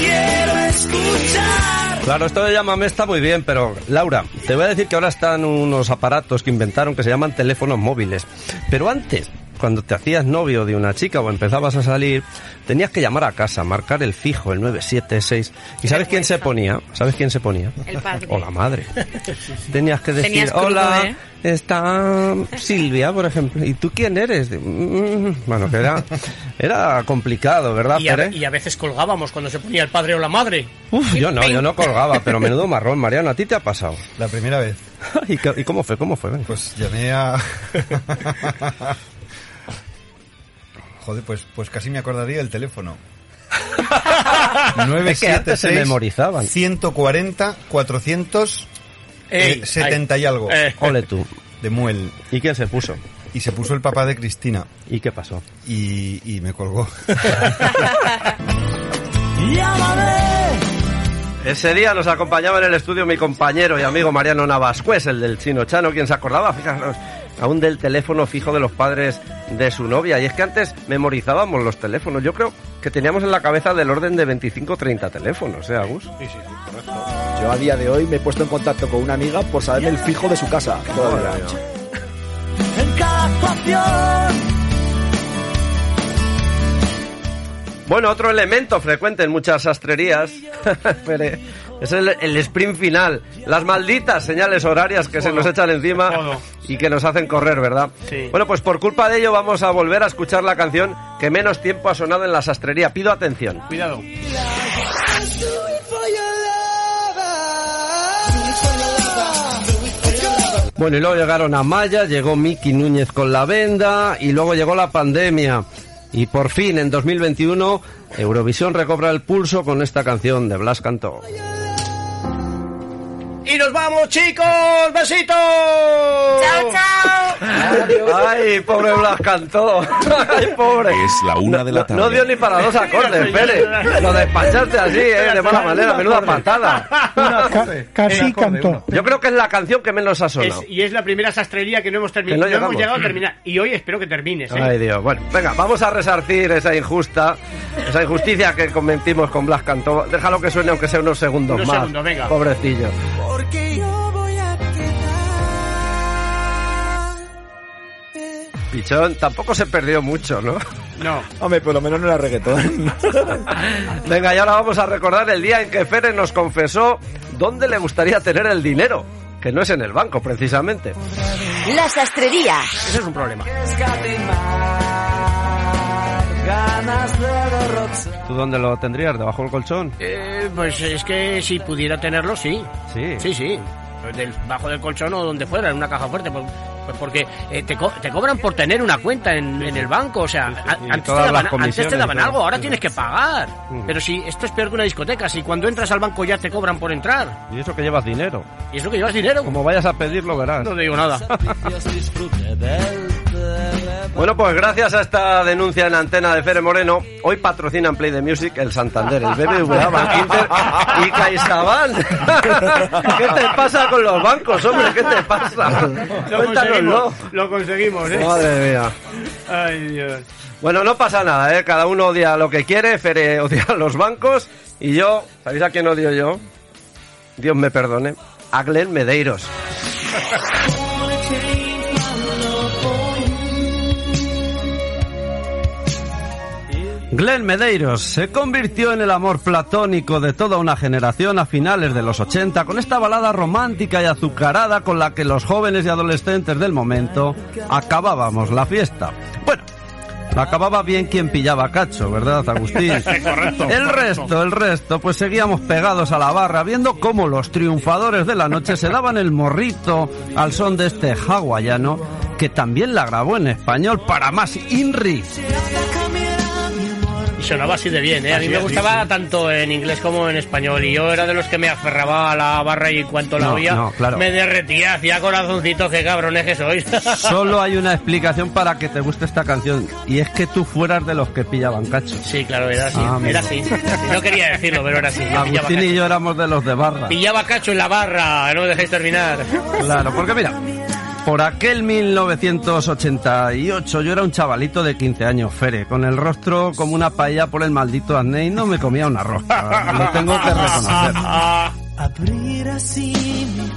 quiero escuchar. Claro, esto de llámame está muy bien, pero Laura, te voy a decir que ahora están unos aparatos que inventaron que se llaman teléfonos móviles. Pero antes, cuando te hacías novio de una chica o empezabas a salir, tenías que llamar a casa, marcar el fijo, el 976. ¿Y sabes quién se ponía? ¿Sabes quién se ponía? El padre. O la madre. Tenías que decir, Tenías crudo, hola, ¿eh? está Silvia, por ejemplo. ¿Y tú quién eres? Mm, Bueno, que era, era complicado, ¿verdad, Y a, Pere? y a veces colgábamos cuando se ponía el padre o la madre. Uf, yo no, yo no colgaba, pero menudo marrón, Mariano, ¿a ti te ha pasado? La primera vez. ¿Y, cómo fue? ¿Cómo fue? Pues llamé a... Joder, pues, pues casi me acordaría del teléfono. Es que antes se memorizaban. 140 400 Ey, eh, 70 y algo. Eh. Ole tú. De Muel. ¿Y quién se puso? Y se puso el papá de Cristina. ¿Y qué pasó? Y, y me colgó. Ese día nos acompañaba en el estudio mi compañero y amigo Mariano Navascués, el del chino Chano, quien se acordaba, fijaros, aún del teléfono fijo de los padres de su novia. Y es que antes memorizábamos los teléfonos. Yo creo que teníamos en la cabeza del orden de 25 o 30 teléfonos, ¿eh, Agus? Sí, sí, sí, correcto. Yo a día de hoy me he puesto en contacto con una amiga por saberme el fijo de su casa. Todavía. En cada actuación. Bueno, otro elemento frecuente en muchas sastrerías es el, el sprint final, las malditas señales horarias que se nos echan encima y que nos hacen correr, ¿verdad? Sí. Bueno, pues por culpa de ello vamos a volver a escuchar la canción que menos tiempo ha sonado en la sastrería. Pido atención. Cuidado. Bueno, y luego llegaron a Maya, llegó Miki Núñez con la venda y luego llegó la pandemia. Y por fin, en 2021, Eurovisión recobra el pulso con esta canción de Blas Cantó. ¡Y nos vamos, chicos! ¡Besitos! ¡Chao, chao! Ay, pobre Blas Cantó. Ay, pobre. Es la una de la No, tarde. no dio ni para dos acordes, Pere. Lo despachaste así, ¿eh? De mala manera, menuda patada. Ca- casi cantó. Yo creo que es la canción que menos ha sonado. Es- y es la primera sastrería que no hemos terminado. No no hemos llegado a terminar. Y hoy espero que termines. ¿eh? Ay, Dios. Bueno, venga, vamos a resarcir esa injusta, esa injusticia que cometimos con Blas Cantó. Déjalo que suene aunque sea unos segundos Unos más. segundos, venga. Pobrecillo. Pichón, tampoco se perdió mucho, ¿no? No. Hombre, por lo menos no era reggaetón. Venga, y ahora vamos a recordar el día en que Fere nos confesó dónde le gustaría tener el dinero, que no es en el banco, precisamente. La sastrería. Ese es un problema. ¿Tú dónde lo tendrías? ¿Debajo del colchón? Eh, pues es que si pudiera tenerlo, sí. Sí. Sí, sí. Pues del- Bajo del colchón o donde fuera, en una caja fuerte. Pues, pues porque eh, te, co- te cobran por tener una cuenta en, en el banco. O sea, antes, te daban, antes te daban algo, ahora tienes que pagar. Mm. Pero si esto es peor que una discoteca, si cuando entras al banco ya te cobran por entrar. Y eso que llevas dinero. Y eso que llevas dinero. Como vayas a pedirlo, verás. No te digo nada. Bueno, pues gracias a esta denuncia en antena de Fere Moreno, hoy patrocinan Play the Music el Santander, el BBVA, Bankinter y CaixaBank. ¿Qué te pasa con los bancos, hombre? ¿Qué te pasa? Cuéntanoslo. Lo conseguimos, ¿eh? Madre mía. Ay, Dios. Bueno, no pasa nada, ¿eh? Cada uno odia lo que quiere. Fere odia a los bancos. Y yo, ¿sabéis a quién odio yo? Dios me perdone. A Glenn Medeiros. Glenn Medeiros se convirtió en el amor platónico de toda una generación a finales de los 80 con esta balada romántica y azucarada con la que los jóvenes y adolescentes del momento acabábamos la fiesta. Bueno, acababa bien quien pillaba cacho, ¿verdad, Agustín? Correcto, El resto, el resto, pues seguíamos pegados a la barra viendo cómo los triunfadores de la noche se daban el morrito al son de este hawaiano que también la grabó en español para más Inri. Y sonaba así de bien, ¿eh? A mí me gustaba tanto en inglés como en español. Y yo era de los que me aferraba a la barra y en cuanto la No, oía, no, claro. me derretía, hacía corazoncitos, qué cabrones que sois. Solo hay una explicación para que te guste esta canción y es que tú fueras de los que pillaban cacho. Sí, claro, era así. Ah, era así. No quería decirlo, pero era así. Yo Agustín y yo éramos de los de barra. Pillaba cacho en la barra, no me dejéis terminar. Claro, porque mira, por aquel 1988 yo era un chavalito de 15 años, Fere, con el rostro como una paella por el maldito acné y no me comía un arroz. Lo tengo que reconocer. Abrir así mi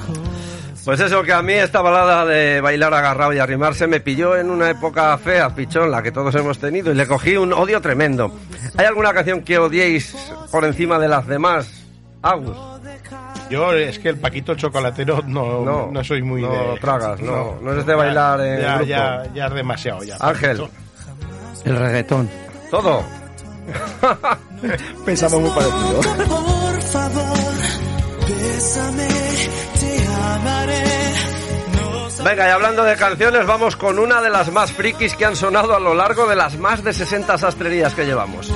Pues eso, que a mí esta balada de bailar agarrado y arrimarse me pilló en una época fea, pichón, la que todos hemos tenido, y le cogí un odio tremendo. ¿Hay alguna canción que odiéis por encima de las demás? Agus. Yo es que el Paquito Chocolatero no, No, no, soy muy no de... tragas, no, no eres de bailar en ya, grupo. ya, ya es demasiado ya. Ángel. El reggaetón. Todo. Pensamos muy parecido. Por favor, bésame, te amaré. Venga, y hablando de canciones, vamos con una de las más frikis que han sonado a lo largo de las más de 60 sastrerías que llevamos.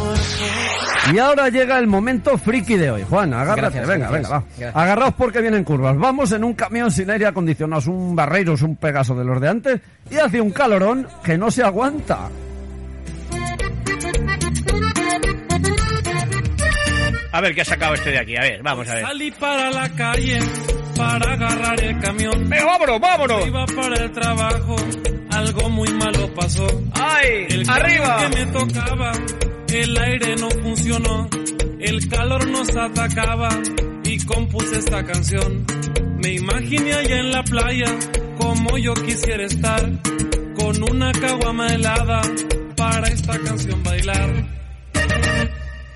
Y ahora llega el momento friki de hoy. Juan, agárrate, Gracias, venga, gracias. venga, va. Gracias. Agarraos porque vienen curvas. Vamos en un camión sin aire acondicionado, un Barreiros, un Pegaso de los de antes, y hace un calorón que no se aguanta. A ver qué ha sacado este de aquí, a ver, vamos a ver. Salí para la calle para agarrar el camión. ¡Venga, vámonos, vámonos! Iba para el trabajo, algo muy malo pasó. ¡Ay! El ¡Arriba! que me tocaba, el aire no funcionó. El calor nos atacaba y compuse esta canción. Me imaginé allá en la playa como yo quisiera estar con una caguama helada para esta canción bailar.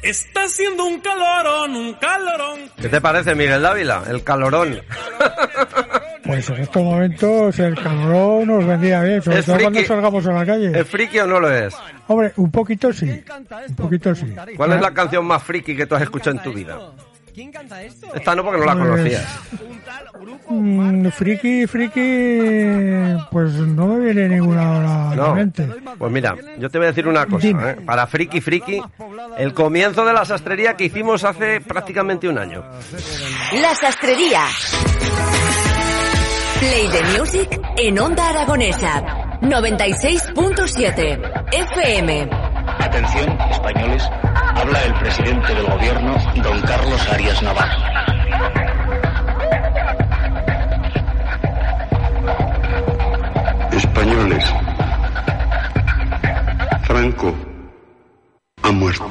Está haciendo un calorón, un calorón. ¿Qué te parece, Miguel Dávila? El calorón. Pues en estos momentos el calor nos vendría bien, sobre Es todo cuando salgamos a la calle. ¿Es friki o no lo es? Hombre, un poquito sí, un poquito sí. ¿Cuál es la canción más friki que tú has escuchado en tu vida? Esta no porque no la Pues- conocías. Mm, friki, friki, pues no me viene ninguna ahora a la No. mente. Pues mira, yo te voy a decir una cosa. ¿eh? Para friki friki, el comienzo de la sastrería que hicimos hace prácticamente un año. La sastrería. Play the Music en Onda Aragonesa. 96.7 FM. Atención, españoles. Habla el presidente del gobierno, don Carlos Arias Navarro. Españoles. Franco ha muerto.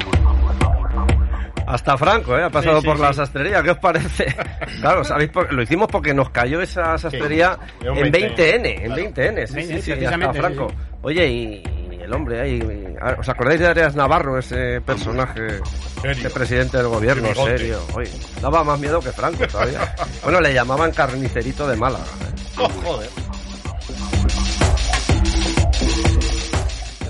Hasta Franco, ¿eh? Ha pasado Sí, sí, por la sastrería. ¿Qué os parece? Claro, ¿sabéis? por- Lo hicimos porque nos cayó esa sastrería Sí, un en 20N. 20N. En 20N, sí, sí, sí, hasta Franco. sí, Oye, y el hombre ahí, ¿os acordáis de Arias Navarro, ese personaje, ese presidente del gobierno, serio? Oye, daba más miedo que Franco todavía. bueno, le llamaban carnicerito de Málaga. ¿eh? Oh, joder.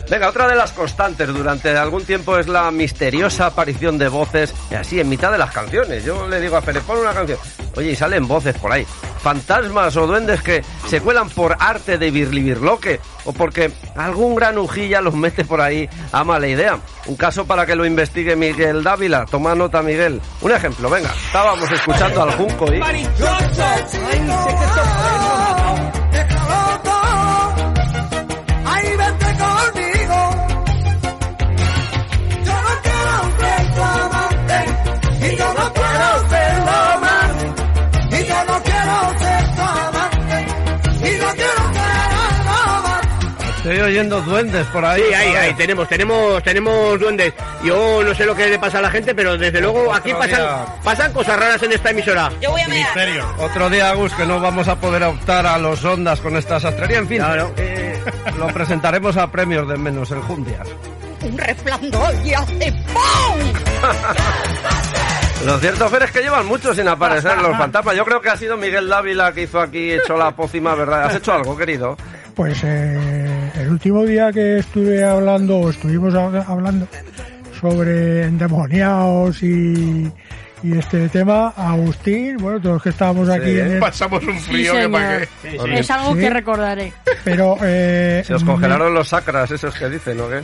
Venga, otra de las constantes durante algún tiempo es la misteriosa aparición de voces, y así en mitad de las canciones. Yo le digo a Pérez, pon una canción. Oye, y salen voces por ahí. Fantasmas o duendes que se cuelan por arte de birlibirloque o porque algún granujilla los mete por ahí a mala idea. Un caso para que lo investigue Miguel Dávila. Toma nota, Miguel. Un ejemplo, venga. Estábamos escuchando al Junco y... Estoy oyendo duendes por ahí. Sí, ahí, ahí, tenemos, tenemos, tenemos duendes. Yo no sé lo que le pasa a la gente, pero desde luego aquí pasan, día. pasan cosas raras en esta emisora. Yo voy a mirar. Otro día, Agus, que no vamos a poder optar a los ondas con esta sastrería. En fin, eh, lo presentaremos a premios de menos el Jundias. Un resplandor y hace ¡pum! Lo cierto, Fer, es que llevan mucho sin aparecer los fantasmas. Yo creo que ha sido Miguel Dávila que hizo aquí, echó la pócima, ¿verdad? ¿Has hecho algo, querido? Pues eh, el último día que estuve hablando, o estuvimos hab- hablando sobre endemoniados y, y este tema, Agustín, bueno, todos los que estábamos aquí Pasamos un Sí, frío que para. Es algo Sí. que recordaré. Pero eh, Se os congelaron los sacras, esos que dicen, ¿no? ¿Qué?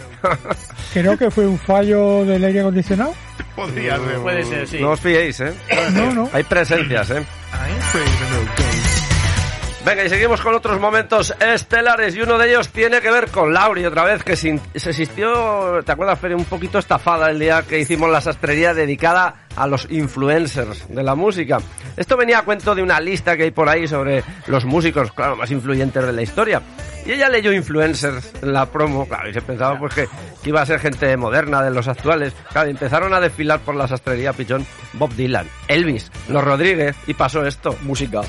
creo que fue un fallo del aire acondicionado. Podría ser. Puede ser, sí. No os fiéis, ¿eh? No, no. Hay presencias, ¿eh? Venga, y seguimos con otros momentos estelares y uno de ellos tiene que ver con Lauri otra vez, que se existió, ¿te acuerdas, Fer? Un poquito estafada el día que hicimos la sastrería dedicada a los influencers de la música. Esto venía a cuento de una lista que hay por ahí sobre los músicos, claro, más influyentes de la historia. Y ella leyó influencers en la promo, claro, y se pensaba pues que, que iba a ser gente moderna de los actuales. Claro, y empezaron a desfilar por la sastrería pichón Bob Dylan, Elvis, Los Rodríguez, y pasó esto. Música.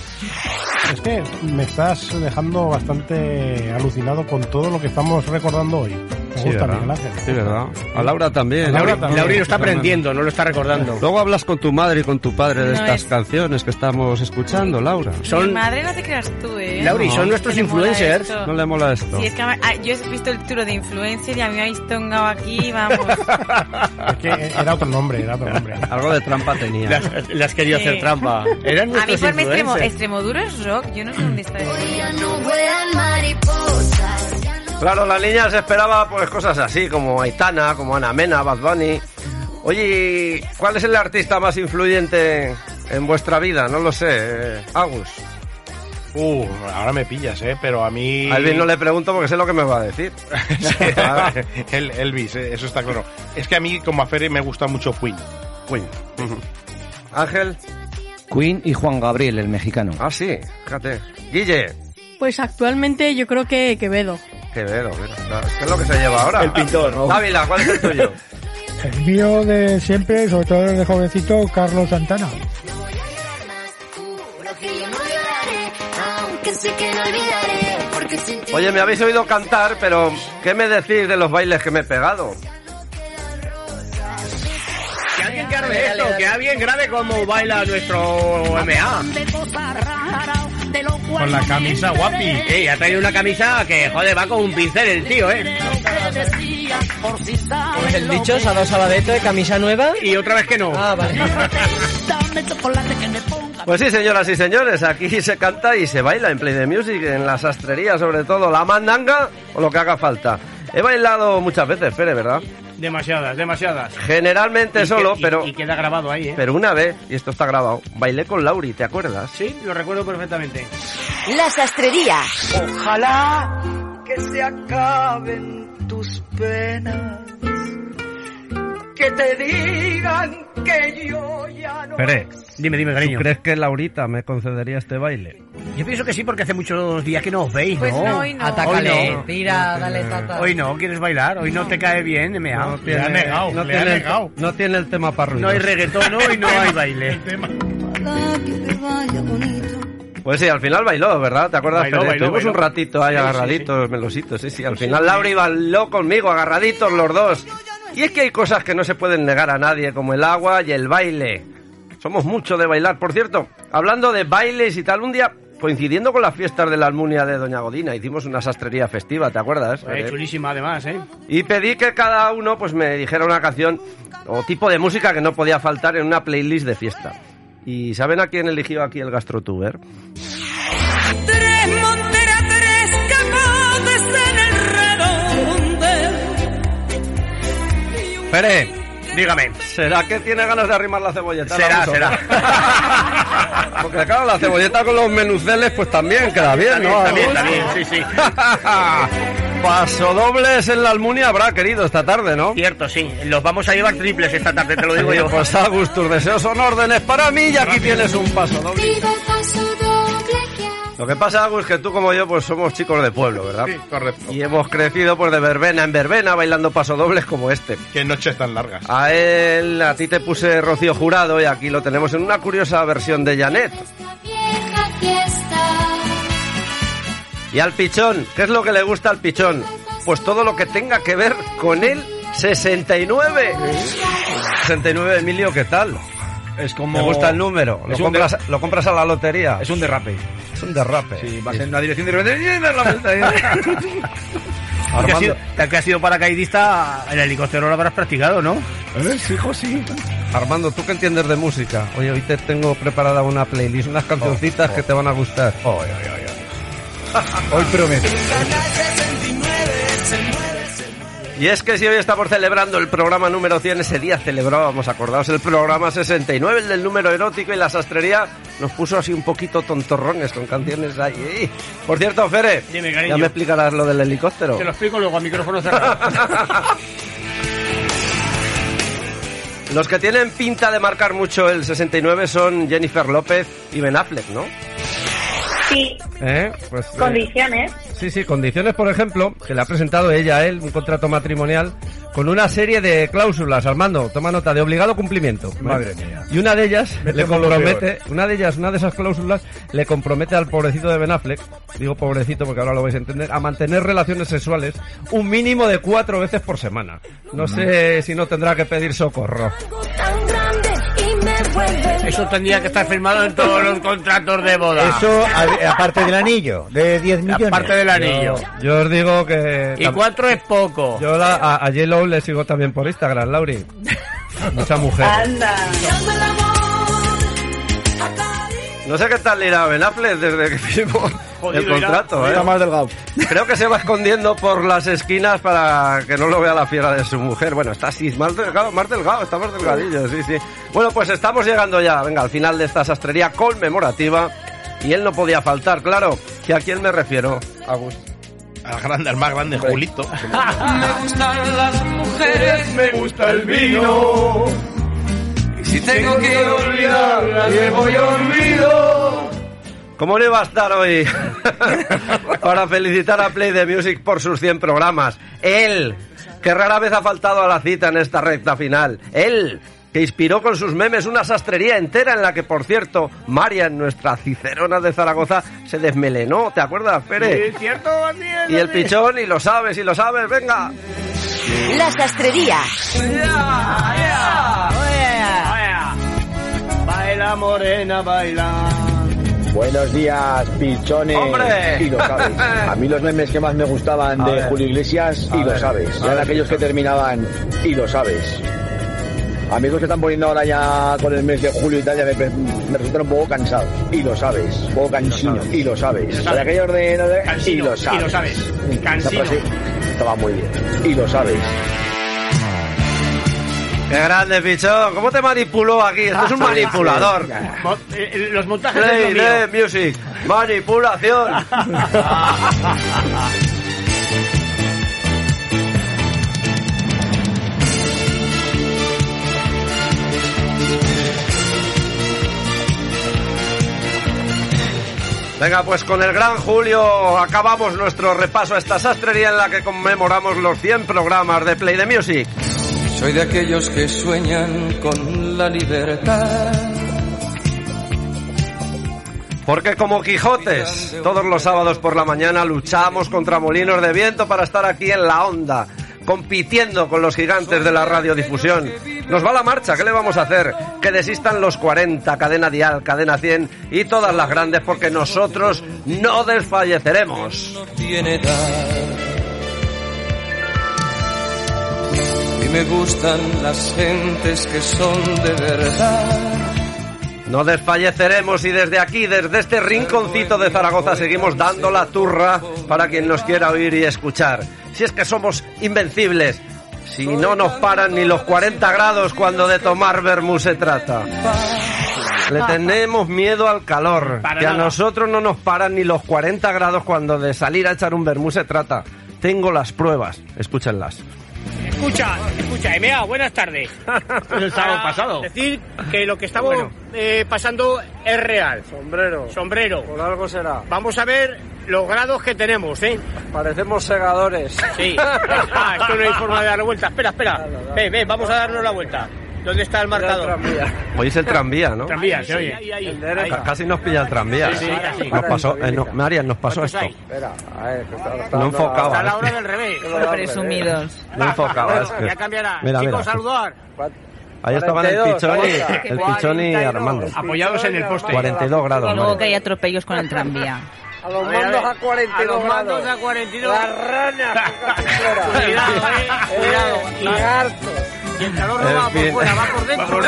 Es que me estás dejando bastante alucinado con todo lo que estamos recordando hoy. Me Sí, gusta, ¿verdad? Miguel Ángel. Sí, ¿verdad? A Laura también. A Laura también. Lauri lo está aprendiendo, no lo está recordando. Luego hablas con tu madre y con tu padre de No estas es- canciones que estamos escuchando, Laura. Mi Son, madre no te creas tú, ¿eh? Lauri, son nuestros le influencers. No le mola esto. Sí, es que a- a- yo he visto el tour de influencer y a mí me habéis tongado aquí, vamos. Es que era otro nombre, era otro nombre. Algo de trampa tenía. las, las quería Sí. hacer trampa. Eran A mí mi extremo, influencers. Extremoduro es rock, yo no sé dónde está eso. Claro, la niña se esperaba pues cosas así, como Aitana, como Ana Mena, Bad Bunny. Oye, ¿y ¿cuál es el artista más influyente en vuestra vida? No lo sé, eh, Agus. Uh, ahora me pillas, ¿eh? Pero a mí... A Elvis no le pregunto porque sé lo que me va a decir. el Elvis, eh, eso está claro. Es que a mí, como a Ferry, me gusta mucho Queen. Queen. Ángel. Queen y Juan Gabriel, el mexicano. Ah, sí, fíjate. Guille. Pues actualmente yo creo que Quevedo. Quevedo, ¿qué es lo que se lleva ahora? El pintor, ¿no? Dávila, ¿cuál es el tuyo? El mío de siempre, sobre todo desde jovencito, Carlos Santana. Oye, me habéis oído cantar, pero ¿qué me decís de los bailes que me he pegado? Que alguien grabe esto, que alguien grabe cómo baila nuestro MA. Con la camisa guapi. Ey, ha traído una camisa que, joder, va con un pincel el tío, ¿eh? Pues el dicho, se ha dado sabadeto de camisa nueva. Y otra vez que no. Ah, vale. Pues sí, señoras y señores, aquí se canta y se baila en Play the Music, en la sastrería sobre todo, la mandanga o lo que haga falta. He bailado muchas veces, Pere, ¿verdad? Demasiadas, demasiadas. Generalmente Y solo, que- y- pero, Y queda grabado ahí, ¿eh? pero una vez, y esto está grabado, bailé con Lauri, ¿te acuerdas? Sí, lo recuerdo perfectamente. La sastrería. Ojalá que se acaben tus penas. Que te digan que yo ya no. Pere, Dime, dime, cariño. ¿tú crees que Laurita me concedería este baile? Yo pienso que sí, porque hace muchos días que no os veis, Pues ¿no? no, hoy no. Atácale, Hoy no. tira, dale tata. Hoy no, ¿quieres bailar? Hoy no te cae bien, MA. Le ha negado, no le ha tiene, negado. no tiene el tema para. No hay reggaetón hoy, no hay baile. Pues sí, al final bailó, ¿verdad? ¿Te acuerdas? Bailó, bailó, Estuvimos bailó. un ratito ahí Sí, sí, agarraditos, melositos, sí, sí. Al Sí, final sí. Lauri bailó conmigo, agarraditos los dos. Y es que hay cosas que no se pueden negar a nadie, como el agua y el baile. Somos mucho de bailar. Por cierto, hablando de bailes y tal, un día, coincidiendo con las fiestas de la Almunia de Doña Godina, hicimos una sastrería festiva, ¿te acuerdas? Eh, Fede? chulísima además, ¿eh? Y pedí que cada uno pues me dijera una canción o tipo de música que no podía faltar en una playlist de fiesta. ¿Y saben a quién eligió aquí el gastrotuber? Tres Pere, dígame. ¿Será que tiene ganas de arrimar la cebolleta? Será, será. Porque claro, la cebolleta con los menuceles pues también queda bien, ¿no? También, también, sí, sí. Paso dobles en la Almunia habrá querido esta tarde, ¿no? Cierto, sí. Los vamos a llevar triples esta tarde, te lo digo yo. Pues Agus, tus deseos son órdenes para mí y aquí tienes un paso doble. Lo que pasa, Agus, que tú como yo pues somos chicos de pueblo, ¿verdad? Sí, correcto. Y hemos crecido pues de verbena en verbena bailando pasodobles como este. Qué noches tan largas. A él, a ti te puse Rocío Jurado y aquí lo tenemos en una curiosa versión de Janet. Y al pichón, ¿qué es lo que le gusta al pichón? Pues todo lo que tenga que ver con el 69. 69, Emilio, ¿qué tal? Es como... ¿Te gusta el número? ¿Lo compras, de- ¿Lo compras a la lotería? Es un derrape. Es un derrape. Sí, vas en una dirección de repente... Que has sido- que has sido paracaidista, el helicóptero lo habrás practicado, ¿no? ¿Eh? Sí, hijo, sí. Armando, ¿tú qué entiendes de música? Oye, hoy te tengo preparada una playlist, unas cancioncitas que te van a gustar. Hoy prometo. Y es que si hoy estamos celebrando el programa número 100, ese día celebrábamos, acordaos, el programa 69, el del número erótico y la sastrería nos puso así un poquito tontorrones con canciones ahí. Por cierto, Fere, Dime, ya me explicarás lo del helicóptero. Te lo explico luego a micrófono cerrado. Los que tienen pinta de marcar mucho el 69 son Jennifer López y Ben Affleck, ¿no? Sí, ¿Eh? Pues, eh, condiciones. Sí, sí, condiciones, por ejemplo, que le ha presentado ella a él un contrato matrimonial con una serie de cláusulas, Armando, toma nota, de obligado cumplimiento. Madre mía. Y una de ellas Me le compromete, una de ellas, una de esas cláusulas le compromete al pobrecito de Ben Affleck, digo pobrecito porque ahora lo vais a entender, a mantener relaciones sexuales un mínimo de cuatro veces por semana. No sé si no tendrá que pedir socorro. Eso tendría que estar firmado en todos los contratos de boda. Eso, a- aparte del anillo, de 10 millones. Aparte del anillo. Yo os digo que... Y cuatro es poco. Yo la- a, a J-Lo le sigo también por Instagram, Lauri. Mucha mujer. Anda. No sé qué tal le irá Ben Affleck desde que firmó el contrato, ¿eh? Está más delgado. Creo que se va escondiendo por las esquinas para que no lo vea la fiera de su mujer. Bueno, está así, más delgado, más delgado, está más delgadillo, sí, sí. Bueno, pues estamos llegando ya, venga, al final de esta sastrería conmemorativa. Y él no podía faltar, claro. ¿Que a quién me refiero? Agus. Al grande, al más grande, Julito. Me gustan las mujeres, me gusta el vino. Si tengo que olvidarlas, llevo y olvido. ¿Cómo no iba a estar hoy para felicitar a Play the Music por sus 100 programas? Él, que rara vez ha faltado a la cita en esta recta final. Él, que inspiró con sus memes una sastrería entera en la que, por cierto, Marian, nuestra cicerona de Zaragoza, se desmelenó. ¿Te acuerdas, Pere? Sí, cierto, así es, Y el pichón, y lo sabes, y lo sabes, venga. La sastrería. Baila morena, baila. Buenos días, pichones. ¡Hombre! Y lo sabes. A mí los memes que más me gustaban A de ver. Julio Iglesias, A y lo ver, sabes. a Eran ver, aquellos que terminaban, y lo sabes. Amigos que están poniendo ahora ya con el mes de julio y tal, ya me, me resultan un poco cansados. Y lo sabes. Un poco cansino. Y lo sabes. Y lo De sabes. aquellos de... no de- Cansino, y lo sabes. y lo sabes. Esa Cansino. estaba muy bien. Y lo sabes. ¡Qué grande, pichón! ¿Cómo te manipuló aquí? Esto es un manipulador. Mo- eh, eh, Los montajes Play es lo mío. Music. Manipulación. Venga, pues con el gran Julio acabamos nuestro repaso a esta sastrería en la que conmemoramos los 100 programas de Play the Music. Soy de aquellos que sueñan con la libertad. Porque como Quijotes, todos los sábados por la mañana luchamos contra molinos de viento para estar aquí en la onda, compitiendo con los gigantes de la radiodifusión. Nos va la marcha, ¿qué le vamos a hacer? Que desistan los 40, cadena dial, cadena 100 y todas las grandes porque nosotros no desfalleceremos. Y me gustan las gentes que son de verdad. No desfalleceremos y desde aquí, desde este rinconcito de Zaragoza, seguimos dando la turra para quien nos quiera oír y escuchar. Si es que somos invencibles, si no nos paran ni los 40 grados cuando de tomar vermú se trata. Le tenemos miedo al calor, que a nosotros no nos paran ni los 40 grados cuando de salir a echar un vermú se trata. Tengo las pruebas, escúchenlas. Escucha, escucha, Emea, buenas tardes. El sábado Para pasado. Decir que lo que estamos Bueno. eh, pasando es real. Sombrero. Sombrero. Por algo será. Vamos a ver los grados que tenemos, ¿eh? Parecemos segadores. Sí. Ah, esto no hay forma de darle vuelta. Espera, espera. Ven, ven, vamos a darnos la vuelta. ¿Dónde está el marcador? Hoy es el tranvía, ¿no? Tranvía, se oye. Ahí, ahí, ahí. Ca- Casi nos pilla el tranvía. Sí, sí, casi. Nos pasó, eh, no, Marian, nos pasó ¿Cuántos esto. Espera, a ver, que está, está No enfocaba. Está a la hora del revés. Presumidos. No enfocaba. Ya cambiará. Mira, Chicos, mira. saludar. Ahí estaban el 42, Pichón y el Pichón y Armando. Apoyados en el poste. 42 grados. Y luego que hay atropellos con el tranvía. A los A ver, a mandos ver. a 42 A los mandos grados. a 42. Las ranas. Cuidado, eh. Cuidado. Y- el calor no va por fuera, va por dentro.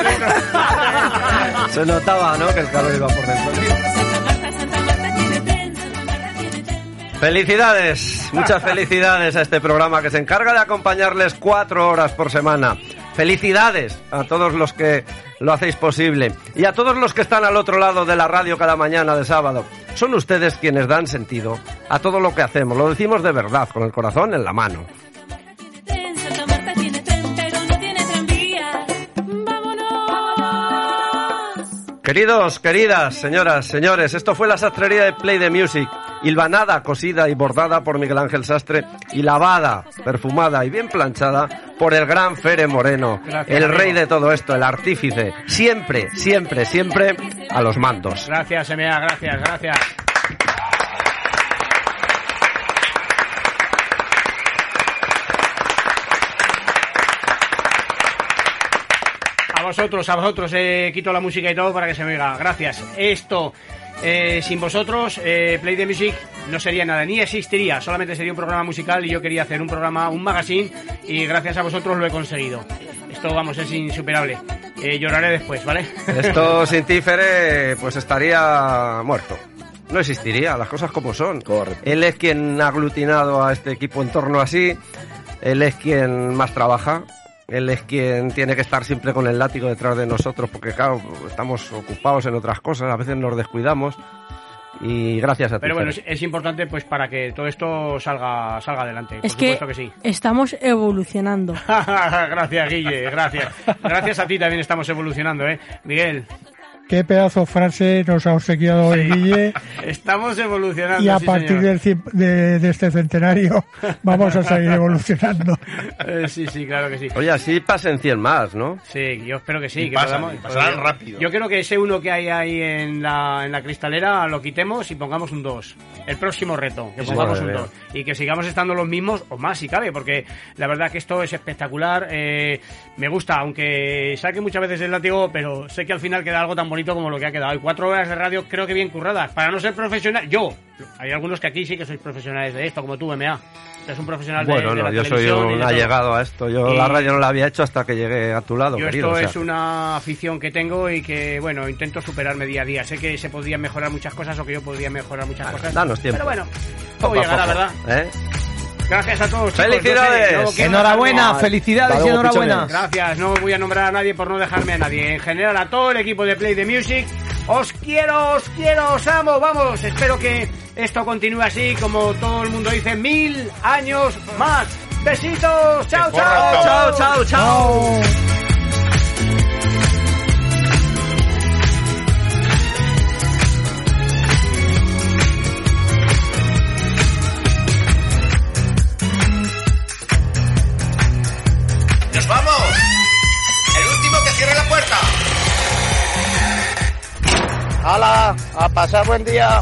Se notaba, ¿no? Que el calor iba por dentro. Felicidades, muchas felicidades a este programa que se encarga de acompañarles cuatro horas por semana. Felicidades a todos los que lo hacéis posible y a todos los que están al otro lado de la radio cada mañana de sábado. Son ustedes quienes dan sentido a todo lo que hacemos. Lo decimos de verdad, con el corazón en la mano. Queridos, queridas, señoras, señores, esto fue la sastrería de Play the Music, hilvanada, cosida y bordada por Miguel Ángel Sastre y lavada, perfumada y bien planchada por el gran Fere Moreno, Gracias, el amigo. rey de todo esto, el artífice, siempre, siempre, siempre a los mandos. Gracias, Emea, gracias, gracias. Vosotros, a vosotros, eh, quito la música y todo para que se me oiga. Gracias. Esto, eh, sin vosotros, eh, Play the Music no sería nada, ni existiría. Solamente sería un programa musical y yo quería hacer un programa, un magazine, y gracias a vosotros lo he conseguido. Esto, vamos, es insuperable. Eh, lloraré después, ¿vale? Esto sin ti, Fere, pues estaría muerto. No existiría, las cosas como son. Él es quien ha aglutinado a este equipo en torno así. Él es quien más trabaja. Él es quien tiene que estar siempre con el látigo detrás de nosotros, porque claro, estamos ocupados en otras cosas, a veces nos descuidamos. Y gracias a ti. Pero bueno, es, es importante pues para que todo esto salga salga adelante. Es por que, supuesto que sí. estamos evolucionando. gracias, Guille, gracias. Gracias a ti también estamos evolucionando, ¿eh? Miguel, Qué pedazo frase nos ha obsequiado hoy Guille. estamos evolucionando. Y a sí, partir del de, de este centenario vamos a seguir evolucionando. Eh, sí, sí, claro que sí. Oye, así pasen 100 más, ¿no? Sí, yo espero que sí. Y que pasan, podamos- y pasarán yo- rápido. Yo creo que ese uno que hay ahí en la, en la cristalera lo quitemos y pongamos un 2. El próximo reto, que pongamos un mía. 2. Y que sigamos estando los mismos o más si cabe, porque la verdad que esto es espectacular. eh, me gusta, aunque saque muchas veces el látigo, pero sé que al final queda algo tan bonito como lo que ha quedado. Y cuatro horas de radio creo que bien curradas. Para no ser profesional, yo. Hay algunos que aquí sí que sois profesionales de esto, como tú, MA. Es un profesional de- Bueno, de, no, la yo soy un allegado a esto. Yo Y- la radio no la había hecho hasta que llegué a tu lado, Yo querido. esto o sea. es una afición que tengo y que, bueno, intento superarme día a día. Sé que se podrían mejorar muchas cosas o que yo podría mejorar muchas cosas. danos tiempo. Pero bueno, a llegará, ¿verdad? ¿eh? Gracias a todos. chicos. ¡Felicidades! No sé, no quiero Enhorabuena, felicidades y enhorabuena. pichones. Gracias, no voy a nombrar a nadie por no dejarme a nadie. En general, a todo el equipo de Play the Music. Os quiero, os quiero, os amo, vamos. Espero que esto continúe así, como todo el mundo dice, mil años más. Besitos, chao, chao, Chao, chao, chao. ¡Hala! ¡A pasar buen día!